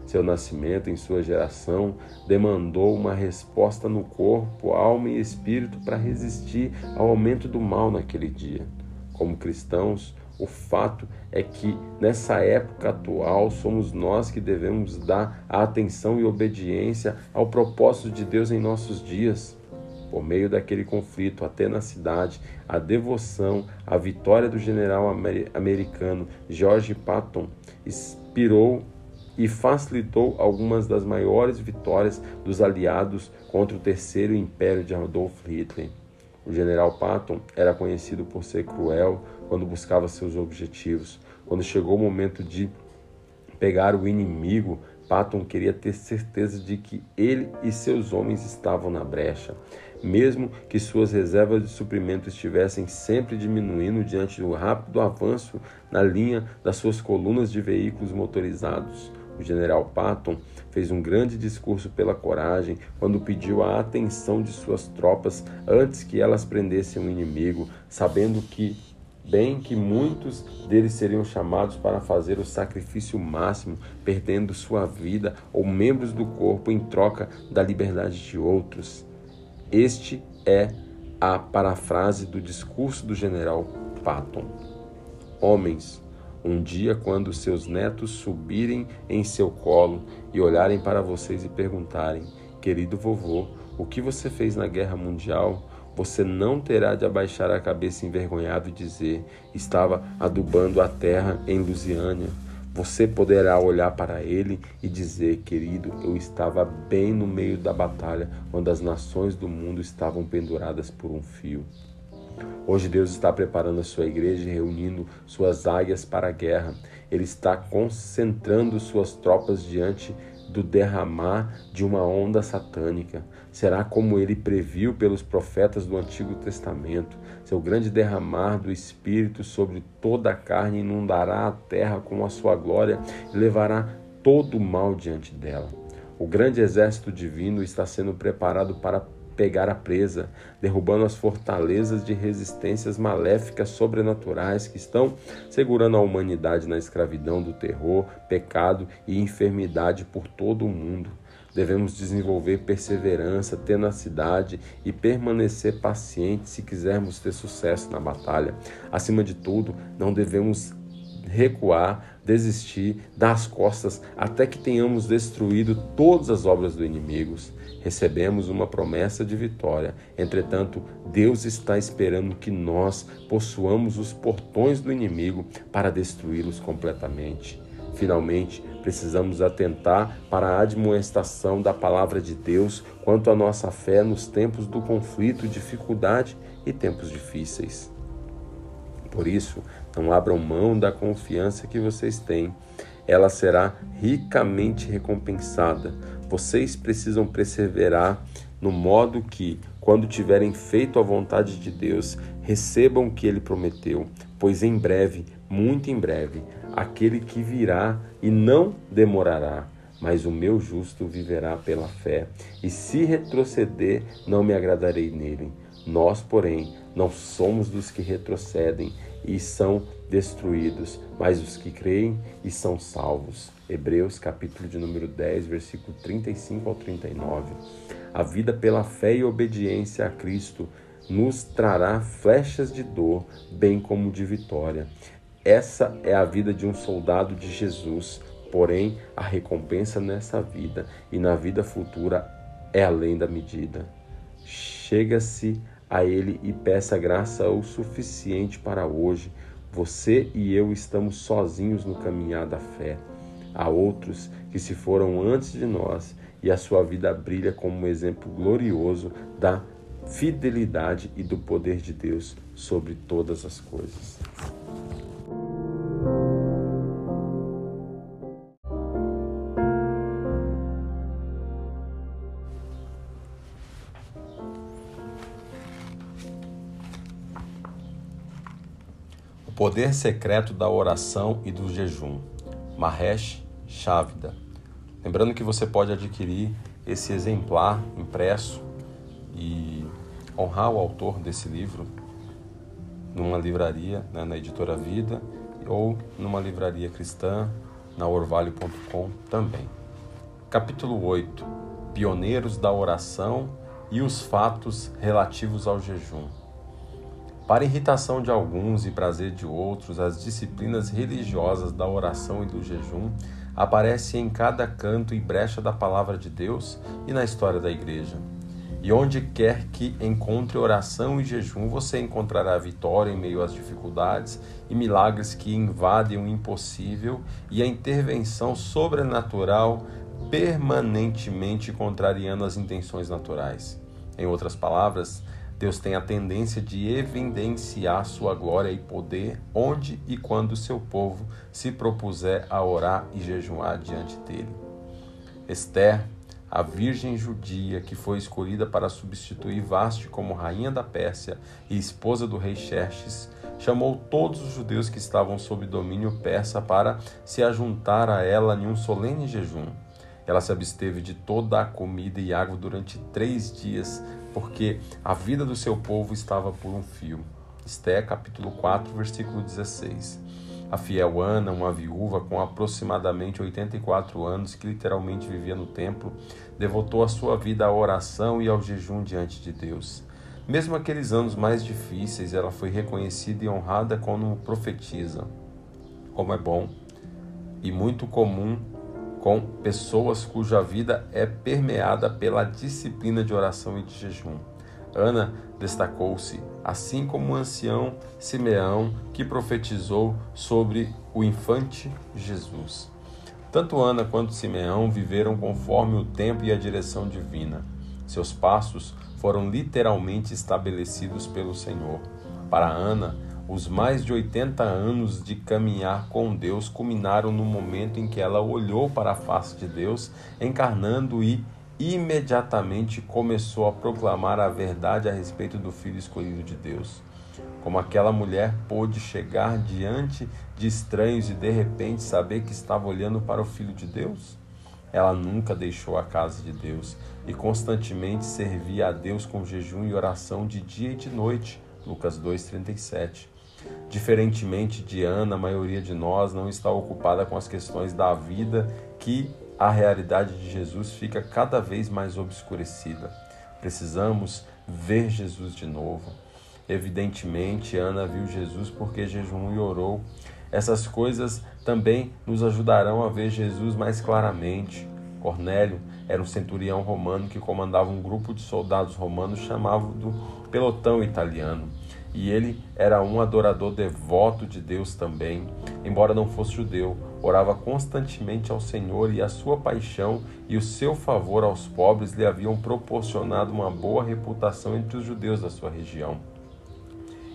Seu nascimento em sua geração demandou uma resposta no corpo, alma e espírito para resistir ao aumento do mal naquele dia. Como cristãos, O fato é que nessa época atual somos nós que devemos dar a atenção e obediência ao propósito de Deus em nossos dias. Por meio daquele conflito, a tenacidade, a devoção, a vitória do general americano George Patton inspirou e facilitou algumas das maiores vitórias dos aliados contra o terceiro império de Adolf Hitler. O general Patton era conhecido por ser cruel quando buscava seus objetivos. Quando chegou o momento de pegar o inimigo, Patton queria ter certeza de que ele e seus homens estavam na brecha, mesmo que suas reservas de suprimento estivessem sempre diminuindo diante do rápido avanço na linha das suas colunas de veículos motorizados. O general Patton fez um grande discurso pela coragem quando pediu a atenção de suas tropas antes que elas prendessem o inimigo, sabendo que bem que muitos deles seriam chamados para fazer o sacrifício máximo, perdendo sua vida ou membros do corpo em troca da liberdade de outros. Este é a parafrase do discurso do general Patton. Homens, um dia, quando seus netos subirem em seu colo e olharem para vocês e perguntarem: Querido vovô, o que você fez na guerra mundial? Você não terá de abaixar a cabeça envergonhado e dizer: Estava adubando a terra em Lusiânia. Você poderá olhar para ele e dizer: Querido, eu estava bem no meio da batalha, quando as nações do mundo estavam penduradas por um fio. Hoje Deus está preparando a sua igreja e reunindo suas águias para a guerra. Ele está concentrando suas tropas diante do derramar de uma onda satânica. Será como ele previu pelos profetas do Antigo Testamento. Seu grande derramar do Espírito sobre toda a carne inundará a terra com a sua glória e levará todo o mal diante dela. O grande exército divino está sendo preparado para pegar a presa, derrubando as fortalezas de resistências maléficas sobrenaturais que estão segurando a humanidade na escravidão do terror, pecado e enfermidade por todo o mundo. Devemos desenvolver perseverança, tenacidade e permanecer pacientes se quisermos ter sucesso na batalha. Acima de tudo, não devemos recuar, desistir, dar as costas até que tenhamos destruído todas as obras do inimigo recebemos uma promessa de vitória. Entretanto, Deus está esperando que nós possuamos os portões do inimigo para destruí-los completamente. Finalmente, precisamos atentar para a admoestação da palavra de Deus quanto à nossa fé nos tempos do conflito, dificuldade e tempos difíceis. Por isso, não abram mão da confiança que vocês têm. Ela será ricamente recompensada vocês precisam perseverar no modo que, quando tiverem feito a vontade de Deus, recebam o que ele prometeu, pois em breve, muito em breve, aquele que virá e não demorará, mas o meu justo viverá pela fé, e se retroceder, não me agradarei nele. Nós, porém, não somos dos que retrocedem e são destruídos, mas os que creem e são salvos. Hebreus capítulo de número 10, versículo 35 ao 39. A vida pela fé e obediência a Cristo nos trará flechas de dor, bem como de vitória. Essa é a vida de um soldado de Jesus, porém a recompensa nessa vida e na vida futura é além da medida. Chega-se a Ele e peça graça o suficiente para hoje. Você e eu estamos sozinhos no caminhar da fé. Há outros que se foram antes de nós e a sua vida brilha como um exemplo glorioso da fidelidade e do poder de Deus sobre todas as coisas. Poder secreto da oração e do jejum. Mahesh Chavda. Lembrando que você pode adquirir esse exemplar impresso e honrar o autor desse livro numa livraria, né, na editora Vida, ou numa livraria cristã, na orvalho.com também. Capítulo 8: Pioneiros da oração e os fatos relativos ao jejum. Para irritação de alguns e prazer de outros, as disciplinas religiosas da oração e do jejum aparecem em cada canto e brecha da palavra de Deus e na história da igreja. E onde quer que encontre oração e jejum, você encontrará vitória em meio às dificuldades e milagres que invadem o impossível e a intervenção sobrenatural permanentemente contrariando as intenções naturais. Em outras palavras, Deus tem a tendência de evidenciar sua glória e poder onde e quando seu povo se propuser a orar e jejuar diante dele. Esther, a virgem judia que foi escolhida para substituir Vaste como rainha da Pérsia e esposa do rei Xerxes, chamou todos os judeus que estavam sob domínio persa para se ajuntar a ela em um solene jejum. Ela se absteve de toda a comida e água durante três dias, porque a vida do seu povo estava por um fio. Esté capítulo 4, versículo 16. A fiel Ana, uma viúva com aproximadamente 84 anos, que literalmente vivia no templo, devotou a sua vida à oração e ao jejum diante de Deus. Mesmo aqueles anos mais difíceis, ela foi reconhecida e honrada como profetiza. Como é bom e muito comum com pessoas cuja vida é permeada pela disciplina de oração e de jejum. Ana destacou-se, assim como o ancião Simeão, que profetizou sobre o infante Jesus. Tanto Ana quanto Simeão viveram conforme o tempo e a direção divina. Seus passos foram literalmente estabelecidos pelo Senhor. Para Ana, os mais de 80 anos de caminhar com Deus culminaram no momento em que ela olhou para a face de Deus, encarnando e imediatamente começou a proclamar a verdade a respeito do filho escolhido de Deus. Como aquela mulher pôde chegar diante de estranhos e de repente saber que estava olhando para o filho de Deus? Ela nunca deixou a casa de Deus e constantemente servia a Deus com jejum e oração de dia e de noite. Lucas 2:37. Diferentemente de Ana, a maioria de nós não está ocupada com as questões da vida que a realidade de Jesus fica cada vez mais obscurecida. Precisamos ver Jesus de novo. Evidentemente, Ana viu Jesus porque jejuou e orou. Essas coisas também nos ajudarão a ver Jesus mais claramente. Cornélio era um centurião romano que comandava um grupo de soldados romanos chamado do pelotão italiano e ele era um adorador devoto de Deus também. Embora não fosse judeu, orava constantemente ao Senhor e a sua paixão e o seu favor aos pobres lhe haviam proporcionado uma boa reputação entre os judeus da sua região.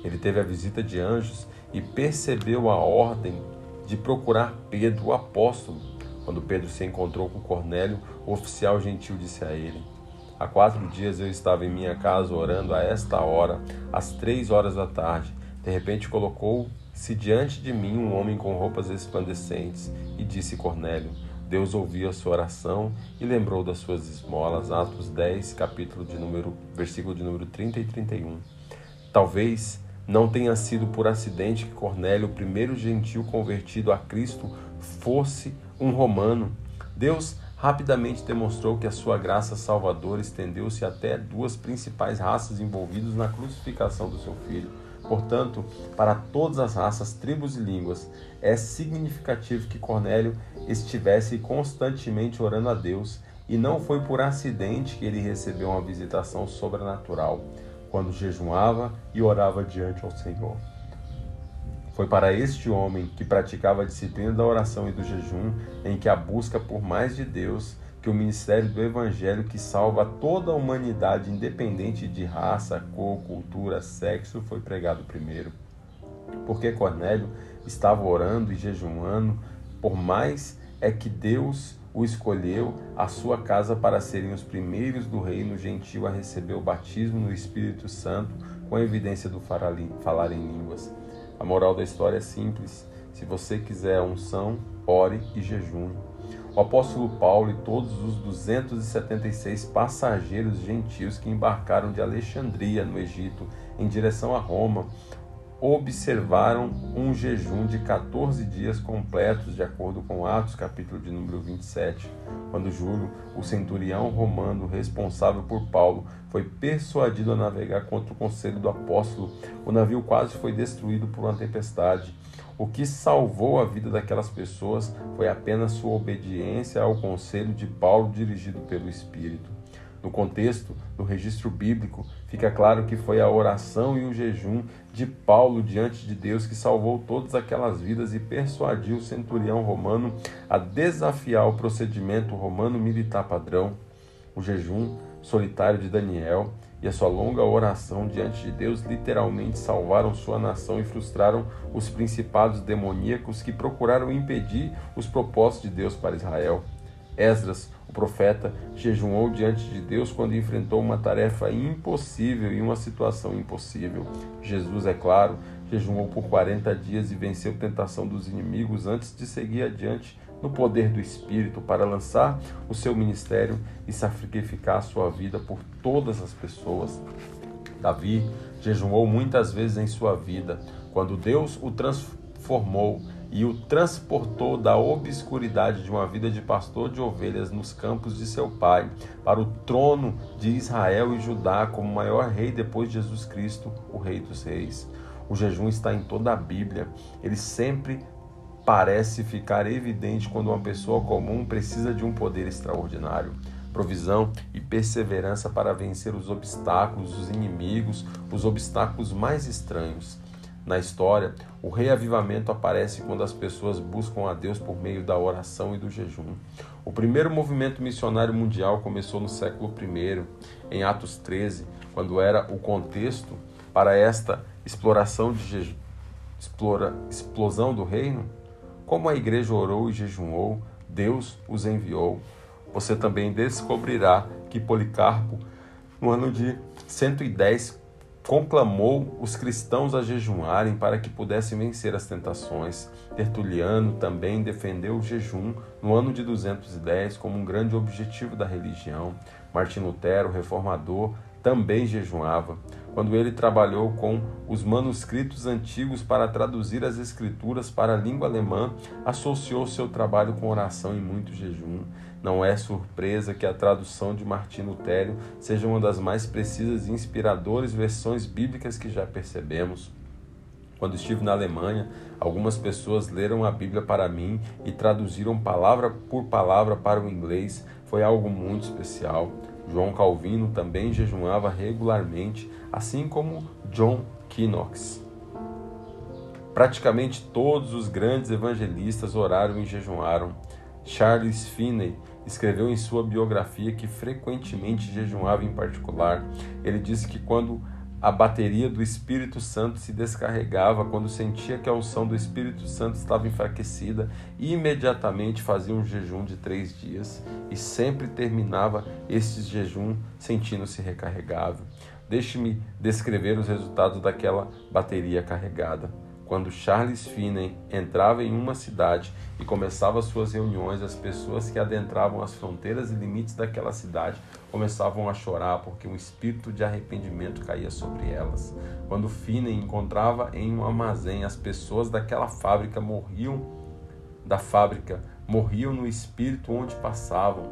Ele teve a visita de anjos e percebeu a ordem de procurar Pedro, o apóstolo. Quando Pedro se encontrou com Cornélio, o oficial gentil disse a ele: Há quatro dias eu estava em minha casa orando a esta hora, às três horas da tarde. De repente colocou-se diante de mim um homem com roupas resplandecentes e disse Cornélio: Deus ouviu a sua oração e lembrou das suas esmolas. Atos 10, capítulo de número, versículo de número 30 e 31. Talvez não tenha sido por acidente que Cornélio, o primeiro gentil convertido a Cristo, fosse um romano. Deus rapidamente demonstrou que a sua graça salvadora estendeu-se até duas principais raças envolvidas na crucificação do seu filho. Portanto, para todas as raças, tribos e línguas, é significativo que Cornélio estivesse constantemente orando a Deus, e não foi por acidente que ele recebeu uma visitação sobrenatural quando jejuava e orava diante ao Senhor. Foi para este homem que praticava a disciplina da oração e do jejum, em que a busca por mais de Deus, que o ministério do Evangelho que salva toda a humanidade, independente de raça, cor, cultura, sexo, foi pregado primeiro. Porque Cornélio estava orando e jejuando, por mais é que Deus o escolheu a sua casa para serem os primeiros do reino gentil a receber o batismo no Espírito Santo, com a evidência do falar em línguas. A moral da história é simples. Se você quiser unção, ore e jejune. O apóstolo Paulo e todos os 276 passageiros gentios que embarcaram de Alexandria, no Egito, em direção a Roma, observaram um jejum de 14 dias completos, de acordo com Atos, capítulo de número 27, quando Júlio, o centurião romano responsável por Paulo, foi persuadido a navegar contra o conselho do apóstolo. O navio quase foi destruído por uma tempestade. O que salvou a vida daquelas pessoas foi apenas sua obediência ao conselho de Paulo dirigido pelo Espírito. No contexto do registro bíblico, fica claro que foi a oração e o jejum de Paulo diante de Deus que salvou todas aquelas vidas e persuadiu o centurião romano a desafiar o procedimento romano militar padrão. O jejum solitário de Daniel e a sua longa oração diante de Deus literalmente salvaram sua nação e frustraram os principados demoníacos que procuraram impedir os propósitos de Deus para Israel. Esdras, o profeta, jejuou diante de Deus quando enfrentou uma tarefa impossível e uma situação impossível. Jesus, é claro, jejuou por 40 dias e venceu a tentação dos inimigos antes de seguir adiante no poder do Espírito para lançar o seu ministério e sacrificar a sua vida por todas as pessoas. Davi jejuou muitas vezes em sua vida, quando Deus o transformou e o transportou da obscuridade de uma vida de pastor de ovelhas nos campos de seu pai para o trono de Israel e Judá como maior rei depois de Jesus Cristo, o Rei dos Reis. O jejum está em toda a Bíblia. Ele sempre parece ficar evidente quando uma pessoa comum precisa de um poder extraordinário provisão e perseverança para vencer os obstáculos, os inimigos, os obstáculos mais estranhos. Na história, o reavivamento aparece quando as pessoas buscam a Deus por meio da oração e do jejum. O primeiro movimento missionário mundial começou no século I, em Atos 13, quando era o contexto para esta exploração de jejum, explora, explosão do reino. Como a igreja orou e jejuou, Deus os enviou. Você também descobrirá que Policarpo, no ano de 110 conclamou os cristãos a jejuarem para que pudessem vencer as tentações. Tertuliano também defendeu o jejum no ano de 210 como um grande objetivo da religião. Martim Lutero, reformador, também jejuava. Quando ele trabalhou com os manuscritos antigos para traduzir as escrituras para a língua alemã, associou seu trabalho com oração e muito jejum. Não é surpresa que a tradução de Martim Lutero seja uma das mais precisas e inspiradoras versões bíblicas que já percebemos. Quando estive na Alemanha, algumas pessoas leram a Bíblia para mim e traduziram palavra por palavra para o inglês. Foi algo muito especial. João Calvino também jejuava regularmente, assim como John Knox. Praticamente todos os grandes evangelistas oraram e jejuaram. Charles Finney escreveu em sua biografia que frequentemente jejuava em particular. Ele disse que quando a bateria do Espírito Santo se descarregava, quando sentia que a unção do Espírito Santo estava enfraquecida, imediatamente fazia um jejum de três dias e sempre terminava este jejum sentindo-se recarregável. Deixe-me descrever os resultados daquela bateria carregada. Quando Charles Finney entrava em uma cidade e começava suas reuniões, as pessoas que adentravam as fronteiras e limites daquela cidade começavam a chorar porque um espírito de arrependimento caía sobre elas. Quando Finney encontrava em um armazém, as pessoas daquela fábrica morriam da fábrica, morriam no espírito onde passavam,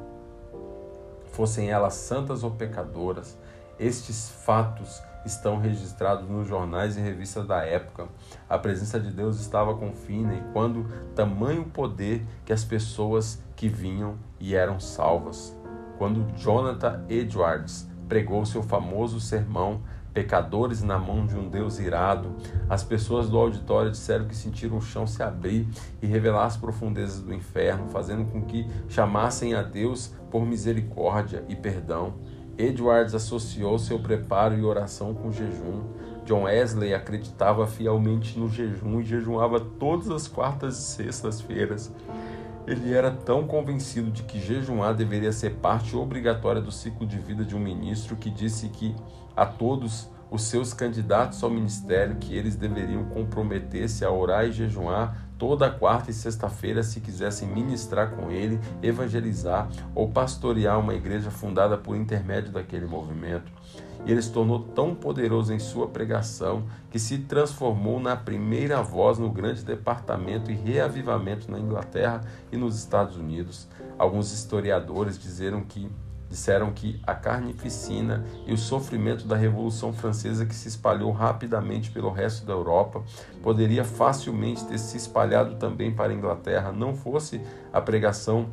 fossem elas santas ou pecadoras. Estes fatos estão registrados nos jornais e revistas da época. A presença de Deus estava com Finney quando tamanho poder que as pessoas que vinham e eram salvas. Quando Jonathan Edwards pregou seu famoso sermão Pecadores na mão de um Deus irado, as pessoas do auditório disseram que sentiram o chão se abrir e revelar as profundezas do inferno, fazendo com que chamassem a Deus por misericórdia e perdão. Edwards associou seu preparo e oração com jejum. John Wesley acreditava fielmente no jejum e jejuava todas as quartas e sextas-feiras. Ele era tão convencido de que jejuar deveria ser parte obrigatória do ciclo de vida de um ministro que disse que a todos os seus candidatos ao ministério que eles deveriam comprometer-se a orar e jejuar toda quarta e sexta-feira se quisessem ministrar com ele, evangelizar ou pastorear uma igreja fundada por intermédio daquele movimento. E ele se tornou tão poderoso em sua pregação que se transformou na primeira voz no grande departamento e reavivamento na Inglaterra e nos Estados Unidos. Alguns historiadores disseram que Disseram que a carnificina e o sofrimento da Revolução Francesa, que se espalhou rapidamente pelo resto da Europa, poderia facilmente ter se espalhado também para a Inglaterra, não fosse a pregação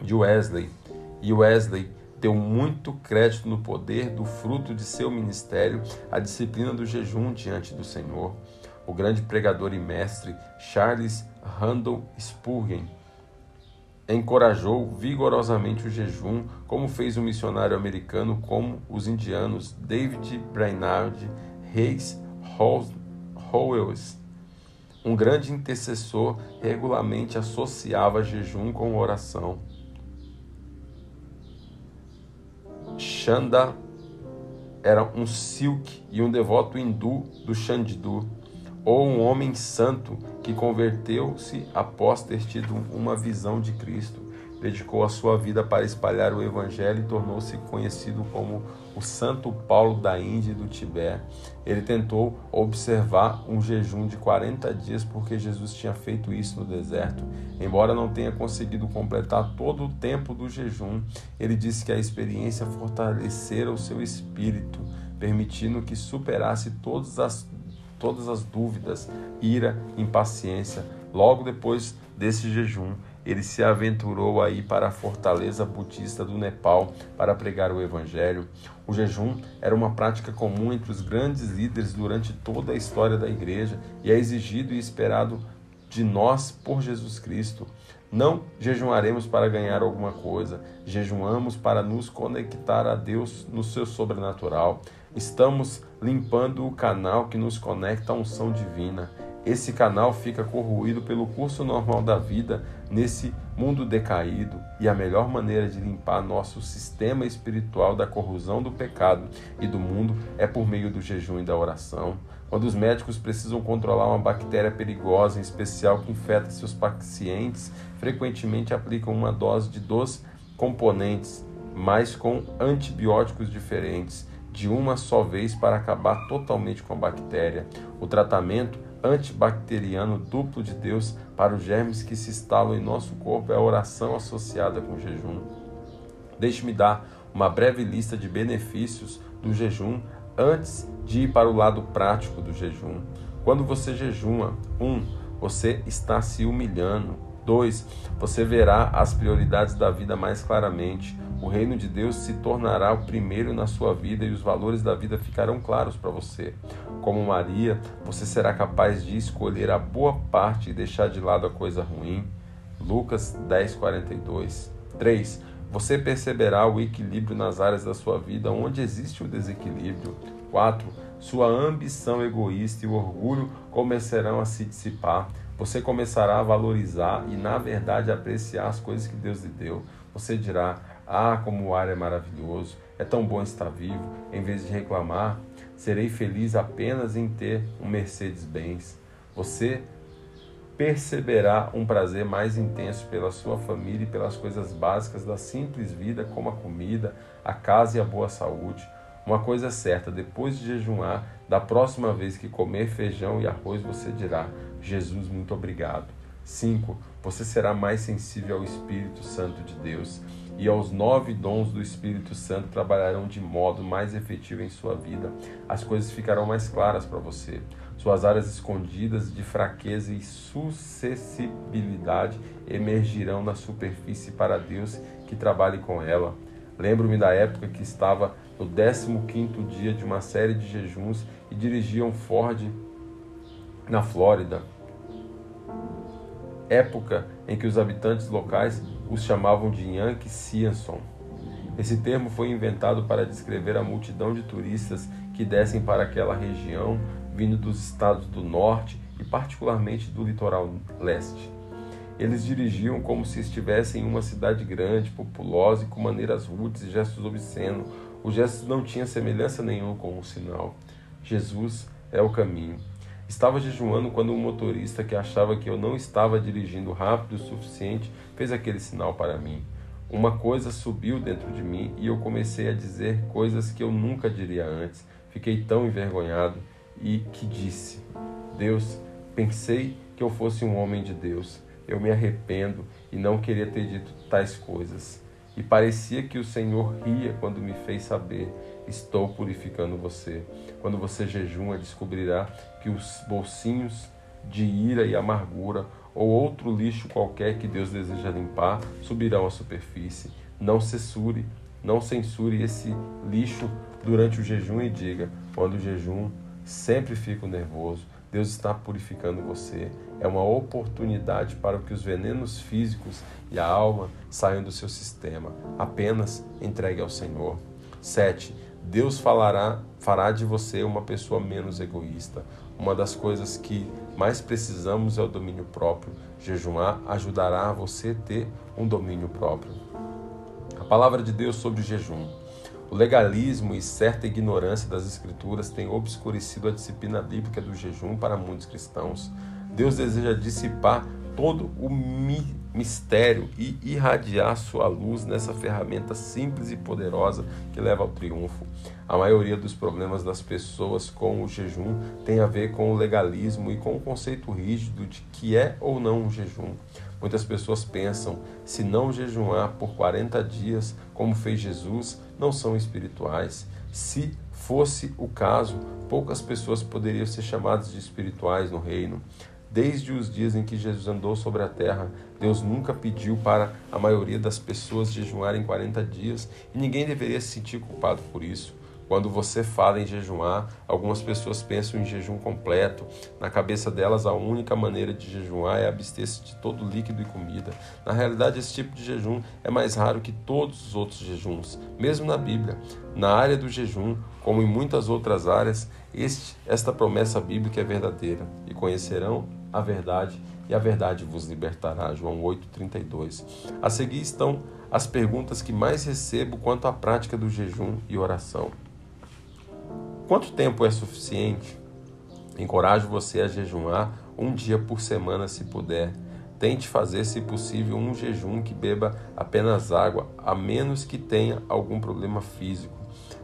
de Wesley. E Wesley deu muito crédito no poder do fruto de seu ministério, a disciplina do jejum diante do Senhor. O grande pregador e mestre Charles Randall Spurgeon encorajou vigorosamente o jejum, como fez o missionário americano como os indianos David Brainerd Reis Howells. Um grande intercessor regularmente associava jejum com oração. Chanda era um silk e um devoto hindu do Chandidu ou um homem santo que converteu-se após ter tido uma visão de Cristo, dedicou a sua vida para espalhar o Evangelho e tornou-se conhecido como o Santo Paulo da Índia e do Tibete. Ele tentou observar um jejum de 40 dias porque Jesus tinha feito isso no deserto. Embora não tenha conseguido completar todo o tempo do jejum, ele disse que a experiência fortalecera o seu espírito, permitindo que superasse todas as todas as dúvidas, ira, impaciência. Logo depois desse jejum, ele se aventurou aí para a fortaleza budista do Nepal para pregar o evangelho. O jejum era uma prática comum entre os grandes líderes durante toda a história da igreja e é exigido e esperado de nós por Jesus Cristo. Não jejuaremos para ganhar alguma coisa, jejuamos para nos conectar a Deus no seu sobrenatural. Estamos limpando o canal que nos conecta à unção divina. Esse canal fica corroído pelo curso normal da vida nesse mundo decaído, e a melhor maneira de limpar nosso sistema espiritual da corrosão do pecado e do mundo é por meio do jejum e da oração. Quando os médicos precisam controlar uma bactéria perigosa, em especial que infecta seus pacientes, frequentemente aplicam uma dose de dois componentes, mas com antibióticos diferentes de uma só vez para acabar totalmente com a bactéria. O tratamento antibacteriano duplo de Deus para os germes que se instalam em nosso corpo é a oração associada com o jejum. Deixe-me dar uma breve lista de benefícios do jejum antes de ir para o lado prático do jejum. Quando você jejuma, um, você está se humilhando. 2. Você verá as prioridades da vida mais claramente. O reino de Deus se tornará o primeiro na sua vida e os valores da vida ficarão claros para você. Como Maria, você será capaz de escolher a boa parte e deixar de lado a coisa ruim. Lucas 10:42. 3. Você perceberá o equilíbrio nas áreas da sua vida onde existe o desequilíbrio. 4. Sua ambição egoísta e o orgulho começarão a se dissipar. Você começará a valorizar e, na verdade, apreciar as coisas que Deus lhe deu. Você dirá: Ah, como o ar é maravilhoso, é tão bom estar vivo. Em vez de reclamar, serei feliz apenas em ter um Mercedes-Benz. Você perceberá um prazer mais intenso pela sua família e pelas coisas básicas da simples vida, como a comida, a casa e a boa saúde. Uma coisa é certa: depois de jejuar, da próxima vez que comer feijão e arroz, você dirá: Jesus, muito obrigado. 5. Você será mais sensível ao Espírito Santo de Deus e aos nove dons do Espírito Santo trabalharão de modo mais efetivo em sua vida. As coisas ficarão mais claras para você. Suas áreas escondidas de fraqueza e suscessibilidade emergirão na superfície para Deus que trabalhe com ela. Lembro-me da época que estava no 15º dia de uma série de jejuns e dirigia um Ford na Flórida, época em que os habitantes locais os chamavam de Yankee Sianson. Esse termo foi inventado para descrever a multidão de turistas que descem para aquela região, vindo dos estados do norte e particularmente do litoral leste. Eles dirigiam como se estivessem em uma cidade grande, populosa e com maneiras rudes e gestos obscenos. Os gestos não tinham semelhança nenhuma com um sinal. Jesus é o caminho. Estava jejuando quando um motorista que achava que eu não estava dirigindo rápido o suficiente fez aquele sinal para mim. Uma coisa subiu dentro de mim e eu comecei a dizer coisas que eu nunca diria antes. Fiquei tão envergonhado e que disse: Deus, pensei que eu fosse um homem de Deus. Eu me arrependo e não queria ter dito tais coisas. E parecia que o Senhor ria quando me fez saber: Estou purificando você. Quando você jejuma, descobrirá que os bolsinhos de ira e amargura ou outro lixo qualquer que Deus deseja limpar subirão à superfície. Não censure, não censure esse lixo durante o jejum e diga: quando o jejum sempre fico nervoso, Deus está purificando você. É uma oportunidade para que os venenos físicos e a alma saiam do seu sistema. Apenas entregue ao Senhor. 7. Deus falará, fará de você uma pessoa menos egoísta. Uma das coisas que mais precisamos é o domínio próprio. Jejuar ajudará você a ter um domínio próprio. A palavra de Deus sobre o jejum. O legalismo e certa ignorância das Escrituras têm obscurecido a disciplina bíblica do jejum para muitos cristãos. Deus deseja dissipar todo o mistério e irradiar sua luz nessa ferramenta simples e poderosa que leva ao triunfo. A maioria dos problemas das pessoas com o jejum tem a ver com o legalismo e com o conceito rígido de que é ou não um jejum. Muitas pessoas pensam, se não jejuar por 40 dias, como fez Jesus, não são espirituais. Se fosse o caso, poucas pessoas poderiam ser chamadas de espirituais no reino. Desde os dias em que Jesus andou sobre a terra, Deus nunca pediu para a maioria das pessoas jejuarem 40 dias e ninguém deveria se sentir culpado por isso. Quando você fala em jejuar, algumas pessoas pensam em jejum completo. Na cabeça delas, a única maneira de jejuar é abster-se de todo líquido e comida. Na realidade, esse tipo de jejum é mais raro que todos os outros jejuns, mesmo na Bíblia. Na área do jejum, como em muitas outras áreas, este, esta promessa bíblica é verdadeira e conhecerão a verdade e a verdade vos libertará. João 8:32. A seguir estão as perguntas que mais recebo quanto à prática do jejum e oração. Quanto tempo é suficiente? Encorajo você a jejuar um dia por semana se puder. Tente fazer, se possível, um jejum que beba apenas água, a menos que tenha algum problema físico.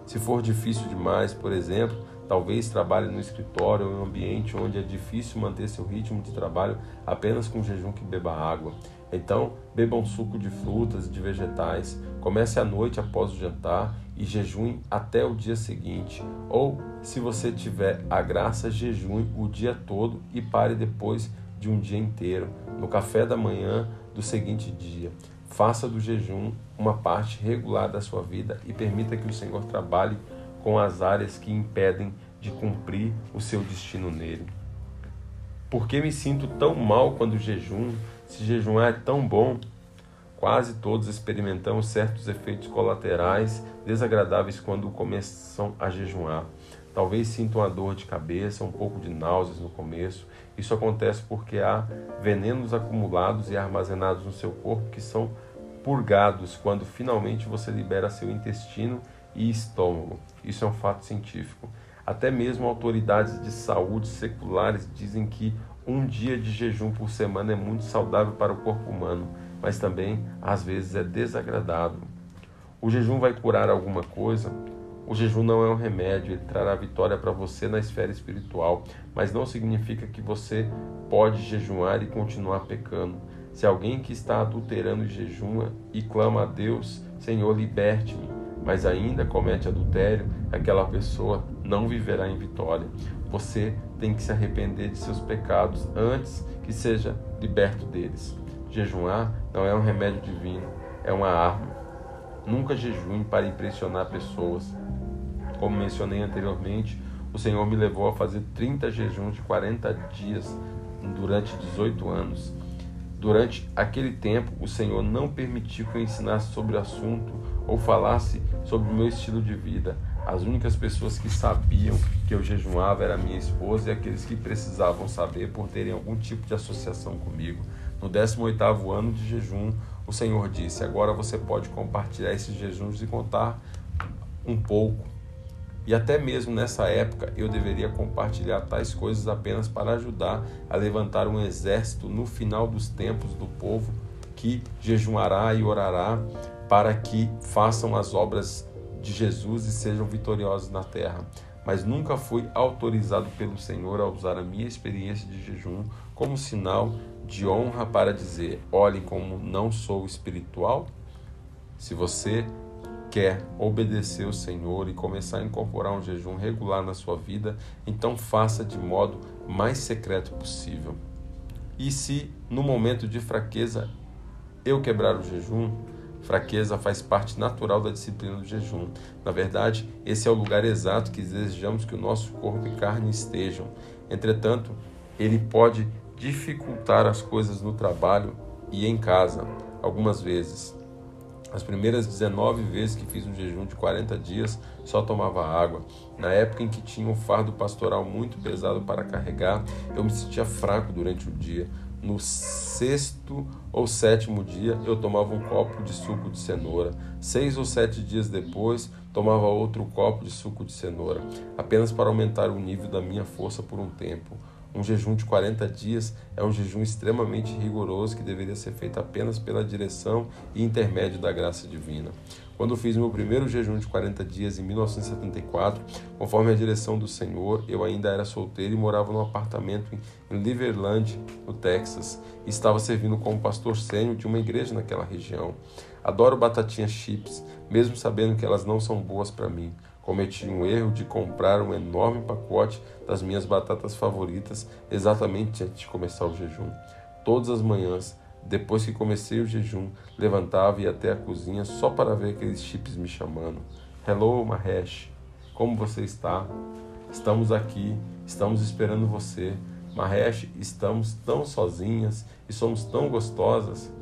Se for difícil demais, por exemplo, Talvez trabalhe no escritório ou em um ambiente onde é difícil manter seu ritmo de trabalho apenas com jejum que beba água. Então, beba um suco de frutas e de vegetais. Comece à noite após o jantar e jejue até o dia seguinte. Ou, se você tiver a graça, jejue o dia todo e pare depois de um dia inteiro, no café da manhã do seguinte dia. Faça do jejum uma parte regular da sua vida e permita que o Senhor trabalhe com as áreas que impedem de cumprir o seu destino nele. Por que me sinto tão mal quando jejum, se jejuar é tão bom? Quase todos experimentamos certos efeitos colaterais desagradáveis quando começam a jejuar. Talvez sintam uma dor de cabeça, um pouco de náuseas no começo. Isso acontece porque há venenos acumulados e armazenados no seu corpo que são purgados quando finalmente você libera seu intestino e estômago. Isso é um fato científico. Até mesmo autoridades de saúde seculares dizem que um dia de jejum por semana é muito saudável para o corpo humano, mas também às vezes é desagradável. O jejum vai curar alguma coisa? O jejum não é um remédio, ele trará vitória para você na esfera espiritual, mas não significa que você pode jejuar e continuar pecando. Se alguém que está adulterando jejuma e clama a Deus, Senhor, liberte-me, mas ainda comete adultério, aquela pessoa não viverá em vitória. Você tem que se arrepender de seus pecados antes que seja liberto deles. Jejuar não é um remédio divino, é uma arma. Nunca jejue para impressionar pessoas. Como mencionei anteriormente, o Senhor me levou a fazer 30 jejuns de 40 dias durante 18 anos. Durante aquele tempo, o Senhor não permitiu que eu ensinasse sobre o assunto ou falasse sobre o meu estilo de vida. As únicas pessoas que sabiam que eu jejuava era minha esposa e aqueles que precisavam saber por terem algum tipo de associação comigo. No 18º ano de jejum, o Senhor disse: "Agora você pode compartilhar esses jejuns e contar um pouco E até mesmo nessa época eu deveria compartilhar tais coisas apenas para ajudar a levantar um exército no final dos tempos do povo que jejuará e orará para que façam as obras de Jesus e sejam vitoriosos na terra. Mas nunca fui autorizado pelo Senhor a usar a minha experiência de jejum como sinal de honra para dizer: olhem como não sou espiritual. Se você quer obedecer o Senhor e começar a incorporar um jejum regular na sua vida, então faça de modo mais secreto possível. E se no momento de fraqueza eu quebrar o jejum, fraqueza faz parte natural da disciplina do jejum. Na verdade, esse é o lugar exato que desejamos que o nosso corpo e carne estejam. Entretanto, ele pode dificultar as coisas no trabalho e em casa, algumas vezes. As primeiras 19 vezes que fiz um jejum de 40 dias, só tomava água. Na época em que tinha um fardo pastoral muito pesado para carregar, eu me sentia fraco durante o dia. No sexto ou sétimo dia, eu tomava um copo de suco de cenoura. Seis ou sete dias depois, tomava outro copo de suco de cenoura, apenas para aumentar o nível da minha força por um tempo. Um jejum de 40 dias é um jejum extremamente rigoroso que deveria ser feito apenas pela direção e intermédio da graça divina. Quando fiz meu primeiro jejum de 40 dias em 1974, conforme a direção do Senhor, eu ainda era solteiro e morava num apartamento em Liverland, no Texas, e estava servindo como pastor sênior de uma igreja naquela região. Adoro batatinhas chips, mesmo sabendo que elas não são boas para mim. Cometi um erro de comprar um enorme pacote das minhas batatas favoritas exatamente antes de começar o jejum. Todas as manhãs, depois que comecei o jejum, levantava e ia até a cozinha só para ver aqueles chips me chamando. Hello, Mahesh. Como você está? Estamos aqui, estamos esperando você. Mahesh, estamos tão sozinhas e somos tão gostosas.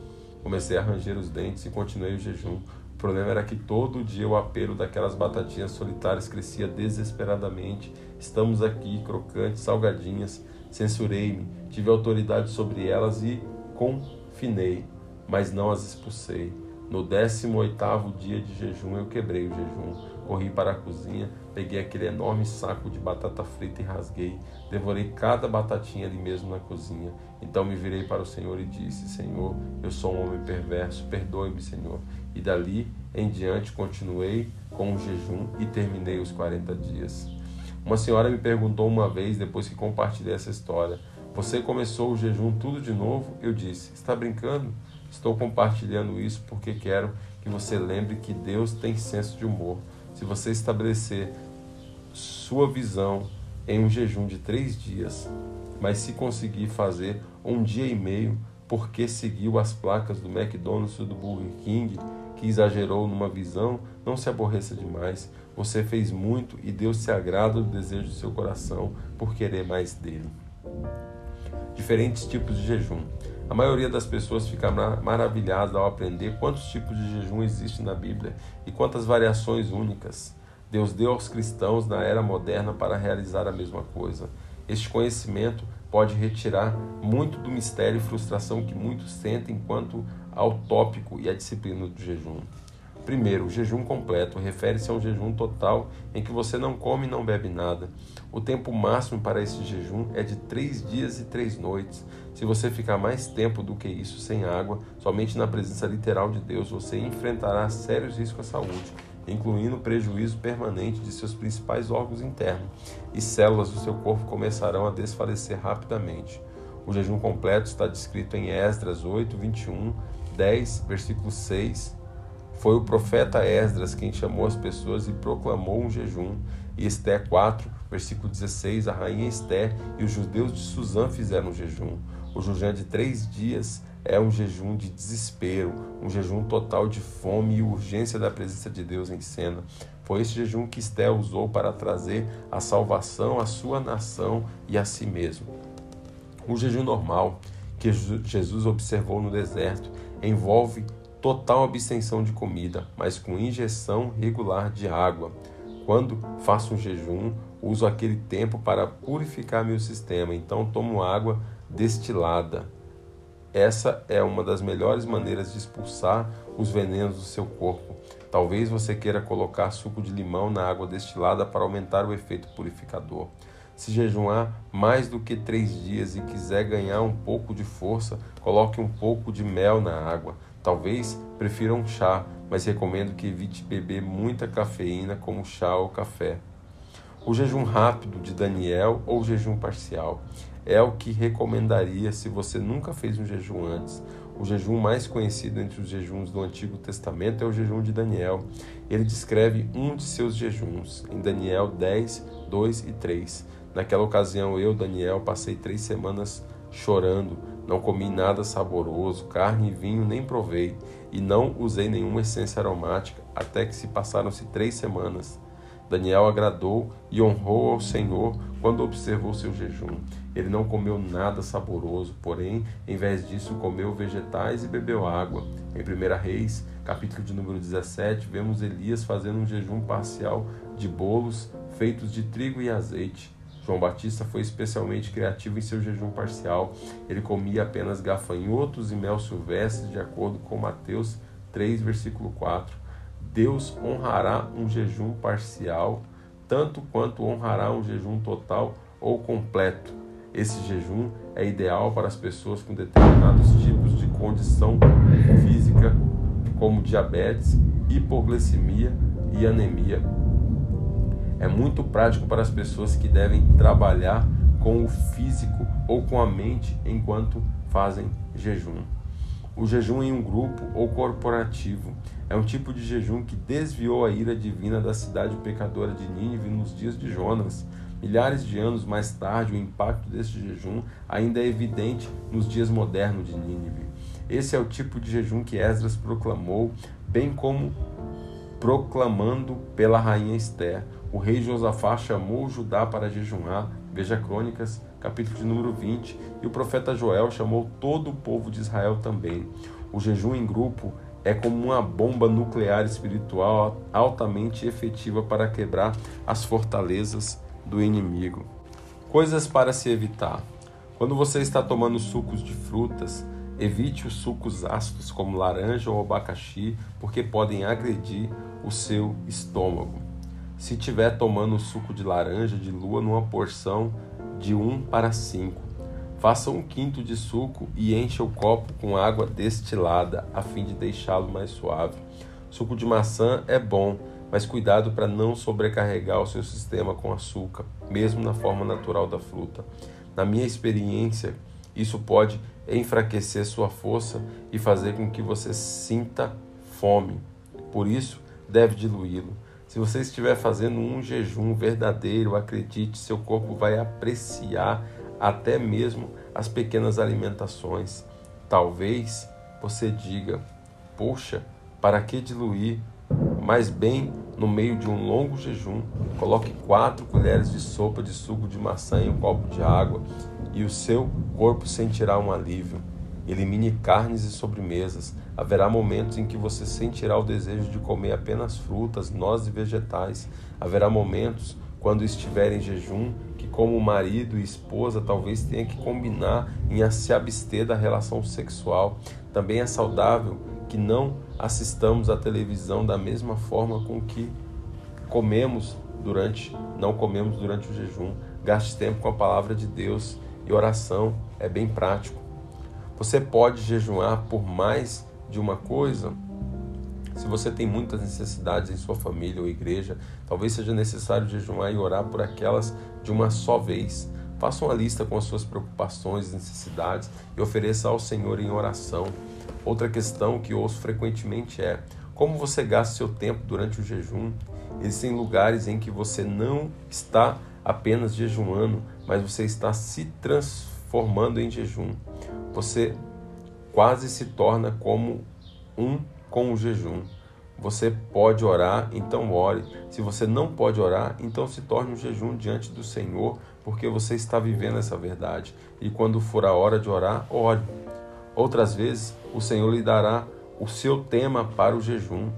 Comecei a ranger os dentes e continuei o jejum. O problema era que todo dia o apelo daquelas batatinhas solitárias crescia desesperadamente. Estamos aqui, crocantes, salgadinhas. Censurei-me, tive autoridade sobre elas e confinei, mas não as expulsei. No 18º dia de jejum eu quebrei o jejum. Corri para a cozinha, peguei aquele enorme saco de batata frita e rasguei. Devorei cada batatinha ali mesmo na cozinha. Então me virei para o Senhor e disse: Senhor, eu sou um homem perverso, perdoe-me, Senhor. E dali em diante continuei com o jejum e terminei os 40 dias. Uma senhora me perguntou uma vez, depois que compartilhei essa história: Você começou o jejum tudo de novo? Eu disse: Está brincando? Estou compartilhando isso porque quero que você lembre que Deus tem senso de humor. Se você estabelecer sua visão em um jejum de três dias, mas se conseguir fazer um dia e meio, porque seguiu as placas do McDonald's e do Burger King, que exagerou numa visão, não se aborreça demais. Você fez muito e Deus se agrada do desejo do seu coração por querer mais dele. Diferentes tipos de jejum. A maioria das pessoas fica maravilhada ao aprender quantos tipos de jejum existem na Bíblia e quantas variações únicas Deus deu aos cristãos na era moderna para realizar a mesma coisa. Este conhecimento pode retirar muito do mistério e frustração que muitos sentem quanto ao tópico e à disciplina do jejum. Primeiro, o jejum completo refere-se a um jejum total em que você não come e não bebe nada. O tempo máximo para esse jejum é de três dias e três noites. Se você ficar mais tempo do que isso sem água, somente na presença literal de Deus, você enfrentará sérios riscos à saúde, incluindo prejuízo permanente de seus principais órgãos internos, e células do seu corpo começarão a desfalecer rapidamente. O jejum completo está descrito em Esdras 8, 21, 10, versículo 6 foi o profeta Esdras quem chamou as pessoas e proclamou um jejum. E Esté 4, versículo 16, a rainha Esté e os judeus de Suzã fizeram um jejum. O jejum de três dias é um jejum de desespero, um jejum total de fome e urgência da presença de Deus em cena. Foi esse jejum que Esté usou para trazer a salvação à sua nação e a si mesmo. O jejum normal que Jesus observou no deserto envolve total abstenção de comida, mas com injeção regular de água. Quando faço um jejum, uso aquele tempo para purificar meu sistema, então tomo água destilada. Essa é uma das melhores maneiras de expulsar os venenos do seu corpo. Talvez você queira colocar suco de limão na água destilada para aumentar o efeito purificador. Se jejuar mais do que três dias e quiser ganhar um pouco de força, coloque um pouco de mel na água. Talvez prefira um chá, mas recomendo que evite beber muita cafeína como chá ou café. O jejum rápido de Daniel ou jejum parcial é o que recomendaria se você nunca fez um jejum antes. O jejum mais conhecido entre os jejuns do Antigo Testamento é o jejum de Daniel. Ele descreve um de seus jejuns em Daniel 10, 2 e 3. Naquela ocasião, eu, Daniel, passei três semanas chorando. Não comi nada saboroso, carne e vinho nem provei, e não usei nenhuma essência aromática, até que se passaram-se três semanas. Daniel agradou e honrou ao Senhor quando observou seu jejum. Ele não comeu nada saboroso, porém, em vez disso, comeu vegetais e bebeu água. Em 1 Reis, capítulo de número 17, vemos Elias fazendo um jejum parcial de bolos feitos de trigo e azeite. João Batista foi especialmente criativo em seu jejum parcial. Ele comia apenas gafanhotos e mel silvestre, de acordo com Mateus 3, versículo 4. Deus honrará um jejum parcial tanto quanto honrará um jejum total ou completo. Esse jejum é ideal para as pessoas com determinados tipos de condição física, como diabetes, hipoglicemia e anemia. É muito prático para as pessoas que devem trabalhar com o físico ou com a mente enquanto fazem jejum. O jejum em um grupo ou corporativo é um tipo de jejum que desviou a ira divina da cidade pecadora de Nínive nos dias de Jonas. Milhares de anos mais tarde, o impacto deste jejum ainda é evidente nos dias modernos de Nínive. Esse é o tipo de jejum que Esdras proclamou, bem como proclamando pela rainha Esther. O rei Josafá chamou Judá para jejuar, veja Crônicas, capítulo de número 20, e o profeta Joel chamou todo o povo de Israel também. O jejum em grupo é como uma bomba nuclear espiritual altamente efetiva para quebrar as fortalezas do inimigo. Coisas para se evitar. Quando você está tomando sucos de frutas, evite os sucos ácidos como laranja ou abacaxi, porque podem agredir o seu estômago. Se estiver tomando suco de laranja de lua numa porção de 1 para 5, faça um quinto de suco e encha o copo com água destilada, a fim de deixá-lo mais suave. Suco de maçã é bom, mas cuidado para não sobrecarregar o seu sistema com açúcar, mesmo na forma natural da fruta. Na minha experiência, isso pode enfraquecer sua força e fazer com que você sinta fome. Por isso, deve diluí-lo. Se você estiver fazendo um jejum verdadeiro, acredite, seu corpo vai apreciar até mesmo as pequenas alimentações. Talvez você diga: Poxa, para que diluir? Mas bem no meio de um longo jejum, coloque quatro colheres de sopa de suco de maçã em um copo de água e o seu corpo sentirá um alívio. Elimine carnes e sobremesas. Haverá momentos em que você sentirá o desejo de comer apenas frutas, nozes e vegetais. Haverá momentos, quando estiver em jejum, que, como marido e esposa, talvez tenha que combinar em se abster da relação sexual. Também é saudável que não assistamos à televisão da mesma forma com que comemos durante, não comemos durante o jejum. Gaste tempo com a palavra de Deus e oração é bem prático. Você pode jejuar por mais de uma coisa? Se você tem muitas necessidades em sua família ou igreja, talvez seja necessário jejuar e orar por aquelas de uma só vez. Faça uma lista com as suas preocupações e necessidades e ofereça ao Senhor em oração. Outra questão que ouço frequentemente é: como você gasta seu tempo durante o jejum? Existem lugares em que você não está apenas jejuando, mas você está se transformando em jejum você quase se torna como um com o jejum. Você pode orar, então ore. Se você não pode orar, então se torne um jejum diante do Senhor, porque você está vivendo essa verdade. E quando for a hora de orar, ore. Outras vezes, o Senhor lhe dará o seu tema para o jejum.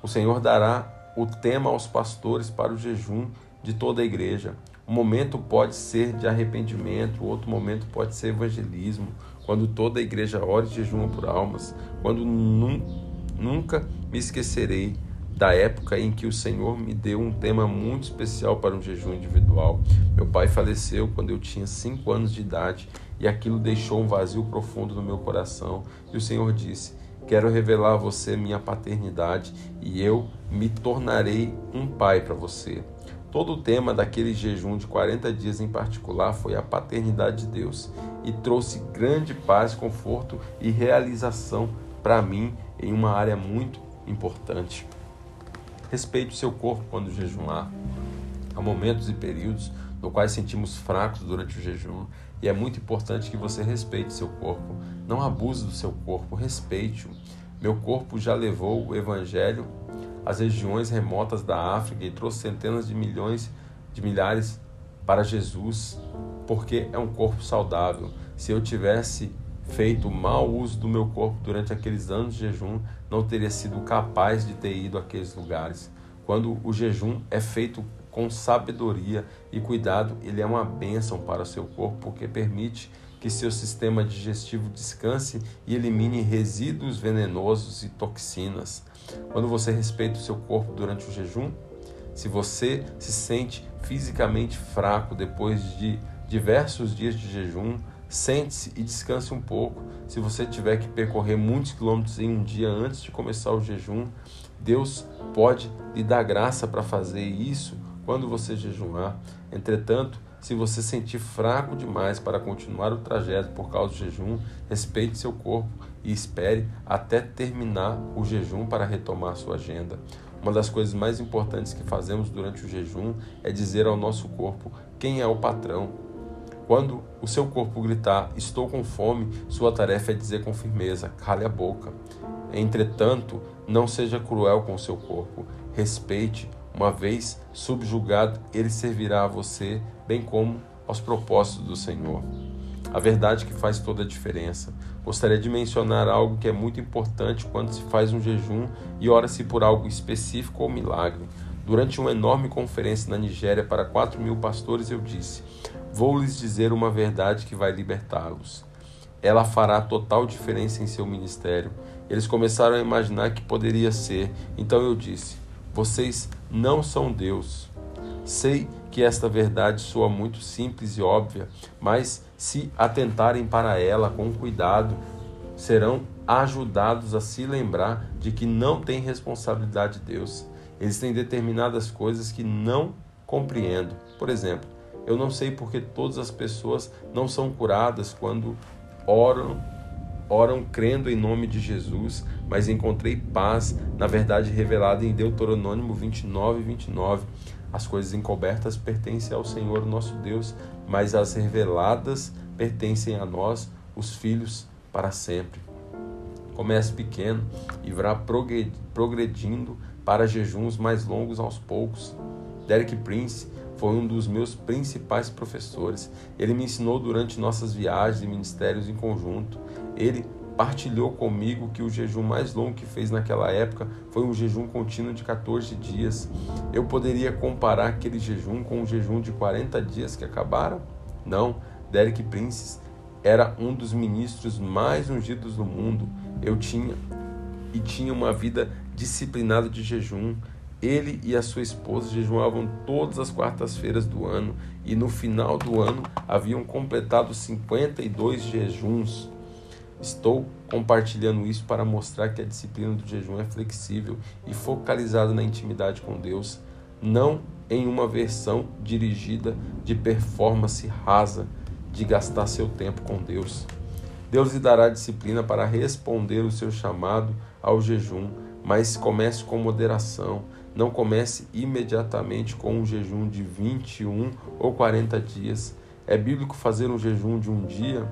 O Senhor dará o tema aos pastores para o jejum de toda a igreja. Um momento pode ser de arrependimento, outro momento pode ser evangelismo, quando toda a igreja ora e jejuma por almas, quando nunca me esquecerei da época em que o Senhor me deu um tema muito especial para um jejum individual. Meu pai faleceu quando eu tinha cinco anos de idade e aquilo deixou um vazio profundo no meu coração. E o Senhor disse: Quero revelar a você minha paternidade e eu me tornarei um pai para você. Todo o tema daquele jejum de 40 dias em particular foi a paternidade de Deus e trouxe grande paz, conforto e realização para mim em uma área muito importante. Respeite o seu corpo quando jejuar. Há momentos e períodos no quais sentimos fracos durante o jejum e é muito importante que você respeite seu corpo. Não abuse do seu corpo, respeite-o. Meu corpo já levou o evangelho às regiões remotas da África e trouxe centenas de milhões de milhares para Jesus, porque é um corpo saudável. Se eu tivesse feito mau uso do meu corpo durante aqueles anos de jejum, não teria sido capaz de ter ido àqueles lugares. Quando o jejum é feito com sabedoria e cuidado, ele é uma bênção para o seu corpo, porque permite que seu sistema digestivo descanse e elimine resíduos venenosos e toxinas. Quando você respeita o seu corpo durante o jejum, se você se sente fisicamente fraco depois de diversos dias de jejum, Sente-se e descanse um pouco. Se você tiver que percorrer muitos quilômetros em um dia antes de começar o jejum, Deus pode lhe dar graça para fazer isso quando você jejuar. Entretanto, se você sentir fraco demais para continuar o trajeto por causa do jejum, respeite seu corpo e espere até terminar o jejum para retomar sua agenda. Uma das coisas mais importantes que fazemos durante o jejum é dizer ao nosso corpo quem é o patrão quando o seu corpo gritar, estou com fome, sua tarefa é dizer com firmeza, cale a boca. Entretanto, não seja cruel com seu corpo. Respeite, uma vez subjugado, ele servirá a você, bem como aos propósitos do Senhor. A verdade que faz toda a diferença. Gostaria de mencionar algo que é muito importante quando se faz um jejum e ora-se por algo específico ou milagre. Durante uma enorme conferência na Nigéria para 4 mil pastores, eu disse: Vou lhes dizer uma verdade que vai libertá-los. Ela fará total diferença em seu ministério. Eles começaram a imaginar que poderia ser. Então eu disse: Vocês não são Deus. Sei que esta verdade soa muito simples e óbvia, mas se atentarem para ela com cuidado, serão ajudados a se lembrar de que não têm responsabilidade de Deus. Eles têm determinadas coisas que não compreendo. Por exemplo, eu não sei porque todas as pessoas não são curadas quando oram, oram crendo em nome de Jesus, mas encontrei paz na verdade revelada em Deuteronômio 29, 29. As coisas encobertas pertencem ao Senhor nosso Deus, mas as reveladas pertencem a nós, os filhos, para sempre. Comece pequeno e vá progredindo para jejuns mais longos aos poucos. Derek Prince foi um dos meus principais professores. Ele me ensinou durante nossas viagens e ministérios em conjunto. Ele partilhou comigo que o jejum mais longo que fez naquela época foi um jejum contínuo de 14 dias. Eu poderia comparar aquele jejum com um jejum de 40 dias que acabaram? Não, Derek Prince era um dos ministros mais ungidos do mundo. Eu tinha e tinha uma vida disciplinada de jejum. Ele e a sua esposa jejuavam todas as quartas-feiras do ano e no final do ano haviam completado 52 jejuns. Estou compartilhando isso para mostrar que a disciplina do jejum é flexível e focalizada na intimidade com Deus, não em uma versão dirigida de performance rasa de gastar seu tempo com Deus. Deus lhe dará disciplina para responder o seu chamado ao jejum, mas comece com moderação, não comece imediatamente com um jejum de 21 ou 40 dias. É bíblico fazer um jejum de um dia.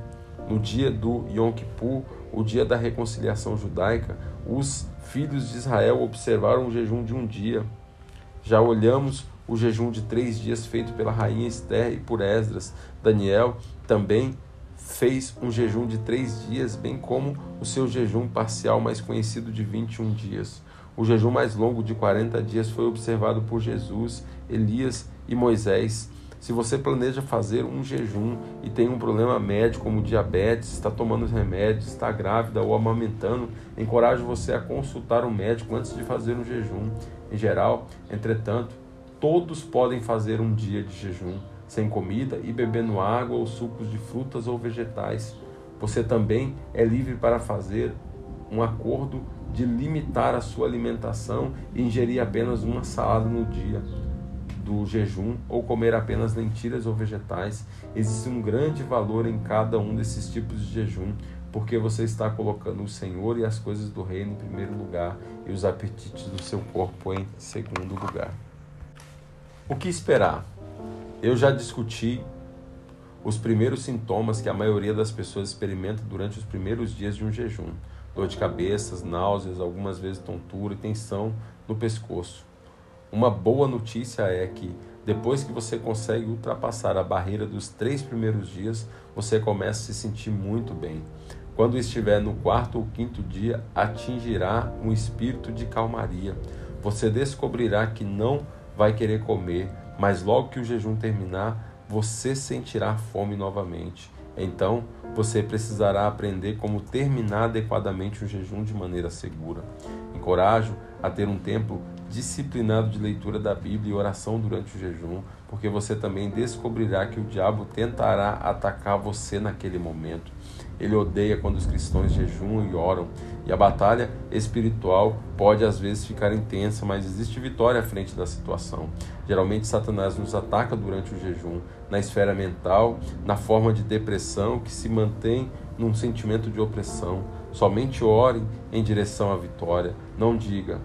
No dia do Yom Kippur, o dia da reconciliação judaica, os filhos de Israel observaram um jejum de um dia. Já olhamos o jejum de três dias feito pela rainha Esther e por Esdras. Daniel também fez um jejum de três dias, bem como o seu jejum parcial mais conhecido de 21 dias. O jejum mais longo de 40 dias foi observado por Jesus, Elias e Moisés. Se você planeja fazer um jejum e tem um problema médico como diabetes, está tomando remédios, está grávida ou amamentando, encorajo você a consultar um médico antes de fazer um jejum. Em geral, entretanto, todos podem fazer um dia de jejum sem comida e bebendo água ou sucos de frutas ou vegetais. Você também é livre para fazer um acordo de limitar a sua alimentação e ingerir apenas uma salada no dia do jejum ou comer apenas lentilhas ou vegetais, existe um grande valor em cada um desses tipos de jejum, porque você está colocando o Senhor e as coisas do reino em primeiro lugar e os apetites do seu corpo em segundo lugar. O que esperar? Eu já discuti os primeiros sintomas que a maioria das pessoas experimenta durante os primeiros dias de um jejum: dor de cabeça, náuseas, algumas vezes tontura e tensão no pescoço. Uma boa notícia é que depois que você consegue ultrapassar a barreira dos três primeiros dias, você começa a se sentir muito bem. Quando estiver no quarto ou quinto dia, atingirá um espírito de calmaria. Você descobrirá que não vai querer comer, mas logo que o jejum terminar, você sentirá fome novamente. Então, você precisará aprender como terminar adequadamente o jejum de maneira segura. Encorajo a ter um tempo disciplinado de leitura da Bíblia e oração durante o jejum, porque você também descobrirá que o diabo tentará atacar você naquele momento. Ele odeia quando os cristãos jejuam e oram, e a batalha espiritual pode às vezes ficar intensa, mas existe vitória à frente da situação. Geralmente, Satanás nos ataca durante o jejum, na esfera mental, na forma de depressão que se mantém num sentimento de opressão. Somente ore em direção à vitória. Não diga,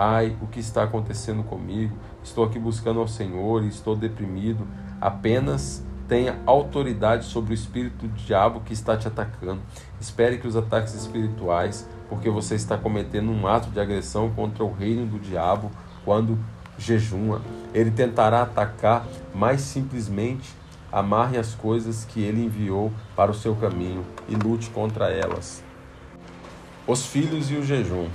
Ai, o que está acontecendo comigo? Estou aqui buscando ao Senhor estou deprimido. Apenas tenha autoridade sobre o espírito do diabo que está te atacando. Espere que os ataques espirituais, porque você está cometendo um ato de agressão contra o reino do diabo quando jejuma. Ele tentará atacar, mas simplesmente amarre as coisas que ele enviou para o seu caminho e lute contra elas. Os filhos e o jejum.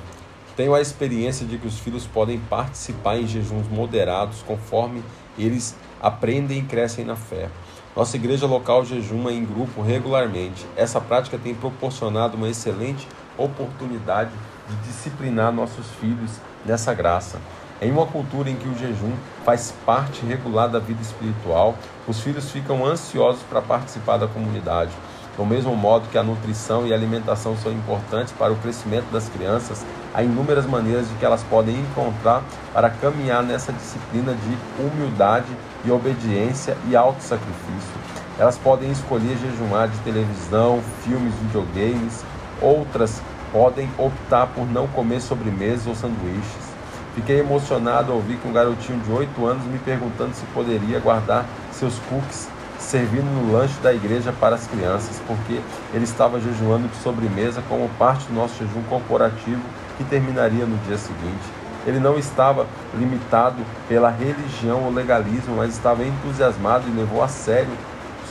Tenho a experiência de que os filhos podem participar em jejuns moderados conforme eles aprendem e crescem na fé. Nossa igreja local jejuma em grupo regularmente. Essa prática tem proporcionado uma excelente oportunidade de disciplinar nossos filhos nessa graça. Em uma cultura em que o jejum faz parte regular da vida espiritual, os filhos ficam ansiosos para participar da comunidade. Do mesmo modo que a nutrição e a alimentação são importantes para o crescimento das crianças, há inúmeras maneiras de que elas podem encontrar para caminhar nessa disciplina de humildade e obediência e auto-sacrifício. Elas podem escolher jejumar de televisão, filmes, videogames, outras podem optar por não comer sobremesas ou sanduíches. Fiquei emocionado ao ouvir que um garotinho de 8 anos me perguntando se poderia guardar seus cookies servindo no lanche da igreja para as crianças, porque ele estava jejuando de sobremesa como parte do nosso jejum corporativo que terminaria no dia seguinte. Ele não estava limitado pela religião ou legalismo, mas estava entusiasmado e levou a sério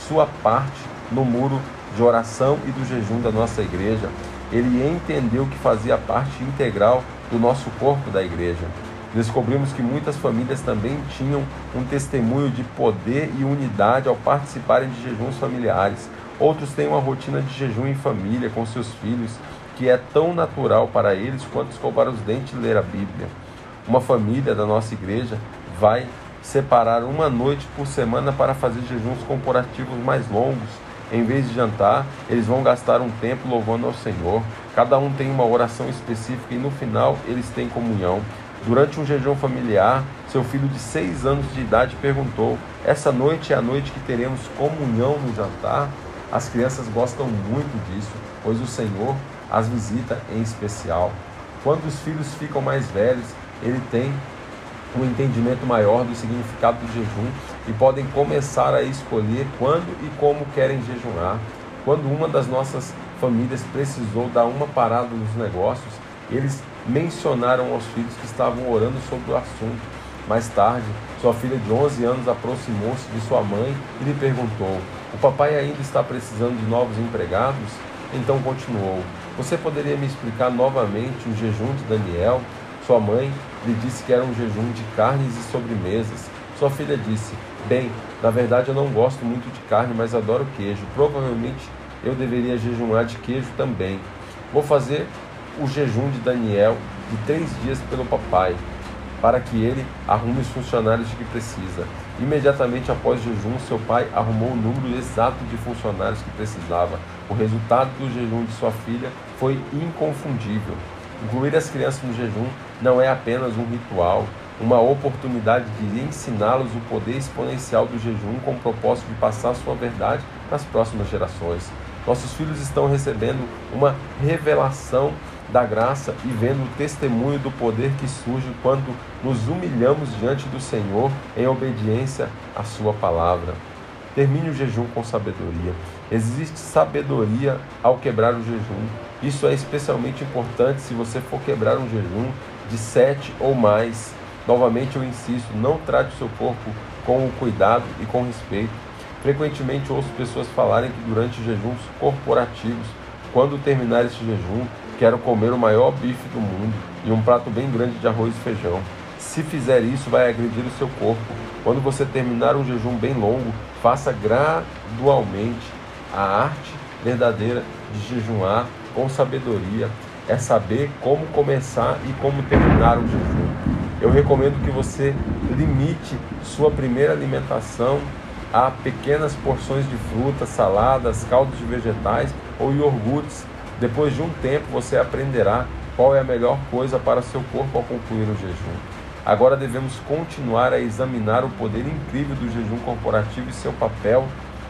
sua parte no muro de oração e do jejum da nossa igreja. Ele entendeu que fazia parte integral do nosso corpo da igreja. Descobrimos que muitas famílias também tinham um testemunho de poder e unidade ao participarem de jejuns familiares. Outros têm uma rotina de jejum em família com seus filhos, que é tão natural para eles quanto escovar os dentes e ler a Bíblia. Uma família da nossa igreja vai separar uma noite por semana para fazer jejuns corporativos mais longos. Em vez de jantar, eles vão gastar um tempo louvando ao Senhor. Cada um tem uma oração específica e no final eles têm comunhão. Durante um jejum familiar, seu filho de seis anos de idade perguntou: Essa noite é a noite que teremos comunhão no jantar? As crianças gostam muito disso, pois o Senhor as visita em especial. Quando os filhos ficam mais velhos, ele tem um entendimento maior do significado do jejum e podem começar a escolher quando e como querem jejuar. Quando uma das nossas famílias precisou dar uma parada nos negócios, eles mencionaram aos filhos que estavam orando sobre o assunto. Mais tarde, sua filha de 11 anos aproximou-se de sua mãe e lhe perguntou: O papai ainda está precisando de novos empregados? Então continuou: Você poderia me explicar novamente o jejum de Daniel? Sua mãe lhe disse que era um jejum de carnes e sobremesas. Sua filha disse: Bem, Na verdade, eu não gosto muito de carne, mas adoro queijo. Provavelmente eu deveria jejuar de queijo também. Vou fazer o jejum de Daniel de três dias pelo papai, para que ele arrume os funcionários que precisa. Imediatamente após o jejum, seu pai arrumou o número exato de funcionários que precisava. O resultado do jejum de sua filha foi inconfundível. Incluir as crianças no jejum não é apenas um ritual, uma oportunidade de ensiná-los o poder exponencial do jejum com o propósito de passar sua verdade para as próximas gerações. Nossos filhos estão recebendo uma revelação da graça e vendo o testemunho do poder que surge quando nos humilhamos diante do Senhor em obediência à Sua palavra. Termine o jejum com sabedoria. Existe sabedoria ao quebrar o jejum. Isso é especialmente importante se você for quebrar um jejum de sete ou mais. Novamente eu insisto, não trate o seu corpo com o cuidado e com respeito. Frequentemente ouço pessoas falarem que durante jejuns corporativos, quando terminar este jejum, quero comer o maior bife do mundo e um prato bem grande de arroz e feijão. Se fizer isso, vai agredir o seu corpo. Quando você terminar um jejum bem longo, faça gradualmente. A arte verdadeira de jejuar com sabedoria é saber como começar e como terminar o jejum. Eu recomendo que você limite sua primeira alimentação a pequenas porções de frutas, saladas, caldos de vegetais ou iogurtes. Depois de um tempo, você aprenderá qual é a melhor coisa para seu corpo ao concluir o jejum. Agora devemos continuar a examinar o poder incrível do jejum corporativo e seu papel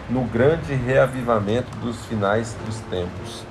no grande reavivamento dos finais dos tempos.